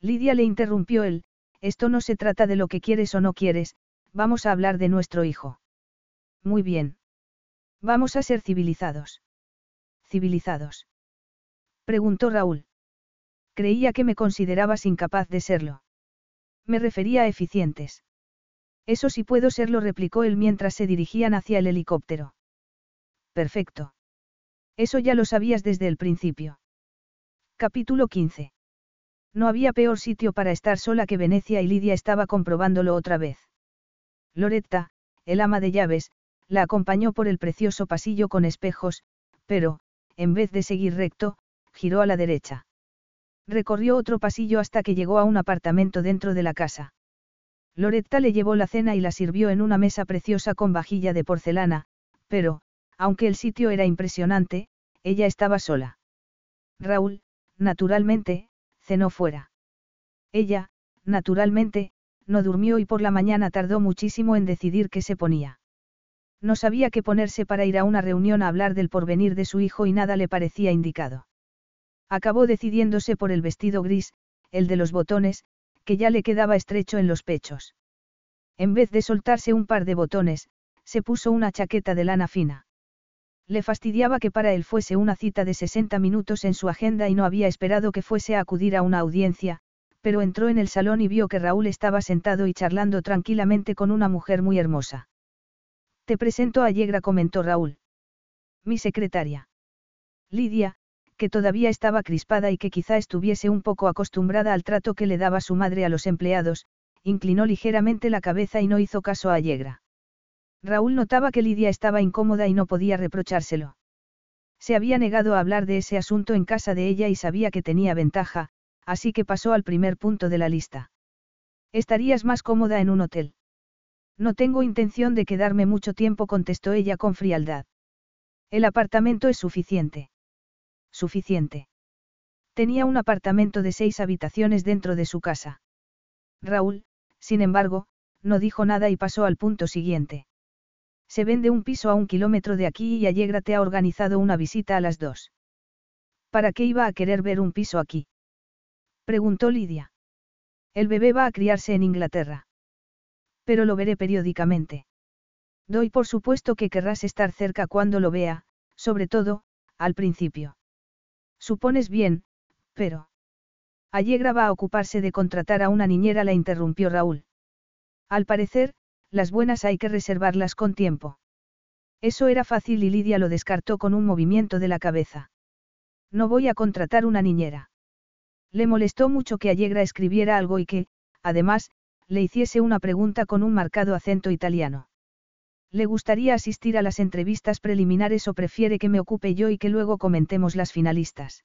Lidia le interrumpió él, esto no se trata de lo que quieres o no quieres, vamos a hablar de nuestro hijo. Muy bien. Vamos a ser civilizados. Civilizados. Preguntó Raúl. Creía que me considerabas incapaz de serlo. Me refería a eficientes. Eso sí puedo serlo, replicó él mientras se dirigían hacia el helicóptero. Perfecto. Eso ya lo sabías desde el principio. Capítulo 15. No había peor sitio para estar sola que Venecia y Lidia estaba comprobándolo otra vez. Loretta, el ama de llaves, la acompañó por el precioso pasillo con espejos, pero, en vez de seguir recto, giró a la derecha. Recorrió otro pasillo hasta que llegó a un apartamento dentro de la casa. Loretta le llevó la cena y la sirvió en una mesa preciosa con vajilla de porcelana, pero, aunque el sitio era impresionante, ella estaba sola. Raúl, naturalmente, cenó fuera. Ella, naturalmente, no durmió y por la mañana tardó muchísimo en decidir qué se ponía. No sabía qué ponerse para ir a una reunión a hablar del porvenir de su hijo y nada le parecía indicado. Acabó decidiéndose por el vestido gris, el de los botones, que ya le quedaba estrecho en los pechos. En vez de soltarse un par de botones, se puso una chaqueta de lana fina. Le fastidiaba que para él fuese una cita de 60 minutos en su agenda y no había esperado que fuese a acudir a una audiencia, pero entró en el salón y vio que Raúl estaba sentado y charlando tranquilamente con una mujer muy hermosa. Te presento a Yegra, comentó Raúl. Mi secretaria. Lidia, que todavía estaba crispada y que quizá estuviese un poco acostumbrada al trato que le daba su madre a los empleados, inclinó ligeramente la cabeza y no hizo caso a Allegra. Raúl notaba que Lidia estaba incómoda y no podía reprochárselo. Se había negado a hablar de ese asunto en casa de ella y sabía que tenía ventaja, así que pasó al primer punto de la lista. Estarías más cómoda en un hotel. No tengo intención de quedarme mucho tiempo, contestó ella con frialdad. El apartamento es suficiente. Suficiente. Tenía un apartamento de seis habitaciones dentro de su casa. Raúl, sin embargo, no dijo nada y pasó al punto siguiente. Se vende un piso a un kilómetro de aquí y Allegra te ha organizado una visita a las dos. ¿Para qué iba a querer ver un piso aquí? Preguntó Lidia. El bebé va a criarse en Inglaterra. Pero lo veré periódicamente. Doy por supuesto que querrás estar cerca cuando lo vea, sobre todo, al principio. Supones bien, pero... Allegra va a ocuparse de contratar a una niñera, la interrumpió Raúl. Al parecer, las buenas hay que reservarlas con tiempo. Eso era fácil y Lidia lo descartó con un movimiento de la cabeza. No voy a contratar una niñera. Le molestó mucho que Allegra escribiera algo y que, además, le hiciese una pregunta con un marcado acento italiano. ¿Le gustaría asistir a las entrevistas preliminares o prefiere que me ocupe yo y que luego comentemos las finalistas?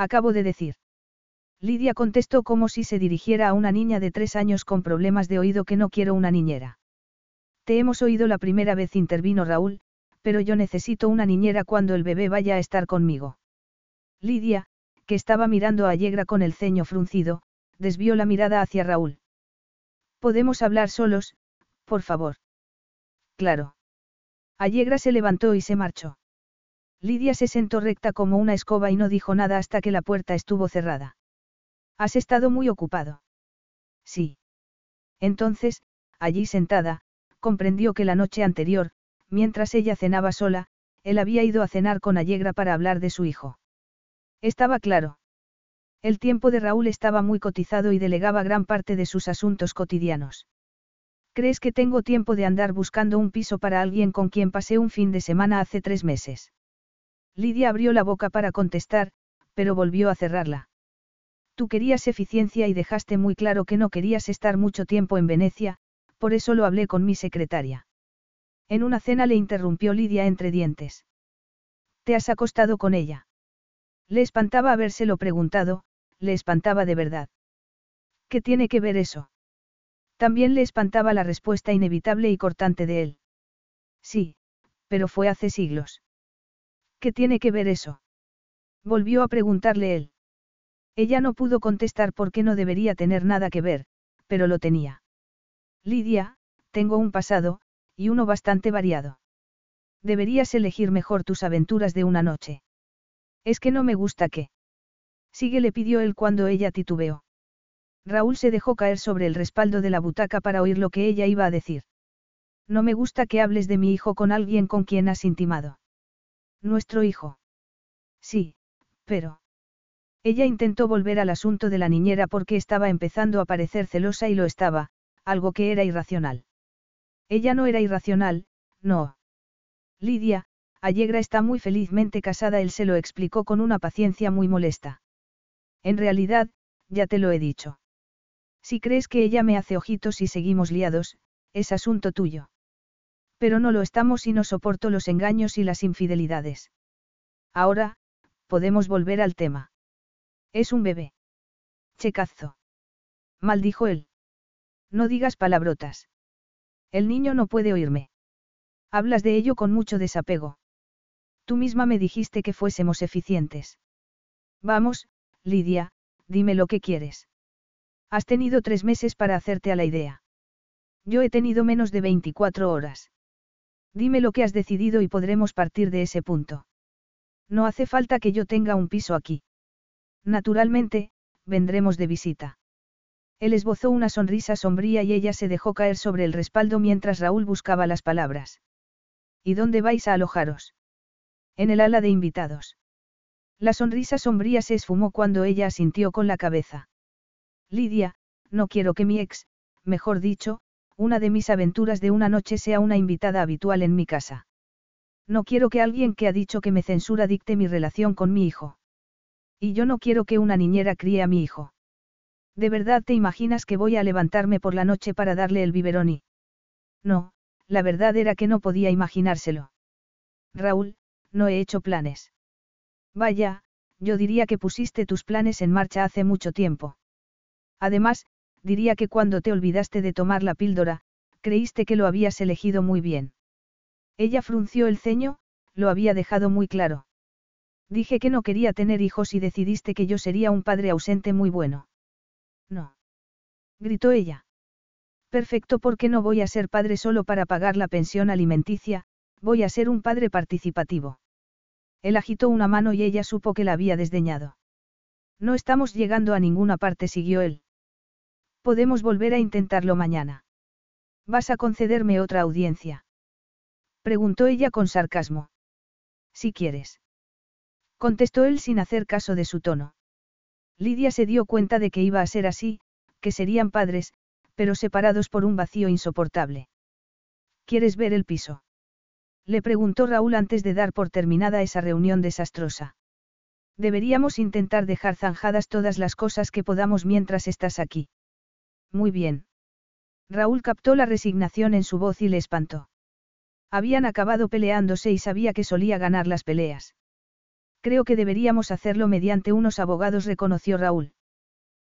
Acabo de decir. Lidia contestó como si se dirigiera a una niña de tres años con problemas de oído que no quiero una niñera. Te hemos oído la primera vez, intervino Raúl, pero yo necesito una niñera cuando el bebé vaya a estar conmigo. Lidia, que estaba mirando a Allegra con el ceño fruncido, desvió la mirada hacia Raúl. Podemos hablar solos, por favor. Claro. Allegra se levantó y se marchó. Lidia se sentó recta como una escoba y no dijo nada hasta que la puerta estuvo cerrada. ¿Has estado muy ocupado? Sí. Entonces, allí sentada, comprendió que la noche anterior, mientras ella cenaba sola, él había ido a cenar con Allegra para hablar de su hijo. Estaba claro. El tiempo de Raúl estaba muy cotizado y delegaba gran parte de sus asuntos cotidianos. ¿Crees que tengo tiempo de andar buscando un piso para alguien con quien pasé un fin de semana hace tres meses? Lidia abrió la boca para contestar, pero volvió a cerrarla. Tú querías eficiencia y dejaste muy claro que no querías estar mucho tiempo en Venecia, por eso lo hablé con mi secretaria. En una cena le interrumpió Lidia entre dientes. ¿Te has acostado con ella? Le espantaba habérselo preguntado, le espantaba de verdad. ¿Qué tiene que ver eso? También le espantaba la respuesta inevitable y cortante de él. Sí, pero fue hace siglos. ¿Qué tiene que ver eso? Volvió a preguntarle él. Ella no pudo contestar porque no debería tener nada que ver, pero lo tenía. Lidia, tengo un pasado, y uno bastante variado. Deberías elegir mejor tus aventuras de una noche. Es que no me gusta que. Sigue le pidió él cuando ella titubeó. Raúl se dejó caer sobre el respaldo de la butaca para oír lo que ella iba a decir. No me gusta que hables de mi hijo con alguien con quien has intimado. Nuestro hijo. Sí, pero. Ella intentó volver al asunto de la niñera porque estaba empezando a parecer celosa y lo estaba, algo que era irracional. Ella no era irracional, no. Lidia, Allegra está muy felizmente casada, él se lo explicó con una paciencia muy molesta. En realidad, ya te lo he dicho. Si crees que ella me hace ojitos y seguimos liados, es asunto tuyo. Pero no lo estamos y no soporto los engaños y las infidelidades. Ahora, podemos volver al tema. Es un bebé. Checazo. Maldijo él. No digas palabrotas. El niño no puede oírme. Hablas de ello con mucho desapego. Tú misma me dijiste que fuésemos eficientes. Vamos, Lidia, dime lo que quieres. Has tenido tres meses para hacerte a la idea. Yo he tenido menos de 24 horas. Dime lo que has decidido y podremos partir de ese punto. No hace falta que yo tenga un piso aquí. Naturalmente, vendremos de visita. Él esbozó una sonrisa sombría y ella se dejó caer sobre el respaldo mientras Raúl buscaba las palabras. ¿Y dónde vais a alojaros? En el ala de invitados. La sonrisa sombría se esfumó cuando ella asintió con la cabeza. Lidia, no quiero que mi ex, mejor dicho, una de mis aventuras de una noche sea una invitada habitual en mi casa. No quiero que alguien que ha dicho que me censura dicte mi relación con mi hijo. Y yo no quiero que una niñera críe a mi hijo. ¿De verdad te imaginas que voy a levantarme por la noche para darle el biberón y... No, la verdad era que no podía imaginárselo. Raúl, no he hecho planes. Vaya, yo diría que pusiste tus planes en marcha hace mucho tiempo. Además, diría que cuando te olvidaste de tomar la píldora, creíste que lo habías elegido muy bien. Ella frunció el ceño, lo había dejado muy claro. Dije que no quería tener hijos y decidiste que yo sería un padre ausente muy bueno. No. Gritó ella. Perfecto porque no voy a ser padre solo para pagar la pensión alimenticia, voy a ser un padre participativo. Él agitó una mano y ella supo que la había desdeñado. No estamos llegando a ninguna parte, siguió él. Podemos volver a intentarlo mañana. ¿Vas a concederme otra audiencia? Preguntó ella con sarcasmo. Si quieres contestó él sin hacer caso de su tono. Lidia se dio cuenta de que iba a ser así, que serían padres, pero separados por un vacío insoportable. ¿Quieres ver el piso? Le preguntó Raúl antes de dar por terminada esa reunión desastrosa. Deberíamos intentar dejar zanjadas todas las cosas que podamos mientras estás aquí. Muy bien. Raúl captó la resignación en su voz y le espantó. Habían acabado peleándose y sabía que solía ganar las peleas. Creo que deberíamos hacerlo mediante unos abogados, reconoció Raúl.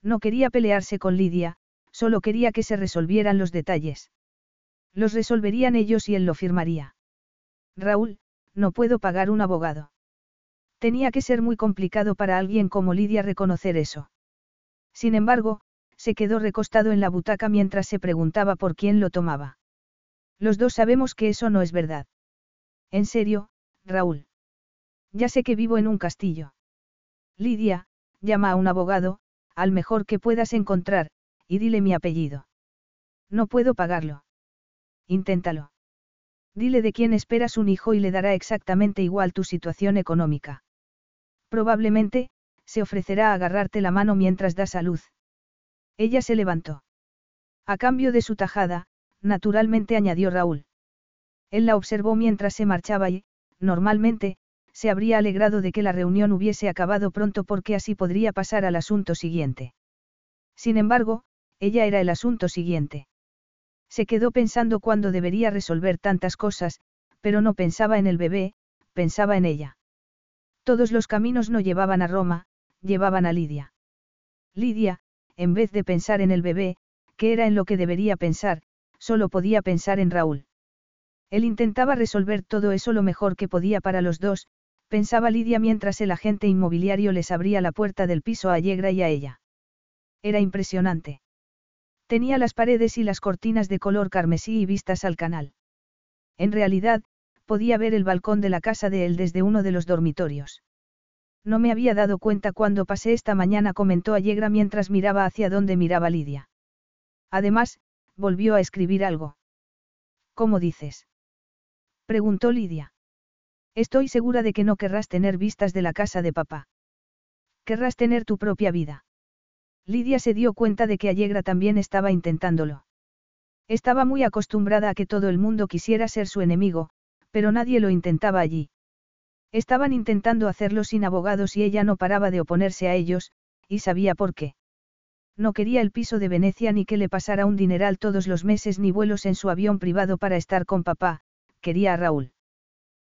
No quería pelearse con Lidia, solo quería que se resolvieran los detalles. Los resolverían ellos y él lo firmaría. Raúl, no puedo pagar un abogado. Tenía que ser muy complicado para alguien como Lidia reconocer eso. Sin embargo, se quedó recostado en la butaca mientras se preguntaba por quién lo tomaba. Los dos sabemos que eso no es verdad. En serio, Raúl. Ya sé que vivo en un castillo. Lidia, llama a un abogado, al mejor que puedas encontrar, y dile mi apellido. No puedo pagarlo. Inténtalo. Dile de quién esperas un hijo y le dará exactamente igual tu situación económica. Probablemente, se ofrecerá a agarrarte la mano mientras das a luz. Ella se levantó. A cambio de su tajada, naturalmente añadió Raúl. Él la observó mientras se marchaba y, normalmente, se habría alegrado de que la reunión hubiese acabado pronto porque así podría pasar al asunto siguiente. Sin embargo, ella era el asunto siguiente. Se quedó pensando cuándo debería resolver tantas cosas, pero no pensaba en el bebé, pensaba en ella. Todos los caminos no llevaban a Roma, llevaban a Lidia. Lidia, en vez de pensar en el bebé, que era en lo que debería pensar, solo podía pensar en Raúl. Él intentaba resolver todo eso lo mejor que podía para los dos, pensaba Lidia mientras el agente inmobiliario les abría la puerta del piso a Allegra y a ella. Era impresionante. Tenía las paredes y las cortinas de color carmesí y vistas al canal. En realidad, podía ver el balcón de la casa de él desde uno de los dormitorios. No me había dado cuenta cuando pasé esta mañana, comentó Allegra mientras miraba hacia donde miraba Lidia. Además, volvió a escribir algo. ¿Cómo dices? preguntó Lidia. Estoy segura de que no querrás tener vistas de la casa de papá. Querrás tener tu propia vida. Lidia se dio cuenta de que Allegra también estaba intentándolo. Estaba muy acostumbrada a que todo el mundo quisiera ser su enemigo, pero nadie lo intentaba allí. Estaban intentando hacerlo sin abogados y ella no paraba de oponerse a ellos, y sabía por qué. No quería el piso de Venecia ni que le pasara un dineral todos los meses ni vuelos en su avión privado para estar con papá, quería a Raúl.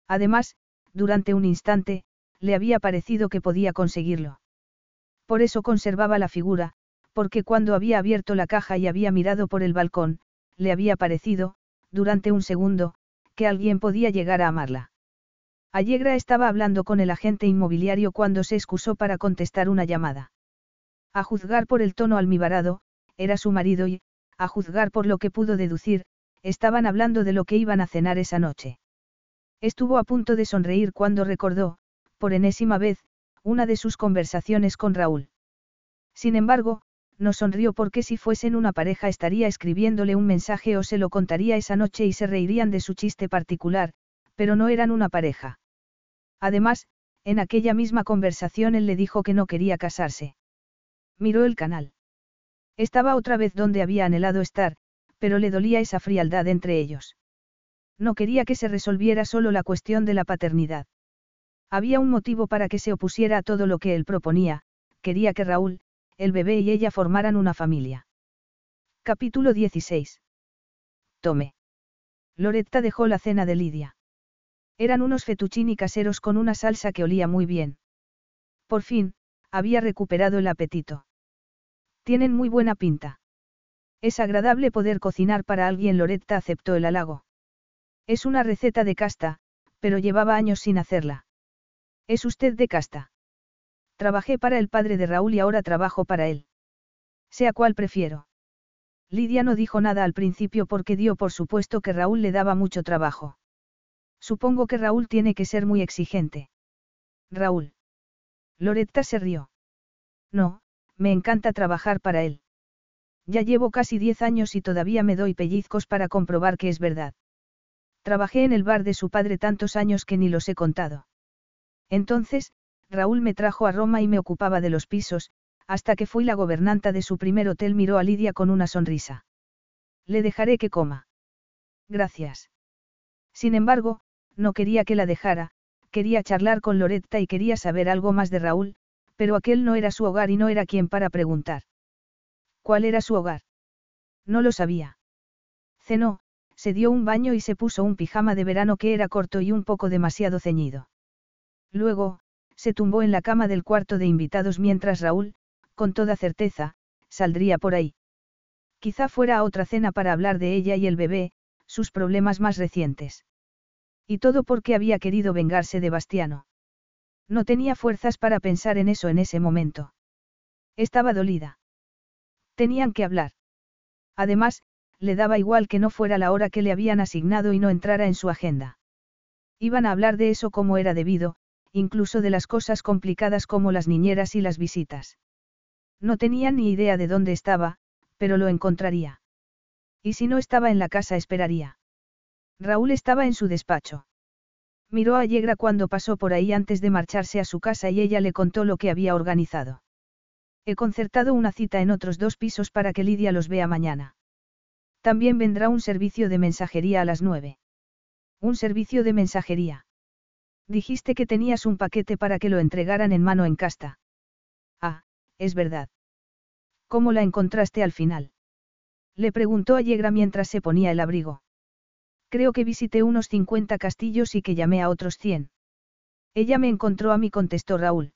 Además, durante un instante, le había parecido que podía conseguirlo. Por eso conservaba la figura, porque cuando había abierto la caja y había mirado por el balcón, le había parecido, durante un segundo, que alguien podía llegar a amarla. Allegra estaba hablando con el agente inmobiliario cuando se excusó para contestar una llamada. A juzgar por el tono almibarado, era su marido y, a juzgar por lo que pudo deducir, estaban hablando de lo que iban a cenar esa noche. Estuvo a punto de sonreír cuando recordó, por enésima vez, una de sus conversaciones con Raúl. Sin embargo, no sonrió porque si fuesen una pareja estaría escribiéndole un mensaje o se lo contaría esa noche y se reirían de su chiste particular, pero no eran una pareja. Además, en aquella misma conversación él le dijo que no quería casarse. Miró el canal. Estaba otra vez donde había anhelado estar, pero le dolía esa frialdad entre ellos. No quería que se resolviera solo la cuestión de la paternidad. Había un motivo para que se opusiera a todo lo que él proponía, quería que Raúl, el bebé y ella formaran una familia. Capítulo 16. Tome. Loretta dejó la cena de Lidia. Eran unos fettuccini caseros con una salsa que olía muy bien. Por fin, había recuperado el apetito. Tienen muy buena pinta. Es agradable poder cocinar para alguien. Loretta aceptó el halago. Es una receta de casta, pero llevaba años sin hacerla. ¿Es usted de casta? Trabajé para el padre de Raúl y ahora trabajo para él. Sea cual prefiero. Lidia no dijo nada al principio porque dio por supuesto que Raúl le daba mucho trabajo. Supongo que Raúl tiene que ser muy exigente. Raúl. Loretta se rió. No, me encanta trabajar para él. Ya llevo casi diez años y todavía me doy pellizcos para comprobar que es verdad. Trabajé en el bar de su padre tantos años que ni los he contado. Entonces, Raúl me trajo a Roma y me ocupaba de los pisos, hasta que fui la gobernanta de su primer hotel miró a Lidia con una sonrisa. Le dejaré que coma. Gracias. Sin embargo, no quería que la dejara, quería charlar con Loretta y quería saber algo más de Raúl, pero aquel no era su hogar y no era quien para preguntar. ¿Cuál era su hogar? No lo sabía. Cenó, se dio un baño y se puso un pijama de verano que era corto y un poco demasiado ceñido. Luego, se tumbó en la cama del cuarto de invitados mientras Raúl, con toda certeza, saldría por ahí. Quizá fuera a otra cena para hablar de ella y el bebé, sus problemas más recientes. Y todo porque había querido vengarse de Bastiano. No tenía fuerzas para pensar en eso en ese momento. Estaba dolida. Tenían que hablar. Además, le daba igual que no fuera la hora que le habían asignado y no entrara en su agenda. Iban a hablar de eso como era debido, incluso de las cosas complicadas como las niñeras y las visitas. No tenían ni idea de dónde estaba, pero lo encontraría. Y si no estaba en la casa esperaría. Raúl estaba en su despacho. Miró a Yegra cuando pasó por ahí antes de marcharse a su casa y ella le contó lo que había organizado. He concertado una cita en otros dos pisos para que Lidia los vea mañana. También vendrá un servicio de mensajería a las nueve. Un servicio de mensajería. Dijiste que tenías un paquete para que lo entregaran en mano en casta. Ah, es verdad. ¿Cómo la encontraste al final? Le preguntó a Yegra mientras se ponía el abrigo. Creo que visité unos 50 castillos y que llamé a otros 100. Ella me encontró a mí, contestó Raúl.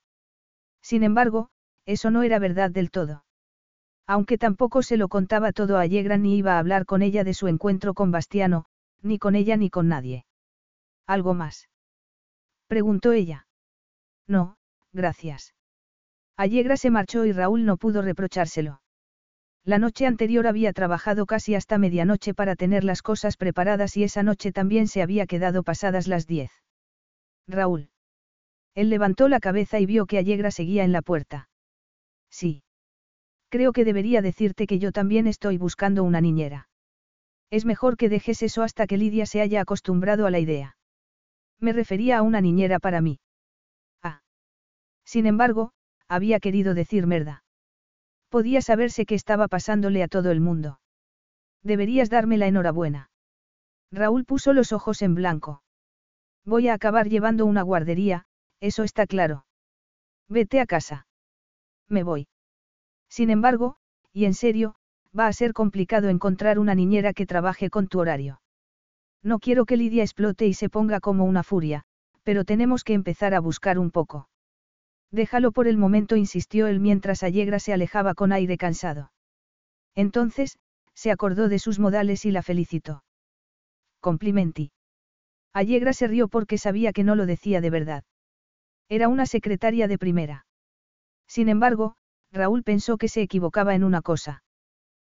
Sin embargo, eso no era verdad del todo. Aunque tampoco se lo contaba todo a Yegra ni iba a hablar con ella de su encuentro con Bastiano, ni con ella ni con nadie. ¿Algo más? Preguntó ella. No, gracias. Allegra se marchó y Raúl no pudo reprochárselo. La noche anterior había trabajado casi hasta medianoche para tener las cosas preparadas y esa noche también se había quedado pasadas las diez. Raúl. Él levantó la cabeza y vio que Allegra seguía en la puerta. Sí. Creo que debería decirte que yo también estoy buscando una niñera. Es mejor que dejes eso hasta que Lidia se haya acostumbrado a la idea. Me refería a una niñera para mí. Ah. Sin embargo, había querido decir merda. Podía saberse que estaba pasándole a todo el mundo. Deberías darme la enhorabuena. Raúl puso los ojos en blanco. Voy a acabar llevando una guardería, eso está claro. Vete a casa. Me voy. Sin embargo, y en serio, va a ser complicado encontrar una niñera que trabaje con tu horario. No quiero que Lidia explote y se ponga como una furia, pero tenemos que empezar a buscar un poco. Déjalo por el momento, insistió él mientras Allegra se alejaba con aire cansado. Entonces, se acordó de sus modales y la felicitó. Complimenti. Allegra se rió porque sabía que no lo decía de verdad. Era una secretaria de primera. Sin embargo, Raúl pensó que se equivocaba en una cosa.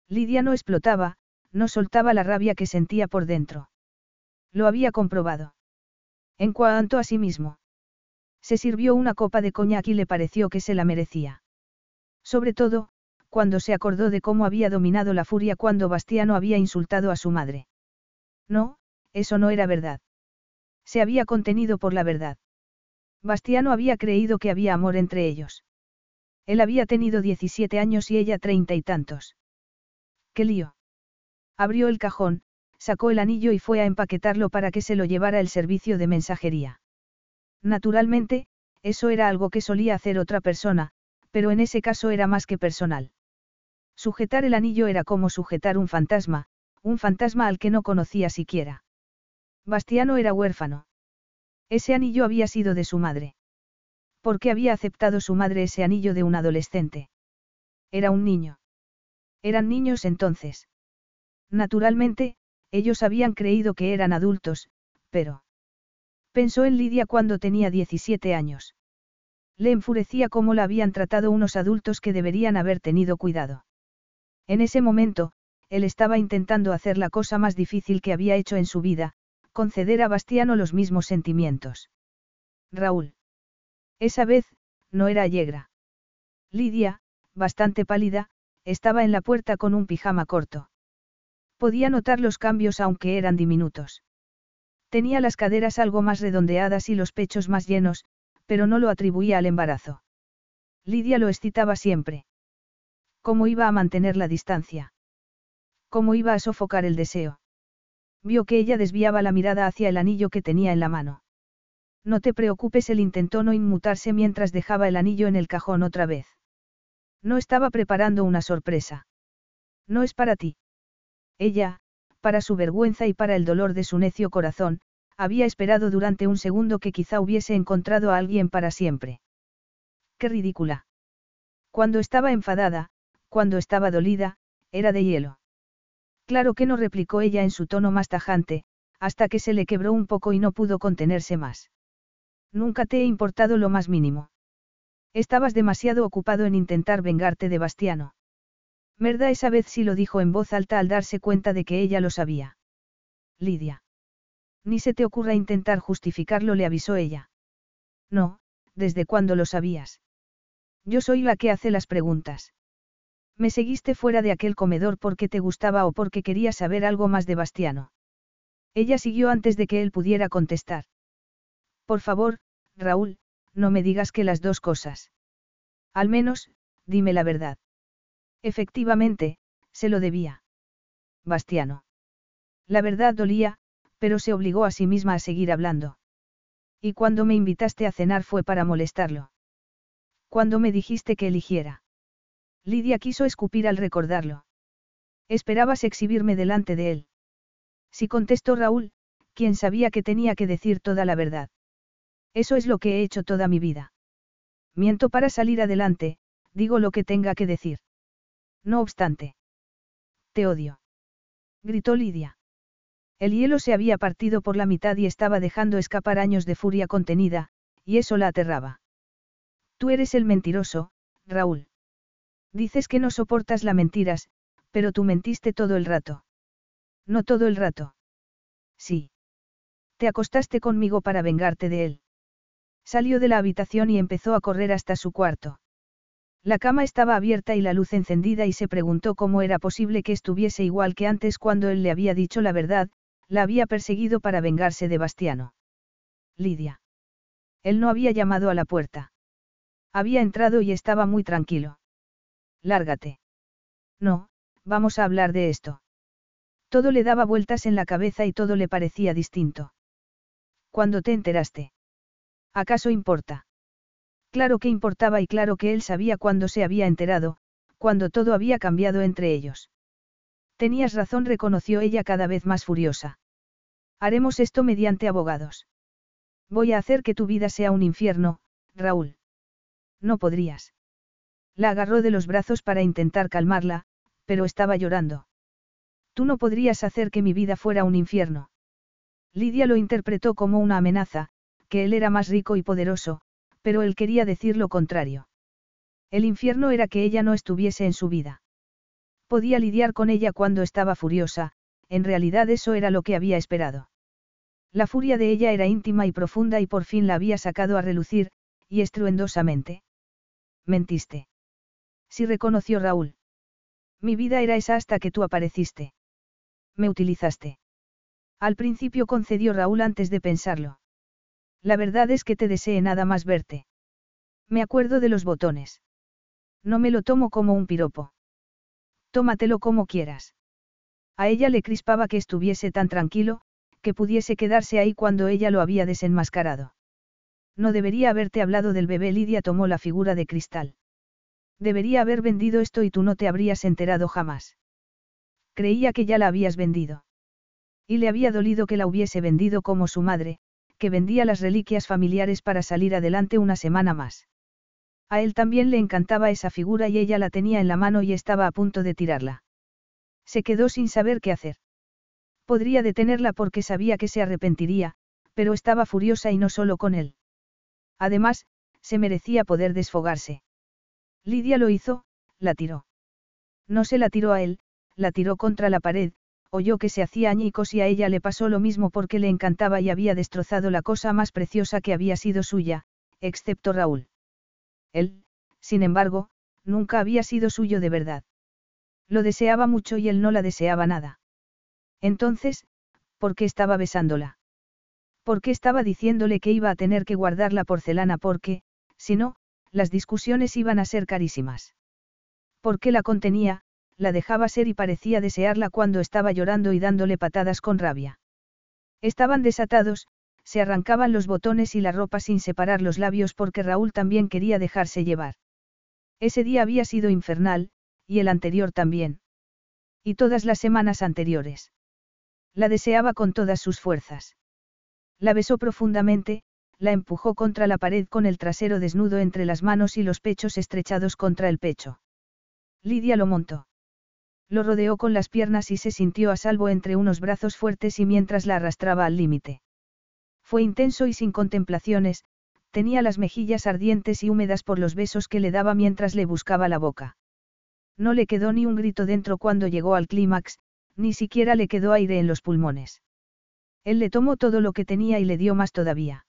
Lidia no explotaba, no soltaba la rabia que sentía por dentro. Lo había comprobado. En cuanto a sí mismo. Se sirvió una copa de coñac y le pareció que se la merecía. Sobre todo, cuando se acordó de cómo había dominado la furia cuando Bastiano había insultado a su madre. No, eso no era verdad. Se había contenido por la verdad. Bastiano había creído que había amor entre ellos. Él había tenido 17 años y ella treinta y tantos. ¿Qué lío? Abrió el cajón, sacó el anillo y fue a empaquetarlo para que se lo llevara el servicio de mensajería. Naturalmente, eso era algo que solía hacer otra persona, pero en ese caso era más que personal. Sujetar el anillo era como sujetar un fantasma, un fantasma al que no conocía siquiera. Bastiano era huérfano. Ese anillo había sido de su madre. ¿Por qué había aceptado su madre ese anillo de un adolescente? Era un niño. Eran niños entonces. Naturalmente, ellos habían creído que eran adultos, pero... Pensó en Lidia cuando tenía 17 años. Le enfurecía cómo la habían tratado unos adultos que deberían haber tenido cuidado. En ese momento, él estaba intentando hacer la cosa más difícil que había hecho en su vida, conceder a Bastiano los mismos sentimientos. Raúl. Esa vez, no era Allegra. Lidia, bastante pálida, estaba en la puerta con un pijama corto. Podía notar los cambios aunque eran diminutos. Tenía las caderas algo más redondeadas y los pechos más llenos, pero no lo atribuía al embarazo. Lidia lo excitaba siempre. ¿Cómo iba a mantener la distancia? ¿Cómo iba a sofocar el deseo? Vio que ella desviaba la mirada hacia el anillo que tenía en la mano. No te preocupes, él intentó no inmutarse mientras dejaba el anillo en el cajón otra vez. No estaba preparando una sorpresa. No es para ti. Ella, para su vergüenza y para el dolor de su necio corazón, había esperado durante un segundo que quizá hubiese encontrado a alguien para siempre. Qué ridícula. Cuando estaba enfadada, cuando estaba dolida, era de hielo. Claro que no replicó ella en su tono más tajante, hasta que se le quebró un poco y no pudo contenerse más. Nunca te he importado lo más mínimo. Estabas demasiado ocupado en intentar vengarte de Bastiano. Merda esa vez sí lo dijo en voz alta al darse cuenta de que ella lo sabía. Lidia. Ni se te ocurra intentar justificarlo, le avisó ella. No, ¿desde cuándo lo sabías? Yo soy la que hace las preguntas. Me seguiste fuera de aquel comedor porque te gustaba o porque querías saber algo más de Bastiano. Ella siguió antes de que él pudiera contestar. Por favor, Raúl, no me digas que las dos cosas. Al menos, dime la verdad. Efectivamente, se lo debía. Bastiano. La verdad dolía, pero se obligó a sí misma a seguir hablando. Y cuando me invitaste a cenar fue para molestarlo. Cuando me dijiste que eligiera. Lidia quiso escupir al recordarlo. Esperabas exhibirme delante de él. Si contestó Raúl, quien sabía que tenía que decir toda la verdad. Eso es lo que he hecho toda mi vida. Miento para salir adelante, digo lo que tenga que decir. No obstante. Te odio. Gritó Lidia. El hielo se había partido por la mitad y estaba dejando escapar años de furia contenida, y eso la aterraba. Tú eres el mentiroso, Raúl. Dices que no soportas las mentiras, pero tú mentiste todo el rato. No todo el rato. Sí. Te acostaste conmigo para vengarte de él. Salió de la habitación y empezó a correr hasta su cuarto. La cama estaba abierta y la luz encendida y se preguntó cómo era posible que estuviese igual que antes cuando él le había dicho la verdad, la había perseguido para vengarse de Bastiano. Lidia. Él no había llamado a la puerta. Había entrado y estaba muy tranquilo. Lárgate. No, vamos a hablar de esto. Todo le daba vueltas en la cabeza y todo le parecía distinto. ¿Cuándo te enteraste? ¿Acaso importa? Claro que importaba y claro que él sabía cuándo se había enterado, cuando todo había cambiado entre ellos. Tenías razón, reconoció ella cada vez más furiosa. Haremos esto mediante abogados. Voy a hacer que tu vida sea un infierno, Raúl. No podrías. La agarró de los brazos para intentar calmarla, pero estaba llorando. Tú no podrías hacer que mi vida fuera un infierno. Lidia lo interpretó como una amenaza, que él era más rico y poderoso, pero él quería decir lo contrario. El infierno era que ella no estuviese en su vida. Podía lidiar con ella cuando estaba furiosa, en realidad eso era lo que había esperado. La furia de ella era íntima y profunda y por fin la había sacado a relucir, y estruendosamente. Mentiste. Sí reconoció Raúl. Mi vida era esa hasta que tú apareciste. Me utilizaste. Al principio concedió Raúl antes de pensarlo. La verdad es que te desee nada más verte. Me acuerdo de los botones. No me lo tomo como un piropo. Tómatelo como quieras. A ella le crispaba que estuviese tan tranquilo, que pudiese quedarse ahí cuando ella lo había desenmascarado. No debería haberte hablado del bebé. Lidia tomó la figura de cristal. Debería haber vendido esto y tú no te habrías enterado jamás. Creía que ya la habías vendido. Y le había dolido que la hubiese vendido como su madre, que vendía las reliquias familiares para salir adelante una semana más. A él también le encantaba esa figura y ella la tenía en la mano y estaba a punto de tirarla. Se quedó sin saber qué hacer. Podría detenerla porque sabía que se arrepentiría, pero estaba furiosa y no solo con él. Además, se merecía poder desfogarse. Lidia lo hizo, la tiró. No se la tiró a él, la tiró contra la pared, oyó que se hacía añicos y a ella le pasó lo mismo porque le encantaba y había destrozado la cosa más preciosa que había sido suya, excepto Raúl. Él, sin embargo, nunca había sido suyo de verdad. Lo deseaba mucho y él no la deseaba nada. Entonces, ¿por qué estaba besándola? ¿Por qué estaba diciéndole que iba a tener que guardar la porcelana porque, si no, las discusiones iban a ser carísimas? ¿Por qué la contenía, la dejaba ser y parecía desearla cuando estaba llorando y dándole patadas con rabia. Estaban desatados, se arrancaban los botones y la ropa sin separar los labios porque Raúl también quería dejarse llevar. Ese día había sido infernal, y el anterior también. Y todas las semanas anteriores. La deseaba con todas sus fuerzas. La besó profundamente, la empujó contra la pared con el trasero desnudo entre las manos y los pechos estrechados contra el pecho. Lidia lo montó. Lo rodeó con las piernas y se sintió a salvo entre unos brazos fuertes y mientras la arrastraba al límite. Fue intenso y sin contemplaciones, tenía las mejillas ardientes y húmedas por los besos que le daba mientras le buscaba la boca. No le quedó ni un grito dentro cuando llegó al clímax, ni siquiera le quedó aire en los pulmones. Él le tomó todo lo que tenía y le dio más todavía.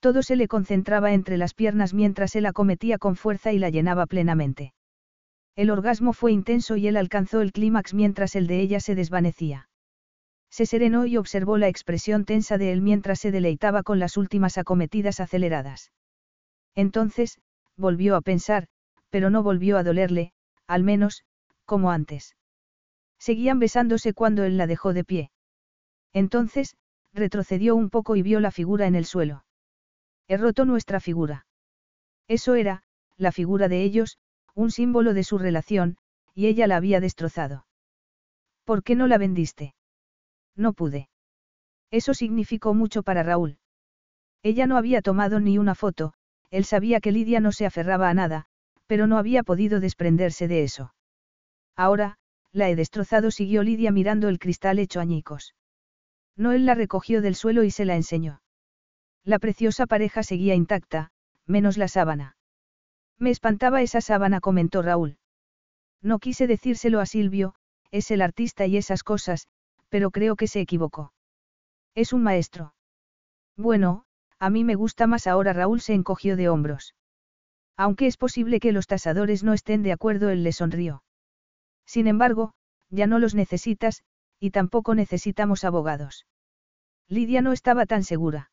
Todo se le concentraba entre las piernas mientras él acometía con fuerza y la llenaba plenamente. El orgasmo fue intenso y él alcanzó el clímax mientras el de ella se desvanecía. Se serenó y observó la expresión tensa de él mientras se deleitaba con las últimas acometidas aceleradas. Entonces, volvió a pensar, pero no volvió a dolerle, al menos, como antes. Seguían besándose cuando él la dejó de pie. Entonces, retrocedió un poco y vio la figura en el suelo. He roto nuestra figura. Eso era, la figura de ellos, un símbolo de su relación, y ella la había destrozado. ¿Por qué no la vendiste? No pude. Eso significó mucho para Raúl. Ella no había tomado ni una foto, él sabía que Lidia no se aferraba a nada, pero no había podido desprenderse de eso. Ahora, la he destrozado, siguió Lidia mirando el cristal hecho añicos. Noel la recogió del suelo y se la enseñó. La preciosa pareja seguía intacta, menos la sábana. Me espantaba esa sábana, comentó Raúl. No quise decírselo a Silvio, es el artista y esas cosas, pero creo que se equivocó. Es un maestro. Bueno, a mí me gusta más ahora Raúl se encogió de hombros. Aunque es posible que los tasadores no estén de acuerdo, él le sonrió. Sin embargo, ya no los necesitas, y tampoco necesitamos abogados. Lidia no estaba tan segura.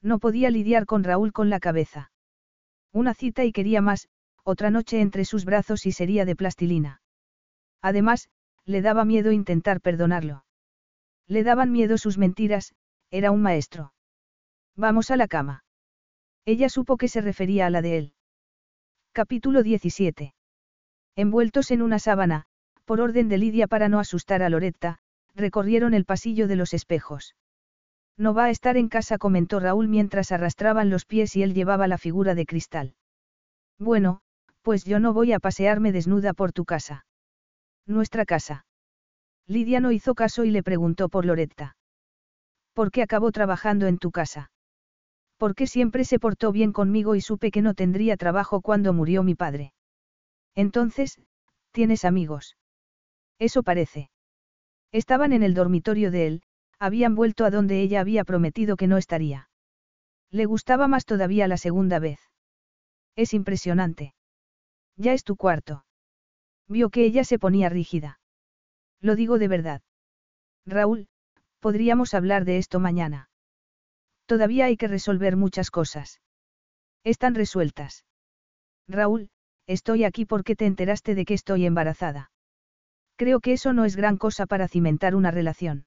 No podía lidiar con Raúl con la cabeza. Una cita y quería más, otra noche entre sus brazos y sería de plastilina. Además, le daba miedo intentar perdonarlo. Le daban miedo sus mentiras, era un maestro. Vamos a la cama. Ella supo que se refería a la de él. Capítulo 17. Envueltos en una sábana, por orden de Lidia para no asustar a Loretta, recorrieron el pasillo de los espejos. No va a estar en casa, comentó Raúl mientras arrastraban los pies y él llevaba la figura de cristal. Bueno, pues yo no voy a pasearme desnuda por tu casa. Nuestra casa. Lidia no hizo caso y le preguntó por Loretta. ¿Por qué acabó trabajando en tu casa? Porque siempre se portó bien conmigo y supe que no tendría trabajo cuando murió mi padre. Entonces, ¿tienes amigos? Eso parece. Estaban en el dormitorio de él, habían vuelto a donde ella había prometido que no estaría. Le gustaba más todavía la segunda vez. Es impresionante. Ya es tu cuarto. Vio que ella se ponía rígida. Lo digo de verdad. Raúl, podríamos hablar de esto mañana. Todavía hay que resolver muchas cosas. Están resueltas. Raúl, estoy aquí porque te enteraste de que estoy embarazada. Creo que eso no es gran cosa para cimentar una relación.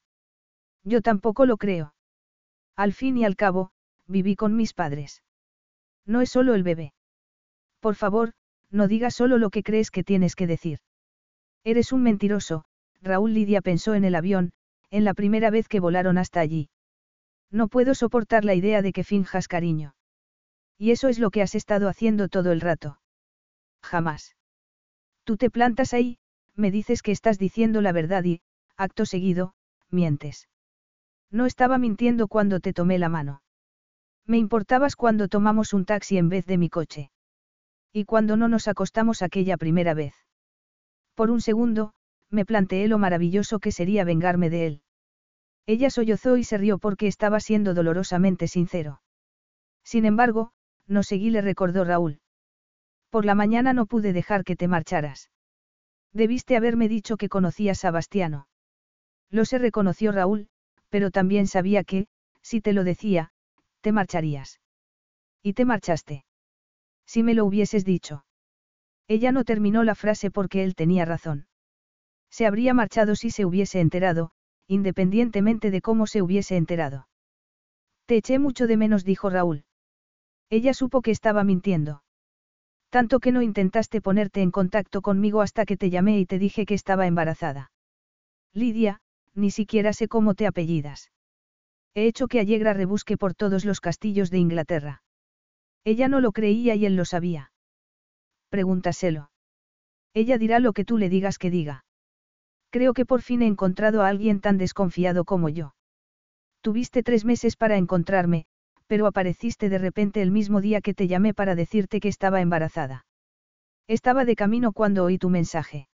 Yo tampoco lo creo. Al fin y al cabo, viví con mis padres. No es solo el bebé. Por favor, no digas solo lo que crees que tienes que decir. Eres un mentiroso, Raúl Lidia pensó en el avión, en la primera vez que volaron hasta allí. No puedo soportar la idea de que finjas cariño. Y eso es lo que has estado haciendo todo el rato. Jamás. Tú te plantas ahí, me dices que estás diciendo la verdad y, acto seguido, mientes. No estaba mintiendo cuando te tomé la mano. Me importabas cuando tomamos un taxi en vez de mi coche. Y cuando no nos acostamos aquella primera vez. Por un segundo, me planteé lo maravilloso que sería vengarme de él. Ella sollozó y se rió porque estaba siendo dolorosamente sincero. Sin embargo, no seguí, le recordó Raúl. Por la mañana no pude dejar que te marcharas. Debiste haberme dicho que conocías a Bastiano. Lo se reconoció Raúl, pero también sabía que, si te lo decía, te marcharías. Y te marchaste. Si me lo hubieses dicho. Ella no terminó la frase porque él tenía razón. Se habría marchado si se hubiese enterado, independientemente de cómo se hubiese enterado. Te eché mucho de menos, dijo Raúl. Ella supo que estaba mintiendo. Tanto que no intentaste ponerte en contacto conmigo hasta que te llamé y te dije que estaba embarazada. Lidia, ni siquiera sé cómo te apellidas. He hecho que Allegra rebusque por todos los castillos de Inglaterra. Ella no lo creía y él lo sabía. Pregúntaselo. Ella dirá lo que tú le digas que diga. Creo que por fin he encontrado a alguien tan desconfiado como yo. Tuviste tres meses para encontrarme, pero apareciste de repente el mismo día que te llamé para decirte que estaba embarazada. Estaba de camino cuando oí tu mensaje.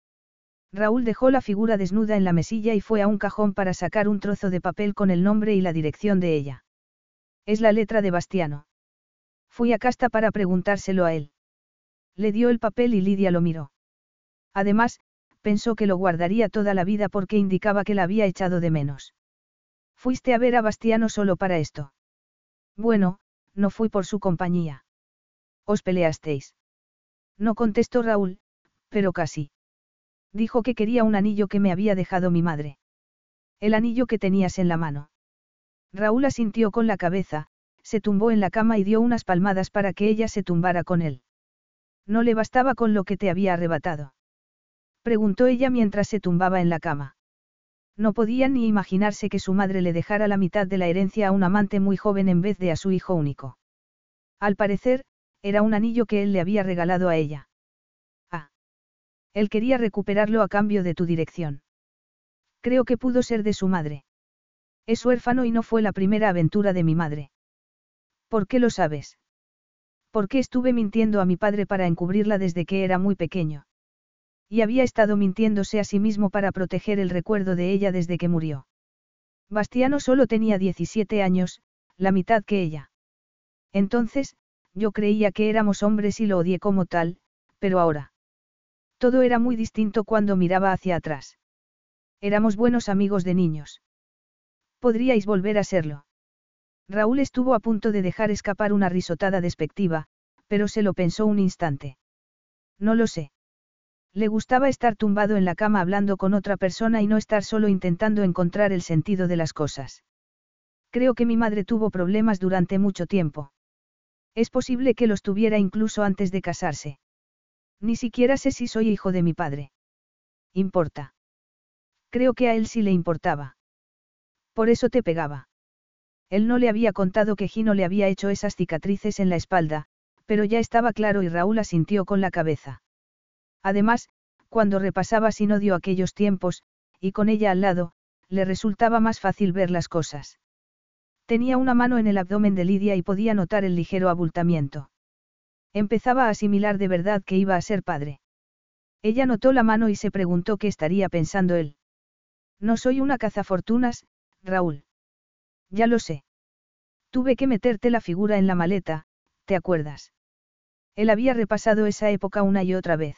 Raúl dejó la figura desnuda en la mesilla y fue a un cajón para sacar un trozo de papel con el nombre y la dirección de ella. Es la letra de Bastiano. Fui a Casta para preguntárselo a él. Le dio el papel y Lidia lo miró. Además, pensó que lo guardaría toda la vida porque indicaba que la había echado de menos. Fuiste a ver a Bastiano solo para esto. Bueno, no fui por su compañía. ¿Os peleasteis? No contestó Raúl, pero casi. Dijo que quería un anillo que me había dejado mi madre. El anillo que tenías en la mano. Raúl asintió con la cabeza, se tumbó en la cama y dio unas palmadas para que ella se tumbara con él. No le bastaba con lo que te había arrebatado. Preguntó ella mientras se tumbaba en la cama. No podía ni imaginarse que su madre le dejara la mitad de la herencia a un amante muy joven en vez de a su hijo único. Al parecer, era un anillo que él le había regalado a ella. Él quería recuperarlo a cambio de tu dirección. Creo que pudo ser de su madre. Es huérfano y no fue la primera aventura de mi madre. ¿Por qué lo sabes? Porque estuve mintiendo a mi padre para encubrirla desde que era muy pequeño. Y había estado mintiéndose a sí mismo para proteger el recuerdo de ella desde que murió. Bastiano solo tenía 17 años, la mitad que ella. Entonces, yo creía que éramos hombres y lo odié como tal, pero ahora. Todo era muy distinto cuando miraba hacia atrás. Éramos buenos amigos de niños. Podríais volver a serlo. Raúl estuvo a punto de dejar escapar una risotada despectiva, pero se lo pensó un instante. No lo sé. Le gustaba estar tumbado en la cama hablando con otra persona y no estar solo intentando encontrar el sentido de las cosas. Creo que mi madre tuvo problemas durante mucho tiempo. Es posible que los tuviera incluso antes de casarse. Ni siquiera sé si soy hijo de mi padre. Importa. Creo que a él sí le importaba. Por eso te pegaba. Él no le había contado que Gino le había hecho esas cicatrices en la espalda, pero ya estaba claro y Raúl asintió con la cabeza. Además, cuando repasaba sin odio aquellos tiempos, y con ella al lado, le resultaba más fácil ver las cosas. Tenía una mano en el abdomen de Lidia y podía notar el ligero abultamiento. Empezaba a asimilar de verdad que iba a ser padre. Ella notó la mano y se preguntó qué estaría pensando él. No soy una cazafortunas, Raúl. Ya lo sé. Tuve que meterte la figura en la maleta, ¿te acuerdas? Él había repasado esa época una y otra vez.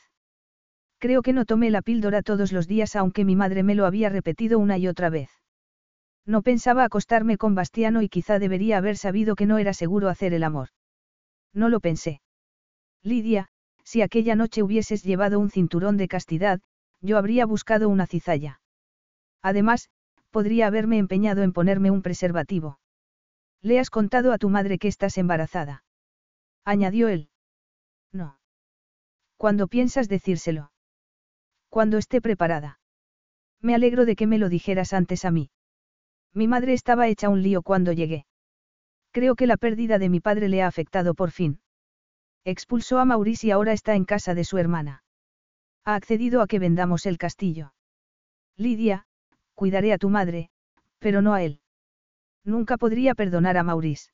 Creo que no tomé la píldora todos los días aunque mi madre me lo había repetido una y otra vez. No pensaba acostarme con Bastiano y quizá debería haber sabido que no era seguro hacer el amor. No lo pensé. Lidia, si aquella noche hubieses llevado un cinturón de castidad, yo habría buscado una cizalla. Además, podría haberme empeñado en ponerme un preservativo. ¿Le has contado a tu madre que estás embarazada? Añadió él. No. ¿Cuándo piensas decírselo? Cuando esté preparada. Me alegro de que me lo dijeras antes a mí. Mi madre estaba hecha un lío cuando llegué. Creo que la pérdida de mi padre le ha afectado por fin. Expulsó a Maurice y ahora está en casa de su hermana. Ha accedido a que vendamos el castillo. Lidia, cuidaré a tu madre, pero no a él. Nunca podría perdonar a Maurice.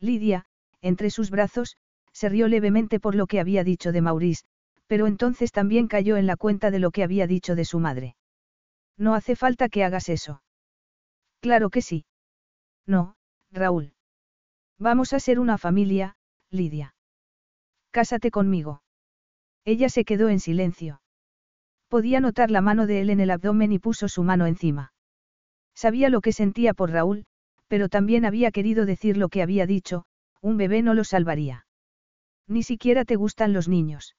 Lidia, entre sus brazos, se rió levemente por lo que había dicho de Maurice, pero entonces también cayó en la cuenta de lo que había dicho de su madre. No hace falta que hagas eso. Claro que sí. No, Raúl. Vamos a ser una familia, Lidia. Cásate conmigo. Ella se quedó en silencio. Podía notar la mano de él en el abdomen y puso su mano encima. Sabía lo que sentía por Raúl, pero también había querido decir lo que había dicho, un bebé no lo salvaría. Ni siquiera te gustan los niños.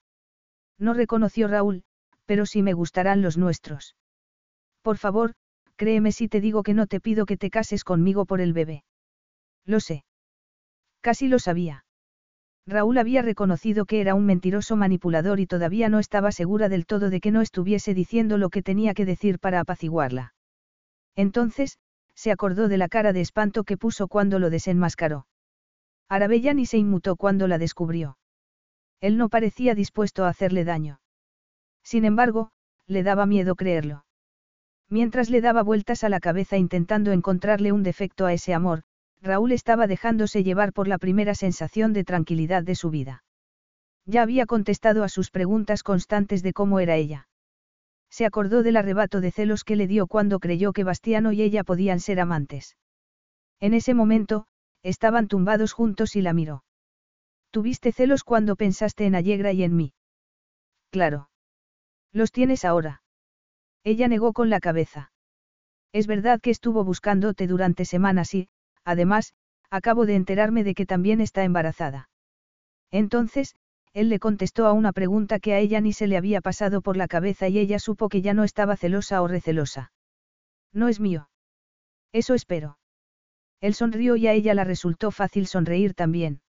No reconoció Raúl, pero sí me gustarán los nuestros. Por favor, créeme si te digo que no te pido que te cases conmigo por el bebé. Lo sé. Casi lo sabía. Raúl había reconocido que era un mentiroso manipulador y todavía no estaba segura del todo de que no estuviese diciendo lo que tenía que decir para apaciguarla. Entonces, se acordó de la cara de espanto que puso cuando lo desenmascaró. Arabellani se inmutó cuando la descubrió. Él no parecía dispuesto a hacerle daño. Sin embargo, le daba miedo creerlo. Mientras le daba vueltas a la cabeza intentando encontrarle un defecto a ese amor, Raúl estaba dejándose llevar por la primera sensación de tranquilidad de su vida. Ya había contestado a sus preguntas constantes de cómo era ella. Se acordó del arrebato de celos que le dio cuando creyó que Bastiano y ella podían ser amantes. En ese momento, estaban tumbados juntos y la miró. Tuviste celos cuando pensaste en Allegra y en mí. Claro. Los tienes ahora. Ella negó con la cabeza. Es verdad que estuvo buscándote durante semanas y, además, acabo de enterarme de que también está embarazada. Entonces, él le contestó a una pregunta que a ella ni se le había pasado por la cabeza y ella supo que ya no estaba celosa o recelosa. No es mío. Eso espero. Él sonrió y a ella la resultó fácil sonreír también.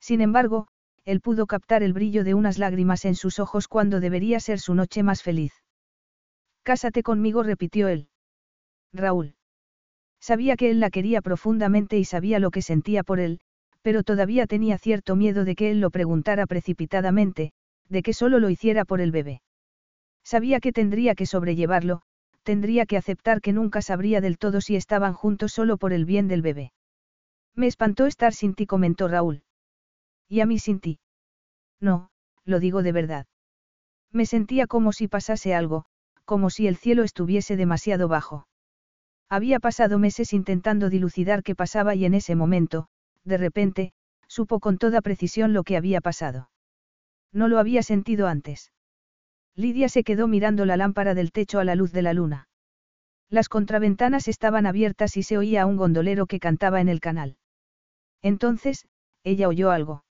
Sin embargo, él pudo captar el brillo de unas lágrimas en sus ojos cuando debería ser su noche más feliz. Cásate conmigo, repitió él. Raúl. Sabía que él la quería profundamente y sabía lo que sentía por él, pero todavía tenía cierto miedo de que él lo preguntara precipitadamente, de que solo lo hiciera por el bebé. Sabía que tendría que sobrellevarlo, tendría que aceptar que nunca sabría del todo si estaban juntos solo por el bien del bebé. Me espantó estar sin ti, comentó Raúl. ¿Y a mí sin ti? No, lo digo de verdad. Me sentía como si pasase algo, como si el cielo estuviese demasiado bajo. Había pasado meses intentando dilucidar qué pasaba y en ese momento, de repente, supo con toda precisión lo que había pasado. No lo había sentido antes. Lidia se quedó mirando la lámpara del techo a la luz de la luna. Las contraventanas estaban abiertas y se oía a un gondolero que cantaba en el canal. Entonces, ella oyó algo.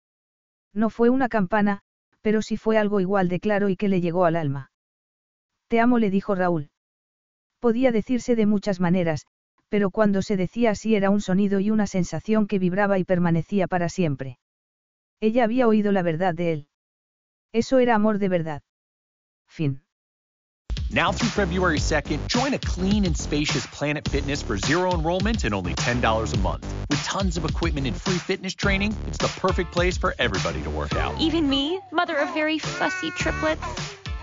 No fue una campana, pero sí fue algo igual de claro y que le llegó al alma. Te amo, le dijo Raúl. Podía decirse de muchas maneras, pero cuando se decía así era un sonido y una sensación que vibraba y permanecía para siempre. Ella había oído la verdad de él. Eso era amor de verdad. Fin. Now through February 2nd, join a clean and spacious Planet Fitness for zero enrollment and only $10 a month. With tons of equipment and free fitness training, it's the perfect place for everybody to work out. Even me, mother of very fussy triplets